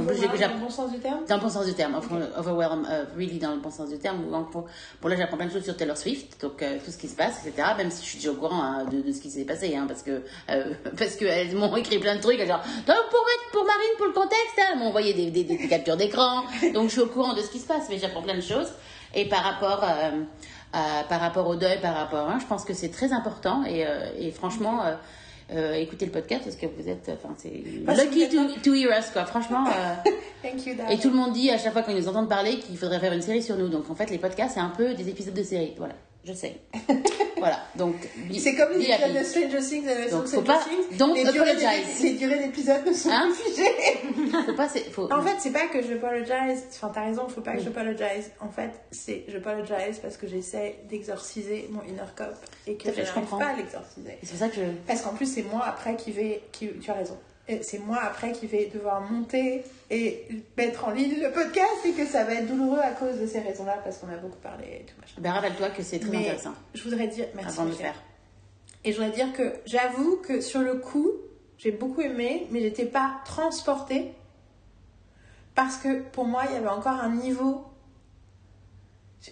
Speaker 1: Dans le bon sens du terme?
Speaker 2: Dans le bon sens du terme, enfin, overwhelm, euh, really dans le bon sens du terme. Gros, bon là j'apprends plein de choses sur Taylor Swift, donc euh, tout ce qui se passe, etc. Même si je suis déjà au courant hein, de, de ce qui s'est passé, hein, parce que euh, parce que elles m'ont écrit plein de trucs, genre Donc, pour pour Marine pour le contexte, hein, elles m'ont envoyé des, des, des- des captures d'écran, donc je suis au courant de ce qui se passe, mais j'apprends plein de choses. Et par rapport euh, à- par rapport au deuil, par rapport, hein, je pense que c'est très important et, et franchement. Euh, écoutez le podcast parce que vous êtes, enfin c'est lucky to, to hear us quoi. Franchement, euh,
Speaker 1: Thank you,
Speaker 2: et tout le monde dit à chaque fois qu'ils nous entendent parler qu'il faudrait faire une série sur nous. Donc en fait, les podcasts, c'est un peu des épisodes de série. Voilà, je sais. voilà, donc.
Speaker 1: C'est comme les épisodes de Stranger Things et
Speaker 2: Donc,
Speaker 1: de
Speaker 2: faut
Speaker 1: Stranger
Speaker 2: pas-
Speaker 1: Things.
Speaker 2: don't
Speaker 1: les durées d'épisodes ne sont
Speaker 2: Hein
Speaker 1: plus figées.
Speaker 2: Faut pas, c'est- faut-
Speaker 1: En fait, c'est pas que je apologize. Enfin, t'as raison, faut pas que je apologize. En fait, c'est je apologize parce que j'essaie d'exorciser mon inner cop et que je n'arrive
Speaker 2: comprends.
Speaker 1: pas à l'exorciser.
Speaker 2: c'est pour ça que je.
Speaker 1: Parce qu'en plus, c'est moi après qui vais. Qui, tu as raison. C'est moi après qui vais devoir monter et mettre en ligne le podcast et que ça va être douloureux à cause de ces raisons-là parce qu'on a beaucoup parlé et tout machin.
Speaker 2: Ben, rappelle-toi que c'est très
Speaker 1: Mais
Speaker 2: intéressant
Speaker 1: je voudrais dire merci.
Speaker 2: avant de le faire.
Speaker 1: Et je voudrais dire que j'avoue que sur le coup, j'ai beaucoup aimé, mais j'étais pas transportée parce que pour moi, il y avait encore un niveau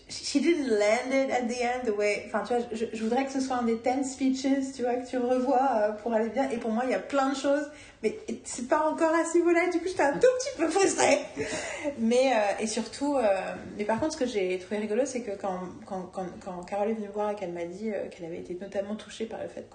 Speaker 1: she didn't land it at the end the way. Enfin, tu vois, je, voudrais que ce soit un des 10 speeches, tu vois, que tu revois euh, pour aller bien. Et pour moi, il y a plein de choses, mais c'est pas encore à ce. Du coup, j'étais un tout petit peu frustrée. Mais, euh, et surtout, euh, mais par contre, ce que j'ai trouvé rigolo, c'est que quand, quand, quand, quand Carole est venue me voir et qu'elle m'a dit qu'elle avait été notamment touchée par le fait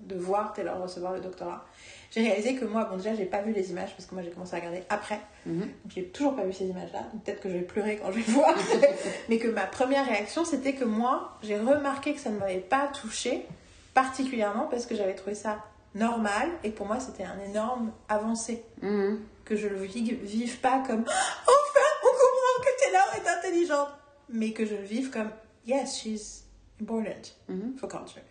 Speaker 1: de voir Taylor recevoir le doctorat, j'ai réalisé que moi, bon, déjà, j'ai pas vu les images parce que moi, j'ai commencé à regarder après.
Speaker 2: Mhm.
Speaker 1: Donc, j'ai toujours pas vu ces images-là. Peut-être que je vais pleurer quand je vais voir. Mais que ma première réaction, c'était que moi, j'ai remarqué que ça ne m'avait pas touchée, particulièrement parce que j'avais trouvé ça normal et pour moi, c'était un énorme avancé.
Speaker 2: Mhm.
Speaker 1: Que je le vive, vive pas comme enfin, on comprend que Taylor est intelligente, mais que je le vive comme yes, she's important for culture.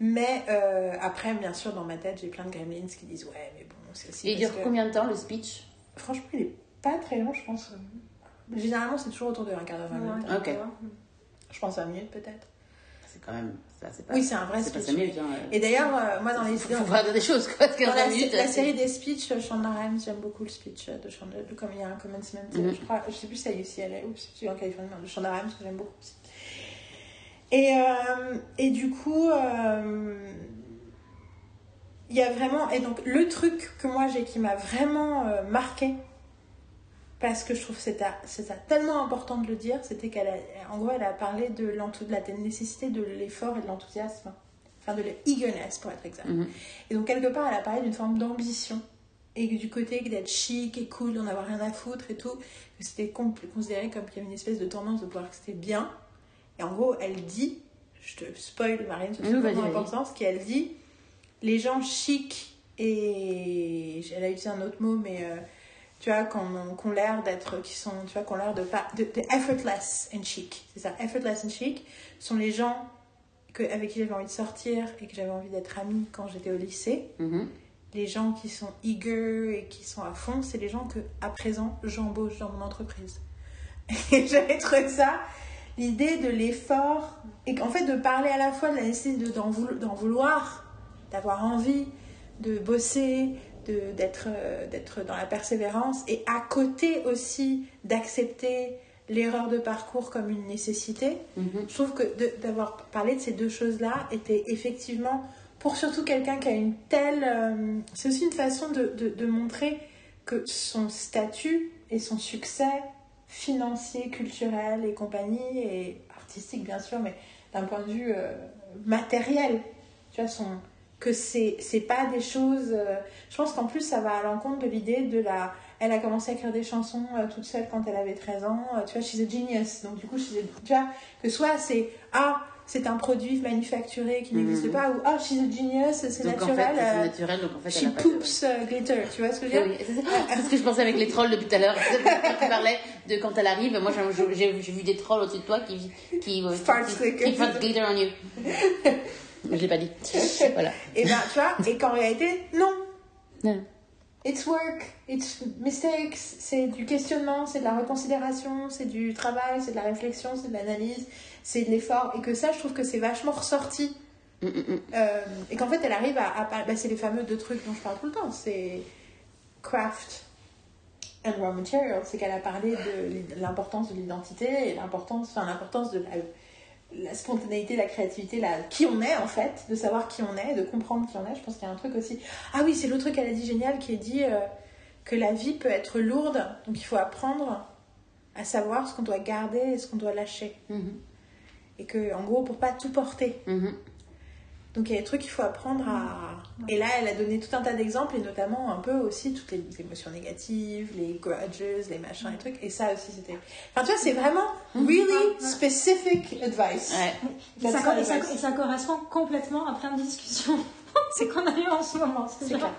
Speaker 1: Mais euh, après, bien sûr, dans ma tête, j'ai plein de gremlins qui disent ouais, mais bon, c'est aussi.
Speaker 2: Et il dure
Speaker 1: que-
Speaker 2: combien de temps le speech?
Speaker 1: Franchement, il est pas très long, je pense. Généralement, c'est toujours autour de un quart d'heure, 20 minutes.
Speaker 2: Ok.
Speaker 1: Je pense 20 minutes peut-être.
Speaker 2: C'est quand même. Ça, c'est pas,
Speaker 1: Oui, c'est un vrai speech.
Speaker 2: 5 minutes. Hein.
Speaker 1: Et d'ailleurs, euh, moi, dans les
Speaker 2: faut, faut voir des choses, quoi.
Speaker 1: Dans la,
Speaker 2: 20 minutes,
Speaker 1: la série des speeches, euh, Shonda Rhimes, j'aime beaucoup le speech euh, de Shonda, comme il y a un commencement,
Speaker 2: Mhm.
Speaker 1: je crois, je sais plus si c'est à UCLA ou si c'est en Californie, Shonda Rhimes, j'aime beaucoup aussi. Et, euh, et du coup, euh, il y a vraiment, et donc le truc que moi j'ai qui m'a vraiment euh, marqué, parce que je trouve que c'est à tellement important de le dire, c'était qu'elle a, en gros, elle a parlé de, de la nécessité de l'effort et de l'enthousiasme, enfin de l'eagerness pour être exact.
Speaker 2: Mhm.
Speaker 1: Et donc, quelque part, elle a parlé d'une forme d'ambition. Et que du côté d'être chic et cool, d'en avoir rien à foutre et tout, que c'était considéré comme qu'il y avait une espèce de tendance de pouvoir que c'était bien. Et en gros, elle dit, je te spoil Marine, c'est
Speaker 2: vas-y.
Speaker 1: important, ce qu'elle dit, les gens chics et. Elle a utilisé un autre mot, mais euh, tu vois, qu'on qu'on l'air d'être, qui sont, tu vois, qu'on l'air de pas. De, de effortless and chic. C'est ça, effortless and chic sont les gens que, avec qui j'avais envie de sortir et que j'avais envie d'être amie quand j'étais au lycée
Speaker 2: Mhm.
Speaker 1: les gens qui sont eager et qui sont à fond, c'est les gens que, à présent, j'embauche dans mon entreprise. Et j'avais trouvé ça, l'idée de l'effort, et qu'en fait, de parler à la fois de la nécessité de- d'en voulo- d'en vouloir, d'avoir envie, de bosser, d'être euh, d'être dans la persévérance, et à côté aussi d'accepter l'erreur de parcours comme une nécessité.
Speaker 2: Mhm.
Speaker 1: Je trouve que d'avoir parlé de ces deux choses-là était effectivement, pour surtout quelqu'un qui a une telle... euh, c'est aussi une façon de, de- de montrer que son statut et son succès financier, culturel et compagnie, et artistique bien sûr, mais d'un point de vue euh, matériel, tu vois, que c'est c'est pas des choses... euh, je pense qu'en plus ça va à l'encontre de l'idée de la... Elle a commencé à écrire des chansons euh, toute seule quand elle avait 13 ans. tu vois, she's a genius. Donc, du coup, she's a- tu vois, que soit c'est Ah, c'est un produit manufacturé qui n'existe
Speaker 2: Mhm.
Speaker 1: pas, ou Ah, she's a genius, c'est
Speaker 2: Donc en fait,
Speaker 1: naturel.
Speaker 2: c'est
Speaker 1: euh,
Speaker 2: naturel, donc en fait,
Speaker 1: she
Speaker 2: elle de-
Speaker 1: poops euh, glitter. Tu vois ce que je veux dire?
Speaker 2: Oui, c'est ce que je pensais avec les trolls depuis tout à l'heure. Quand tu parlais de quand elle arrive, moi j'ai- vu des trolls au-dessus de toi qui qui euh, qui, farts glitter on you. Je l'ai pas dit. Voilà.
Speaker 1: Et ben, tu vois, et qu'en réalité, non.
Speaker 2: Non.
Speaker 1: It's work, it's mistakes, c'est du questionnement, c'est de la reconsidération, c'est du travail, c'est de la réflexion, c'est de l'analyse, c'est de l'effort. Et que ça, je trouve que c'est vachement ressorti.
Speaker 2: Mm, mm, mm.
Speaker 1: Euh, et qu'en fait, elle arrive à. à bah, c'est les fameux deux trucs dont je parle tout le temps. C'est craft and raw material. C'est qu'elle a parlé de l'importance de l'identité et l'importance, enfin, l'importance de la, la spontanéité, la créativité, la, qui on est en fait, de savoir qui on est, de comprendre qui on est. Je pense qu'il y a un truc aussi. Ah oui, c'est l'autre truc qu'elle a dit génial qui est dit euh, que la vie peut être lourde, donc il faut apprendre à savoir ce qu'on doit garder et ce qu'on doit lâcher. Et que, en gros, pour pas tout porter.
Speaker 2: Mhm.
Speaker 1: Donc il y a des trucs qu'il faut apprendre à. Et là, elle a donné tout un tas d'exemples, et notamment un peu aussi toutes les émotions négatives, les grudges, les machins, les trucs. Et ça aussi, c'était. Enfin, tu vois, c'est vraiment really specific advice.
Speaker 2: Ouais.
Speaker 3: Et ça,
Speaker 1: That's
Speaker 3: et ça-
Speaker 1: advice.
Speaker 3: et ça correspond complètement à plein de discussions c'est qu'on a eu en ce moment. C'est
Speaker 1: clair.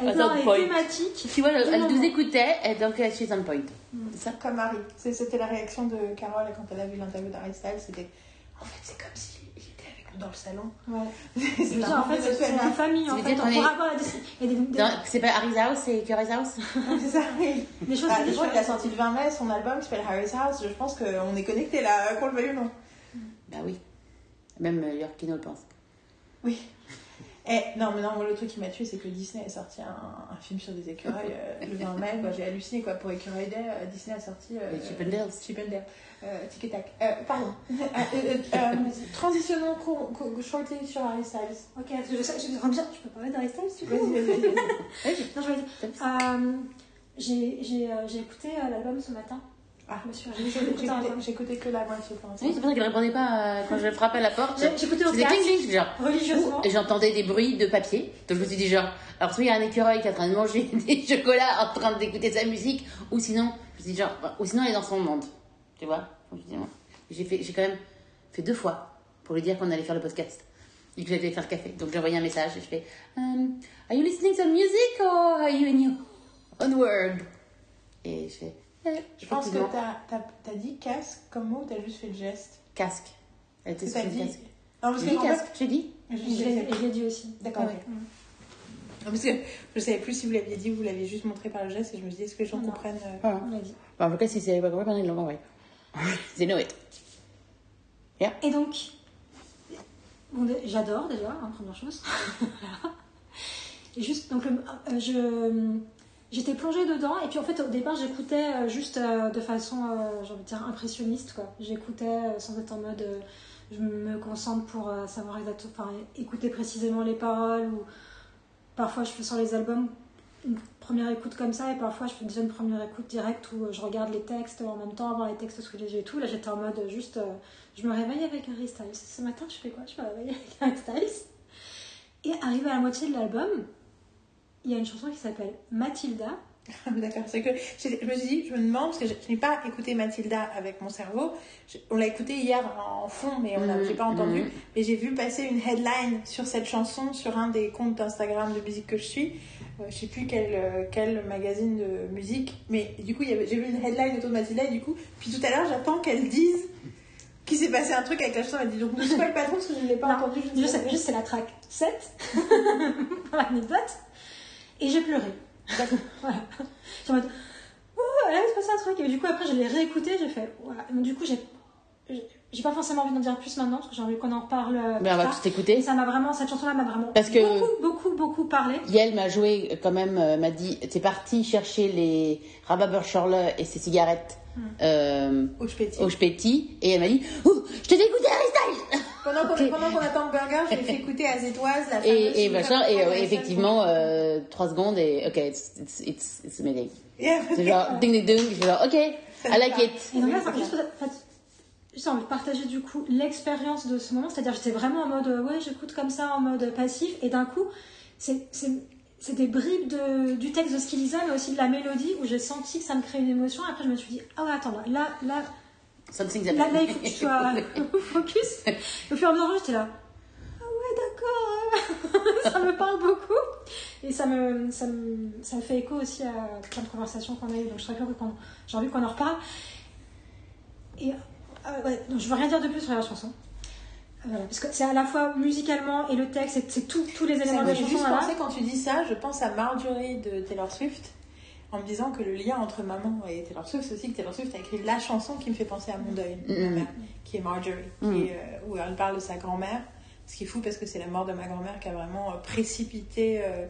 Speaker 3: Elle
Speaker 2: Attends,
Speaker 3: les
Speaker 2: point.
Speaker 3: thématiques.
Speaker 2: Tu vois, elle, elle nous écoutait, et donc euh, she's on point. C'est ça
Speaker 1: Comme Harry. C'était la réaction de Carole quand elle a vu l'interview d'Harry Styles. C'était. En fait, c'est comme s'il était avec nous dans le salon.
Speaker 3: Ouais.
Speaker 1: C'est
Speaker 3: en fait, c'est la famille. En fait, on pourra avoir la des,
Speaker 2: Non, C'est pas Harry's House, c'est Curry's House
Speaker 1: C'est ça, oui.
Speaker 3: choses
Speaker 1: Ah, je
Speaker 3: des
Speaker 1: crois
Speaker 3: choses-
Speaker 1: qu'il a sorti le 20 mai son album qui s'appelle Harry's House. Je pense qu'on est connectés là, qu'on le veuille ou non.
Speaker 2: Bah oui. Même euh, Yorkino le pense.
Speaker 1: Oui. Eh, non, mais non, moi, le truc qui m'a tué, c'est que Disney a sorti un, un film sur des écureuils euh, le 20 mai. quoi. J'ai halluciné, quoi. Pour Écureuil Day, euh, Disney a sorti. Euh,
Speaker 2: Les Chip and Dales.
Speaker 1: Chip and Dale. Euh, tic et tac. Euh, pardon. Euh, transitionnons co- co- shortly sur Harry Styles.
Speaker 3: Ok, parce que je sais, je suis en train de dire, tu peux parler d'Harry Styles, du coup
Speaker 1: Vas-y, vas-y, vas-y.
Speaker 3: Non, je vais dire. J'ai j'ai, euh, j'ai écouté euh, l'album ce matin.
Speaker 1: Ah. J'ai écouté que la moitié.
Speaker 2: Oui, c'est pour ça qu'elle répondait pas euh, quand je frappais à la porte.
Speaker 3: Écouté au
Speaker 2: C'était
Speaker 3: casque,
Speaker 2: cling, genre.
Speaker 3: religieusement.
Speaker 2: Et j'entendais des bruits de papier. Donc je me suis dit genre, alors soit il y a un écureuil qui est en train de manger des chocolats en train d'écouter sa musique, ou sinon, je me suis dit genre, ou sinon il est dans son monde. Tu vois? J'ai fait, j'ai quand même fait deux fois pour lui dire qu'on allait faire le podcast et que j'allais faire café. Donc j'ai envoyé un message et je fais, um, Are you listening to music or are you in your own world? Et je fais,
Speaker 1: Je pense que t'as as, as dit casque comme mot ou t'as juste fait le geste?
Speaker 2: Casque. Elle était le
Speaker 1: dit
Speaker 2: casque.
Speaker 1: Non, parce que
Speaker 2: dit
Speaker 1: en fait-
Speaker 2: casque, j'ai dit.
Speaker 3: Aussi.
Speaker 1: D'accord,
Speaker 2: Ah
Speaker 1: ok.
Speaker 3: Mm.
Speaker 1: Non, Parce que je savais plus si vous l'aviez dit ou vous l'aviez juste montré par le geste et je me dis est-ce que les gens
Speaker 3: Non.
Speaker 1: comprennent euh,
Speaker 2: Voilà.
Speaker 3: Dit.
Speaker 2: Bon, en tout cas, si c'est pas compris, ben, ils l'ont compris. Know it.
Speaker 3: Et donc, j'adore déjà, hein, première chose. Juste, donc, le- euh, je, j'étais plongée dedans, et puis en fait, au départ, j'écoutais euh, juste euh, de façon, euh, j'ai envie de dire, impressionniste, quoi. J'écoutais sans être en mode, je me concentre pour savoir exactement, enfin, écouter précisément les paroles, ou parfois je fais sur les albums une première écoute comme ça, et parfois je fais déjà une première écoute directe où je regarde les textes en même temps, avoir les textes sous les yeux et tout. Là, j'étais en mode juste. je me réveille avec Harry Styles. Ce matin, je fais quoi? Je me réveille avec Harry Styles. Et arrivé à la moitié de l'album, il y a une chanson qui s'appelle Mathilda.
Speaker 1: Ah, D'accord, c'est que je me suis dit, je me demande, parce que je, je n'ai pas écouté Mathilda avec mon cerveau. Je- on l'a écouté hier en fond, mais on a- j'ai pas entendu.
Speaker 2: mhm.
Speaker 1: Mais j'ai vu passer une headline sur cette chanson sur un des comptes d'Instagram de musique que je suis. Euh, je sais plus quel, euh, quel magazine de musique, mais du coup, j'ai vu une headline autour de Mathilda, et du coup, puis tout à l'heure, j'attends qu'elle dise qu'il s'est passé un truc avec la chanson. Elle dit donc, ne spoil pas trop parce que je ne l'ai pas
Speaker 3: Non,
Speaker 1: entendu. je
Speaker 3: juste, c'est la track 7, pour l'anecdote. Et j'ai pleuré. voilà. J'étais en mode, là, il se passé un truc. Et du coup, après, je l'ai réécouté, j'ai fait, voilà. Donc, du coup, j'ai. J'ai pas forcément envie d'en dire plus maintenant parce que j'ai envie qu'on en reparle. euh,
Speaker 2: Mais on va tout écouter.
Speaker 3: Ça m'a vraiment, cette chanson-là m'a vraiment
Speaker 2: Parce que-
Speaker 3: beaucoup, beaucoup, beaucoup parlé.
Speaker 2: Yael m'a joué euh, quand même, euh, m'a dit, t'es parti chercher les Charlotte et ses cigarettes euh,
Speaker 1: Au Spéti
Speaker 2: et elle m'a dit, Ouh, je t'ai dégoûté Harry Styles
Speaker 1: Pendant qu'on
Speaker 2: Ok.
Speaker 1: pendant qu'on attend le burger, je l'ai fait écouter à Zétoise, la
Speaker 2: Et, et machin, et euh, effectivement, euh, trois secondes et ok, it's, it's, it's, it's amazing.
Speaker 1: Et après,
Speaker 2: C'est genre ding ding ding, je suis genre ok, I like it.
Speaker 3: Et donc là, enfin, juste, en fait, j'ai envie de partager du coup l'expérience de ce moment, c'est-à-dire j'étais vraiment en mode ouais, j'écoute comme ça, en mode passif, et d'un coup, c'est c'est- c'est des bribes de, du texte de ce qu'il disait, mais aussi de la mélodie où j'ai senti que ça me créait une émotion. Et après, je me suis dit, ah ouais, attends, là, là, là,
Speaker 2: Something's
Speaker 3: là, là, il
Speaker 2: happening.
Speaker 3: faut que tu sois focus. Au fur et à mesure, j'étais là, ah ouais, d'accord, ça me parle beaucoup. Et ça me, ça, me, ça me fait écho aussi à plein de conversations qu'on a eues, donc je serais curieux qu'on, j'ai envie qu'on en reparle. Et euh, ouais, donc je veux rien dire de plus sur la chanson. Euh, Voilà, parce que c'est à la fois musicalement et le texte, c'est, tous les éléments de la chanson.
Speaker 1: juste
Speaker 3: voilà.
Speaker 1: pensé quand tu dis ça, je pense à Marjorie de Taylor Swift en me disant que le lien entre maman et Taylor Swift, c'est aussi que Taylor Swift a écrit la chanson qui me fait penser à mon deuil, ma mère, qui est Marjorie, qui est, euh, où elle parle de sa grand-mère. Ce qui est fou parce que c'est la mort de ma grand-mère qui a vraiment euh, précipité euh,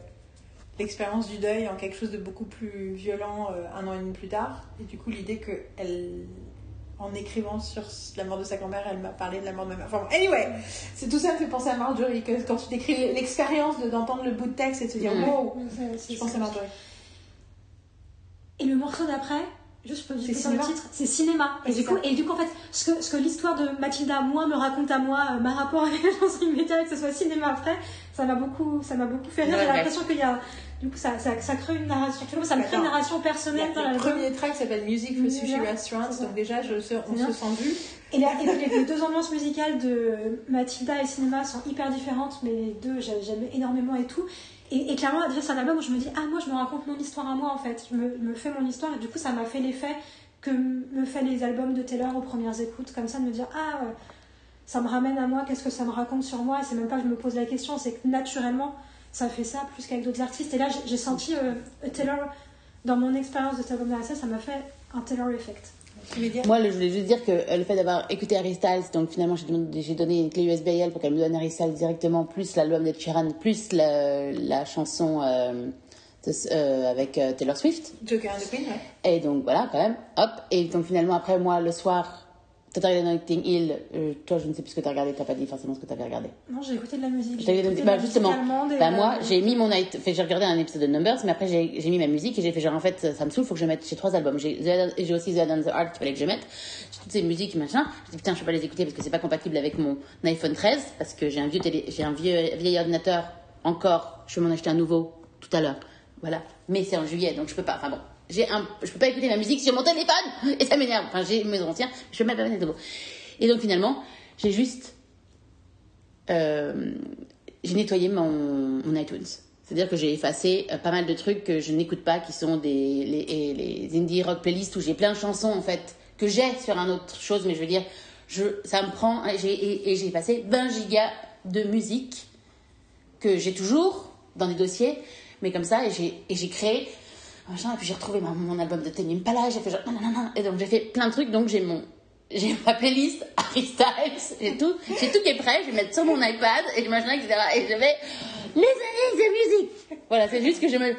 Speaker 1: l'expérience du deuil en quelque chose de beaucoup plus violent euh, un an et demi plus tard. Et du coup, l'idée que elle, en écrivant sur la mort de sa grand-mère, elle m'a parlé de la mort de ma mère. Enfin, bon, anyway, c'est tout ça me fait penser à Marjorie. Que quand tu décris l'expérience de- d'entendre le bout de texte et de se dire
Speaker 2: Mhm.
Speaker 1: wow, je pense à Marjorie.
Speaker 3: Et le morceau d'après, juste pour
Speaker 1: C'est
Speaker 3: dire le titre, c'est cinéma. Et du, coup,
Speaker 1: ça.
Speaker 3: et du coup, en fait, ce que, ce que l'histoire de Mathilda, moi, me raconte à moi, euh, ma rapport avec la chanson immédiate, que ce soit cinéma après, ça m'a beaucoup, ça m'a beaucoup fait rire. J'ai l'impression qu'il y a, du coup, ça, ça, ça crée une narration. Tu vois, ça me crée une narration
Speaker 1: Le
Speaker 3: personnelle dans l'album.
Speaker 1: premier track s'appelle Music for Sushi Restaurants, donc déjà je on se sent vu.
Speaker 3: Et, les, les deux ambiances musicales de Mathilda et cinéma sont hyper différentes, mais les deux, j'ai- j'aime énormément et tout. Et, et clairement, déjà, c'est un album où je me dis, ah, moi, je me raconte mon histoire à moi, en fait. Je me, fais mon histoire, et du coup, ça m'a fait l'effet que me fait les albums de Taylor aux premières écoutes, comme ça, de me dire, ah, euh, ça me ramène à moi, qu'est-ce que ça me raconte sur moi, et c'est même pas que je me pose la question, c'est que naturellement, ça fait ça, plus qu'avec d'autres artistes. Et là, j'ai- senti euh, Taylor, dans mon expérience de cet album ça m'a fait un Taylor effect.
Speaker 2: Moi, je voulais juste dire que euh, le fait d'avoir écouté Harry Styles, donc finalement, j'ai donné une clé USB à elle pour qu'elle me donne Harry Styles directement, plus l'album de Sheeran, plus la, la chanson euh, de- euh, avec Taylor Swift.
Speaker 1: Joker and the Queen, ouais.
Speaker 2: Et donc voilà, quand même, hop. Et donc finalement, après, moi, le soir, t'as regardé Notting Hill. euh, toi, je ne sais plus ce que t'as regardé, t'as pas dit forcément ce que t'avais regardé.
Speaker 3: Non, j'ai écouté de la musique.
Speaker 2: J'ai
Speaker 3: écouté de
Speaker 2: bah,
Speaker 3: la musique
Speaker 2: justement,
Speaker 3: et
Speaker 2: bah, moi j'ai mis mon night, fait, j'ai regardé un épisode de Numbers, mais après j'ai mis ma musique et j'ai fait genre en fait ça me saoule, faut que je mette j'ai trois albums, j'ai aussi The Adam the Art qu'il fallait que je mette, j'ai toutes ces musiques machin, j'ai dit putain je peux pas les écouter parce que c'est pas compatible avec mon iPhone 13 parce que j'ai un vieux télé, j'ai un vieux vieil ordinateur encore, je vais m'en acheter un nouveau tout à l'heure, voilà, mais c'est en juillet donc je peux pas, enfin bon. J'ai un, je peux pas écouter ma musique sur mon téléphone et ça m'énerve. Enfin, j'ai mes anciens, je peux même pas mettre de nouveau. Et donc finalement, j'ai juste euh, j'ai nettoyé mon, iTunes. C'est-à-dire que j'ai effacé euh, pas mal de trucs que je n'écoute pas, qui sont des, les, les indie rock playlists où j'ai plein de chansons en fait que j'ai sur un autre chose, mais je veux dire, je, ça me prend et j'ai, effacé 20 gigas de musique que j'ai toujours dans des dossiers, mais comme ça, et j'ai créé, machin, et puis j'ai retrouvé mon album de Tame Impala, j'ai fait genre, non, et donc j'ai fait plein de trucs, donc j'ai mon, j'ai ma playlist Harry Styles, j'ai tout, j'ai tout qui est prêt, je vais mettre sur mon iPad, et machin, etc., et je vais, les années de musique! Voilà, c'est juste que je me,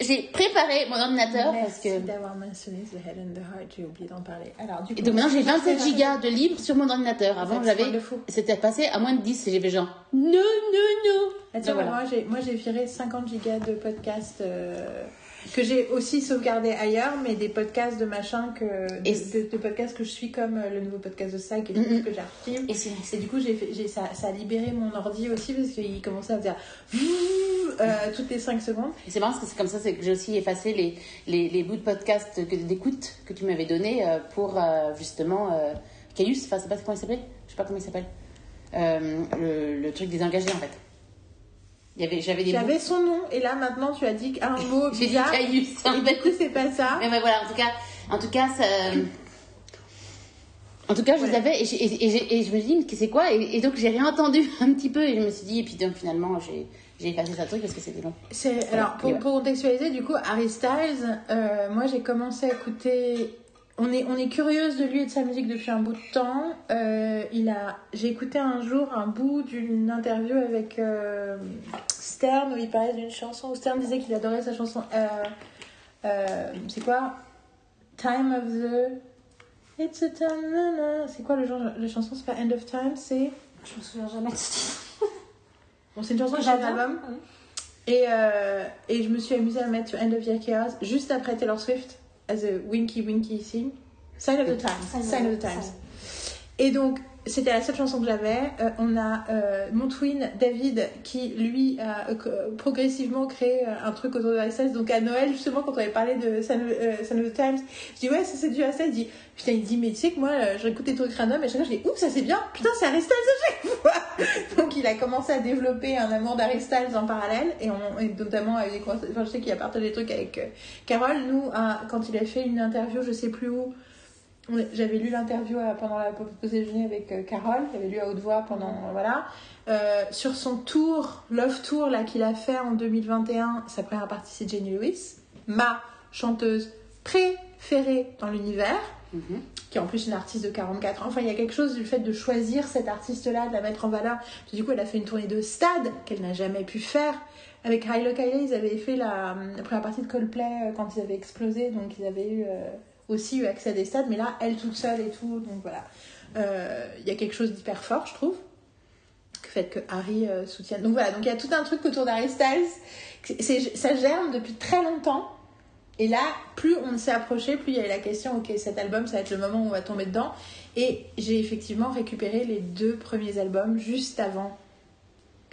Speaker 2: j'ai préparé mon ordinateur parce
Speaker 1: Merci
Speaker 2: que,
Speaker 1: d'avoir mentionné The Head and the Heart, j'ai oublié d'en parler. Alors, du coup,
Speaker 2: et donc maintenant j'ai 27 gigas de livres sur mon ordinateur. Avant j'avais, c'était passé à moins de 10 et j'ai fait genre, non, non, non! Donc, voilà.
Speaker 1: moi, j'ai, moi, j'ai viré 50 gigas de podcasts euh, que j'ai aussi sauvegardés ailleurs, mais des podcasts de machin que.
Speaker 2: Et
Speaker 1: De, de- de podcasts que je suis comme euh, le nouveau podcast de Sac et tout,
Speaker 2: Mhm.
Speaker 1: que j'archive.
Speaker 2: Et
Speaker 1: Et du coup, j'ai ça, ça a libéré mon ordi aussi parce qu'il commençait à faire euh, toutes les 5 secondes.
Speaker 2: C'est marrant parce que c'est comme ça c'est que j'ai aussi effacé les, les, les bouts de podcast d'écoute que tu m'avais donné euh, pour euh, justement euh, Caius, enfin c'est pas comment il s'appelait? Je sais pas comment il s'appelle. Euh, le, le truc des engagés en fait. Il y avait, j'avais des
Speaker 1: J'avais son nom et là maintenant tu as dit un mot
Speaker 2: J'ai dit
Speaker 1: bizarre.
Speaker 2: Caius
Speaker 1: Et du coup, c'est pas ça.
Speaker 2: Mais, mais voilà, en tout cas, en tout cas, ça... En tout cas, je les
Speaker 1: Ouais.
Speaker 2: avais et, j'ai- et, et j'ai- et je me dis que c'est quoi? Et, donc j'ai rien entendu un petit peu et je me suis dit et puis donc finalement j'ai j'ai effacé ça truc parce que c'était long.
Speaker 1: C'est alors pour,
Speaker 2: Et ouais.
Speaker 1: pour contextualiser du coup Harry Styles, euh, moi j'ai commencé à écouter. On est on est curieuse de lui et de sa musique depuis un bout de temps. Euh, il a j'ai écouté un jour un bout d'une interview avec euh, Stern où il parlait d'une chanson où Stern disait qu'il adorait sa chanson. Euh, euh, c'est quoi? Time of the It's a time. C'est quoi le genre la chanson? C'est pas End of Time, c'est?
Speaker 3: Je me souviens jamais de ce
Speaker 1: bon c'est une chanson est un album.
Speaker 3: Oui.
Speaker 1: Et, euh, et je me suis amusée à mettre End of Year Chaos juste après Taylor Swift, as a Winky Winky Thing. Sign of the Times. Sign of the Times. Et donc, c'était la seule chanson que j'avais. Euh, on a euh, mon twin David qui, lui, a euh, progressivement créé euh, un truc autour de Styles. Donc à Noël, justement, quand on avait parlé de Sign of, the Times, je dis ouais, ça c'est du Styles. Il dit putain, il dit mais tu sais que moi, réécoute des trucs random et chaque fois je dis ouh, ça c'est bien. Putain, c'est Harry Styles à chaque fois. donc il a commencé à développer un amour d'Harry en parallèle et, on, et notamment avec des Enfin, je sais qu'il a partagé des trucs avec Carole. Nous, quand il a fait une interview, je sais plus où. J'avais lu l'interview euh, pendant la pause déjeuner avec euh, Carole, j'avais lu à haute voix pendant. Voilà. Euh, sur son tour, Love Tour, là, qu'il a fait en 2021, sa première partie, c'est Jenny Lewis, ma chanteuse préférée dans l'univers,
Speaker 2: Mhm.
Speaker 1: qui est en plus une artiste de 44 ans. Enfin, il y a quelque chose du fait de choisir cette artiste-là, de la mettre en valeur. Puis, du coup, elle a fait une tournée de stade qu'elle n'a jamais pu faire. Avec Hilo Kylie, ils avaient fait la, la première partie de Coldplay quand ils avaient explosé, donc ils avaient eu, euh, aussi eu accès à des stades, mais là, elle toute seule et tout, donc voilà. Euh, Il y a quelque chose d'hyper fort, je trouve, le fait que Harry euh, soutienne. Donc voilà, donc il y a tout un truc autour d'Harry Styles. Ça germe depuis très longtemps. Et là, plus on s'est approché, plus il y a eu la question, ok, cet album, ça va être le moment où on va tomber dedans. Et j'ai effectivement récupéré les deux premiers albums juste avant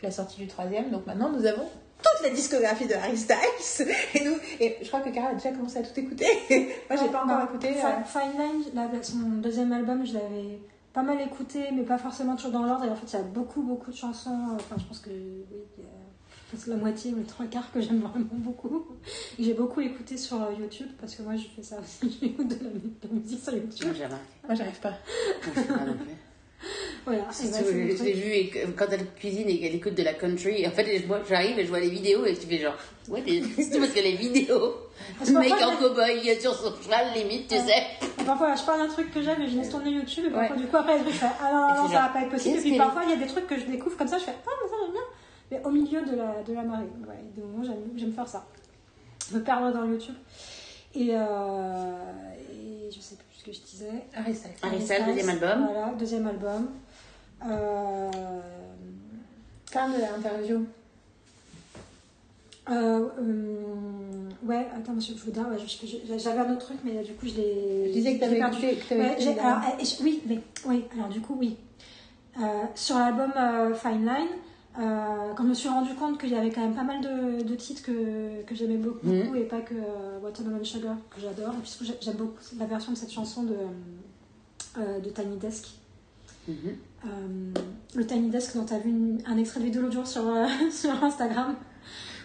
Speaker 1: la sortie du troisième. Donc maintenant, nous avons toute la discographie de Harry Styles. Et, nous, et je crois que Cara a déjà commencé à tout écouter. Moi, j'ai pas encore
Speaker 3: Non,
Speaker 1: écouté.
Speaker 3: Fi-
Speaker 1: euh,
Speaker 3: Fine Line, son deuxième album, je l'avais pas mal écouté, mais pas forcément toujours dans l'ordre. Et en fait, il y a beaucoup, beaucoup de chansons. Enfin, je pense que oui, il y a presque la moitié ou les trois quarts que j'aime vraiment beaucoup. Et J'ai beaucoup écouté sur euh, YouTube parce que moi, je fais ça aussi. J'écoute de la, de la musique sur YouTube.
Speaker 2: Moi,
Speaker 1: j'arrive pas.
Speaker 2: Moi, je pas non plus.
Speaker 3: Voilà.
Speaker 2: Si
Speaker 3: bah,
Speaker 2: tu- je l'ai vu et que- quand elle cuisine et qu'elle écoute de la country. En fait, moi, j'arrive et je vois les vidéos et tu fais genre, ouais, c'est parce que les vidéos,
Speaker 3: que
Speaker 2: mec en
Speaker 3: je-
Speaker 2: cow-boy sur son cheval, limite, tu
Speaker 3: Ouais.
Speaker 2: sais.
Speaker 3: Et parfois, je parle d'un truc que j'aime et je laisse tourner YouTube. Et parfois,
Speaker 2: Ouais.
Speaker 3: du coup, après, je fais Ah non, non, ça va pas être possible. Et puis parfois, il y a des trucs que je découvre comme ça. Je fais Ah, mais ça, j'aime bien. Mais au milieu de la, de la marée. Ouais, des moments, j'aime j'aime faire ça. Me perdre dans YouTube. Et, euh, et je sais plus que je disais.
Speaker 1: Harry Styles.
Speaker 2: Deuxième album.
Speaker 3: Voilà, deuxième album. Euh,
Speaker 1: Parle de l'interview.
Speaker 3: euh, euh, ouais, attends, je, vous ouais, j'avais un autre truc, mais du coup, je l'ai.
Speaker 1: Je disais que t'avais
Speaker 3: perdu.
Speaker 1: que
Speaker 3: Ouais,
Speaker 1: écouté
Speaker 3: alors, je- oui, mais, oui, alors du coup, oui. Euh, sur l'album Fine Line, euh, quand je me suis rendu compte qu'il y avait quand même pas mal de, de titres que, que j'aimais beaucoup
Speaker 2: Mhm.
Speaker 3: et pas que euh, Watermelon Sugar, que j'adore, et puis j'aime beaucoup la version de cette chanson de, euh, de Tiny Desk.
Speaker 2: Mhm.
Speaker 3: Le Tiny Desk dont tu as vu une- un extrait de vidéo l'autre jour sur, sur Instagram.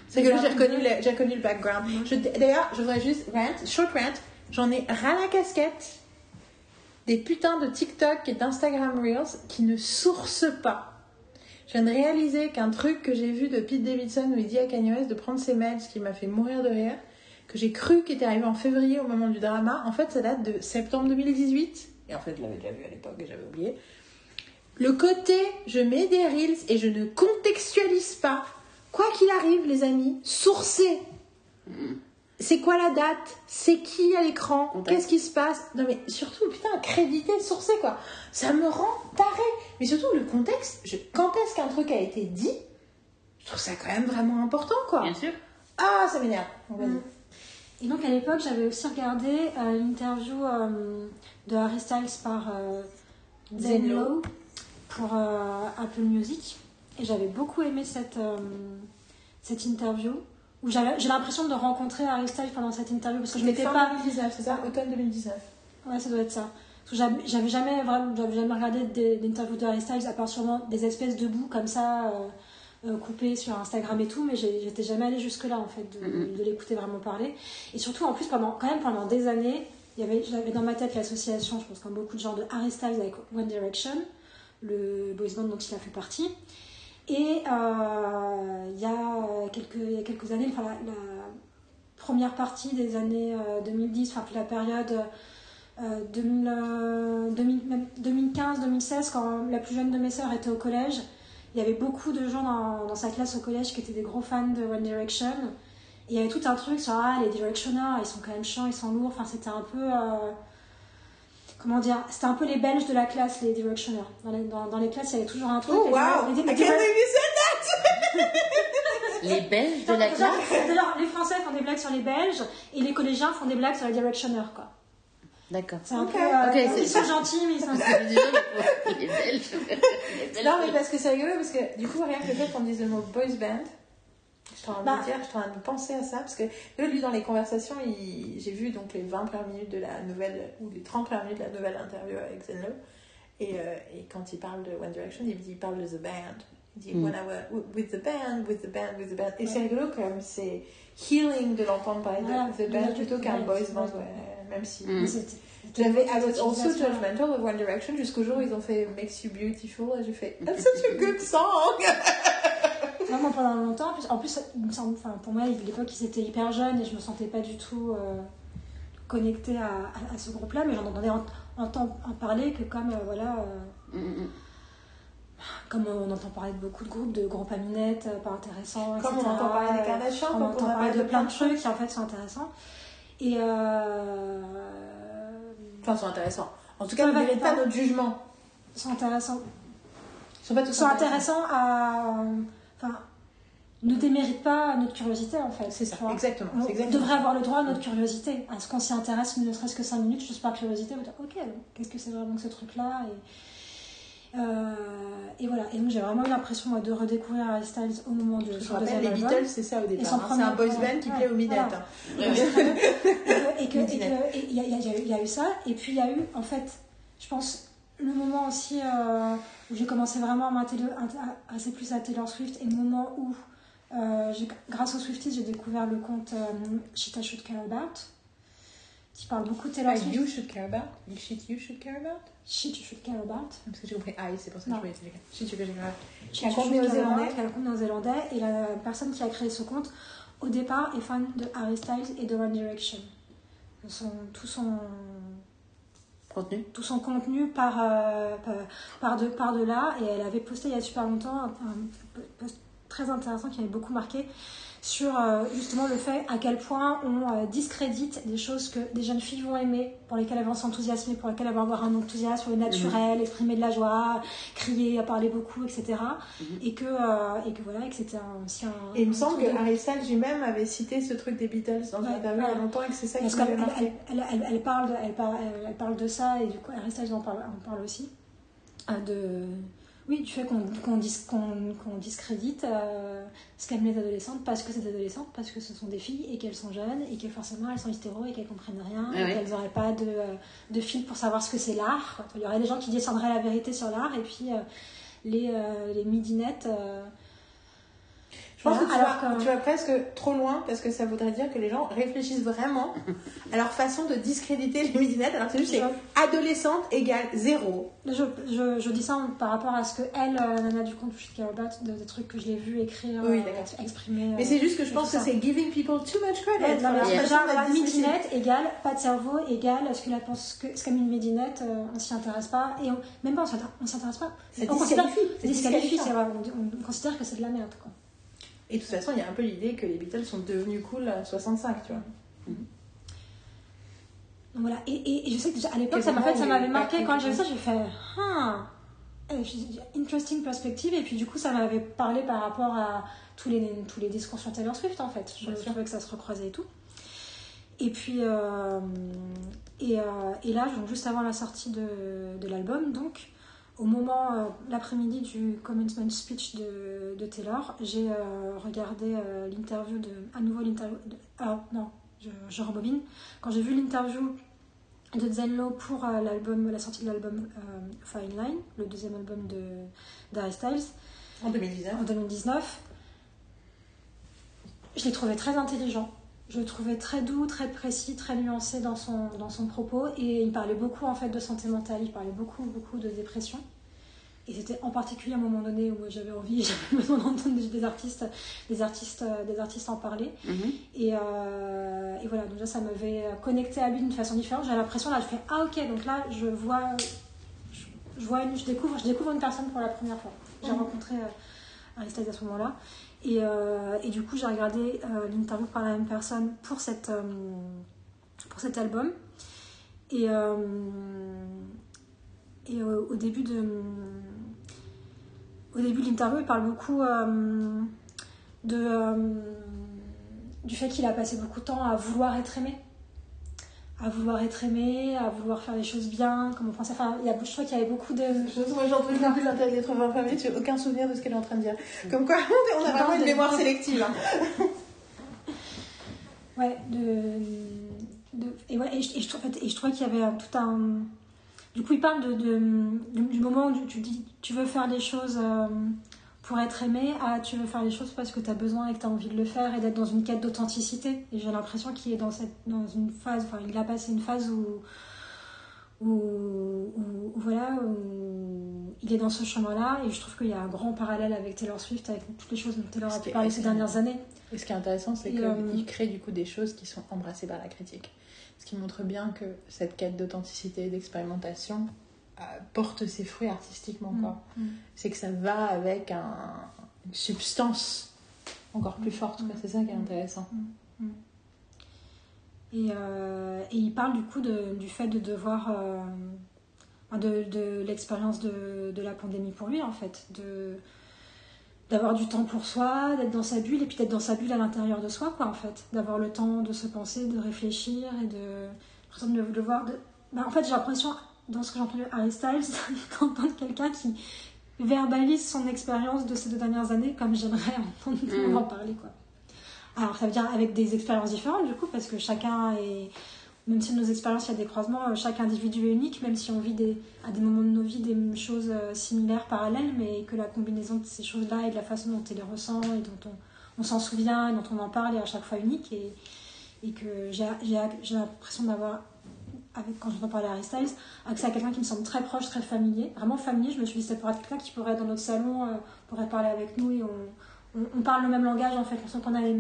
Speaker 1: C'est que j'ai reconnu, le, j'ai reconnu le background. D'ailleurs, je voudrais juste rant, short rant, j'en ai ras la casquette des putains de TikTok et d'Instagram Reels qui ne sourcent pas. Je viens de réaliser qu'un truc que j'ai vu de Pete Davidson où il dit à Kanye de prendre ses meds, ce qui m'a fait mourir de rire, que j'ai cru qu'il était arrivé en février au moment du drama, en fait ça date de septembre 2018. Et en fait je l'avais déjà vu à l'époque et j'avais oublié. Le côté, je mets des reels et je ne contextualise pas. Quoi qu'il arrive, les amis, sourcez. C'est quoi la date? C'est qui à l'écran? Qu'est-ce qui se passe? Non mais surtout, putain, créditer, sourcer quoi. Ça me rend taré. Mais surtout, le contexte, je- quand est-ce qu'un truc a été dit? Je trouve ça quand même vraiment important quoi.
Speaker 2: Bien sûr.
Speaker 1: Ah, ça m'énerve. Bon, vas-y.
Speaker 3: Mm. Et donc à l'époque, j'avais aussi regardé euh, l'interview euh, de Harry Styles par euh,
Speaker 1: Zenlo.
Speaker 3: Zenlo pour euh, Apple Music. Et j'avais beaucoup aimé cette, cette interview. Où j'avais- j'ai l'impression de rencontrer Harry Styles pendant cette interview parce que je m'étais pas
Speaker 1: 2019, c'est ça Automne 2019.
Speaker 3: Ouais, ça doit être ça. Parce que j'avais- jamais vraiment, j'avais jamais regardé d'interviews de Harry Styles à part sûrement des espèces de bouts comme ça euh, euh, coupés sur Instagram et tout, mais j'étais jamais allée jusque là en fait de,
Speaker 2: Mhm.
Speaker 3: de l'écouter vraiment parler. Et surtout en plus pendant quand même pendant des années, il y avait j'avais dans ma tête l'association, je pense comme beaucoup de gens de Harry Styles avec One Direction, le boys band dont il a fait partie. Et euh, il y a quelques il y a quelques années, enfin la, première partie des années euh, 2010, enfin toute la période euh, 2000, euh, 2000 même 2015-2016, quand la plus jeune de mes sœurs était au collège, il y avait beaucoup de gens dans, dans sa classe au collège qui étaient des gros fans de One Direction. Et il y avait tout un truc sur ah, les Directioners, ils sont quand même chiants, ils sont lourds. Enfin, c'était un peu. euh, comment dire C'était un peu les Belges de la classe, les Directioners. Dans les, dans, dans les classes, il y avait toujours un truc.
Speaker 1: Oh
Speaker 3: les-
Speaker 1: wow
Speaker 3: les- les-
Speaker 1: said
Speaker 2: Les Belges de la classe?
Speaker 3: d'ailleurs, les Français font des blagues sur les Belges et les collégiens font des blagues sur les Directioners, quoi.
Speaker 2: D'accord.
Speaker 3: C'est un peu. euh, ils sont
Speaker 2: ça.
Speaker 3: gentils, mais ils sont.
Speaker 2: Les. Les Belges.
Speaker 1: Non, mais parce que c'est rigolo, parce que du coup, rien que le fait qu'on dise le mot boys band, je suis en train de
Speaker 3: Bah.
Speaker 1: me dire, je suis en train de penser à ça, parce que lui, dans les conversations, j'ai vu donc les 20 premières minutes de la nouvelle, ou les 30 premières minutes de la nouvelle interview avec Zenlo, et, euh, et quand il parle de One Direction, il, dit- il parle de The Band. Il dit,
Speaker 2: Mm.
Speaker 1: when I were with the band, with the band, with the band. Et c'est rigolo, comme c'est healing de l'entendre parler de The
Speaker 3: de
Speaker 1: Band plutôt qu'un boys band, ouais, même si.
Speaker 2: Mm.
Speaker 1: J'avais, I was also judgmental of One Direction jusqu'au jour où ils ont fait Makes You Beautiful et j'ai fait That's such a good song!
Speaker 3: Vraiment pendant longtemps. En plus- il me semble- enfin, pour moi, à l'époque, ils étaient hyper jeunes et je me sentais pas du tout euh, connectée à, à- à ce groupe-là, mais j'en entendais en, en parler que comme, euh, voilà, euh,
Speaker 2: Mm, mm.
Speaker 3: comme on entend parler de beaucoup de groupes, de groupes à minettes, euh, pas intéressants,
Speaker 1: Comme
Speaker 3: etc.
Speaker 1: on entend parler des Kardashians,
Speaker 3: on
Speaker 1: comme on
Speaker 3: entend
Speaker 1: entend
Speaker 3: parler de plein de trucs qui en fait sont intéressants. Et euh,
Speaker 1: Enfin, sont intéressants. En tout cas, ne méritent
Speaker 3: pas.
Speaker 1: notre jugement.
Speaker 3: sont intéressants.
Speaker 1: Ils sont pas tous
Speaker 3: sont intéressants à. Enfin, ne déméritent pas notre curiosité en fait.
Speaker 1: C'est ça, exactement.
Speaker 3: On
Speaker 1: exactement.
Speaker 3: devrait avoir le droit à notre curiosité, à ce qu'on s'y intéresse, ne serait-ce que 5 minutes, juste par curiosité, vous dire, ok, qu'est-ce que c'est vraiment que ce truc-là et, euh, et voilà, et donc j'ai vraiment eu l'impression de redécouvrir Harry Styles au moment de son deuxième
Speaker 1: les
Speaker 3: album.
Speaker 1: Beatles, c'est ça au départ. hein. C'est un boys band qui plaît aux minettes. hein.
Speaker 3: Et que- il y, a- eu- ça et puis il y a eu en fait je pense le moment aussi euh, où j'ai commencé vraiment à m'intéresser plus à Taylor Swift et le moment où euh, grâce aux Swifties j'ai découvert le compte euh, Shit I Should Care About qui parle beaucoup de Taylor Swift.
Speaker 1: you should care about? You shit you should care about?
Speaker 3: Shit You Should Care About.
Speaker 1: Parce que j'ai compris I, c'est pour ça que
Speaker 3: Non.
Speaker 1: je voulais. Shit you should care about.
Speaker 3: Shit
Speaker 1: Qui a un compte néo-zélandais.
Speaker 3: About, qui a un compte néo-zélandais. Et la personne qui a créé ce compte, au départ, est fan de Harry Styles et de One Direction. Son, tout son
Speaker 2: Contenu.
Speaker 3: tout son contenu par, euh, par, par de, par de là. Et elle avait posté il y a super longtemps un, un post très intéressant qui m'avait beaucoup marqué sur euh, justement le fait à quel point on euh, discrédite des choses que des jeunes filles vont aimer, pour lesquelles elles vont s'enthousiasmer, pour lesquelles elles vont avoir un enthousiasme naturel, exprimer de la joie, crier, parler beaucoup, etc. et, que, euh, et que voilà, et que c'était aussi un.
Speaker 1: Et il me semble que Harry Styles lui-même avait cité ce truc des Beatles dans une
Speaker 3: Ouais,
Speaker 1: interview il y a longtemps et que c'est ça qui m'avait
Speaker 3: qu'elle
Speaker 1: marqué.
Speaker 3: elle, elle, elle- elle parle, de- elle, parle, elle, elle parle de ça et du coup, Harry Styles en parle, en parle aussi. euh, de, oui, du fait qu'on qu'on dis- discrédite euh, ce qu'aiment les adolescentes parce que c'est des adolescentes, parce que ce sont des filles et qu'elles sont jeunes et que forcément elles sont hystéro et qu'elles comprennent rien
Speaker 2: Ah
Speaker 3: et qu'elles n'auraient pas de, euh, de fil pour savoir ce que c'est l'art. Il y aurait des gens qui descendraient la vérité sur l'art et puis euh, les, euh, les midinettes. Euh,
Speaker 1: Je pense
Speaker 3: Voilà,
Speaker 1: que tu,
Speaker 3: alors
Speaker 1: vas,
Speaker 3: que-
Speaker 1: tu vas presque trop loin parce que ça voudrait dire que les gens réfléchissent vraiment à leur façon de discréditer les midinettes alors que c'est juste c'est
Speaker 3: Je-
Speaker 1: adolescente égale zéro.
Speaker 3: Je, je, je dis ça par rapport à ce que elle, euh, nana du compte Shit de- des trucs que je l'ai vu écrire,
Speaker 1: Oui,
Speaker 3: euh, exprimer.
Speaker 1: Mais
Speaker 3: euh,
Speaker 1: c'est juste que je
Speaker 3: et
Speaker 1: pense que c'est giving people too much credit.
Speaker 3: Non, mais genre, la midinette égale pas de cerveau égale ce que la pense que ce qu'aime une midinette, euh, on s'y intéresse pas et on, même pas on s'y intéresse pas. On considère, c'est
Speaker 1: c'est
Speaker 3: vrai, on, on considère que c'est de la merde quoi.
Speaker 1: Et de toute façon, il y a un peu l'idée que les Beatles sont devenus cool à 65, tu vois.
Speaker 3: Donc voilà, et, et, et je sais que déjà, à l'époque, ça, m'avait marqué. quand
Speaker 1: to
Speaker 3: j'ai vu ça,
Speaker 1: the-
Speaker 3: j'ai fait ah, Eh, interesting perspective, et puis du coup, ça m'avait parlé par rapport à tous les, tous les discours sur Taylor Swift en fait. Je trouvais que ça se recroisait et tout. Et puis, euh, et, euh, et là, donc, juste avant la sortie de, de l'album, donc, au moment, euh, l'après-midi du commencement speech de, de Taylor, j'ai euh, regardé euh, l'interview de. À nouveau l'interview. Ah non, je, je rebobine. Quand j'ai vu l'interview de Zenlo pour l'album, la sortie de l'album Fine Line, le deuxième album de d'Harry Styles,
Speaker 1: En 2019.
Speaker 3: en 2019, je l'ai trouvé très intelligent. Je le trouvais très doux, très précis, très nuancé dans son, dans son propos. Et il parlait beaucoup en fait de santé mentale, il parlait beaucoup, beaucoup de dépression. Et c'était en particulier à un moment donné où j'avais envie, j'avais besoin d'entendre des, artistes, des, artistes, des artistes en parler.
Speaker 2: Mhm.
Speaker 3: Et, euh, et voilà, donc là, ça m'avait connecté à lui d'une façon différente. J'ai l'impression, là, je fais Ah, ok, donc là, je vois, je, je vois une- je, découvre, je découvre une personne pour la première fois. J'ai
Speaker 1: Mhm.
Speaker 3: rencontré euh, Aristide à ce moment-là. Et, euh, et du coup, j'ai regardé euh, l'interview par la même personne pour, cette, euh, pour cet album. Et, et au début de. Au début de l'interview, il parle beaucoup de, du fait qu'il a passé beaucoup de temps à vouloir être aimé. À vouloir être aimé, à vouloir faire les choses bien, comme on pensait. Enfin, il y a, je crois qu'il y avait beaucoup de.
Speaker 1: Je- Moi j'ai entendu parler l'intérêt des 80 minutes, j'ai aucun souvenir de ce qu'elle est en train de dire. Comme quoi, on a
Speaker 3: Tu
Speaker 1: vraiment une
Speaker 3: de-
Speaker 1: mémoire sélective. hein.
Speaker 3: Ouais, de. de- et, ouais, et, je, et je et je trouvais qu'il y avait tout un. Du coup, il parle de, de- du, du moment où tu dis tu veux faire des choses euh, pour être aimé à tu veux faire les choses parce que tu as besoin et que tu as envie de le faire et d'être dans une quête d'authenticité. Et j'ai l'impression qu'il est dans, cette, dans une phase, enfin, il a passé une phase où. Où, où- où, voilà, où il est dans ce chemin-là et je trouve qu'il y a un grand parallèle avec Taylor Swift, avec toutes les choses dont Taylor a pu parler ces dernières années.
Speaker 1: Et ce qui est intéressant, c'est qu'il
Speaker 3: euh,
Speaker 1: crée du coup des choses qui sont embrassées par la critique. Ce qui montre bien que cette quête d'authenticité et d'expérimentation porte ses fruits artistiquement. quoi.
Speaker 3: Mm.
Speaker 1: C'est que ça va avec un- une substance encore plus forte. quoi. C'est ça qui est intéressant.
Speaker 3: Et, euh, et il parle du coup de- du fait de devoir. euh, de, de l'expérience de, de la pandémie pour lui, en fait. De, d'avoir du temps pour soi, d'être dans sa bulle, et puis d'être dans sa bulle à l'intérieur de soi, quoi, en fait. D'avoir le temps de se penser, de réfléchir et de. de, de voir. Bah, en fait, j'ai l'impression, dans ce que j'ai entendu Harry Styles, d'entendre quelqu'un qui verbalise son expérience de ces deux dernières années comme j'aimerais entendre monde en parler, quoi. Alors, ça veut dire avec des expériences différentes, du coup, parce que chacun est. Même si nos expériences, il y a des croisements, euh, chaque individu est unique, même si on vit des, à des moments de nos vies des choses euh, similaires, parallèles, mais que la combinaison de ces choses-là et de la façon dont on les ressent et dont on, on s'en souvient et dont on en parle est à chaque fois unique. Et, et que j'ai l'impression d'avoir, quand j'entends parler Harry Styles, accès à quelqu'un qui me semble très proche, très familier, vraiment familier. Je me suis dit, ça pourrait être quelqu'un qui pourrait être dans notre salon, euh, pourrait parler avec nous et on, parle le même langage en fait. On sent qu'on a les,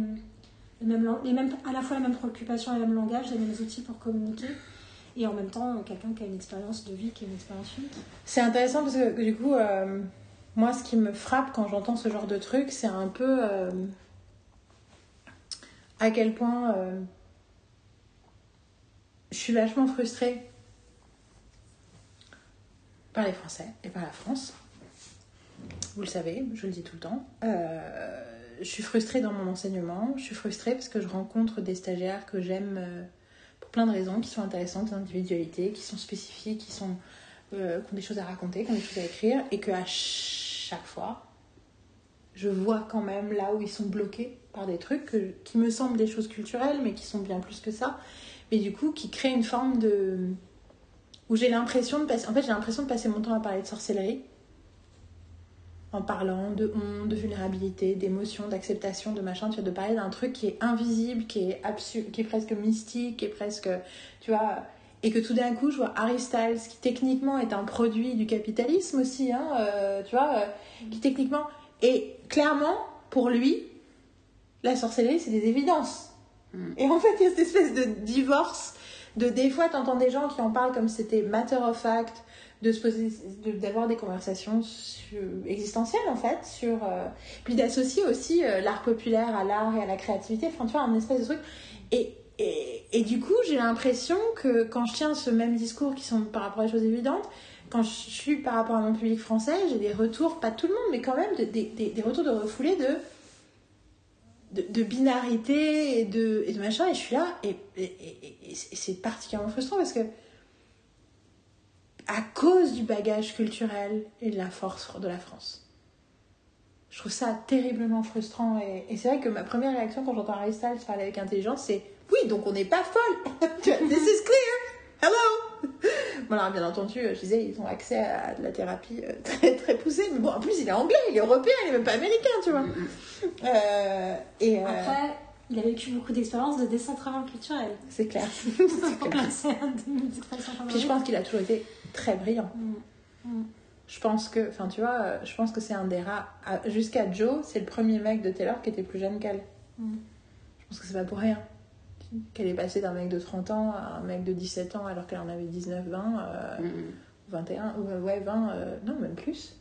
Speaker 3: mêmes, à la fois les mêmes préoccupations, les mêmes langages, les mêmes outils pour communiquer. Et en même temps, quelqu'un qui a une expérience de vie, qui a une expérience unique.
Speaker 1: C'est intéressant parce que du coup, euh, moi, ce qui me frappe quand j'entends ce genre de truc, c'est un peu euh, à quel point euh, je suis vachement frustrée par les Français et par la France. Vous le savez, je le dis tout le temps. Euh, je suis frustrée dans mon enseignement. Je suis frustrée parce que je rencontre des stagiaires que j'aime euh, pour plein de raisons, qui sont intéressantes, d'individualité, qui sont spécifiques, euh, qui ont des choses à raconter, qui ont des choses à écrire, et que à chaque fois, je vois quand même là où ils sont bloqués par des trucs qui me semblent des choses culturelles, mais qui sont bien plus que ça, mais du coup qui créent une forme de où j'ai l'impression de passer, en fait j'ai l'impression de passer mon temps à parler de sorcellerie, en parlant de honte, de vulnérabilité, d'émotion, d'acceptation, de machin, de parler d'un truc qui est invisible, qui est absurde, qui est presque mystique, qui est presque, tu vois, et que tout d'un coup je vois Harry Styles qui techniquement est un produit du capitalisme aussi hein, euh, tu vois euh, qui techniquement et clairement pour lui la sorcellerie c'est des évidences. Et en fait il y a cette espèce de divorce de des fois t'entends des gens qui en parlent comme c'était matter of fact d'avoir des conversations sur- existentielles en fait sur euh, puis d'associer aussi euh, l'art populaire à l'art et à la créativité. Enfin tu vois un espèce de truc. Et et, et du coup, j'ai l'impression que quand je tiens ce même discours qui sont par rapport à des choses évidentes, quand je suis par rapport à mon public français, j'ai des retours, pas tout le monde, mais quand même de- des, des- des retours de refoulés de, de, de binarité et de, et de machin. Et je suis là, et, et, et- et c'est- particulièrement frustrant parce que à cause du bagage culturel et de la force de la France. Je trouve ça terriblement frustrant et, et c'est vrai que ma première réaction quand j'entends Harry Styles parler avec intelligence, c'est oui, donc on n'est pas folle. This is clear. Bon alors bien entendu, je disais ils ont accès à de la thérapie euh, très très poussée, mais bon en plus il est anglais, il est européen, il est même pas américain, tu vois. Euh, et euh,
Speaker 3: Après, il a vécu beaucoup d'expériences de décentrement culturel.
Speaker 1: c'est clair.
Speaker 3: Expressions
Speaker 1: Puis je pense qu'il a toujours été très brillant.
Speaker 3: Mm.
Speaker 1: Je pense que, enfin tu vois, euh, je pense que c'est un des rares. à- Jusqu'à Joe, c'est le premier mec de Taylor qui était plus jeune qu'elle.
Speaker 3: Mm.
Speaker 1: Je pense que c'est pas pour rien. Qu'elle est passée d'un mec de 30 ans à un mec de 17 ans alors qu'elle en avait 19, 20, euh,
Speaker 2: Mm, mm.
Speaker 1: 21, ou, euh, ouais, 20, euh, non, même plus.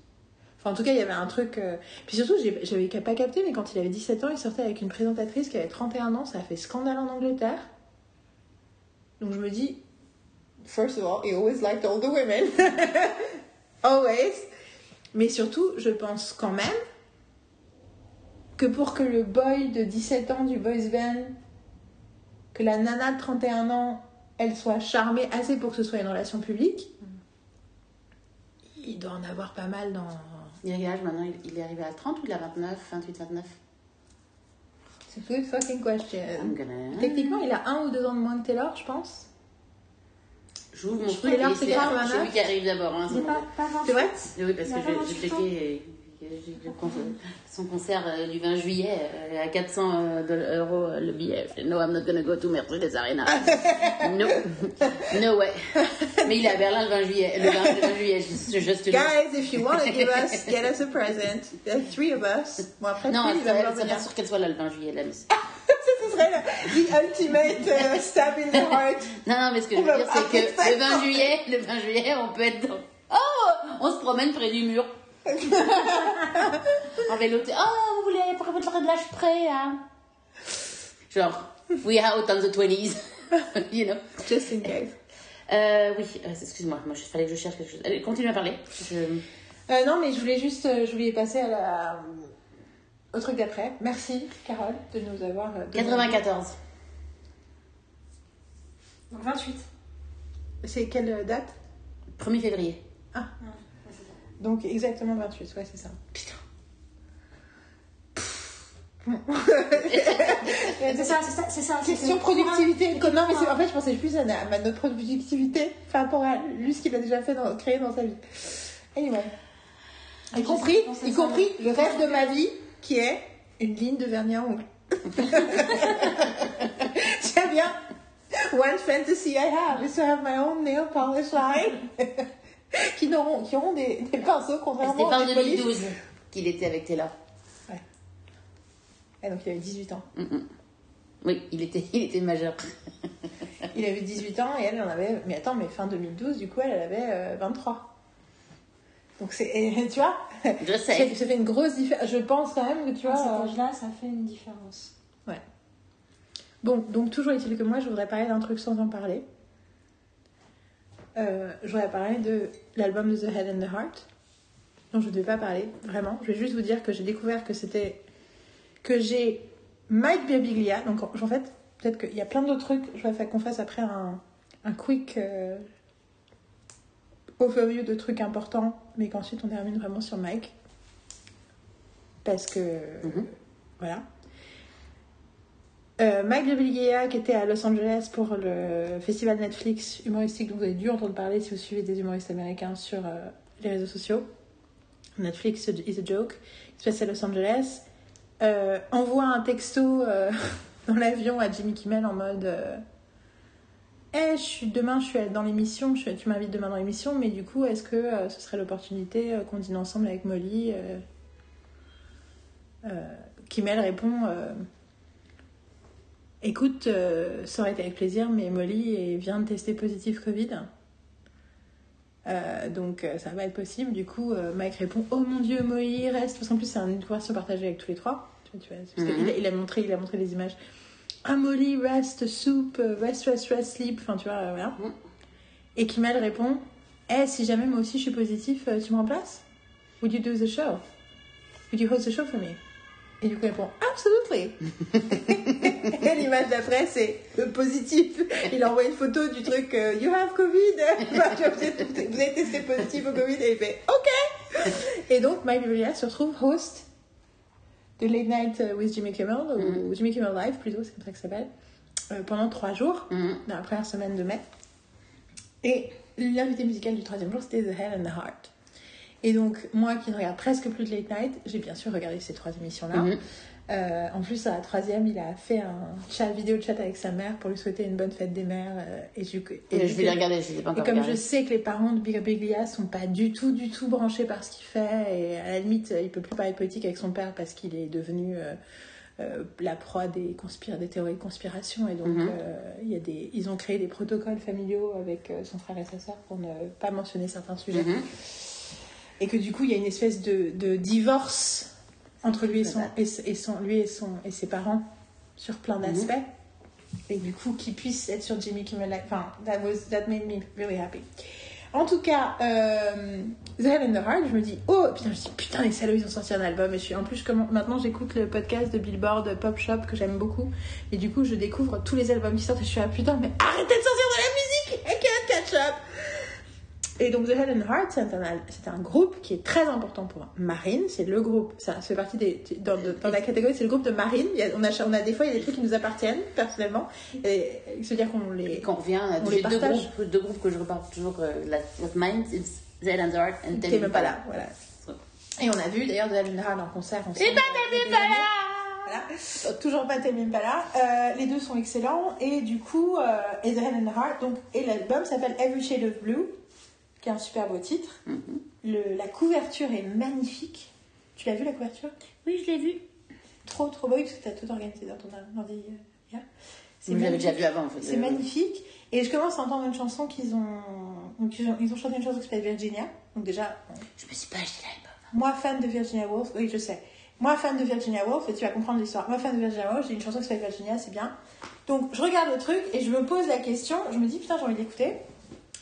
Speaker 1: Enfin, en tout cas, il y avait un truc. euh, Puis surtout, j'avais pas capté, mais quand il avait 17 ans, il sortait avec une présentatrice qui avait 31 ans. Ça a fait scandale en Angleterre. Donc je me dis, first of all, he always liked older women. always. Mais surtout, je pense quand même que pour que le boy de 17 ans du boys band, que la nana de 31 ans, elle soit charmée assez pour que ce soit une relation publique, il doit en avoir pas mal dans.
Speaker 2: Il a maintenant il, est arrivé à 30 ou il a 29, 28, 29
Speaker 1: C'est good fucking question.
Speaker 2: I'm gonna-
Speaker 1: Techniquement, il a un ou deux ans de moins que Taylor, je pense.
Speaker 2: J'ouvre mon
Speaker 1: Je
Speaker 2: truc et c'est ah, c'est lui qui arrive d'abord. Hein,
Speaker 3: C'est pas,
Speaker 2: bon.
Speaker 3: pas 28.
Speaker 1: C'est vrai
Speaker 2: Oui, parce que
Speaker 3: pas
Speaker 2: j'ai
Speaker 3: 28 ans.
Speaker 2: checké son concert euh, du 20 juillet euh, à 400 euh, euros le billet. No, I'm not gonna go to Mercedes Arena. no, no way. Mais il est à Berlin le 20 juillet. Le 20, le 20 juillet, je, je, le-
Speaker 1: Guys, if you want to give us, get us a present. There are three of us. Bon, après,
Speaker 2: Non, c'est pas sûr qu'elle soit là le 20 juillet, la miss.
Speaker 1: Ce serait le- the ultimate uh, stab in the heart.
Speaker 2: Non, non, mais ce que je veux dire, c'est que le 20 juillet, le 20 juillet, on peut être dans... Oh On se promène près du mur. en vélo, t'es, oh, vous voulez près de l'âge près, hein? Genre, we out on the 20s. you know?
Speaker 1: Just in case.
Speaker 2: euh, Oui, euh, excuse-moi, moi, il fallait que je cherche quelque chose. Allez, continue à parler. Je-
Speaker 1: Euh, non, mais je voulais juste, euh, je voulais passer à la, au truc d'après. Merci, Carole, de nous avoir. euh, donné-
Speaker 2: 94.
Speaker 3: Donc 28.
Speaker 1: C'est quelle date?
Speaker 2: 1er février.
Speaker 1: Donc exactement 28, ouais, c'est ça.
Speaker 2: Putain.
Speaker 3: C'est ça, c'est ça, c'est ça. c'est
Speaker 1: Question
Speaker 3: que-
Speaker 1: productivité. Non, mais c'est- en fait, je pensais plus à, à notre productivité par rapport à lui, ce qu'il a déjà fait dans, créé dans sa vie. Anyway. Y compris, y compris le rêve de ma vie, qui est une ligne de vernis à ongles. Tiens bien fantasy I have is to have my own nail polish line. qui, n'auront, qui auront des, des pinceaux,
Speaker 2: C'était
Speaker 1: contrairement aux nail polish.
Speaker 2: 2012 qu'il était avec Taylor.
Speaker 1: Et donc il avait 18 ans.
Speaker 2: Oui, il était, il était majeur.
Speaker 1: Il avait 18 ans et elle en avait. Mais attends, mais fin 2012, du coup, elle, elle avait euh, 23. Donc c'est. et tu vois
Speaker 2: Je
Speaker 1: Ça
Speaker 2: sais.
Speaker 1: ça fait une grosse différence. Je pense quand même que tu
Speaker 3: À
Speaker 1: vois.
Speaker 3: cet
Speaker 1: euh,
Speaker 3: âge-là, ça fait une différence.
Speaker 1: Bon, donc toujours est-il que moi, je voudrais parler d'un truc sans en parler. Euh, je voudrais parler de l'album de The Head and the Heart, dont je ne vais pas parler, vraiment. Je vais juste vous dire que j'ai découvert que c'était... que j'ai Mike Birbiglia, donc en fait, peut-être qu'il y a plein d'autres trucs, je vais faire qu'on fasse après un, un quick euh, overview de trucs importants, mais qu'ensuite on termine vraiment sur Mike. Parce que...
Speaker 2: Mhm.
Speaker 1: Voilà. Euh, Mike Birbiglia qui était à Los Angeles pour le festival Netflix humoristique dont vous avez dû entendre parler si vous suivez des humoristes américains sur euh, les réseaux sociaux. Netflix is a joke. Il se passe à Los Angeles. Euh, envoie un texto dans l'avion à Jimmy Kimmel en mode Eh, suis, demain je suis dans l'émission, tu m'invites demain dans l'émission, mais du coup, est-ce que ce serait l'opportunité qu'on dîne ensemble avec Molly Kimmel répond Écoute, euh, ça aurait été avec plaisir, mais Molly vient de tester positif Covid. Euh, donc euh, ça va être possible. Du coup, Mike répond Oh mon dieu, Molly, reste. Parce qu'en plus, c'est une conversation partagée avec tous les trois. Tu vois,
Speaker 2: Mhm.
Speaker 1: a, il a montré, il a montré les images. Ah, Molly, rest, soup, euh, rest, rest, rest, sleep. Enfin, tu vois, voilà.
Speaker 2: Mhm.
Speaker 1: Et Kimmel répond Eh, si jamais moi aussi je suis positif, tu me remplaces? Would you do the show? Would you host the show for me Et du coup, il répond Absolutely Et l'image d'après, c'est le positif. Il envoie une photo du truc euh, You have Covid vous, avez testé positif au Covid et il fait OK Et donc, Mike Birbiglia se retrouve host de Late Night with Jimmy Kimmel, ou Jimmy Kimmel Live plutôt, c'est comme ça que ça s'appelle, euh, pendant trois jours,
Speaker 2: Mhm.
Speaker 1: dans la première semaine de mai. Et l'invité musical du troisième jour, c'était The Head and the Heart. Et donc, moi qui ne regarde presque plus de Late Night, j'ai bien sûr regardé ces trois émissions-là.
Speaker 2: Mhm.
Speaker 1: Euh, en plus, à la troisième, il a fait un chat, vidéo chat avec sa mère pour lui souhaiter une bonne fête des mères. euh, et et
Speaker 2: Et je vais les regarder, je les ai pas
Speaker 1: et
Speaker 2: encore
Speaker 1: comme je sais que les parents de Birbiglia sont pas du tout, du tout branchés par ce qu'il fait, et à la limite, il peut plus parler politique avec son père parce qu'il est devenu euh, euh, la proie des, des théories de conspiration, et donc il y a des, ils ont créé des protocoles familiaux avec son frère et sa sœur pour ne pas mentionner certains sujets.
Speaker 2: Mhm.
Speaker 1: Et que du coup, il y a une espèce de, de divorce entre lui et, son, et, et son, lui et, son, et ses parents sur plein d'aspects. Et du coup, qu'il puisse être sur Jimmy Kimmel. Enfin, that, was, that made me really happy. En tout cas, euh, The Head and the Heart, je me dis, oh putain, je dis, putain, les salauds, ils ont sorti un album. Et je suis, en plus, maintenant, j'écoute le podcast de Billboard Pop Shop que j'aime beaucoup. Et du coup, je découvre tous les albums qui sortent et je suis, ah putain, mais arrêtez de sortir de la musique! I can't catch up! Et donc The Head and Heart, c'est un, c'est un groupe qui est très important pour Marine. C'est le groupe, ça, fait partie des. Dans, de- dans la catégorie, c'est le groupe de Marine. Il y a- on, a, on a des fois, il y a des trucs qui nous appartiennent personnellement. Et c'est-à-dire qu'on
Speaker 2: Et
Speaker 1: les.
Speaker 2: quand on revient,
Speaker 1: les
Speaker 2: deux groupes, deux groupes que je reparle toujours. euh, la, The Head and Heart, and
Speaker 1: T'es même pas là, voilà. Et on a vu d'ailleurs The Head and Heart en concert.
Speaker 2: Et pas là
Speaker 1: Voilà. Euh, Toujours pas Tell Me Impala. Euh, les deux sont excellents. Et du coup, euh, et The Head and Heart. Donc, et l'album s'appelle Every Shade of Blue, qui est un super beau titre.
Speaker 2: Mhm.
Speaker 1: Le, la couverture est magnifique. Tu l'as vu la couverture?
Speaker 2: Oui, je l'ai vu.
Speaker 1: Trop, trop beau, parce que tu as tout organisé dans ton ordi. euh, hier.
Speaker 2: L'avais
Speaker 1: magnifique.
Speaker 2: déjà vu avant, en fait.
Speaker 1: C'est
Speaker 2: Euh,
Speaker 1: magnifique. Et je commence à entendre une chanson qu'ils ont. donc, ils ont, ils ont chanté une chanson qui s'appelle Virginia. Donc, déjà,
Speaker 2: Je me suis pas acheté l'album.
Speaker 1: moi, fan de Virginia Woolf, oui, je sais. Moi, fan de Virginia Woolf, et tu vas comprendre l'histoire. Moi, fan de Virginia Woolf, j'ai une chanson qui s'appelle Virginia, c'est bien. Donc, je regarde le truc et je me pose la question. Je me dis, putain, j'ai envie d'écouter.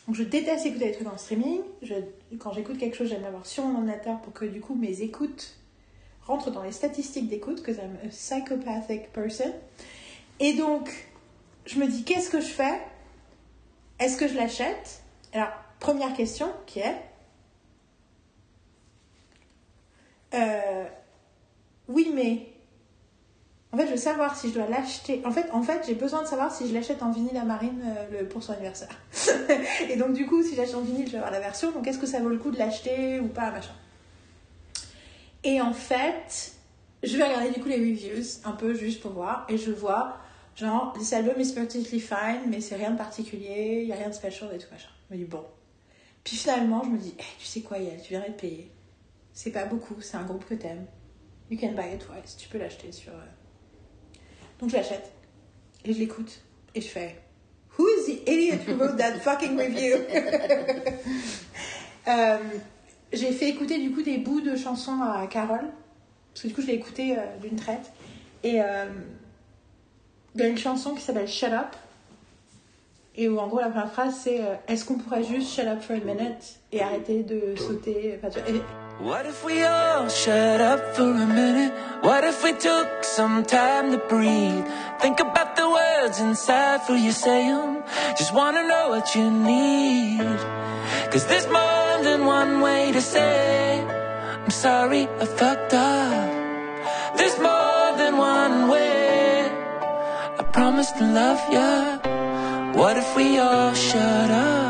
Speaker 1: Donc, je déteste écouter des trucs en streaming. Je, quand j'écoute quelque chose, j'aime l'avoir sur mon ordinateur pour que, du coup, mes écoutes rentrent dans les statistiques d'écoute, que I'm a psychopathic person. Et donc, je me dis, qu'est-ce que je fais? Est-ce que je l'achète? Alors, première question qui est Euh, oui, mais en fait, je veux savoir si je dois l'acheter. En fait, en fait, j'ai besoin de savoir si je l'achète en vinyle à Marine euh, pour son anniversaire. et donc, du coup, si j'achète en vinyle, je vais avoir la version. Donc, est-ce que ça vaut le coup de l'acheter ou pas, machin. Et en fait, je vais regarder du coup les reviews un peu juste pour voir, et je vois Genre, this album is perfectly fine, mais c'est rien de particulier, il y a rien de special et tout machin. Je me dis, bon. Puis finalement, je me dis, Eh, tu sais quoi, Yael, tu viendrais de payer. C'est pas beaucoup, c'est un groupe que t'aimes. You can buy it twice, tu peux l'acheter sur. euh. Donc je l'achète, et je l'écoute, et je fais, Who is the idiot who wrote that fucking review? Euh, j'ai fait écouter du coup des bouts de chansons à Carole, parce que du coup je l'ai écouté euh, d'une traite. Et euh, il y a une chanson qui s'appelle Shut Up, et où en gros la première phrase c'est euh, Est-ce qu'on pourrait juste shut up for a minute et arrêter de sauter enfin, tu vois, et-
Speaker 5: What if we all shut up for a minute? What if we took some time to breathe? Think about the words inside for you say. Just wanna know what you need. Cause there's more than one way to say, I'm sorry I fucked up. There's more than one way. I promise to love ya. What if we all shut up?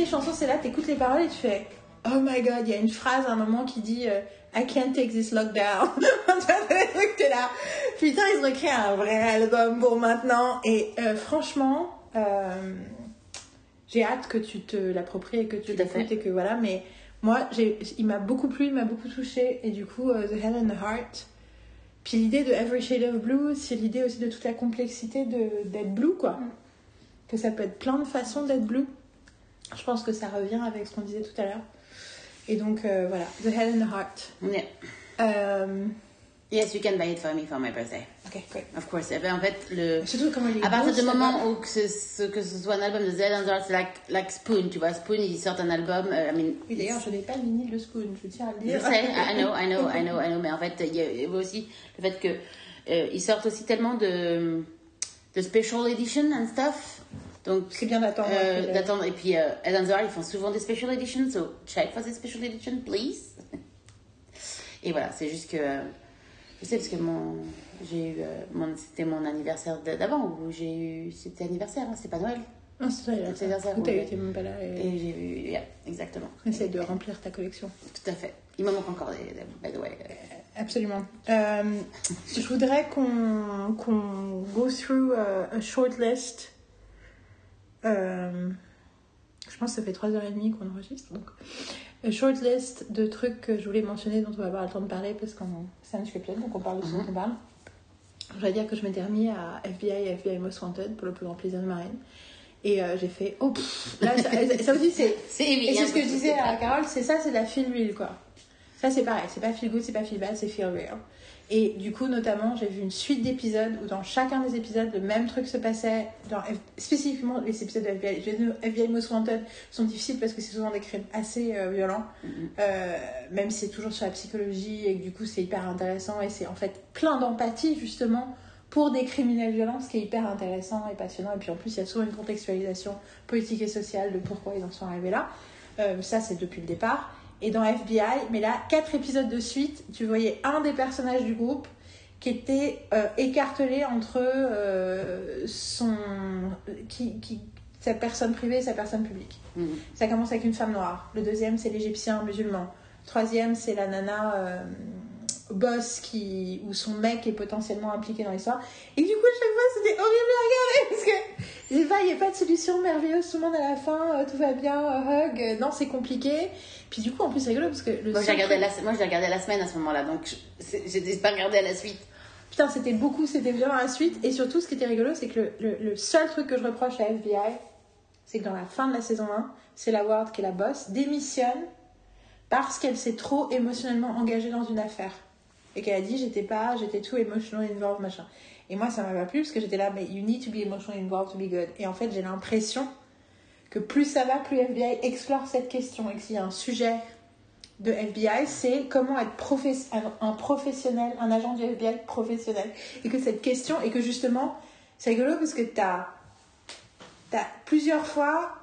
Speaker 1: Les chansons, c'est là, t'écoutes les paroles et tu fais Oh my god, il y a une phrase à un moment qui dit euh, I can't take this lockdown. t'es là. Putain, ils ont écrit un vrai album pour maintenant. Et euh, franchement, euh, j'ai hâte que tu te l'appropries et que tu l'écoutes et que voilà. Mais moi, il m'a beaucoup plu, il m'a beaucoup touché. Et du coup, The Head and the Heart. Puis l'idée de Every Shade of Blue, c'est l'idée aussi de toute la complexité d'être blue, quoi. Que ça peut être plein de façons d'être blue. Je pense que ça revient avec ce qu'on disait tout à l'heure. Et donc euh, voilà, The Head and the Heart.
Speaker 2: Yeah.
Speaker 1: Euh,
Speaker 2: Yes, you can buy it for me for my birthday.
Speaker 1: ok, great.
Speaker 2: Of course. En fait, le...
Speaker 1: Surtout comment il
Speaker 2: À partir du moment où que ce, que ce soit un album de Z and the Heart, c'est like, like Spoon, tu vois. Spoon, ils sortent un album. euh, I mean,
Speaker 1: Oui, d'ailleurs, je n'ai pas le vinyle de Spoon, je tiens à le
Speaker 2: Je
Speaker 1: dire.
Speaker 2: sais, I know, I know, I know, I know, mais en fait, il y a il y a aussi le fait que euh, ils sortent aussi tellement de, de special edition and stuff. Donc,
Speaker 1: C'est bien d'attendre.
Speaker 2: euh, d'attendre. Et puis, euh, Ed and the Heart, ils font souvent des special editions, so check for the special edition, please. Et voilà, c'est juste que je sais parce que mon j'ai eu euh, mon c'était mon anniversaire d'avant où j'ai eu c'était anniversaire, hein, c'était pas Noël.
Speaker 1: Non, c'est a
Speaker 2: ça,
Speaker 1: Ou t'as même pas là et
Speaker 2: Et j'ai eu, yeah, exactement.
Speaker 1: essaye de remplir ta collection.
Speaker 2: Tout à fait. Il me manque encore des, des- by the way.
Speaker 1: Absolument. Euh, je voudrais qu'on qu'on go through euh, a short list. Euh, je pense que ça fait 3h30 qu'on enregistre. Donc, a short list de trucs que je voulais mentionner dont on va avoir le temps de parler parce qu'on c'est un donc on parle de ce dont on parle. Je voudrais dire que je m'étais remis à FBI et FBI Most Wanted pour le plus grand plaisir de Marine. Et euh, j'ai fait, oh, pff, là, ça, ça aussi c'est
Speaker 2: C'est
Speaker 1: et c'est ce que je disais à Carole, c'est ça, c'est de la feel real quoi. Ça c'est pareil, c'est pas feel good, c'est pas feel bad, c'est feel real. Et du coup, notamment, j'ai vu une suite d'épisodes où dans chacun des épisodes, le même truc se passait. Dans, F- spécifiquement, les épisodes de FBI, dire, FBI Most Wanted sont difficiles parce que c'est souvent des crimes assez euh, violents, Euh, même si c'est toujours sur la psychologie et que du coup c'est hyper intéressant et c'est en fait plein d'empathie justement pour des criminels violents, ce qui est hyper intéressant et passionnant. Et puis en plus, il y a souvent une contextualisation politique et sociale de pourquoi ils en sont arrivés là. Euh, ça, c'est depuis le départ. Et dans FBI, mais là, quatre épisodes de suite, tu voyais un des personnages du groupe qui était euh, écartelé entre euh, son, qui, qui, sa personne privée et sa personne publique.
Speaker 2: Mhm.
Speaker 1: Ça commence avec une femme noire. Le deuxième, c'est l'Égyptien musulman. Troisième, c'est la nana euh, boss qui, où son mec est potentiellement impliqué dans l'histoire. Et du coup, chaque fois, c'était horrible à regarder parce que il n'y a pas de solution merveilleuse, tout le monde à la fin, euh, tout va bien, euh, hug. Euh, Non, c'est compliqué. Puis du coup, en plus, c'est rigolo parce que le
Speaker 2: Moi, j'ai regardé la, moi, je l'ai regardé la semaine à ce moment-là, donc j'ai pas regardé à la suite.
Speaker 1: Putain, c'était beaucoup, c'était violent à la suite. Et surtout, ce qui était rigolo, c'est que le, le- le seul truc que je reproche à FBI, c'est que dans la fin de la saison 1, c'est la Ward qui est la boss, démissionne parce qu'elle s'est trop émotionnellement engagée dans une affaire. Et qu'elle a dit, j'étais pas, j'étais too emotionally involved, machin. Et moi, ça m'a pas plu parce que j'étais là, mais you need to be emotionally involved to be good. Et en fait, j'ai l'impression que plus ça va, plus FBI explore cette question. Et que s'il y a un sujet de FBI, c'est comment être un, professionnel, un agent du FBI professionnel. Et que cette question, et que justement, c'est rigolo parce que t'as t'as plusieurs fois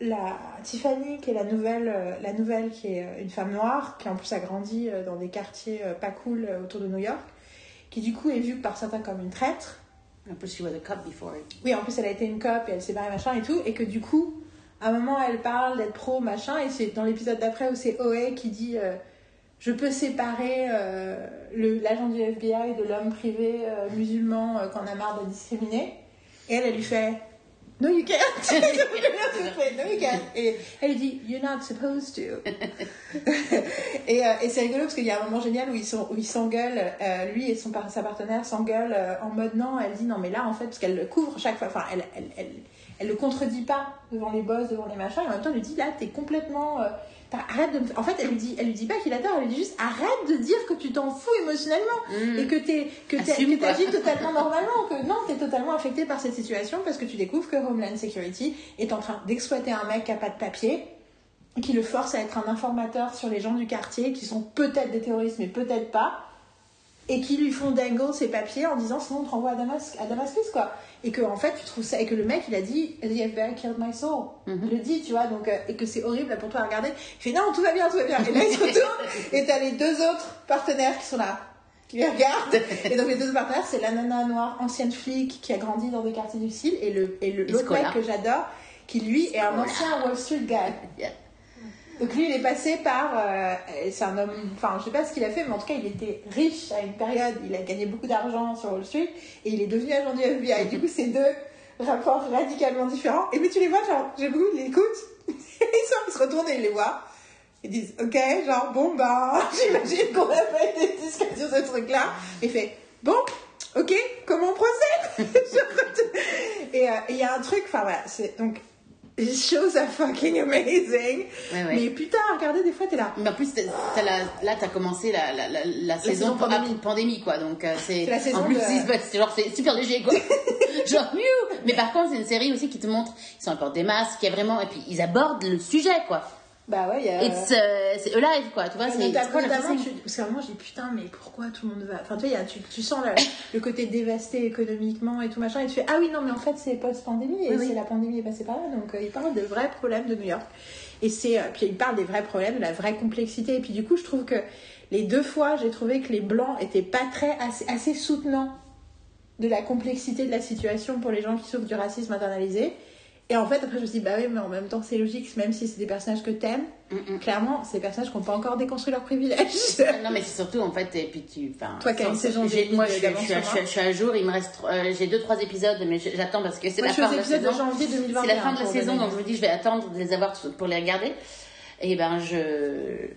Speaker 1: la Tiffany, qui est la nouvelle, euh, la nouvelle qui est euh, une femme noire, qui en plus a grandi euh, dans des quartiers pas cool autour de New York, qui du coup est vue par certains comme une traître.
Speaker 2: En plus, she was a cop before.
Speaker 1: Oui, en plus elle a été une cop et elle s'est barrée machin et tout, et que du coup, à un moment elle parle d'être pro machin, et c'est dans l'épisode d'après où c'est Oe qui dit euh, je peux séparer euh, l'agent du FBI de l'homme privé euh, musulman qu'on a marre de discriminer. Et elle, elle lui fait No, you can't. No, you can't. Et elle lui dit You're not supposed to. et euh, et c'est rigolo parce qu'il y a un moment génial où ils sont- où ils s'engueulent, euh, lui et son, sa partenaire s'engueulent euh, en mode non. Elle dit non, mais là en fait, parce qu'elle le couvre chaque fois, enfin, elle, elle, elle, elle le contredit pas devant les boss, devant les machins, et en même temps, elle lui dit là, t'es complètement. euh, arrête de me... En fait, elle lui, dit, elle lui dit pas qu'il a tort, elle lui dit juste arrête de dire que tu t'en fous émotionnellement et que t'es que t'agis totalement normalement, que non, t'es totalement affecté par cette situation parce que tu découvres que Homeland Security est en train d'exploiter un mec qui a pas de papier, qui le force à être un informateur sur les gens du quartier qui sont peut-être des terroristes mais peut-être pas, et qui lui font dangle ses papiers en disant sinon on te renvoie à, Damas- à Damascus quoi. Et que en fait tu trouves ça, et que le mec il a dit The FBI killed my soul. Il le dit, tu vois, donc, euh, et que c'est horrible pour toi à regarder. Il fait non, tout va bien, tout va bien. Et là il se retourne et t'as les deux autres partenaires qui sont là qui les regardent. Et donc les deux partenaires, c'est la nana noire, ancienne flic, qui a grandi dans des quartiers difficiles, et le et le- l'autre mec que j'adore, qui lui est un ancien Wall Street guy.
Speaker 2: Yeah.
Speaker 1: Donc lui, il est passé par, euh, c'est un homme, enfin je sais pas ce qu'il a fait, mais en tout cas il était riche à une période, il a gagné beaucoup d'argent sur Wall Street, et il est devenu agent du FBI. Du coup, c'est deux rapports radicalement différents. Et puis tu les vois, genre, j'ai beaucoup, ils l'écoutent, ils se retournent et ils les voient. Ils disent, ok, genre, bon, bah, j'imagine qu'on a fait des discussions sur ce truc-là. Il fait, bon, ok, comment on procède? Euh, et il y a un truc, enfin voilà, c'est donc, choses are fucking amazing.
Speaker 2: Ouais, ouais.
Speaker 1: Mais putain, regardez, des fois, t'es là.
Speaker 2: Mais en plus, la- là, t'as commencé la, la, la, la saison,
Speaker 1: saison pandémie.
Speaker 2: pandémie, quoi. Donc, euh, c'est.
Speaker 1: C'est la saison
Speaker 2: En plus,
Speaker 1: de-
Speaker 2: genre, c'est super léger, quoi. genre, mieux. Mais par contre, c'est une série aussi qui te montre, ils sont encore des masques, y a vraiment, et puis ils abordent le sujet, quoi.
Speaker 1: Bah ouais,
Speaker 2: euh, c'est alive, quoi. Tu vois, c'est.
Speaker 1: Tu- parce qu'à un moment, je dis putain, mais pourquoi tout le monde va. Enfin, tu vois, y a- tu, tu sens le, le côté dévasté économiquement et tout machin, et tu fais ah oui, non, mais en fait, c'est post-pandémie, et
Speaker 2: Oui, oui.
Speaker 1: c'est la pandémie est passée par là, donc euh, il parle de vrais problèmes de New York. Et c'est. euh, puis il parle des vrais problèmes, de la vraie complexité, et puis du coup, je trouve que les deux fois, j'ai trouvé que les blancs étaient pas très. assez, assez soutenants de la complexité de la situation pour les gens qui souffrent du racisme internalisé. Et en fait, après, je me suis dit, bah oui, mais en même temps, c'est logique, même si c'est des personnages que t'aimes,
Speaker 2: Mm,
Speaker 1: clairement, c'est des personnages qui n'ont pas encore déconstruit leurs privilèges.
Speaker 2: Non, mais c'est surtout, en fait, et puis tu.
Speaker 1: Toi qui as une saison
Speaker 2: j'ai-
Speaker 1: de-
Speaker 2: Moi, je suis, je, suis, à jour, il me reste. euh, j'ai deux, trois épisodes, mais j'attends parce que c'est la
Speaker 1: suis
Speaker 2: fin de la saison.
Speaker 1: de janvier 2021.
Speaker 2: C'est la fin de la saison, donc je me dis, je vais attendre de les avoir pour les regarder. Et ben, je.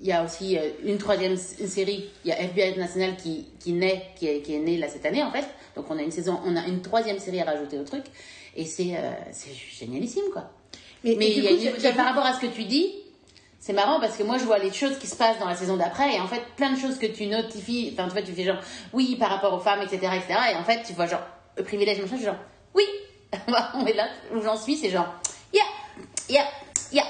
Speaker 2: Il y a aussi euh, une troisième série, il y a FBI International qui, qui naît, qui est, qui est née là cette année en fait. Donc on a une saison, on a une troisième série à rajouter au truc. Et c'est euh, génialissime quoi.
Speaker 1: Mais,
Speaker 2: y a
Speaker 1: coup,
Speaker 2: par rapport à ce que tu dis, c'est marrant parce que moi je vois les choses qui se passent dans la saison d'après et en fait plein de choses que tu notifies, enfin tu vois, tu fais genre oui par rapport aux femmes, etc. etc. et en fait tu vois genre le privilège, machin, genre oui, on est là où j'en suis, c'est genre yeah, yeah, yeah,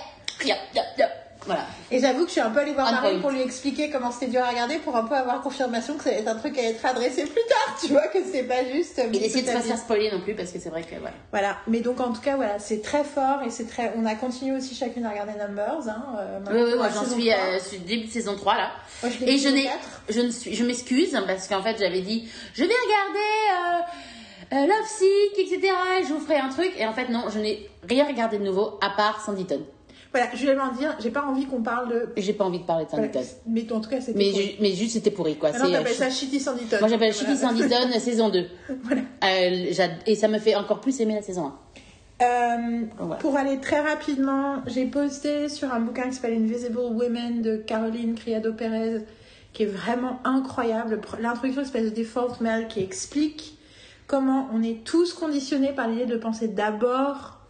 Speaker 2: yeah, yeah, yeah. Voilà.
Speaker 1: Et j'avoue que je suis un peu allée voir
Speaker 2: point.
Speaker 1: pour lui expliquer comment c'était dur à regarder pour un peu avoir confirmation que ça être un truc à être adressé plus tard, tu vois, que c'est pas juste.
Speaker 2: Et d'essayer de pas se faire spoiler non plus parce que c'est vrai que voilà.
Speaker 1: Voilà, mais donc en tout cas, voilà, c'est très fort et c'est très. On a continué aussi chacune à regarder Numbers. Hein, euh,
Speaker 2: Oui, oui, moi j'en suis,
Speaker 1: 3.
Speaker 2: euh, suis début de saison 3 là.
Speaker 1: Moi, je l'ai
Speaker 2: Et je n'ai,
Speaker 1: 4.
Speaker 2: je ne suis, je m'excuse parce qu'en fait j'avais dit, je vais regarder euh, euh, Love Sick, etc. Et je vous ferai un truc. Et en fait non, je n'ai rien regardé de nouveau à part Sanditon.
Speaker 1: Voilà, je voulais m'en dire, j'ai pas envie qu'on parle de.
Speaker 2: J'ai pas envie de parler de Sanditon.
Speaker 1: Mais en tout cas, c'était.
Speaker 2: Mais,
Speaker 1: pourri.
Speaker 2: mais juste c'était pourri quoi.
Speaker 1: Maintenant,
Speaker 2: C'est,
Speaker 1: t'appelles
Speaker 2: euh,
Speaker 1: ça Shitty Sanditon.
Speaker 2: Moi j'appelle
Speaker 1: Voilà.
Speaker 2: Shitty Sanditon saison 2.
Speaker 1: Voilà.
Speaker 2: Euh, et ça me fait encore plus aimer la saison 1.
Speaker 1: Euh,
Speaker 2: Voilà.
Speaker 1: Pour aller très rapidement, j'ai posté sur un bouquin qui s'appelle Invisible Women de Caroline Criado Pérez, qui est vraiment incroyable. L'introduction s'appelle The Default Male, qui explique comment on est tous conditionnés par l'idée de penser d'abord,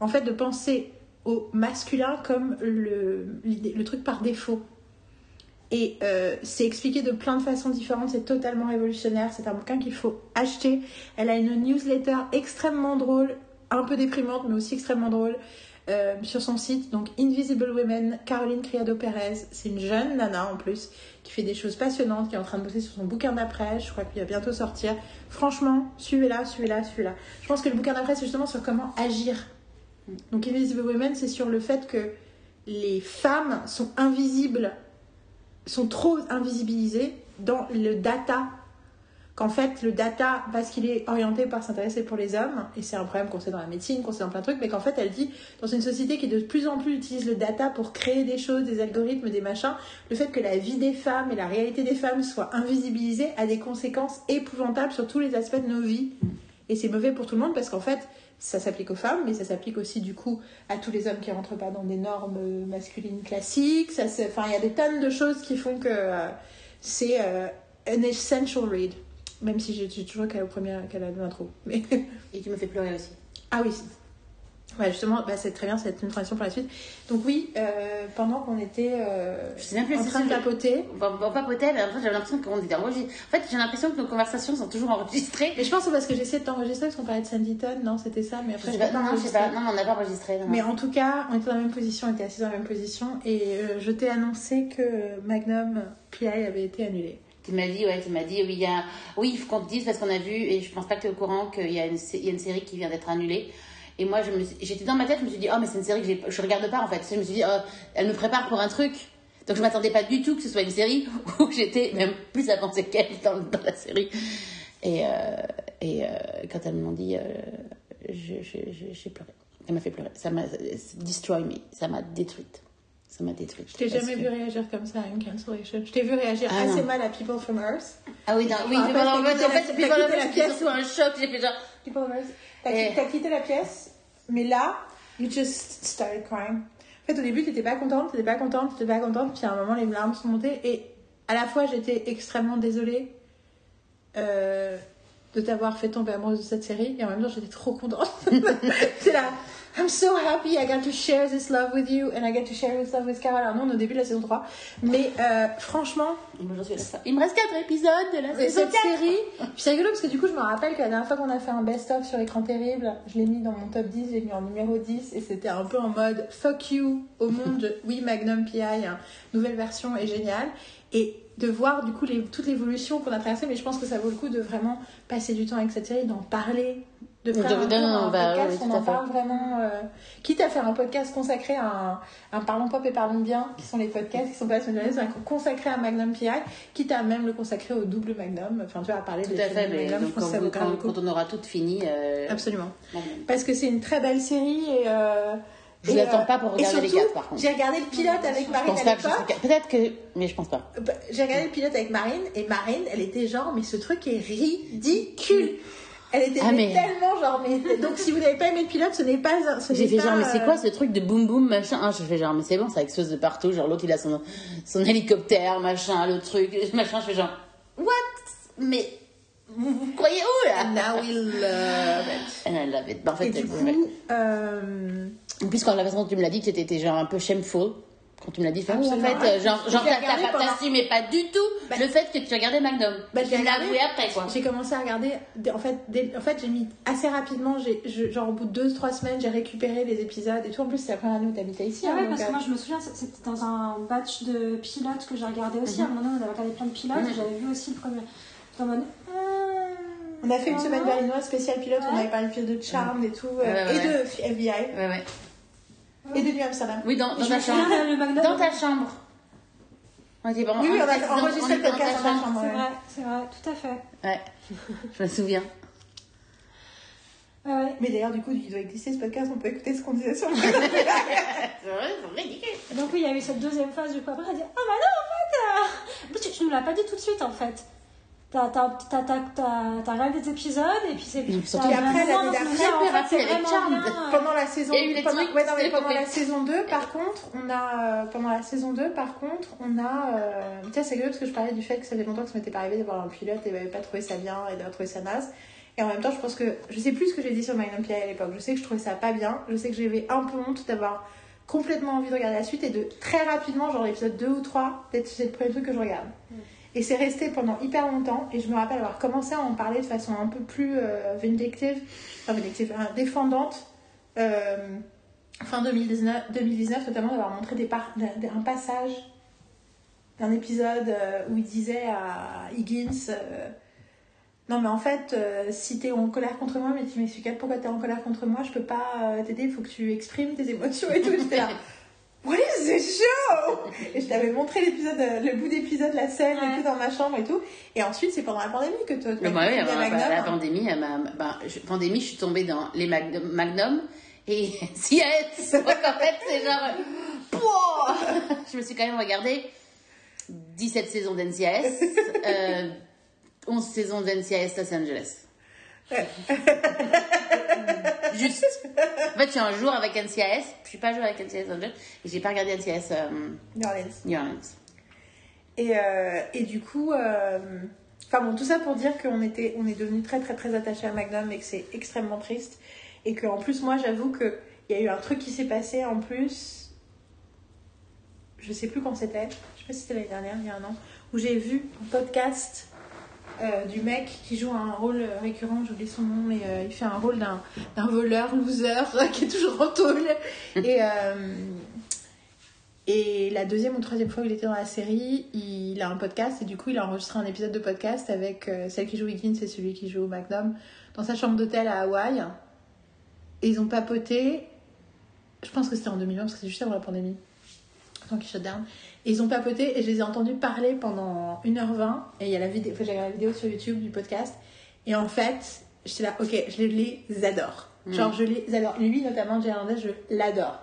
Speaker 1: en fait, de penser au masculin comme le, le truc par défaut. Et euh, c'est expliqué de plein de façons différentes, c'est totalement révolutionnaire. C'est un bouquin qu'il faut acheter. Elle a une newsletter extrêmement drôle, un peu déprimante, mais aussi extrêmement drôle, euh, sur son site. Donc Invisible Women, Caroline Criado Perez. C'est une jeune nana en plus qui fait des choses passionnantes, qui est en train de bosser sur son bouquin d'après. Je crois qu'il va bientôt sortir. Franchement, suivez-la, suivez-la, suivez-la. Je pense que le bouquin d'après, c'est justement sur comment agir. Donc Invisible Women, c'est sur le fait que les femmes sont invisibles, sont trop invisibilisées dans le data. Qu'en fait, le data, parce qu'il est orienté par s'intéresser pour les hommes, et c'est un problème qu'on sait dans la médecine, qu'on sait dans plein de trucs, mais qu'en fait, elle dit, dans une société qui de plus en plus utilise le data pour créer des choses, des algorithmes, des machins, le fait que la vie des femmes et la réalité des femmes soient invisibilisées a des conséquences épouvantables sur tous les aspects de nos vies. Et c'est mauvais pour tout le monde parce qu'en fait, ça s'applique aux femmes, mais ça s'applique aussi du coup à tous les hommes qui rentrent pas dans des normes euh, masculines classiques. Ça, enfin, il y a des tonnes de choses qui font que euh, c'est euh, an essential read. Même si j'ai toujours qu'à la première, qu'à l'intro. Mais
Speaker 2: Et tu me fais pleurer aussi.
Speaker 1: ah oui. Ouais, justement, bah, c'est très bien, c'est une transition pour la suite. Donc oui, euh, pendant qu'on était euh,
Speaker 2: Je sais même plus
Speaker 1: en train de papoter,
Speaker 2: On, on papotait, mais en fait, j'avais l'impression qu'on était enregistrés. En fait, j'ai l'impression que nos conversations sont toujours enregistrées.
Speaker 1: mais je pense que c'est parce que j'essayais de t'enregistrer parce qu'on parlait de Sanditon, non, c'était ça, mais après je
Speaker 2: pas, non, non, je sais pas. Non, on n'a pas enregistré. non.
Speaker 1: Mais en tout cas, on était dans la même position, on était assis dans la même position, et euh, je t'ai annoncé que Magnum PI avait été annulé.
Speaker 2: Tu m'as dit, ouais, tu m'as dit, oui, il y a... oui, il faut qu'on te dise parce qu'on a vu, et je pense pas que tu es au courant, qu'il y, a une sé- il y a une série qui vient d'être annulée. Et moi, j'étais dans ma tête, je me suis dit, oh, mais c'est une série que je regarde pas en fait. Je me suis dit, oh, elle me prépare pour un truc. Donc je m'attendais pas du tout que ce soit une série où j'étais même plus avancée qu'elle dans, dans la série. Et, euh, et euh, quand elles m'ont dit, euh, j'ai pleuré. Elle m'a fait pleurer. Ça m'a destroy me. Ça m'a détruite. Ça m'a détruite.
Speaker 1: Je t'ai jamais
Speaker 2: que-
Speaker 1: vu réagir comme ça à une cancellation. Je t'ai vu réagir
Speaker 2: Ah,
Speaker 1: assez
Speaker 2: non.
Speaker 1: mal à People from Earth.
Speaker 2: Ah oui, non, oui,
Speaker 1: Ah,
Speaker 2: mais
Speaker 1: parce
Speaker 2: en fait, en voilà,
Speaker 1: pièce.
Speaker 2: c'était surtout un choc. J'ai fait genre,
Speaker 1: People from Earth. T'as t'as quitté la pièce, mais là, you just started crying. En fait, au début, t'étais pas contente, t'étais pas contente, t'étais pas contente, puis à un moment, les larmes sont montées, et à la fois, j'étais extrêmement désolée euh, de t'avoir fait tomber amoureuse de cette série, et en même temps, j'étais trop contente. C'est là. I'm so happy I got to share this love with you and I get to share this love with Carol. Alors non, on est au début de la saison 3. Mais euh, franchement.
Speaker 2: Il me reste 4 épisodes de la saison
Speaker 1: cette
Speaker 2: 4.
Speaker 1: série, puis c'est rigolo parce que du coup, je me rappelle que la dernière fois qu'on a fait un best-of sur Écran Terrible, je l'ai mis dans mon top 10, j'ai mis en numéro 10 et c'était un peu en mode fuck you au monde, oui, Magnum PI, hein, nouvelle version est géniale. Et de voir du coup les, toute l'évolution qu'on a traversée, mais je pense que ça vaut le coup de vraiment passer du temps avec cette série, d'en parler, de faire
Speaker 2: De-
Speaker 1: un,
Speaker 2: de-
Speaker 1: peu
Speaker 2: non,
Speaker 1: un
Speaker 2: bah,
Speaker 1: podcast,
Speaker 2: oui,
Speaker 1: on
Speaker 2: tout à
Speaker 1: en
Speaker 2: fait.
Speaker 1: parle vraiment. euh, quitte à faire un podcast consacré à un, un Parlons Pop et Parlons Bien, qui sont les podcasts qui sont pas journalistes, consacré à Magnum PI, quitte à même le consacrer au double Magnum, enfin tu à parler
Speaker 2: Tout
Speaker 1: des
Speaker 2: à fait, mais
Speaker 1: Magnum,
Speaker 2: donc,
Speaker 1: je pense que ça
Speaker 2: quand,
Speaker 1: vaut quand
Speaker 2: on aura tout fini, euh,
Speaker 1: Absolument. Parce que c'est une très belle série et. euh,
Speaker 2: Je
Speaker 1: et,
Speaker 2: l'attends pas pour regarder les
Speaker 1: surtout,
Speaker 2: quatre, par contre.
Speaker 1: J'ai regardé le pilote avec
Speaker 2: je
Speaker 1: Marine
Speaker 2: pense
Speaker 1: à
Speaker 2: pas que je
Speaker 1: l'époque.
Speaker 2: serai... Peut-être que... Mais je pense pas.
Speaker 1: Bah, J'ai regardé le pilote avec Marine et Marine, elle était genre, mais ce truc est ridicule. Elle était
Speaker 2: Ah,
Speaker 1: mais tellement genre, mais donc si vous n'avez pas aimé le pilote, ce n'est pas.
Speaker 2: J'ai fait
Speaker 1: pas,
Speaker 2: genre, mais c'est
Speaker 1: euh,
Speaker 2: quoi ce truc de boum boum machin? Ah, Je fais genre, mais c'est bon, ça explose de partout. Genre, l'autre il a son, son hélicoptère, machin, le truc, machin. Je fais genre, what? Mais vous, vous croyez où là?
Speaker 1: Now we love it.
Speaker 2: Elle, elle l'avait. Bah, en fait,
Speaker 1: Et du
Speaker 2: elle-
Speaker 1: coup, euh,
Speaker 2: En plus, quand la façon dont tu me l'as dit, tu étais étais genre un peu shameful. Quand tu me l'as dit, fait, oh, en fait, euh, genre, genre t'as- pas-
Speaker 1: pendant-
Speaker 2: t'assumais pas du tout
Speaker 1: Bah-
Speaker 2: le fait que tu regardais Magnum.
Speaker 1: Bah,
Speaker 2: tu l'as avoué après, quoi.
Speaker 1: J'ai commencé à regarder. En fait, dès- en fait j'ai mis assez rapidement. J'ai, je- genre au bout de deux trois semaines, j'ai récupéré les épisodes et tout. En plus, c'est la première année où t'habitais ici.
Speaker 3: Ah
Speaker 1: hein,
Speaker 3: ouais, parce que
Speaker 1: euh,
Speaker 3: moi je me souviens, c'était dans un batch de pilotes que j'ai regardé aussi. À un moment donné, on avait regardé plein de pilotes et j'avais vu aussi le premier. J'étais en mode. hmm,
Speaker 1: On a fait une
Speaker 3: ah
Speaker 1: semaine berlinoise spéciale pilote. On
Speaker 3: Ouais.
Speaker 1: avait parlé de pilote de Charmed et tout, euh,
Speaker 2: Ouais, ouais,
Speaker 1: et
Speaker 2: ouais.
Speaker 1: de FBI
Speaker 2: Ouais, ouais.
Speaker 1: Et de New Amsterdam.
Speaker 2: Oui, dans, ta chambre. Dans ta chambre. On était
Speaker 1: Oui, oui, on a enregistré le
Speaker 2: était dans ta
Speaker 1: podcast dans ta
Speaker 2: chambre.
Speaker 3: C'est
Speaker 1: ouais.
Speaker 3: vrai, c'est vrai, tout à fait.
Speaker 2: Ouais, je me souviens.
Speaker 3: Ouais, ouais.
Speaker 1: Mais d'ailleurs, du coup, il doit exister ce podcast. On peut écouter ce qu'on disait sur le
Speaker 2: C'est vrai, c'est ridicule.
Speaker 3: Donc oui, il y a eu cette deuxième phase du coup après, elle a dit ah bah non en fait, euh... en plus, tu, tu nous l'as pas dit tout de suite en fait. T'as t'as t'as t'as t'as- t'as regardé des épisodes et puis c'est
Speaker 1: Et après,
Speaker 3: vraiment
Speaker 1: l'année d'après,
Speaker 3: euh,
Speaker 1: pendant la saison pendant,
Speaker 2: trucs,
Speaker 1: ouais, non, mais pendant la saison 2 par contre on a euh, pendant la saison 2 par contre on a euh, tu sais c'est rigolo parce que je parlais du fait que ça fait longtemps que ça m'était pas arrivé de voir un pilote et j'avais pas trouvé ça bien et d'avoir trouvé ça naze et en même temps je pense que je sais plus ce que j'ai dit sur Magnum PI à l'époque. Je sais que je trouvais ça pas bien. Je sais que j'avais un peu honte d'avoir complètement envie de regarder la suite et de très rapidement genre l'épisode 2 ou 3 peut-être c'est le premier truc que je regarde et c'est resté pendant hyper longtemps. Et je me rappelle avoir commencé à en parler de façon un peu plus euh, vindictive, enfin vindictive, euh, défendante, euh, fin 2019, 2019 notamment, d'avoir montré un passage d'un épisode euh, où il disait à Higgins euh, Non, mais en fait, euh, si t'es en colère contre moi, mais tu m'expliques pourquoi t'es en colère contre moi, je peux pas t'aider, il faut que tu exprimes tes émotions et tout. J'étais là What is this show? Et je t'avais montré l'épisode, euh, le bout d'épisode, la scène et tout dans ma chambre et tout. Et ensuite, c'est pendant la pandémie que toi, tu
Speaker 2: Mais moi, oui,
Speaker 1: écouté
Speaker 2: avant-
Speaker 1: Magnum.
Speaker 2: la pandémie, m'a- ben, je, pandémie, je suis tombée dans les Magnum, Magnum et CIS. Donc en fait, c'est genre. Pouah je me suis quand même regardé 17 saisons d'NCIS, euh, 11 saisons d'NCIS Los Angeles. Juste. En fait, je suis un jour avec NCIS, je suis pas un jour avec NCIS et j'ai pas regardé NCIS euh,
Speaker 1: New Orleans.
Speaker 2: New Orleans.
Speaker 1: Et, euh, et du coup, euh, enfin bon, tout ça pour dire qu'on était, on est devenu très très très attaché à Magnum et que c'est extrêmement triste. Et qu'en plus, moi, j'avoue qu'il y a eu un truc qui s'est passé en plus. Je sais plus quand c'était, je sais pas si c'était l'année dernière, il y a un an, où j'ai vu un podcast euh, du mec qui joue un rôle récurrent, j'oublie son nom, mais euh, il fait un rôle d'un voleur, loser, qui est toujours en tôle. Et. euh, et la deuxième ou troisième fois qu'il était dans la série, il a un podcast et du coup il a enregistré un épisode de podcast avec celle qui joue Higgins et celui qui joue Magnum dans sa chambre d'hôtel à Hawaï. Et ils ont papoté, je pense que c'était en 2020 parce que c'est juste avant la pandémie, tant qu'ils shut down. Et ils ont papoté et je les ai entendus parler pendant 1h20 et il y a la vidéo, enfin, j'ai la vidéo sur YouTube du podcast. Et en fait, j'étais là, ok, je les adore. Genre, je les adore. Lui, notamment, Hernandez, je l'adore.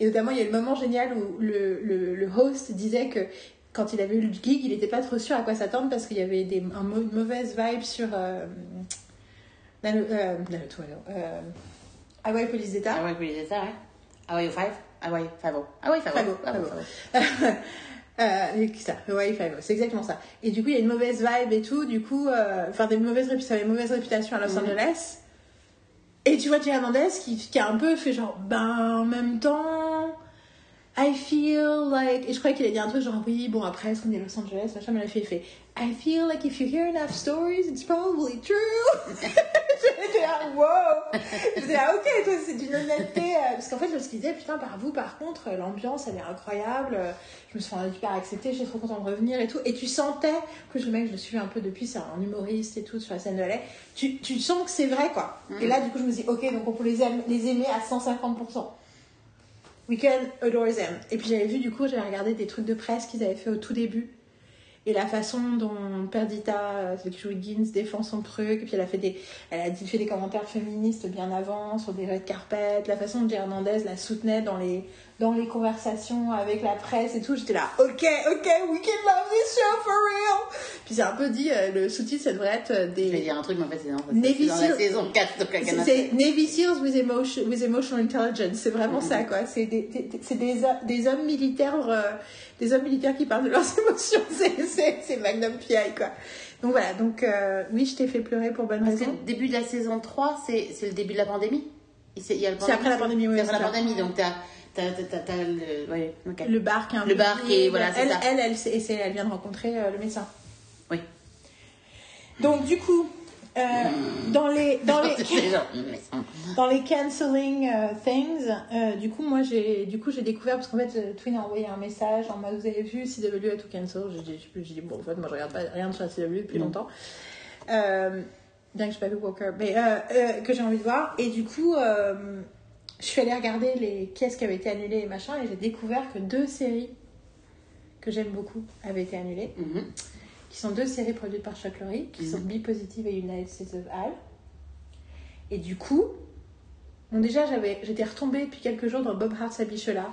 Speaker 1: Et notamment, il y a eu le moment génial où le, le, le host disait que quand il avait eu le gig, il n'était pas trop sûr à quoi s'attendre parce qu'il y avait des, un une mauvaise vibe sur. Euh, Nano- euh, non, euh, Hawaii Police d'État.
Speaker 2: Ouais, oui, c'est ça, ouais. Ouais, 5 Ah ouais, 5 Ah ouais, 5
Speaker 1: Five-O, Five-O. Euh, ça c'est exactement ça. Et du coup, il y a une mauvaise vibe et tout. Du coup, euh, enfin, des mauvaises répu- ça avait une mauvaise réputation à Los Angeles. Et tu vois Jay Hernandez qui, qui a un peu fait genre, ben, en même temps, I feel like. Et je croyais qu'il allait dire un truc genre, oui, bon, après, est-ce qu'on est à Los Angeles Machin, mais il a fait, il fait, I feel like if you hear enough stories, it's probably true. J'étais là, wow J'étais là, ok, toi, c'est d'une honnêteté. euh, Parce qu'en fait, je me suis dit, putain, par vous, par contre, euh, l'ambiance, elle est incroyable. euh, Je me suis hyper acceptée, j'étais trop contente de revenir et tout. Et tu sentais, en plus, le mec, je le suis un peu depuis, c'est un humoriste et tout sur la scène de LA. Tu, tu sens que c'est vrai, quoi. Et là, du coup, je me dis, ok, donc on peut les, les aimer à 150%. Weekend adores them. Et puis j'avais vu du coup, j'avais regardé des trucs de presse qu'ils avaient fait au tout début. Et la façon dont Perdita, celle qui joue Higgins, défend son truc. Et puis elle a fait des, elle a fait des commentaires féministes bien avant sur des red carpet. La façon dont Hernandez la soutenait dans les, dans les conversations avec la presse et tout. J'étais là, ok, ok, we can love this show for real. Puis c'est un peu dit, euh, le sous-titre, ça devrait être euh, des.
Speaker 2: Je vais dire un truc, mais en fait, c'est dans, la saison 4 de Kakana.
Speaker 1: c'est Navy Seals with, emotion, with Emotional Intelligence, c'est vraiment ça quoi. C'est des, des, des, ho- des hommes militaires, euh, des hommes militaires qui parlent de leurs émotions. C'est- Magnum PI quoi. Donc voilà, donc euh, oui, je t'ai fait pleurer pour bonne
Speaker 2: Parce que
Speaker 1: raison.
Speaker 2: le début de la saison 3, c'est le début de la pandémie. C'est
Speaker 1: après la pandémie, oui,
Speaker 2: C'est après la pandémie, donc t'as le. Ouais, ok.
Speaker 1: Le bar qui est
Speaker 2: Le bar qui est- voilà, c'est
Speaker 1: elle,
Speaker 2: ça.
Speaker 1: elle, elle, c'est- elle vient de rencontrer euh, le médecin.
Speaker 2: Oui.
Speaker 1: Donc du coup, euh, dans les dans les dans les canceling euh, things, euh, du coup, moi, j'ai du coup j'ai découvert parce qu'en fait, euh, Twin a envoyé un message en mode vous avez vu CW a tout cancel. J'ai dit, dit, bon, en fait, moi, je regarde pas rien sur la CW depuis
Speaker 2: Mm.
Speaker 1: longtemps. Euh, bien que j'ai pas vu Walker, mais euh, euh, que j'ai envie de voir. Et du coup, je suis allée regarder les pièces qui avaient été annulées et machin, et j'ai découvert que deux séries que j'aime beaucoup avaient été annulées,
Speaker 2: Mhm.
Speaker 1: qui sont deux séries produites par Chuck Lorre, qui sont Be Positive et United States of Al. Et du coup, bon déjà j'étais retombée depuis quelques jours dans Bob Hart Sabichola,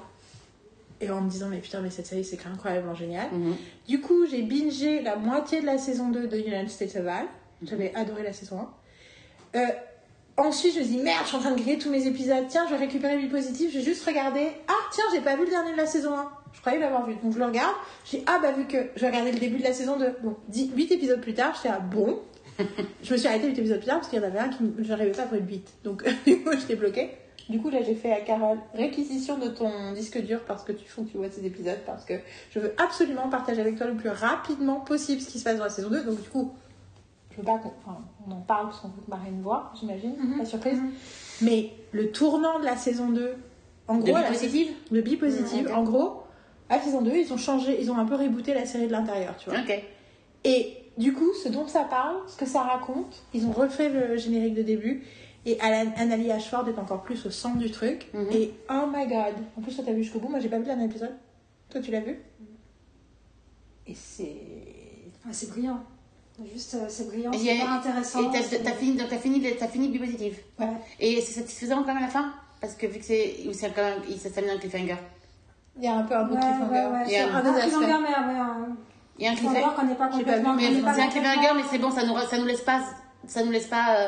Speaker 1: et en me disant mais putain mais cette série c'est incroyablement génial.
Speaker 2: Mhm.
Speaker 1: Du coup j'ai bingé la moitié de la saison 2 de United States of Al, j'avais adoré la saison 1. Euh, ensuite je me dis merde je suis en train de griller tous mes épisodes, tiens je vais récupérer Be Positive, j'ai juste regardé, ah tiens j'ai pas vu le dernier de la saison 1. Je croyais l'avoir vu, donc je le regarde. J'ai ah bah vu que je regardais le début de la saison 2. Bon, 8 épisodes plus tard, j'étais ah bon? je me suis arrêtée 8 épisodes plus tard parce qu'il y en avait un qui je n'arrivais pas à le 8. Donc du coup j'étais bloquée. Du coup là j'ai fait à Carole réquisition de ton disque dur parce que tu faut que tu vois ces épisodes parce que je veux absolument partager avec toi le plus rapidement possible ce qui se passe dans la saison 2. Donc du coup je veux pas qu'on enfin, on en parle parce qu'on veut que Marine voit, j'imagine, la surprise. Mais le tournant de la saison 2 En gros, de bi positive.
Speaker 2: Ouais,
Speaker 1: en gros, à la saison 2, ils ont changé, ils ont un peu rebooté la série de l'intérieur, tu vois.
Speaker 2: Ok.
Speaker 1: Et du coup, ce dont ça parle, ce que ça raconte, ils ont refait le générique de début. Et Annalie Ashford est encore plus au centre du truc.
Speaker 2: Mhm.
Speaker 1: Et oh my god. En plus, toi, t'as vu jusqu'au bout. Moi, j'ai pas vu le dernier épisode. Toi, tu l'as vu? Et c'est.
Speaker 3: Ah, c'est brillant. Juste, euh, c'est brillant, c'est hyper intéressant.
Speaker 2: Et t'as- fini, donc t'as fini, le- t'as fini Be Positive.
Speaker 1: Ouais.
Speaker 2: Et c'est satisfaisant quand même à la fin? Parce que vu que c'est. Ou c'est quand même. Ça termine en cliffhanger.
Speaker 1: Il y a un peu un
Speaker 3: Ouais, ouais,
Speaker 1: cliffhanger.
Speaker 3: ouais.
Speaker 2: Il y a
Speaker 1: un
Speaker 3: un cliffhanger, mais ouais, un-
Speaker 2: Il y a un cliffhanger.
Speaker 3: qu'on n'est pas
Speaker 1: pas vu,
Speaker 3: complètement.
Speaker 2: Mais
Speaker 3: qu'on n'est pas
Speaker 2: c'est un cliffhanger, mais c'est bon, ça nous, ça nous laisse pas. Ça nous laisse pas. euh,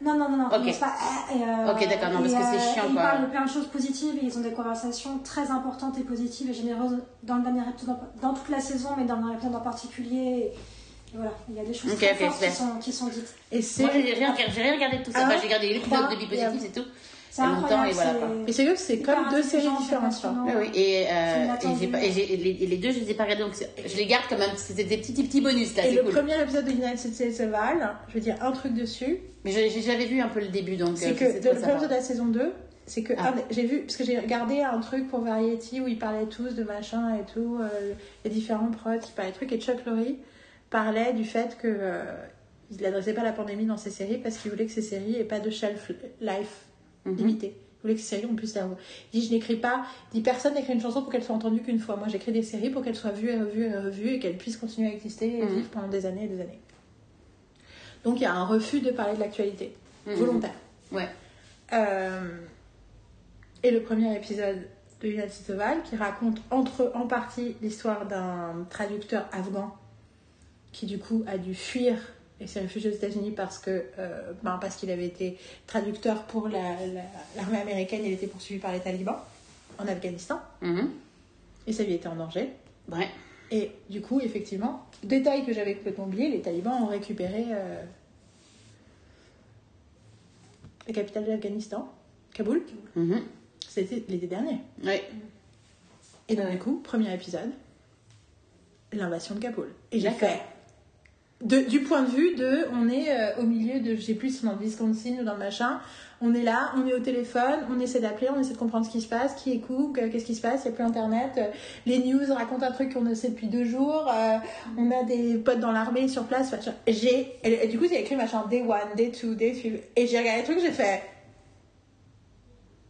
Speaker 3: Non, non, non, non.
Speaker 2: Ok.
Speaker 3: c'est pas, euh, et, euh,
Speaker 2: Ok, d'accord, non,
Speaker 3: et,
Speaker 2: parce que c'est
Speaker 3: euh,
Speaker 2: chiant,
Speaker 3: Ils
Speaker 2: quoi.
Speaker 3: parlent de plein de choses positives et ils ont des conversations très importantes et positives et généreuses dans le dernier épisode, dans toute la saison, mais dans le dernier épisode en particulier. Et voilà, il y a des choses très fortes qui sont, qui sont dites.
Speaker 1: Et c'est.
Speaker 2: Moi, j'ai rien, j'ai rien regardé de tout ça.
Speaker 1: Ah
Speaker 2: Enfin, j'ai regardé l'épisode
Speaker 1: Trois,
Speaker 2: de Be
Speaker 1: et
Speaker 2: Positive, c'est tout.
Speaker 3: C'est
Speaker 2: longtemps,
Speaker 3: incroyable.
Speaker 2: et voilà.
Speaker 1: Et c'est que c'est comme deux séries différentes.
Speaker 2: Oui, oui. Et, euh, et, les, et les deux, je les ai pas regardés, donc je les garde comme un petit, c'était des petits, petits bonus là,
Speaker 1: Et
Speaker 2: c'est
Speaker 1: le
Speaker 2: cool.
Speaker 1: premier épisode de United States of Al, je veux dire un truc dessus,
Speaker 2: Mais j'avais vu un peu le début, donc
Speaker 1: c'est
Speaker 2: euh,
Speaker 1: que de
Speaker 2: de
Speaker 1: le premier épisode de la saison 2, c'est que
Speaker 2: Ah.
Speaker 1: des- j'ai vu, parce que j'ai regardé un truc pour Variety où ils parlaient tous de machin et tout, euh, les différents prods qui parlaient de trucs, et Chuck Lorre parlait du fait que euh, il n'adressait pas la pandémie dans ses séries parce qu'il voulait que ces séries aient pas de shelf life
Speaker 2: Mhm.
Speaker 1: limité. Il voulait que ces séries, on puisse la Il dit, je n'écris pas, il dit, personne n'écrit une chanson pour qu'elle soit entendue qu'une fois. Moi, j'écris des séries pour qu'elles soient vues et revues et revues et qu'elles puissent continuer à exister et
Speaker 2: Mhm.
Speaker 1: vivre pendant des années et des années. Donc, il y a un refus de parler de l'actualité,
Speaker 2: Mhm.
Speaker 1: volontaire.
Speaker 2: Ouais.
Speaker 1: Euh, et le premier épisode de United States of Al qui raconte entre, en partie l'histoire d'un traducteur afghan qui du coup a dû fuir et s'est réfugié aux États-Unis parce que euh, ben, parce qu'il avait été traducteur pour la- la- l'armée américaine, il était poursuivi par les talibans en Afghanistan
Speaker 2: Mhm.
Speaker 1: et sa vie était en danger.
Speaker 2: Ouais.
Speaker 1: Et du coup, effectivement, détail que j'avais complètement oublié, les talibans ont récupéré euh, la capitale de l'Afghanistan, Kaboul.
Speaker 2: Mhm.
Speaker 1: C'était l'été dernier.
Speaker 2: Ouais.
Speaker 1: Et donc, du coup, premier épisode, l'invasion de Kaboul. Et j'ai fait. De, du point de vue de, on est euh, au milieu de, je sais plus si dans le Wisconsin ou dans le machin, on est là, on est au téléphone, on essaie d'appeler, on essaie de comprendre ce qui se passe, qui est euh, qu'est-ce qui se passe, il n'y a plus internet, euh, les news racontent un truc qu'on sait depuis deux jours, euh, on a des potes dans l'armée sur place, machin. j'ai, et, et du coup, j'ai écrit machin day one, day two, day three, et j'ai regardé le truc, j'ai fait.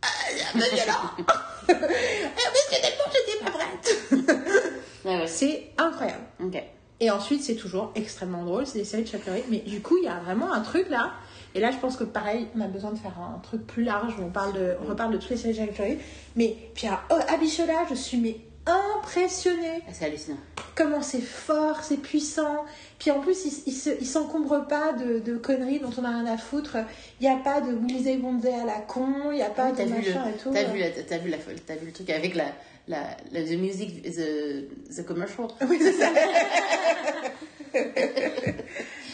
Speaker 1: Ah, c'est violent! Parce que tellement j'étais pas prête!
Speaker 2: Ouais.
Speaker 1: C'est incroyable.
Speaker 2: Ok.
Speaker 1: Et ensuite, c'est toujours extrêmement drôle. C'est des séries de Lorre. Mais du coup, il y a vraiment un truc là. Et là, je pense que pareil, on a besoin de faire un truc plus large où on, parle de, on reparle de toutes les séries de Lorre. Mais puis à oh, Abichola, je suis mais impressionnée.
Speaker 2: Ah, c'est hallucinant.
Speaker 1: Comment c'est fort, c'est puissant. Puis en plus, il, il, se- il s'encombre pas de, de conneries dont on a rien à foutre. Il n'y a pas de Willy Bonze à la con. Il n'y a pas
Speaker 2: T'as
Speaker 1: de machin
Speaker 2: le,
Speaker 1: et tout.
Speaker 2: t'as vu, vu, la, vu le truc avec la, la, la the music, the, the commercial.
Speaker 1: Oui, c'est ça.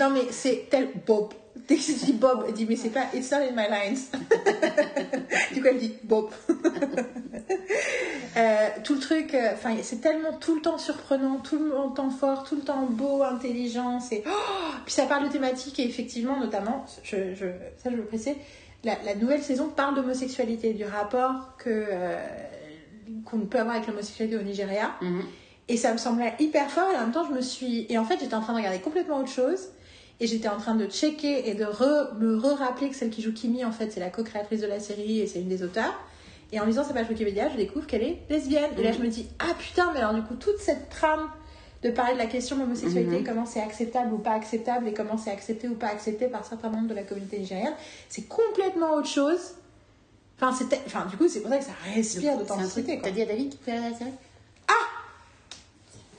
Speaker 1: non, mais c'est tel Bob. Dès que je dis Bob, elle dit, mais c'est pas, it's not in my lines. du coup, elle dit Bob. Euh, tout le truc, euh, enfin, c'est tellement tout le temps surprenant, tout le temps fort, tout le temps beau, intelligent. C'est, puis ça parle de thématiques et effectivement, notamment, je, je, ça je veux préciser, la, la nouvelle saison parle d'homosexualité, du rapport que euh, qu'on peut avoir avec l'homosexualité au Nigeria.
Speaker 2: Mhm.
Speaker 1: Et ça me semblait hyper fort et en même temps je me suis... Et en fait j'étais en train de regarder complètement autre chose et j'étais en train de checker et de re- me re-rappeler que celle qui joue Kimi en fait c'est la co-créatrice de la série et c'est une des auteurs. Et en lisant sa page Wikipédia je découvre qu'elle est lesbienne. Et là je me dis ah putain mais alors du coup toute cette trame de parler de la question de l'homosexualité,
Speaker 2: Mhm.
Speaker 1: comment c'est acceptable ou pas acceptable et comment c'est accepté ou pas accepté par certains membres de la communauté nigérienne, c'est complètement autre chose. Enfin, c'était... enfin du coup c'est pour ça que ça respire d'authenticité.
Speaker 2: T'as dit à David qu'il pouvait regarder la série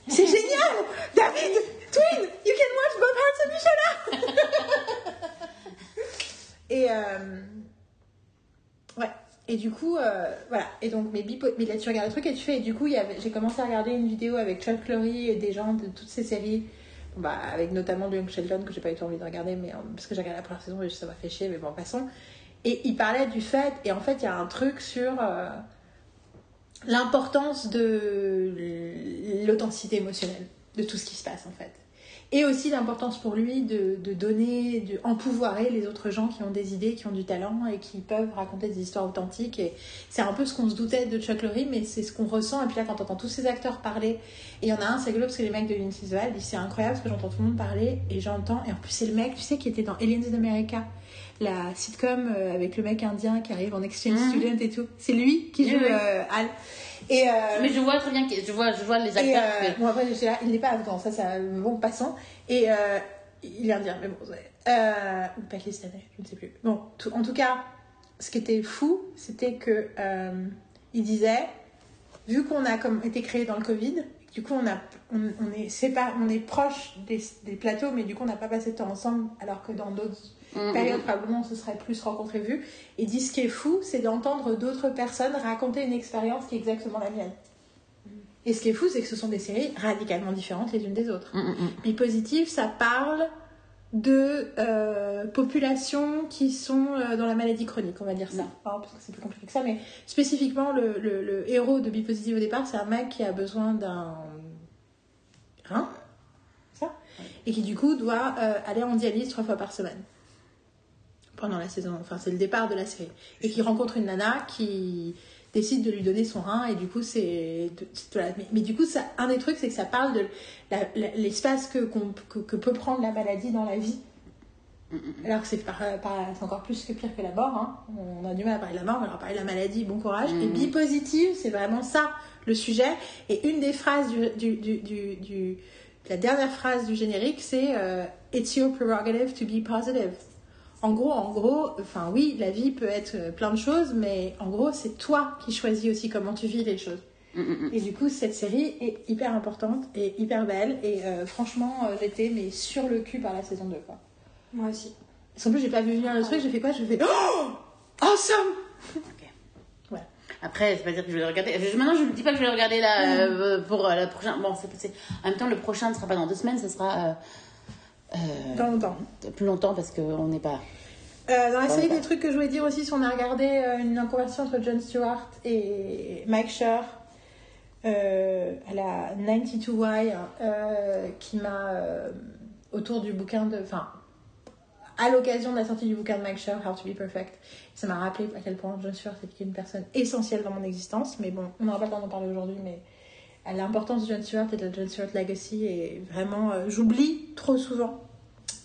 Speaker 1: C'est génial David Twin You can watch Bob Hearts and Michela Et euh, ouais. Et du coup, euh, voilà. Et donc, mais, bipo- mais là, tu regardes le truc et tu fais. Et du coup, avait- j'ai commencé à regarder une vidéo avec Chuck Lorre et des gens de toutes ces séries. Bah, avec notamment Young Sheldon que j'ai pas eu envie de regarder, mais euh, parce que j'ai regardé la première saison et ça m'a fait chier, mais bon, passons. Et il parlait du fait, et en fait, il y a un truc sur euh, l'importance de l'authenticité émotionnelle de tout ce qui se passe, en fait. Et aussi l'importance pour lui de, de donner, de empouvoirer les autres gens qui ont des idées, qui ont du talent et qui peuvent raconter des histoires authentiques. Et c'est un peu ce qu'on se doutait de Chuck Lorre, mais c'est ce qu'on ressent. Et puis là, quand on entend tous ces acteurs parler, et il y en a un, c'est rigolo parce que les mecs de Lindsay Val disent c'est incroyable parce que j'entends tout le monde parler et j'entends. Et en plus, c'est le mec, tu sais, qui était dans Aliens in America, la sitcom euh, avec le mec indien qui arrive en exchange
Speaker 2: Mhm.
Speaker 1: student et tout. C'est lui qui
Speaker 2: Oui,
Speaker 1: joue euh, Al. Et, euh,
Speaker 2: Mais je vois très bien, que- je vois, je vois les
Speaker 1: et,
Speaker 2: acteurs.
Speaker 1: euh,
Speaker 2: que-
Speaker 1: bon, après, là, il n'est pas afghan, ça, c'est un bon passant. Et euh, il est indien, mais bon, euh, ou pakistanais, je ne sais plus. Bon, en tout cas, ce qui était fou, c'était que euh, il disait, vu qu'on a comme été créé dans le Covid, du coup, on, a, on, on est, c'est pas, on est proche des, des plateaux, mais du coup, on n'a pas passé de temps ensemble, alors que dans d'autres
Speaker 2: Mm,
Speaker 1: périodes, probablement, on se serait plus rencontrés, vus. Et dit, ce qui est fou, c'est d'entendre d'autres personnes raconter une expérience qui est exactement la mienne. Et ce qui est fou, c'est que ce sont des séries radicalement différentes les unes des autres.
Speaker 2: Mm, mm, mm.
Speaker 1: Mais positif, ça parle de euh, populations qui sont euh, dans la maladie chronique, on va dire ça. Hein, parce que c'est plus compliqué que ça, mais spécifiquement, le, le- le héros de Bipositive au départ, c'est un mec qui a besoin d'un rein, ça, et qui du coup doit euh, aller en dialyse trois fois par semaine pendant la saison. Enfin, c'est le départ de la série. Et qui rencontre une nana qui décide de lui donner son rein et du coup c'est mais, mais du coup ça un des trucs c'est que ça parle de l'espace que, qu'on- que, que peut prendre la maladie dans la vie alors que c'est encore plus que pire que la mort hein. on a du mal à parler de la mort mais alors parler de la maladie bon courage et
Speaker 2: Mhm.
Speaker 1: bipositive c'est vraiment ça le sujet et une des phrases du, du, du, du- du- la dernière phrase du générique c'est euh, it's your prerogative to be positive en gros, en gros, enfin oui, la vie peut être euh, plein de choses, mais en gros, c'est toi qui choisis aussi comment tu vis les choses.
Speaker 2: Mm, mm, mm.
Speaker 1: Et du coup, cette série est hyper importante et hyper belle. Et euh, franchement, euh, j'étais mais sur le cul par la saison 2. Quoi.
Speaker 3: Moi aussi.
Speaker 1: Parce qu'en plus, j'ai pas vu venir le truc, j'ai fait quoi? Je fais Oh Awesome
Speaker 2: Après, c'est pas dire que je vais le regarder. Je- maintenant, je ne dis pas que je vais le regarder là euh, pour euh, la prochaine. Bon, c'est En même temps, le prochain ne sera pas dans deux semaines, ce sera
Speaker 1: Dans longtemps.
Speaker 2: plus longtemps parce qu'on n'est pas.
Speaker 1: Euh, dans la série, des trucs que je voulais dire aussi, si on a regardé euh, une conversation entre Jon Stewart et Mike Schur euh, à la 92Y euh, qui m'a, euh, autour du bouquin de. Enfin, à l'occasion de la sortie du bouquin de Mike Schur, How to Be Perfect, ça m'a rappelé à quel point Jon Stewart était une personne essentielle dans mon existence. Mais bon, on n'aura pas le temps d'en parler aujourd'hui, mais l'importance de Jon Stewart et de la Jon Stewart Legacy, et vraiment, euh, j'oublie trop souvent.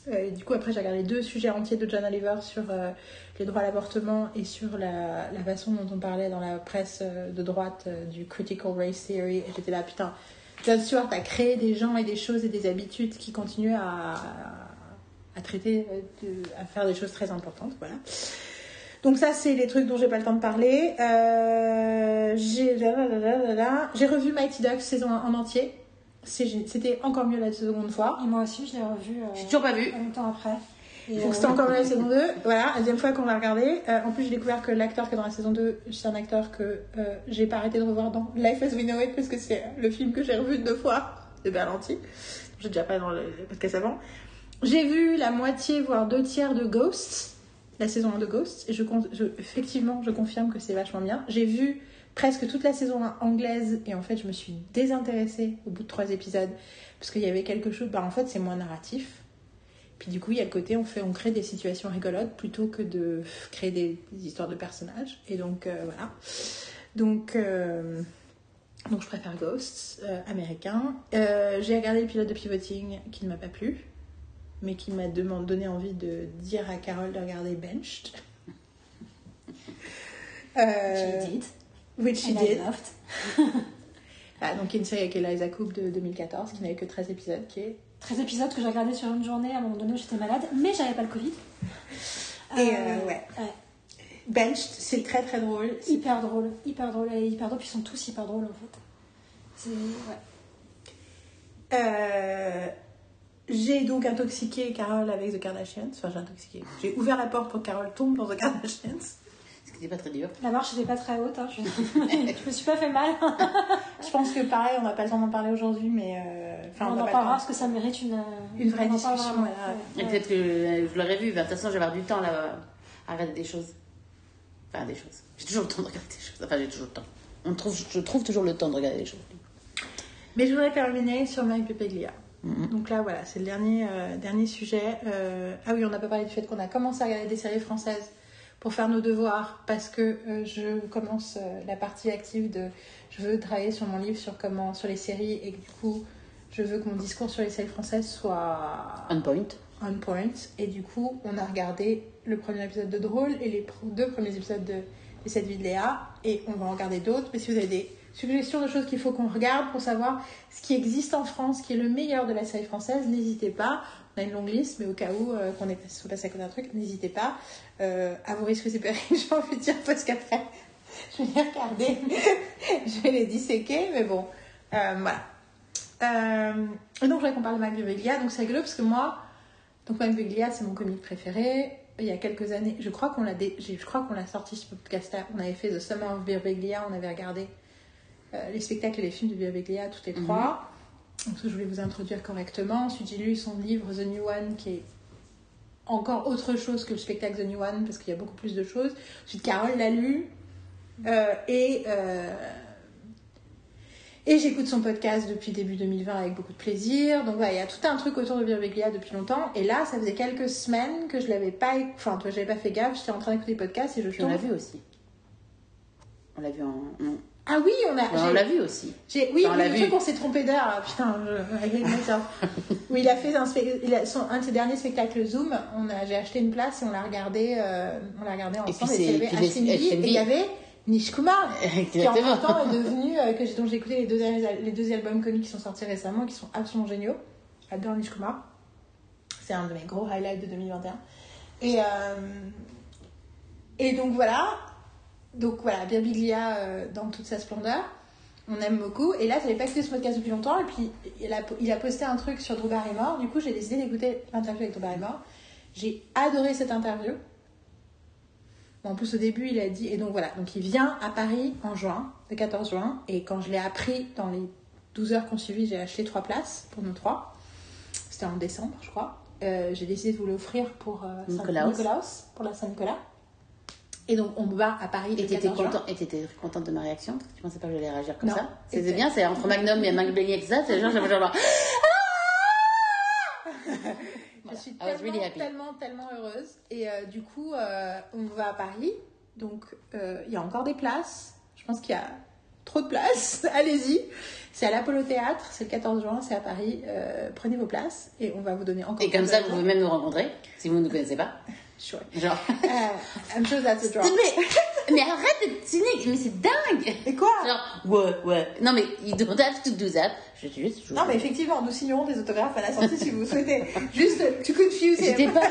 Speaker 1: Euh, du coup, après, j'ai regardé deux sujets entiers de John Oliver sur euh, les droits à l'avortement et sur la, façon dont on parlait dans la presse de droite du critical race theory. Et j'étais là, putain, John Stewart a créé des gens et des choses et des habitudes qui continuent à, à traiter, à faire des choses très importantes. Voilà. Donc ça, c'est les trucs dont j'ai pas le temps de parler. Euh, j'ai revu Mighty Ducks saison 1 en entier. C'était encore mieux la seconde fois.
Speaker 3: Et moi aussi, je l'ai revu euh,
Speaker 2: J'ai toujours pas vu.
Speaker 3: longtemps après. Et,
Speaker 1: Donc
Speaker 3: euh,
Speaker 1: c'était encore mieux la saison 2. Voilà, la deuxième fois qu'on l'a regardé. Euh, en plus, j'ai découvert que l'acteur qui est dans la saison 2, c'est un acteur que j'ai pas arrêté de revoir dans Life as We Know It parce que c'est le film que j'ai revu deux fois de Berlanti. J'ai déjà pas dans le podcast avant. J'ai vu la moitié, voire deux tiers de Ghost, la saison 1 de Ghost, et je, effectivement, je confirme que c'est vachement bien. J'ai vu presque toute la saison 1 anglaise, et en fait, je me suis désintéressée au bout de trois épisodes, parce qu'il y avait quelque chose, bah en fait, c'est moins narratif. Puis du coup, il y a le côté, on, fait, on crée des situations rigolotes plutôt que de créer des, histoires de personnages. Et donc, euh, voilà. Donc, euh, donc, je préfère Ghosts, euh, américain. J'ai regardé le pilote de Pivoting qui ne m'a pas plu, mais qui m'a donné envie de dire à Carole de regarder Benched. Euh,
Speaker 3: She did.
Speaker 1: which she
Speaker 3: And I
Speaker 1: did.
Speaker 3: loved.
Speaker 1: Ah, donc, une série avec Eliza Coupe de 2014 qui n'avait que 13 épisodes, qui est
Speaker 3: 13 épisodes que j'ai regardé sur une journée à un moment donné où j'étais malade, mais j'avais pas le Covid.
Speaker 1: Et, euh, ouais. Benched. C'est très très drôle.
Speaker 3: Hyper drôle, hyper drôle et hyper drôle, puis ils sont tous hyper drôles en fait. C'est. Ouais.
Speaker 1: Euh, j'ai donc intoxiqué Carole avec The Kardashians. Enfin, j'ai intoxiqué. J'ai ouvert la porte pour que Carole tombe dans The Kardashians.
Speaker 2: Ce qui n'est pas très dur.
Speaker 3: La marche n'était pas très haute, hein. je... je me suis pas fait mal.
Speaker 1: Je pense que pareil, on n'a pas le temps d'en parler aujourd'hui, mais. euh, Enfin,
Speaker 3: on
Speaker 1: n'a
Speaker 3: en
Speaker 1: pas le
Speaker 3: parlera parce que ça mérite une,
Speaker 1: Une vraie
Speaker 3: on
Speaker 1: discussion.
Speaker 2: Et peut-être que euh, je l'aurais vu. De toute façon, je vais avoir du temps là à regarder des choses. Enfin, des choses. J'ai toujours le temps de regarder des choses. Enfin, j'ai toujours le temps. On trouve, je trouve toujours le temps de regarder des choses.
Speaker 1: Mais je voudrais terminer sur Mike Pepeglia. Donc là, voilà, c'est le dernier, euh, dernier sujet. Euh, ah oui, on n'a pas parlé du fait qu'on a commencé à regarder des séries françaises pour faire nos devoirs parce que euh, je commence la partie active de je veux travailler sur mon livre sur comment sur les séries et du coup je veux que mon discours sur les séries françaises soit
Speaker 2: On point.
Speaker 1: on point et du coup on a regardé le premier épisode de Drôle et les deux premiers épisodes de Les 7 vies de Léa et on va en regarder d'autres mais si vous avez des suggestions de choses qu'il faut qu'on regarde pour savoir ce qui existe en France qui est le meilleur de la série française n'hésitez pas on a une longue liste mais au cas où euh, qu'on est passé à côté d'un truc n'hésitez pas euh, à vos risques et périls j'ai envie de dire parce qu'après je vais les regarder je vais les disséquer mais bon euh, voilà euh, et donc, je voudrais qu'on parle de Mac Birbiglia. Donc, c'est rigolo parce que moi, donc c'est mon comique préféré. Il y a quelques années, je crois qu'on l'a, dé- je crois qu'on l'a sorti sur podcast. On avait fait The Summer of Birbiglia. On avait regardé les spectacles et les films de Birbiglia, tous les trois. Donc, je voulais vous introduire correctement. Ensuite, j'ai lu son livre The New One, qui est encore autre chose que le spectacle The New One, parce qu'il y a beaucoup plus de choses. Ensuite, Carole l'a lu. Euh, et euh, et j'écoute son podcast depuis début 2020 avec beaucoup de plaisir. Donc voilà, il y a tout un truc autour de Birbiglia depuis longtemps. Et là, ça faisait quelques semaines que je l'avais pas, enfin, toi, j'avais pas fait gaffe. J'étais en train d'écouter le podcast et je
Speaker 2: Puis on l'a
Speaker 1: tombe.
Speaker 2: vu aussi. On l'a vu en. non.
Speaker 1: Ah oui, on a.
Speaker 2: on l'a vu aussi.
Speaker 1: j'ai- oui,
Speaker 2: on
Speaker 1: oui,
Speaker 2: l'a
Speaker 1: le
Speaker 2: vu.
Speaker 1: truc on s'est trompé d'heure. Putain, je... Oui, il a fait un, il a- son- un de ses derniers spectacles Zoom. On a, j'ai acheté une place et on l'a regardé, euh, on l'a regardé
Speaker 2: puis
Speaker 1: ensemble.
Speaker 2: c'est-
Speaker 1: il y avait HMV. et il y avait Nish Kumar. qui en même temps est devenu, euh, que j'ai, dont j'ai écouté les deux, les deux albums comiques qui sont sortis récemment, qui sont absolument géniaux. J'adore Nish Kumar. C'est un de mes gros highlights de 2021. Et, euh, et donc voilà. Donc voilà, Birbiglia euh, dans toute sa splendeur. On aime beaucoup. Et là, j'avais pas écouté ce podcast depuis longtemps. Et puis, il a, il a posté un truc sur Drew Barrymore. Du coup, j'ai décidé d'écouter l'interview avec Drew Barrymore. J'ai adoré cette interview. Bon, en plus, au début, il a dit. Et donc voilà, donc il vient à Paris en juin, le 14 juin. Et quand je l'ai appris dans les 12 heures qu'on suivi, j'ai acheté trois places pour nous trois. C'était en décembre, je crois. Euh, j'ai décidé de vous l'offrir pour euh, Saint-
Speaker 2: Nicolaus.
Speaker 1: Nicolaus, pour la Saint-Nicolas. Et donc, on va à Paris
Speaker 2: Et t'étais
Speaker 1: 14 juin.
Speaker 2: content, contente de ma réaction? Parce que tu pensais pas que j'allais réagir comme
Speaker 1: Non.
Speaker 2: ça
Speaker 1: C'était-
Speaker 2: bien, c'est entre Magnum et Magnum et ça, c'est genre, genre, genre,
Speaker 1: Je suis tellement,
Speaker 2: really
Speaker 1: tellement, tellement heureuse. Et euh, du coup, euh, on va à Paris. Donc, euh, il y a encore des places. Je pense qu'il y a trop de places. Allez-y. C'est à l'Apollo Théâtre. C'est le 14 juin. C'est à Paris. Euh, prenez vos places. Et on va vous donner encore
Speaker 2: Et comme ça, vous pouvez même nous rencontrer, si vous ne nous connaissez pas.
Speaker 1: Sure.
Speaker 2: Genre.
Speaker 1: Euh, I'm sure that's a draw.
Speaker 2: mais, mais arrête d'être cynique, mais c'est dingue
Speaker 1: Et quoi?
Speaker 2: Genre, ouais, ouais. Non, mais you don't have to do that. Je suis juste. je-
Speaker 1: Non, mais effectivement, nous signerons des autographes à la sortie si vous souhaitez. Juste, tu confuse
Speaker 2: J'étais
Speaker 1: him.
Speaker 2: pas.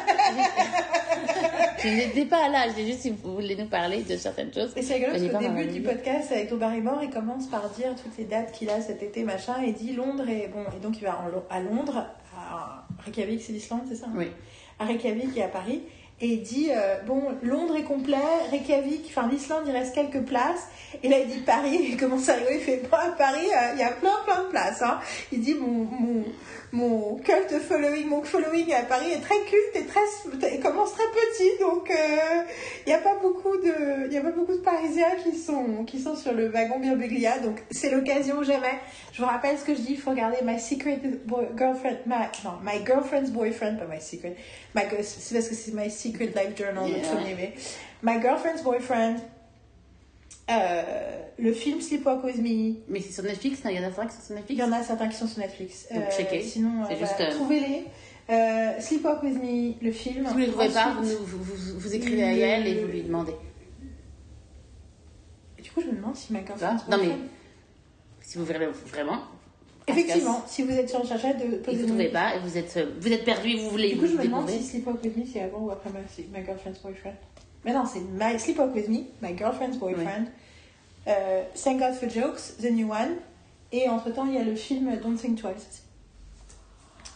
Speaker 2: Je n'étais pas là, j'ai juste si vous voulez nous parler de certaines choses.
Speaker 1: Et c'est rigolo parce qu'au début du podcast avec Barrymore, il commence par dire toutes les dates qu'il a cet été, machin, et dit Londres, et bon, et donc il va à Londres, à Reykjavik, c'est l'Islande, c'est ça hein?
Speaker 2: Oui.
Speaker 1: À Reykjavik et à Paris. Et il dit, euh, bon, Londres est complet, Reykjavik, enfin l'Islande, il reste quelques places. Et là, il dit Paris, il commence à rigoler, il fait, bah, à Paris, euh, il y a plein, plein de places. Hein. Il dit, mon, mon cult following, mon following à Paris est très culte et très, commence très petit, donc euh, il n'y a pas beaucoup de, il y a pas beaucoup de Parisiens qui sont, qui sont sur le wagon Birbiglia, donc c'est l'occasion jamais. Je vous rappelle ce que je dis, il faut regarder My Secret Boy- Girlfriend, my, non, My Girlfriend's Boyfriend, pas My Secret, my, c'est parce que c'est My Secret Life Journal,
Speaker 2: Yeah.
Speaker 1: l'aimer. My Girlfriend's Boyfriend, euh, le film Sleepwalk With Me,
Speaker 2: Mais c'est sur Netflix, il y en a certains qui sont sur
Speaker 1: il
Speaker 2: Netflix
Speaker 1: y en a certains qui sont sur Netflix.
Speaker 2: Donc, checkez.
Speaker 1: Sinon, euh, voilà,
Speaker 2: euh,
Speaker 1: trouvez-les. Euh, Sleepwalk With Me, le film.
Speaker 2: Si vous ne les trouvez pas, vous, vous, vous, vous écrivez à Yael et vous lui demandez.
Speaker 1: Du coup, je me demande si Girlfriend's
Speaker 2: Non, mais si vous voulez vraiment.
Speaker 1: Effectivement, si vous êtes sur le chercheur de
Speaker 2: Et vous ne trouvez pas, et vous êtes, vous êtes perdu, vous voulez
Speaker 1: Du coup, je me demande si Sleepwalk With Me, c'est avant ou après My, My Girlfriend's Boyfriend. Mais non, c'est My Sleepwalk With Me, My Girlfriend's Boyfriend. Euh, Thank God for Jokes, The New One. Et entre-temps, il y a le film Don't Think Twice.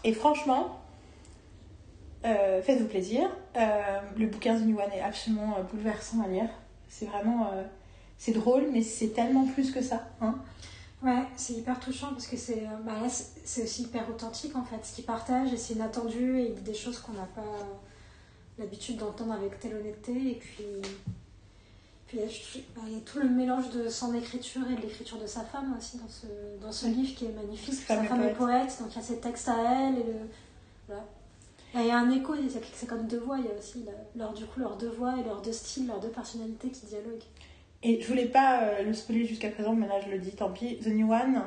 Speaker 1: Et franchement, euh, faites-vous plaisir. Euh, le bouquin The New One est absolument bouleversant à lire. C'est vraiment... c'est drôle, mais c'est tellement plus que ça. Hein
Speaker 3: Ouais, c'est hyper touchant parce que c'est bah aussi hyper authentique en fait. Ce qu'ils partagent et c'est inattendu et des choses qu'on n'a pas l'habitude d'entendre avec telle honnêteté. Et puis, Puis il y a- je- bah, il y a tout le mélange de son écriture et de l'écriture de sa femme aussi dans ce, dans ce livre qui est magnifique.
Speaker 1: Sa femme est
Speaker 3: femme est
Speaker 1: poète.
Speaker 3: donc il y a ses textes à elle. Et le, voilà. Et il y a un écho, c'est comme deux voix, il y a aussi leur, du coup, leurs deux voix et leurs deux styles, leurs deux personnalités qui dialoguent.
Speaker 1: Et je voulais pas euh, le spoiler jusqu'à présent, mais là je le dis, tant pis. The New One,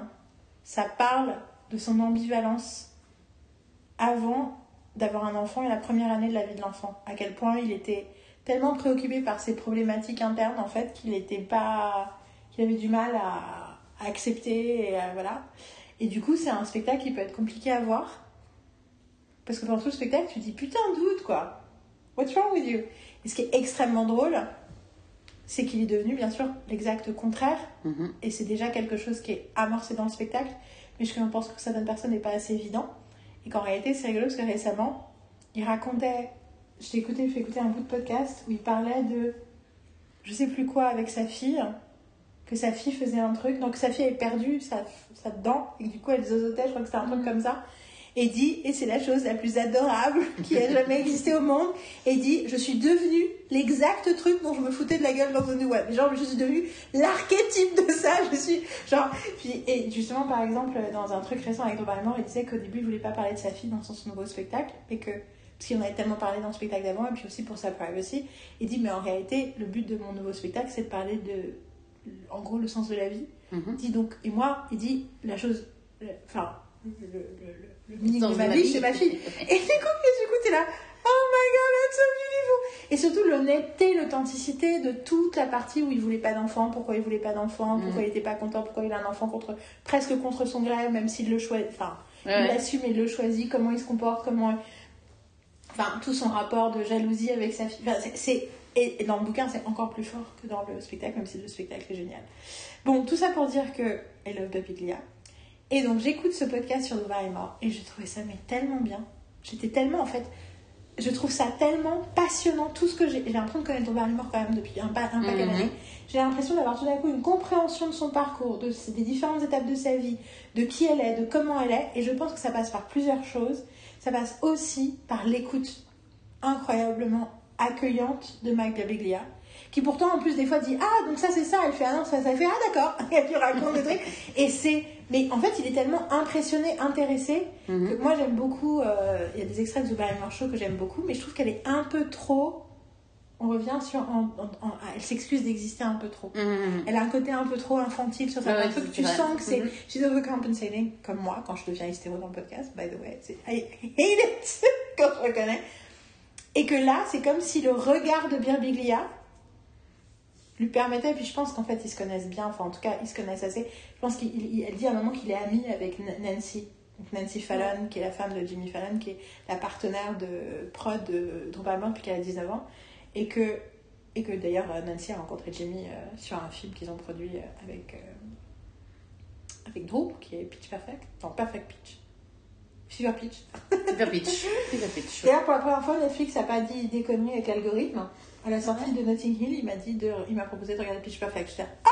Speaker 1: ça parle de son ambivalence avant d'avoir un enfant et la première année de la vie de l'enfant. À quel point il était tellement préoccupé par ses problématiques internes en fait qu'il était pas, qu'il avait du mal à, à accepter et à- voilà. Et du coup, c'est un spectacle qui peut être compliqué à voir parce que pendant tout le spectacle, tu te dis putain doute quoi. What's wrong with you? Et ce qui est extrêmement drôle, c'est qu'il est devenu bien sûr l'exact contraire
Speaker 2: Mhm.
Speaker 1: et c'est déjà quelque chose qui est amorcé dans le spectacle mais je pense que certaines personnes n'est pas assez évident et qu'en réalité c'est rigolo parce que récemment il racontait je t'ai écouté fait écouter un bout de podcast où il parlait de je sais plus quoi avec sa fille que sa fille faisait un truc. Donc sa fille avait perdu sa, sa dent et du coup elle zozotait je crois que c'était un truc comme ça et dit, et c'est la chose la plus adorable qui a jamais existé au monde, et dit, je suis devenue l'exact truc dont je me foutais de la gueule dans The New One. Genre, je suis devenue l'archétype de ça, je suis, genre, puis, et justement, par exemple, dans un truc récent avec Drew Barrymore, il disait qu'au début, il voulait pas parler de sa fille dans son nouveau spectacle, et que, parce qu'il en avait tellement parlé dans le spectacle d'avant, et puis aussi pour sa privacy, il dit, mais en réalité, le but de mon nouveau spectacle, c'est de parler de, en gros, le sens de la vie. Il dit donc, et moi, il dit, la chose, enfin, le, le, le,
Speaker 2: Sens
Speaker 1: de ma vie, c'est ma fille. Et du coup, et du coup, t'es là, oh my god, that's so beautiful. Et surtout l'honnêteté, l'authenticité de toute la partie où il voulait pas d'enfant, pourquoi il voulait pas d'enfant, pourquoi
Speaker 2: Mm.
Speaker 1: il était pas content, pourquoi il a un enfant contre, presque contre son gré, même s'il le choisit, enfin,
Speaker 2: Ouais,
Speaker 1: il
Speaker 2: ouais.
Speaker 1: l'assume et le choisit, comment il se comporte, comment, enfin, tout son rapport de jalousie avec sa fille. Enfin, c'est- c'est, et, et dans le bouquin, c'est encore plus fort que dans le spectacle, même si le spectacle est génial. Bon, tout ça pour dire que I love Babiglia. Et donc j'écoute ce podcast sur Nova et mort et j'ai trouvé ça mais tellement bien. J'étais tellement en fait, je trouve ça tellement passionnant tout ce que j'ai. J'ai l'impression de connaître Nova mort quand même depuis un, pa- un paquet
Speaker 2: Mhm.
Speaker 1: d'années. J'ai l'impression d'avoir tout d'un coup une compréhension de son parcours, de des différentes étapes de sa vie, de qui elle est, de comment elle est. Et je pense que ça passe par plusieurs choses. Ça passe aussi par l'écoute incroyablement accueillante de Mike Birbiglia qui pourtant en plus des fois dit ah donc ça c'est ça elle fait ah non ça ça elle fait ah d'accord et puis raconte des trucs et c'est mais en fait il est tellement impressionné intéressé
Speaker 2: Mhm.
Speaker 1: que moi j'aime beaucoup euh, il y a des extraits de The Barrymore Show que j'aime beaucoup mais je trouve qu'elle est un peu trop on revient sur en- en- en- elle s'excuse d'exister un peu trop
Speaker 2: Mhm.
Speaker 1: elle a un côté un peu trop infantile sur certains trucs. Tu sens que c'est.
Speaker 2: Mhm.
Speaker 1: She's overcompensating, comme moi, quand je deviens hystéro dans le podcast, by the way. I hate it quand je reconnais. Et que là, c'est comme si le regard de Birbiglia lui permettait, puis je pense qu'en fait, ils se connaissent bien, enfin, en tout cas, ils se connaissent assez. Je pense qu'elle dit à un moment qu'il est ami avec Nancy. Donc Nancy Fallon, qui est la femme de Jimmy Fallon, qui est la partenaire de prod de Drew Barrymore depuis qu'elle a 19 ans. Et que, et que d'ailleurs, euh, Nancy a rencontré Jimmy euh, sur un film qu'ils ont produit euh, avec, euh, avec Drew, qui est Pitch Perfect. Non, Perfect Pitch. Fever Pitch.
Speaker 2: Fever pitch. Fever pitch.
Speaker 1: D'ailleurs, pour la première fois, Netflix n'a pas dit conneries avec l'algorithme. À la sortie de Notting Hill, il m'a dit de, il m'a proposé de regarder Pitch Perfect. J'étais ah,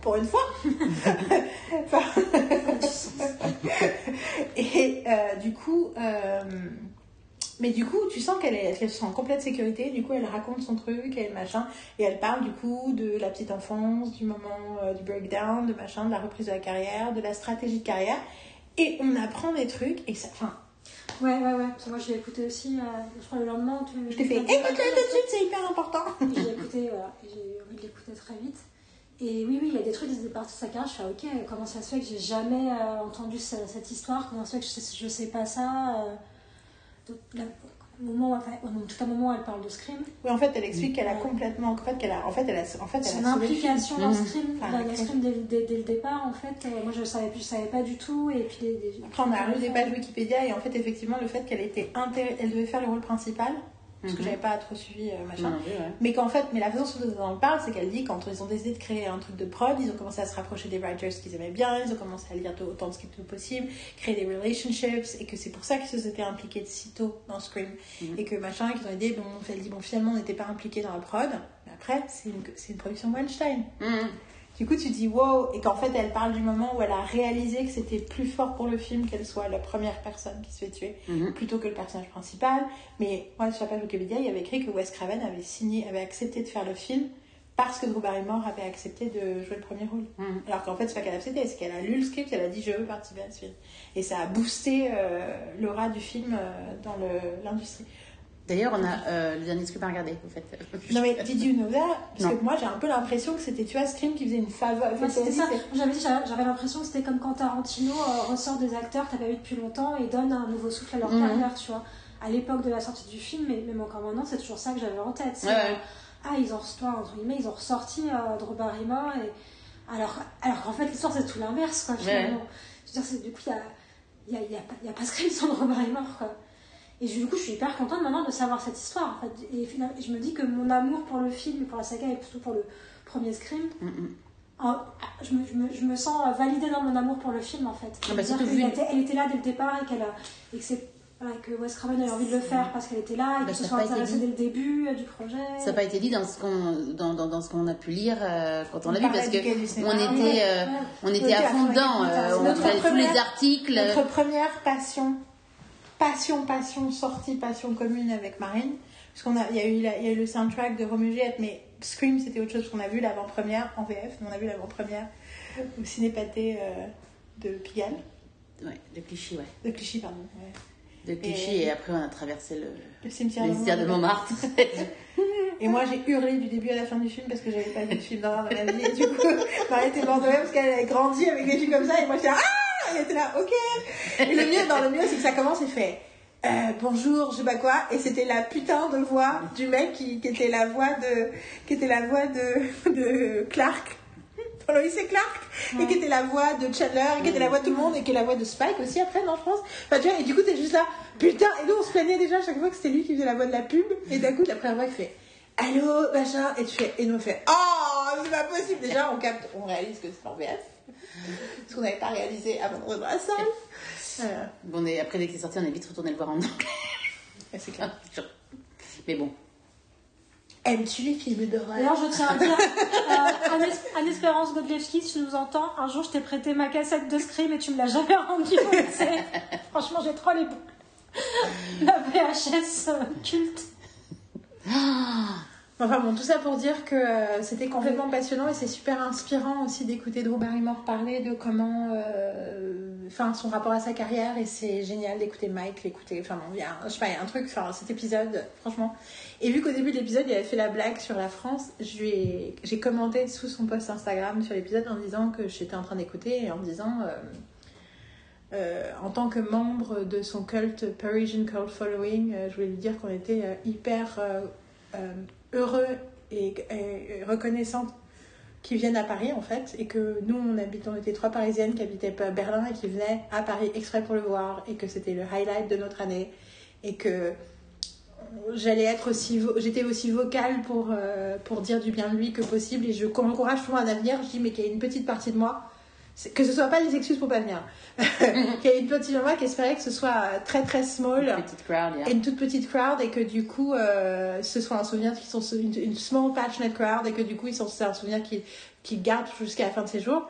Speaker 1: pour une fois. Enfin, et euh, du coup, euh, mais du coup, tu sens qu'elle est, se sent en complète sécurité. Du coup, elle raconte son truc, elle machin, et elle parle du coup de la petite enfance, du moment euh, du breakdown, de machin, de la reprise de la carrière, de la stratégie de carrière. Et on apprend des trucs, et ça, enfin,
Speaker 3: Ouais, ouais, ouais. Parce que moi, je l'ai écouté aussi, euh, je crois, le lendemain. Tu...
Speaker 1: je t'ai fait, écoute-le tout de suite, c'est hyper important.
Speaker 3: J'ai écouté, voilà. et J'ai envie de l'écouter très vite. Et oui, oui, il y a des trucs, des parties de sa carrière, je fais ok, comment ça se fait que j'ai jamais euh, entendu ce- cette histoire, comment ça se fait que je sais, je sais pas ça. euh, donc, là, au moment, enfin, moment- tout un moment, elle parle de Scream.
Speaker 1: Oui, en fait, elle explique qu'elle a
Speaker 3: Ouais.
Speaker 1: complètement, en fait, qu'elle a, en fait, elle a, en fait, elle
Speaker 3: Son
Speaker 1: a
Speaker 3: implication dans
Speaker 2: Mhm.
Speaker 3: Scream,
Speaker 1: Enfin,
Speaker 3: dans Scream dès, dès- dès le départ, en fait, euh, moi je savais, plus, je savais pas du tout. Et puis,
Speaker 1: Après, on a lu des pages Wikipédia et en fait, effectivement, le fait qu'elle était intér- elle devait faire le rôle principal, parce que
Speaker 2: Mhm.
Speaker 1: j'avais pas trop suivi euh, machin.
Speaker 2: Non, oui, ouais.
Speaker 1: Mais qu'en fait, mais la façon dont on en parle, c'est qu'elle dit quand ils ont décidé de créer un truc de prod, ils ont commencé à se rapprocher des writers qu'ils aimaient bien, ils ont commencé à lire autant de scripts que possible, créer des relationships, et que c'est pour ça qu'ils se étaient impliqués de si tôt dans Scream.
Speaker 2: Mhm.
Speaker 1: Et que machin, qu'ils ont aidé, bon, elle dit, bon, finalement, on n'était pas impliqués dans la prod, mais après, c'est une, une production Weinstein.
Speaker 2: Mhm.
Speaker 1: Du coup, tu dis wow, et qu'en fait, elle parle du moment où elle a réalisé que c'était plus fort pour le film qu'elle soit la première personne qui se fait tuer
Speaker 2: Mhm.
Speaker 1: plutôt que le personnage principal. Mais moi, sur la page Wikipédia, il y avait écrit que Wes Craven avait signé, avait accepté de faire le film parce que Drew Barrymore avait accepté de jouer le premier rôle.
Speaker 2: Mhm.
Speaker 1: Alors qu'en fait, c'est pas qu'elle a accepté, c'est qu'elle a lu le script, elle a dit je veux participer à ce film. Et ça a boosté euh, l'aura du film euh, dans l'industrie.
Speaker 2: D'ailleurs, on a euh, le dernier script à regarder, vous faites.
Speaker 1: Non mais did you know that? Parce
Speaker 2: Non.
Speaker 1: que moi j'ai un peu l'impression que c'était, tu vois, Scream qui faisait une faveur.
Speaker 3: Ouais, c'était ça. J'avais dit, j'avais l'impression que c'était comme quand Tarantino euh, ressort des acteurs que t'as pas vu depuis longtemps et donne un nouveau souffle à leur
Speaker 2: Mhm.
Speaker 3: carrière, tu vois. À l'époque de la sortie du film, mais même encore maintenant, c'est toujours ça que j'avais en tête. C'est,
Speaker 2: Ouais, ouais.
Speaker 3: euh, Ah, ils ont, toi, entre guillemets, ils ont ressorti euh, Drew Barrymore et alors, alors qu'en fait l'histoire c'est tout l'inverse, quoi. Finalement. Je veux dire, c'est, du coup, il y a, il y, a, a, y a pas Scream sans Drew Barrymore, quoi. Et du coup, je suis hyper contente maintenant de savoir cette histoire. En fait. Et finalement, je me dis que mon amour pour le film, pour la saga et surtout pour le premier Scream,
Speaker 2: Mhm.
Speaker 3: en- je, me, je, me, je me sens validée dans mon amour pour le film en fait.
Speaker 2: Ah bah, vu-
Speaker 3: était, elle était là dès le départ et, qu'elle a, et que, c'est, voilà, que Wes Craven avait envie de le faire parce qu'elle était là et
Speaker 2: Bah,
Speaker 3: qu'il se
Speaker 2: ça a
Speaker 3: soit
Speaker 2: pas été
Speaker 3: intéressé
Speaker 2: dit.
Speaker 3: dès le début euh, du projet.
Speaker 2: Ça n'a pas été dit dans ce qu'on dans, dans, dans ce qu'on a pu lire euh, quand on l'a vu parce que on était euh,
Speaker 3: Ouais.
Speaker 2: on était à fond dedans, euh, on regardait tous les articles.
Speaker 1: Notre première passion, passion, passion, sortie, passion commune avec Marine. Parce qu'on a, il y a eu, la- il y a eu le soundtrack de Roméo et Juliette, mais Scream c'était autre chose qu'on a vu l'avant-première en VF, mais on a vu l'avant-première au ciné-pâté euh, de Pigalle,
Speaker 2: Ouais, de Clichy, ouais.
Speaker 1: de Clichy, pardon. ouais.
Speaker 2: De Clichy et, après on a traversé le
Speaker 1: Le cimetière,
Speaker 2: le
Speaker 1: de
Speaker 2: cimetière de
Speaker 1: Montmartre. Et moi j'ai hurlé du début à la fin du film parce que j'avais pas vu de film d'horreur dans ma vie. Et du coup, Marie était morte de rire parce qu'elle avait grandi avec des films comme ça. Et moi j'étais ah Était là, ok Et le mieux, dans le mieux, c'est que ça commence et fait euh, bonjour, je sais pas quoi. Et c'était la putain de voix du mec qui, était la voix de, qui était la voix de, de Clark. Dans Lois et Clark. Et qui était la voix de Chandler, et qui était la voix de tout le monde, et qui est la voix de Spike aussi après, je pense. Enfin, tu vois, et du coup, t'es juste là, putain. Et nous, on se plaignait déjà à chaque fois que c'était lui qui faisait la voix de la pub. Et d'un coup, la première voix, il fait allô, machin, et tu fais, et nous on fait, oh, c'est pas possible. Déjà, on capte, on réalise que c'est en VF. Ce qu'on n'avait pas réalisé avant de rentrer dans la salle. Euh,
Speaker 2: Bon, et après dès que c'est sorti, on est vite retourné le voir en anglais.
Speaker 1: c'est clair.
Speaker 2: Mais bon,
Speaker 1: Aimes-tu les films d'horreur
Speaker 3: D'ailleurs, je tiens à dire, euh, Anne- Anne-Espérance Godlewski, si tu nous entends, un jour je t'ai prêté ma cassette de Scream et tu me l'as jamais rendue. Franchement, j'ai trop les boules. La VHS euh, culte.
Speaker 1: Enfin bon, tout ça pour dire que euh, c'était complètement passionnant et c'est super inspirant aussi d'écouter Drew Barrymore parler de comment, euh, enfin son rapport à sa carrière et c'est génial d'écouter Mike, l'écouter, enfin bon, il y a, je sais pas, un truc, enfin cet épisode, franchement. Et vu qu'au début de l'épisode il avait fait la blague sur la France, j'ai commenté sous son post Instagram sur l'épisode en disant que j'étais en train d'écouter et en disant. euh, en tant que membre de son culte Parisian Cult Following, je voulais lui dire qu'on était hyper heureux et, et reconnaissant qu'ils viennent à Paris en fait et que nous on habite on était trois parisiennes qui habitaient à Berlin et qui venaient à Paris exprès pour le voir et que c'était le highlight de notre année et que j'allais être aussi j'étais aussi vocale pour euh, pour dire du bien de lui que possible et je encourage tout le monde à venir. Je dis mais qu'il y a une petite partie de moi que ce soit pas des excuses pour pas venir. Qu'il y a une petite moi qui espérait que ce soit très très small.
Speaker 2: Petite crowd, yeah.
Speaker 1: une toute petite crowd et que du coup euh, ce soit un souvenir qui sont une, une small passionate crowd et que du coup ils sont c'est un souvenir qui qui garde jusqu'à la fin de ses jours.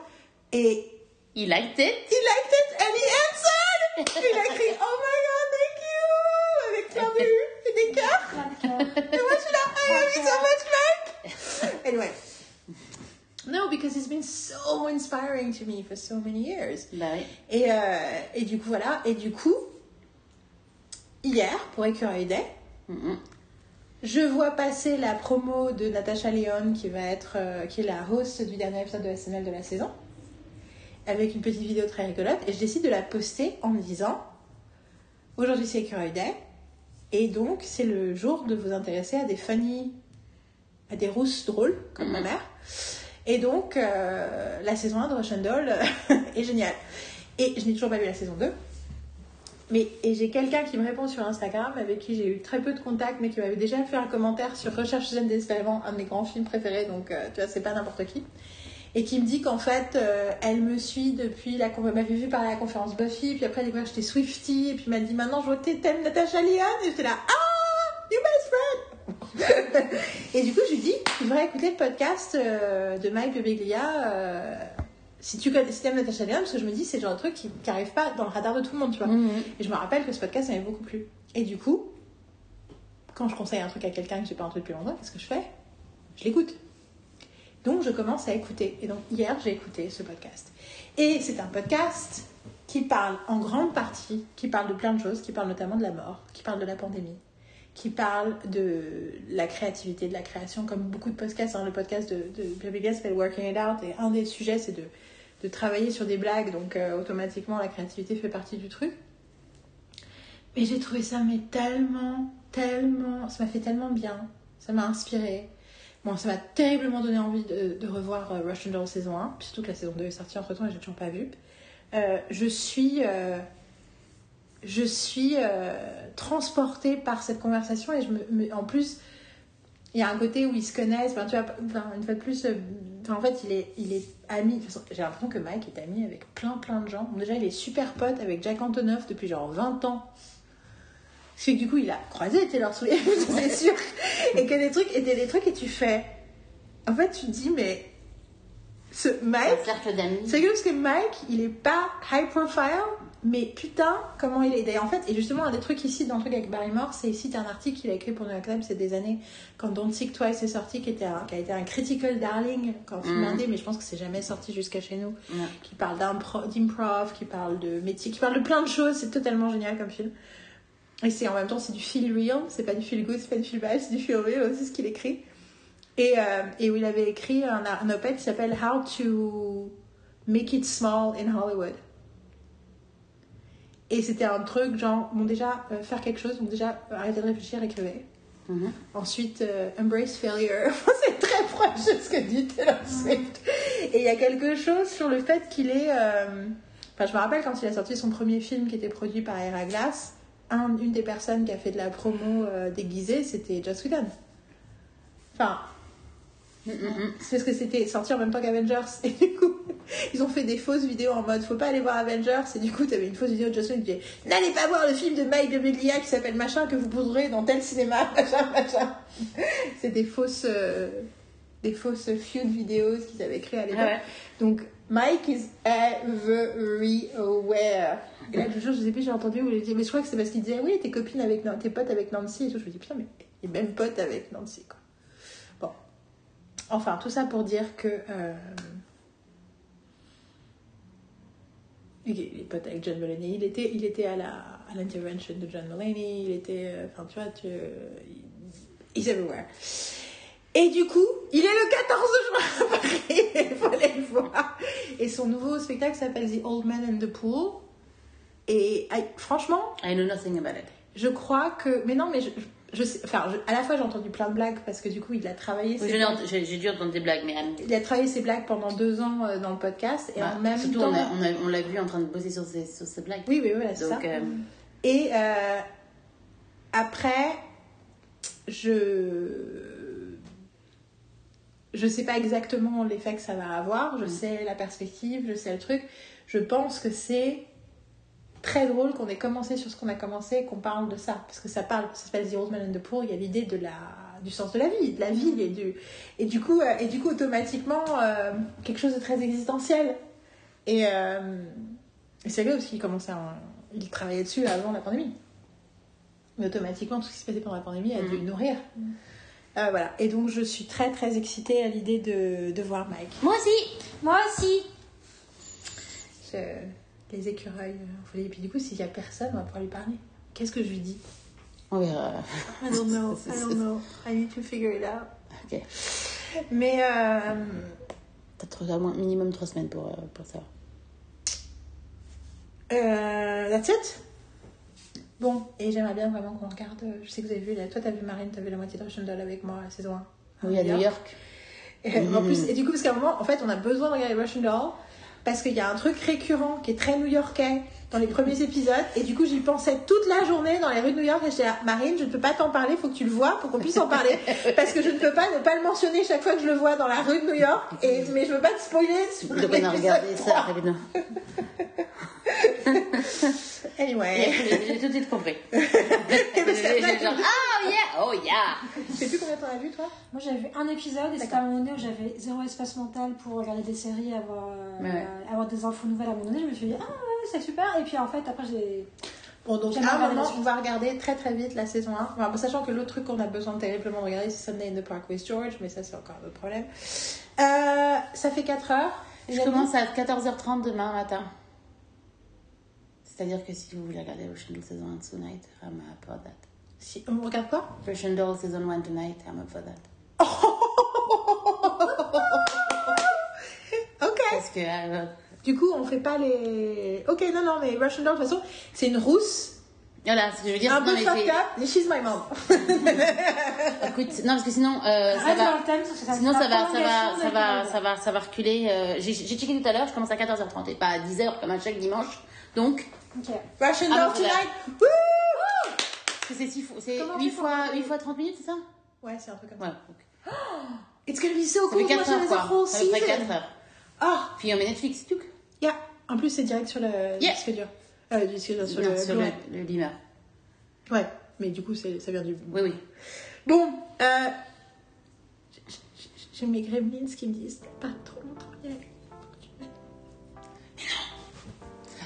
Speaker 1: Et
Speaker 2: He liked it.
Speaker 1: he liked it and he answered! Il a écrit oh my god thank you! Avec plein de et des cœurs. Et moi je suis là I love you so much Mike anyway no because it's been so inspiring to me for so many years
Speaker 2: Bah oui.
Speaker 1: et, euh, et du coup, voilà. Et du coup, hier, pour Écureuil Day, je vois passer la promo de Natasha Leon, qui va être, euh, qui est la host du dernier épisode de SNL de la saison, avec une petite vidéo très rigolote. Et je décide de la poster en me disant, aujourd'hui c'est Écureuil Day, et donc c'est le jour de vous intéresser à des funny, à des rousses drôles, comme ma mère. Et donc, euh, la saison 1 de Russian Doll est géniale. Et je n'ai toujours pas vu la saison 2. Mais, et j'ai quelqu'un qui me répond sur Instagram, avec qui j'ai eu très peu de contact, mais qui m'avait déjà fait un commentaire sur Recherche Suzanne désespérément, un de mes grands films préférés, donc euh, tu vois, c'est pas n'importe qui. Et qui me dit qu'en fait, euh, elle me suit depuis la con- elle m'avait vu par la conférence Buffy, puis après elle que j'étais Swifty, et puis m'a dit maintenant je vois que t'aimes Natasha Lyonne, et j'étais là, ah, you best friend! et du coup, je lui dis, tu devrais écouter le podcast euh, de Mike Bebeglia, euh, si tu connais, si t'aimes Natasha Lyonne, parce que je me dis, c'est le genre de truc qui, qui arrive pas dans le radar de tout le monde, tu vois.
Speaker 2: Mhm.
Speaker 1: Et je me rappelle que ce podcast m'avait beaucoup plu. Et du coup, quand je conseille un truc à quelqu'un que j'ai pas entendu depuis longtemps, qu'est-ce que je fais? Je l'écoute. Donc je commence à écouter. Et donc hier, j'ai écouté ce podcast. Et c'est un podcast qui parle en grande partie, qui parle de plein de choses, qui parle notamment de la mort, qui parle de la pandémie, qui parle de la créativité, de la création, comme beaucoup de podcasts. hein. Le podcast de, de Béguet s'appelle Working It Out, et un des sujets, c'est de, de travailler sur des blagues, donc euh, automatiquement, la créativité fait partie du truc. Mais j'ai trouvé ça mais tellement, tellement, ça m'a fait tellement bien, ça m'a inspiré. Bon, ça m'a terriblement donné envie de, de revoir euh, Russian Doll saison 1, puis surtout que la saison 2 est sortie entre temps et j'ai toujours pas vu. Euh, je suis, euh, je suis euh, transportée par cette conversation et je me, me- en plus, il y a un côté où ils se connaissent. Enfin, tu vois, enfin, une fois de plus, euh, enfin, en fait, il est, il est ami. J'ai l'impression que Mike est ami avec plein, plein de gens. Bon, déjà, il est super pote avec Jack Antonoff depuis genre 20 ans. Ce qui que du coup, il a croisé Taylor Swift, c'est sûr. Et que des trucs, et des, des trucs, et tu fais. En fait, tu te dis, mais. Ce Mike. C'est rigolo parce que Mike, il est pas high profile, mais putain, comment il est? D'ailleurs, en fait, et justement, un des trucs ici, dans le truc avec Barrymore, c'est ici, t'as un article qu'il a écrit pour New York Times, c'est des années, quand Don't Seek Twice est sorti, qui, était un- qui a été un critical darling quand film
Speaker 2: Mhm.
Speaker 1: indé, mais je pense que c'est jamais sorti jusqu'à chez nous, qui parle d'impro- d'improv, qui parle de métier, qui parle de plein de choses, c'est totalement génial comme film. Et c'est en même temps, c'est du feel real, c'est pas du feel good, c'est pas du feel bad, c'est du feel real, c'est ce qu'il écrit. Et, euh, et où il avait écrit un, un op-ed qui s'appelle How to Make It Small in Hollywood. Et c'était un truc genre, bon déjà, euh, faire quelque chose, donc déjà, euh, arrêtez de réfléchir, écrivez.
Speaker 2: Mhm.
Speaker 1: Ensuite, euh, embrace failure. c'est très proche de ce que dit Taylor Swift. Et il y a quelque chose sur le fait qu'il est... Enfin, je me rappelle quand il a sorti son premier film qui était produit par Air Glass, un, une des personnes qui a fait de la promo déguisée, c'était Joss Whedon. Enfin,
Speaker 2: Mm, mm, mm.
Speaker 1: c'est parce que c'était sorti en même temps qu'Avengers. Et du coup, ils ont fait des fausses vidéos en mode faut pas aller voir Avengers. Et du coup, t'avais une fausse vidéo de Whedon qui disait n'allez pas voir le film de Mike de qui s'appelle machin que vous pourrez dans tel cinéma, machin, machin. C'est des fausses, euh, des fausses feud vidéos qu'ils avaient créées à l'époque.
Speaker 2: Ouais.
Speaker 1: Donc, Mike is very aware. Et là, le jour, je sais plus, j'ai entendu où il disait, mais je crois que c'est parce qu'il disait, oui, t'es copine avec, t'es pote avec Nancy et tout. Je me dis, putain, mais il est même pote avec Nancy, quoi. Enfin, tout ça pour dire que. Euh... Il est pote avec John Mulaney. Il était, il était à la à l'intervention de John Mulaney. Il était. euh, Enfin, tu vois, tu. He's everywhere. Et du coup, il est le 14 juin à Paris, il faut aller le voir. Et son nouveau spectacle s'appelle The Old Man and the Pool. Et ah, franchement,
Speaker 2: I know nothing about it.
Speaker 1: je crois que. Mais non, mais je, je sais. Enfin, je- à la fois, j'ai entendu plein de blagues parce que du coup, il a travaillé.
Speaker 2: Oui, j'ai dû entendre des blagues, mais
Speaker 1: Il a travaillé ses blagues pendant deux ans euh, dans le podcast. Et
Speaker 2: bah,
Speaker 1: en même
Speaker 2: surtout,
Speaker 1: temps.
Speaker 2: on l'a vu en train de bosser sur ses, sur ses blagues.
Speaker 1: Oui, oui, voilà, c'est ça.
Speaker 2: Euh,
Speaker 1: Et euh, après, je je sais pas exactement l'effet que ça va avoir. Je sais la perspective, je sais le truc. Je pense que c'est très drôle qu'on ait commencé sur ce qu'on a commencé et qu'on parle de ça parce que ça parle. Ça s'appelle The Old Man and the Poor. Il y a l'idée de la du sens de la vie, de la vie et du et du coup euh, et du coup automatiquement euh, quelque chose de très existentiel. Et, euh, et c'est rigolo parce qu'il commençait à, il travaillait dessus avant la pandémie. Mais automatiquement, tout ce qui se passait pendant la pandémie a dû le nourrir. Euh, voilà. Et donc, je suis très très excitée à l'idée de, de voir Mike.
Speaker 2: Moi aussi
Speaker 3: Moi aussi.
Speaker 1: Je- les écureuils euh, en folie. Et puis, du coup, s'il y a personne, on va pouvoir lui parler. Qu'est-ce que je lui dis?
Speaker 2: On verra.
Speaker 1: I don't know. I don't know. I need to figure it out.
Speaker 2: Ok.
Speaker 1: Mais euh,
Speaker 2: T'as moins minimum trois semaines pour, euh, pour ça.
Speaker 1: euh, that's it. Bon, et j'aimerais bien vraiment qu'on regarde. euh, Je sais que vous avez vu, là, toi, t'as vu Marine, t'as vu la moitié de Russian Doll avec moi, la saison 1.
Speaker 2: Oui, à New York.
Speaker 1: Et, en plus, et du coup, parce qu'à un moment, en fait, on a besoin de regarder Russian Doll parce qu'il y a un truc récurrent qui est très new-yorkais dans les premiers épisodes. Et du coup, j'y pensais toute la journée dans les rues de New York. Et j'étais là, Marine, je ne peux pas t'en parler, faut que tu le vois pour qu'on puisse en parler. parce que je ne peux pas ne pas le mentionner chaque fois que je le vois dans la rue de New York. Et, mais je veux pas te spoiler. sur
Speaker 2: Donc on a
Speaker 1: l'épisode
Speaker 2: regardé ça
Speaker 1: 3.
Speaker 2: rapidement.
Speaker 1: Anyway.
Speaker 2: J'ai tout de suite compris. Genre,
Speaker 1: que-
Speaker 2: oh yeah, oh yeah.
Speaker 1: Je sais plus combien t'en as vu, toi?
Speaker 3: Moi j'avais vu un épisode et c'était à un moment donné où j'avais zéro espace mental pour regarder des séries, avoir, euh, avoir des infos nouvelles à un moment donné. Je me suis dit, ah ouais, c'est super. Et puis en fait, après j'ai.
Speaker 1: Bon, donc à un moment, on va regarder très très vite la saison 1. Enfin, sachant que l'autre truc qu'on a besoin terriblement de regarder, c'est Sunday in the Park with George, mais ça, c'est encore un autre problème. Euh, ça fait 4 heures.
Speaker 2: Je
Speaker 1: amis.
Speaker 2: commence à 14h30 demain matin. C'est-à-dire que si vous voulez regarder Ocean Doll saison 1 tonight, I'm up for that.
Speaker 1: Si, on regarde quoi?
Speaker 2: Ocean Doll saison 1 tonight, I'm up for that.
Speaker 1: Ok.
Speaker 2: Parce que euh,
Speaker 1: Du coup, on fait pas les. Ok, non, non, mais Russian Doll, de toute façon, c'est une rousse,
Speaker 2: voilà, ce que je veux dire.
Speaker 1: un peu fucked up, she's my mom.
Speaker 2: Écoute, non, parce que sinon, euh, ça va.
Speaker 3: thème, ça
Speaker 2: Sinon, ça va, ça va, ça va, ça va, ça va reculer. euh, j'ai checké tout à l'heure, je commence à 14h30 et pas à 10h comme à chaque dimanche. Donc,
Speaker 3: Ok.
Speaker 1: Russian
Speaker 2: Ah, bon,
Speaker 1: tonight.
Speaker 2: c'est six fois- c'est
Speaker 1: Comment
Speaker 2: 8
Speaker 1: tu
Speaker 2: fois,
Speaker 1: fais
Speaker 2: 8 fois 30 minutes, c'est ça?
Speaker 1: Ouais, c'est un truc comme
Speaker 2: Ouais.
Speaker 1: ça.
Speaker 2: donc,
Speaker 1: It's gonna be so
Speaker 2: Ça
Speaker 1: cool.
Speaker 2: fait 4
Speaker 1: watching
Speaker 2: heures, Ça fait près
Speaker 1: season.
Speaker 2: 4 heures.
Speaker 1: Ah,
Speaker 2: Puis on met Netflix, tout.
Speaker 1: yeah. En plus, c'est direct sur le
Speaker 2: Yeah.
Speaker 1: disque dur. Euh, du disque dur, sur
Speaker 2: Non,
Speaker 1: le
Speaker 2: sur le, le beamer.
Speaker 1: Ouais, mais du coup, ça vient du.
Speaker 2: Oui, oui.
Speaker 1: Bon, euh, j'ai mes gremlins qui me disent pas trop longtemps.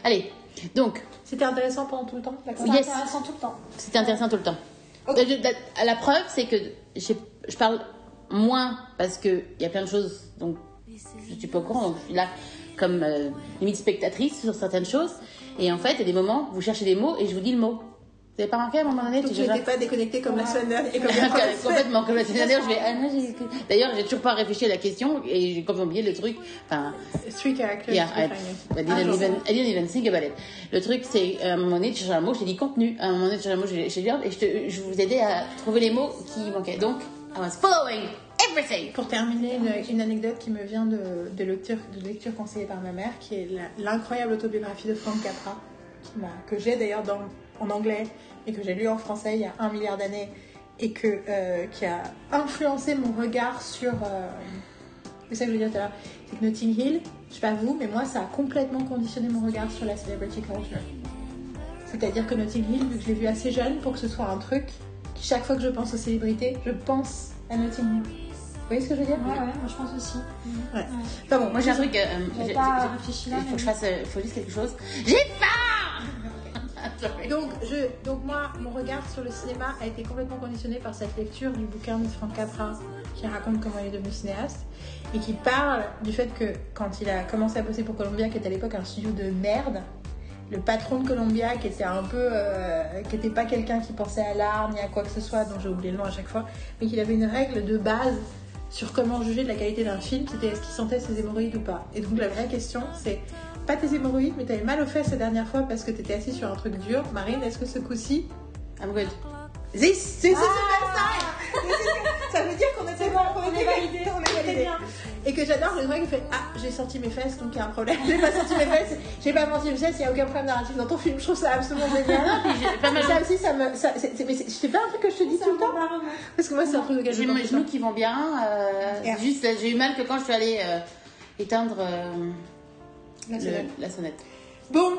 Speaker 2: Allez, donc,
Speaker 1: C'était intéressant pendant tout le temps,
Speaker 2: Yes.
Speaker 3: intéressant tout le temps.
Speaker 2: c'était intéressant tout le temps. La, preuve, c'est que je parle moins parce qu'il y a plein de choses dont je suis pas au courant. Donc je suis là comme euh, limite spectatrice sur certaines choses. Et en fait, il y a des moments où vous cherchez des mots et je vous dis le mot. Vous avez pas remarqué à un moment donné
Speaker 1: Donc,
Speaker 2: tu
Speaker 1: je n'étais pas déconnectée comme la semaine dernière et comme
Speaker 2: complètement comme la semaine dernière je vais ah, non, j'ai- d'ailleurs j'ai toujours pas réfléchi à la question et j'ai complètement oublié le truc enfin
Speaker 1: Three characters.
Speaker 2: Yeah, I. I
Speaker 1: Ah,
Speaker 2: didn't,
Speaker 1: j'en
Speaker 2: even. I didn't even think about it. Le truc, c'est, à un moment donné, tu cherches un mot, j'ai dit contenu. À un moment donné, tu cherches un mot, j'ai dit, et je, te, je vous aidais à trouver les mots qui manquaient. Donc, I was following everything.
Speaker 1: Pour terminer, une, une anecdote qui me vient de, de, lecture, de lecture conseillée par ma mère, qui est la- l'incroyable autobiographie de Frank Capra, que j'ai d'ailleurs dans- en anglais et que j'ai lu en français il y a un milliard d'années et que, euh, qui a influencé mon regard sur. euh, c'est ça que je veux dire tout à l'heure. C'est que Notting Hill, je sais pas vous, mais moi ça a complètement conditionné mon regard sur la celebrity culture. C'est-à-dire que Notting Hill, vu que je l'ai vu assez jeune pour que ce soit un truc, qui chaque fois que je pense aux célébrités, je pense à Notting Hill. Vous voyez ce que je veux dire?
Speaker 3: Ouais, ouais, moi je pense aussi.
Speaker 1: Ouais. Enfin bon,
Speaker 2: Moi, j'ai un truc, euh, j'ai-
Speaker 3: pas réfléchi là,
Speaker 2: il faut que je fasse, euh, il faut juste quelque chose. J'ai faim!
Speaker 1: Donc, je, donc moi, mon regard sur le cinéma a été complètement conditionné par cette lecture du bouquin de Frank Capra qui raconte comment il est devenu cinéaste et qui parle du fait que quand il a commencé à bosser pour Columbia, qui était à l'époque un studio de merde, le patron de Columbia, qui était un peu, euh, qui était pas quelqu'un qui pensait à l'art ni à quoi que ce soit, dont j'ai oublié le nom à chaque fois, mais qu'il avait une règle de base sur comment juger de la qualité d'un film, c'était est-ce qu'il sentait ses hémorroïdes ou pas. Et donc la vraie question, c'est pas tes hémorroïdes, mais t'avais mal aux fesses la dernière fois parce que t'étais assis sur un truc dur. Marine, est-ce que ce coup-ci,
Speaker 2: I'm good.
Speaker 1: c'est c'est c'est ce même style. Ça veut dire qu'on était
Speaker 3: bon, on est validé,
Speaker 1: on est
Speaker 3: est
Speaker 1: validé.
Speaker 3: bien.
Speaker 1: Et que j'adore le mec qui fait Ah, j'ai sorti mes fesses, donc il y a un problème. J'ai pas sorti mes fesses, j'ai pas menti mes fesses, il y a aucun problème narratif dans ton film. Je trouve ça absolument génial.
Speaker 2: mal-
Speaker 1: Ça aussi, ça me. Ça, c'est, c'est, mais c'est, c'est pas un truc que je te dis tout le temps Parce que moi, c'est un truc je
Speaker 2: J'ai mes genoux qui vont bien. euh,
Speaker 1: Yeah.
Speaker 2: Juste, j'ai eu mal que quand je suis allée euh, éteindre euh,
Speaker 1: La
Speaker 2: le-
Speaker 1: sonnette.
Speaker 2: la sonnette.
Speaker 1: Bon,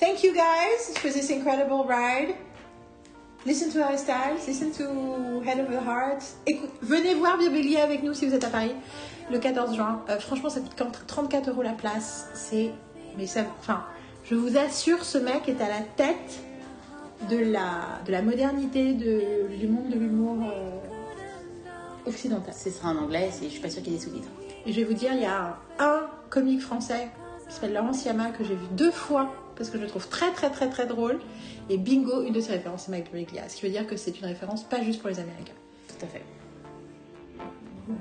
Speaker 1: thank you guys for this incredible ride. Listen to our styles, listen to Head of the Heart. Écoute, venez voir Birbélier avec nous si vous êtes à Paris le 14 juin. Euh, franchement, ça coûte quand- 34 euros la place. C'est. Mais ça. Enfin, je vous assure, ce mec est à la tête de la, de la modernité, de, du monde de l'humour euh, occidental.
Speaker 2: Ce sera en anglais, je suis pas sûre qu'il y ait des sous-titres.
Speaker 1: Et je vais vous dire, il y a un comique français qui s'appelle Laurent Siama que j'ai vu deux fois parce que je le trouve très très très très drôle. Et bingo, une de ses références, c'est Mike Birbiglia. Ce qui veut dire que c'est une référence pas juste pour les Américains.
Speaker 2: Tout à fait.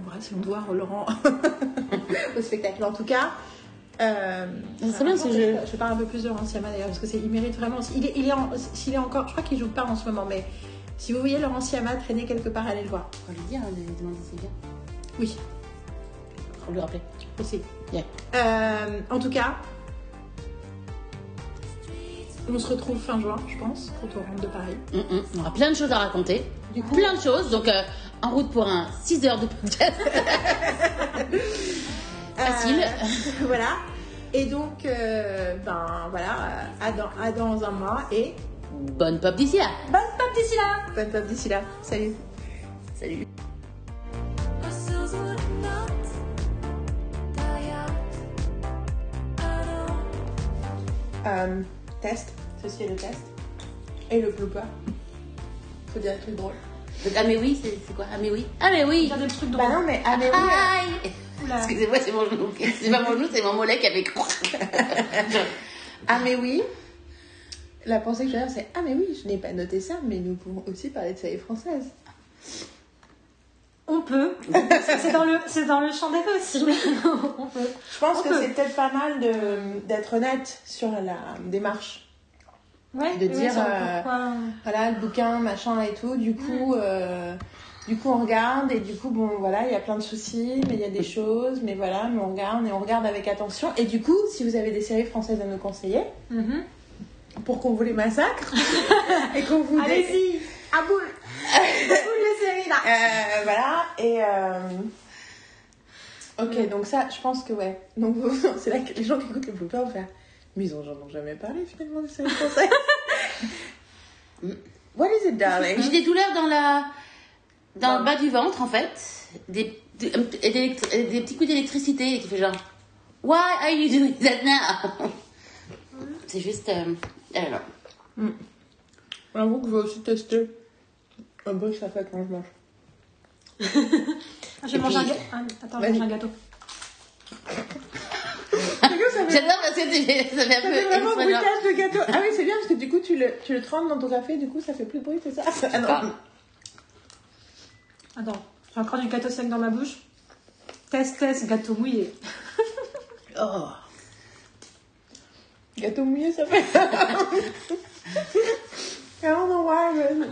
Speaker 1: Bref, si on doit Laurent au spectacle. En tout cas, euh,
Speaker 2: C'est bien, ce
Speaker 1: je,
Speaker 2: jeu.
Speaker 1: je parle un peu plus de Laurent Siama d'ailleurs parce que c'est, il mérite vraiment. Il est, il est en- s'il est encore, je crois qu'il joue pas en ce moment, mais si vous voyez Laurent Siama traîner quelque part, allez le voir.
Speaker 2: Faut lui dire, hein, de lui demander si c'est bien.
Speaker 1: Oui,
Speaker 2: Faut lui rappeler.
Speaker 1: Aussi.
Speaker 2: Yeah.
Speaker 1: Euh, en tout cas, on se retrouve fin juin, je pense, quand on rentre de Paris.
Speaker 2: Mm, mm. On aura plein de choses à raconter.
Speaker 1: Du coup-
Speaker 2: plein de choses. Donc, euh, en route pour un 6 heures de podcast. Facile.
Speaker 1: Euh, voilà. Et donc, euh, ben voilà, à dans, à dans un mois et
Speaker 2: Bonne pop d'ici là.
Speaker 3: Bonne pop d'ici là
Speaker 1: bonne pop d'ici là. Salut.
Speaker 2: Salut.
Speaker 1: Euh, test. Ceci est le test. Et le blooper. Faut dire des trucs drôles.
Speaker 2: Donc, ah, mais oui, c'est quoi? Ah, mais oui. Ah, mais oui.
Speaker 3: Dire des trucs
Speaker 1: Bah
Speaker 3: drôles.
Speaker 1: non, mais ah, mais oui. euh,
Speaker 2: Aïe
Speaker 3: Oula.
Speaker 2: Excusez-moi, c'est mon genou. C'est pas mon genou, c'est mon mollet qui avait.
Speaker 1: Ah, mais oui. La pensée que j'ai, c'est Ah, mais oui, je n'ai pas noté ça, mais nous pouvons aussi parler de séries françaises.
Speaker 3: On peut. c'est dans le, c'est dans le champ des possibles. On peut.
Speaker 1: Je pense
Speaker 3: On
Speaker 1: que c'est peut-être pas mal de- d'être honnête sur la démarche.
Speaker 3: Ouais.
Speaker 1: De dire, euh, Voilà, le bouquin, machin et tout. Du coup, euh, du coup, on regarde et du coup, bon, voilà, il y a plein de soucis, mais il y a des choses, mais voilà, mais on regarde et on regarde avec attention. Et du coup, si vous avez des séries françaises à nous conseiller,
Speaker 3: Mhm.
Speaker 1: pour qu'on vous les massacre et qu'on vous
Speaker 3: Allez-y. À boule. Là.
Speaker 1: Euh, voilà, et. euh, Ok, donc ça, je pense que ouais. Donc c'est là que les gens qui écoutent le blooper vont faire. Mais ils en ont jamais parlé finalement des séries françaises. What is it, darling?
Speaker 2: J'ai des douleurs dans la. Dans le bas du ventre, en fait. Des, des, et des, des petits coups d'électricité. Tu fais genre. Why are you doing that now? C'est juste. Euh, alors.
Speaker 1: J'avoue que je vais aussi tester un peu que ça fait quand je mange.
Speaker 3: Je vais
Speaker 2: Et
Speaker 3: manger un gâteau. Attends, je mange un gâteau.
Speaker 2: J'adore parce que tu fais- ça fait un
Speaker 1: Ça
Speaker 2: peu.
Speaker 1: vraiment bruitage de gâteau. Ah oui, c'est bien parce que du coup, tu le, tu le trempes dans ton café, du coup, ça fait plus de bruit, c'est ça? Ah non.
Speaker 3: Attends, j'ai encore du gâteau sec dans ma bouche. Test, test, gâteau mouillé.
Speaker 1: Oh. Gâteau mouillé, ça fait. I don't know why, but-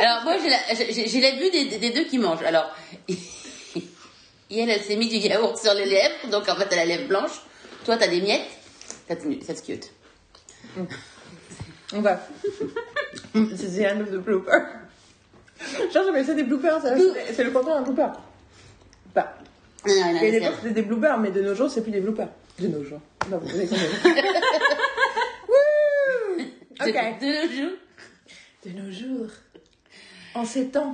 Speaker 2: Alors, moi, j'ai la- j'ai j'ai la vue des, des deux qui mangent. Alors, elle, elle s'est mis du yaourt sur les lèvres, donc en fait, elle a la lèvre blanche. Toi, t'as des miettes. That's, that's cute.
Speaker 1: On va. C'est the end of the blooper. Genre, j'appelle ça des bloopers, ça, c'est- c'est le contraire d'un blooper. Bah,
Speaker 2: Non, non, non,
Speaker 1: et à
Speaker 2: c'est-
Speaker 1: l'époque, c'était des bloopers, mais de nos jours, c'est plus des bloopers. De nos jours. Non, vous avez compris. Wouh Ok.
Speaker 2: de nos jours.
Speaker 1: De nos jours. En ces temps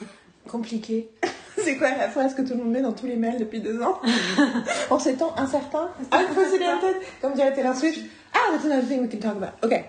Speaker 1: compliqués. C'est quoi la phrase que tout le monde met dans tous les mails depuis deux ans? En ces temps incertains? Unprecedented, comme dirait Taylor Swift. Ah, that's another thing we can talk about. Ok.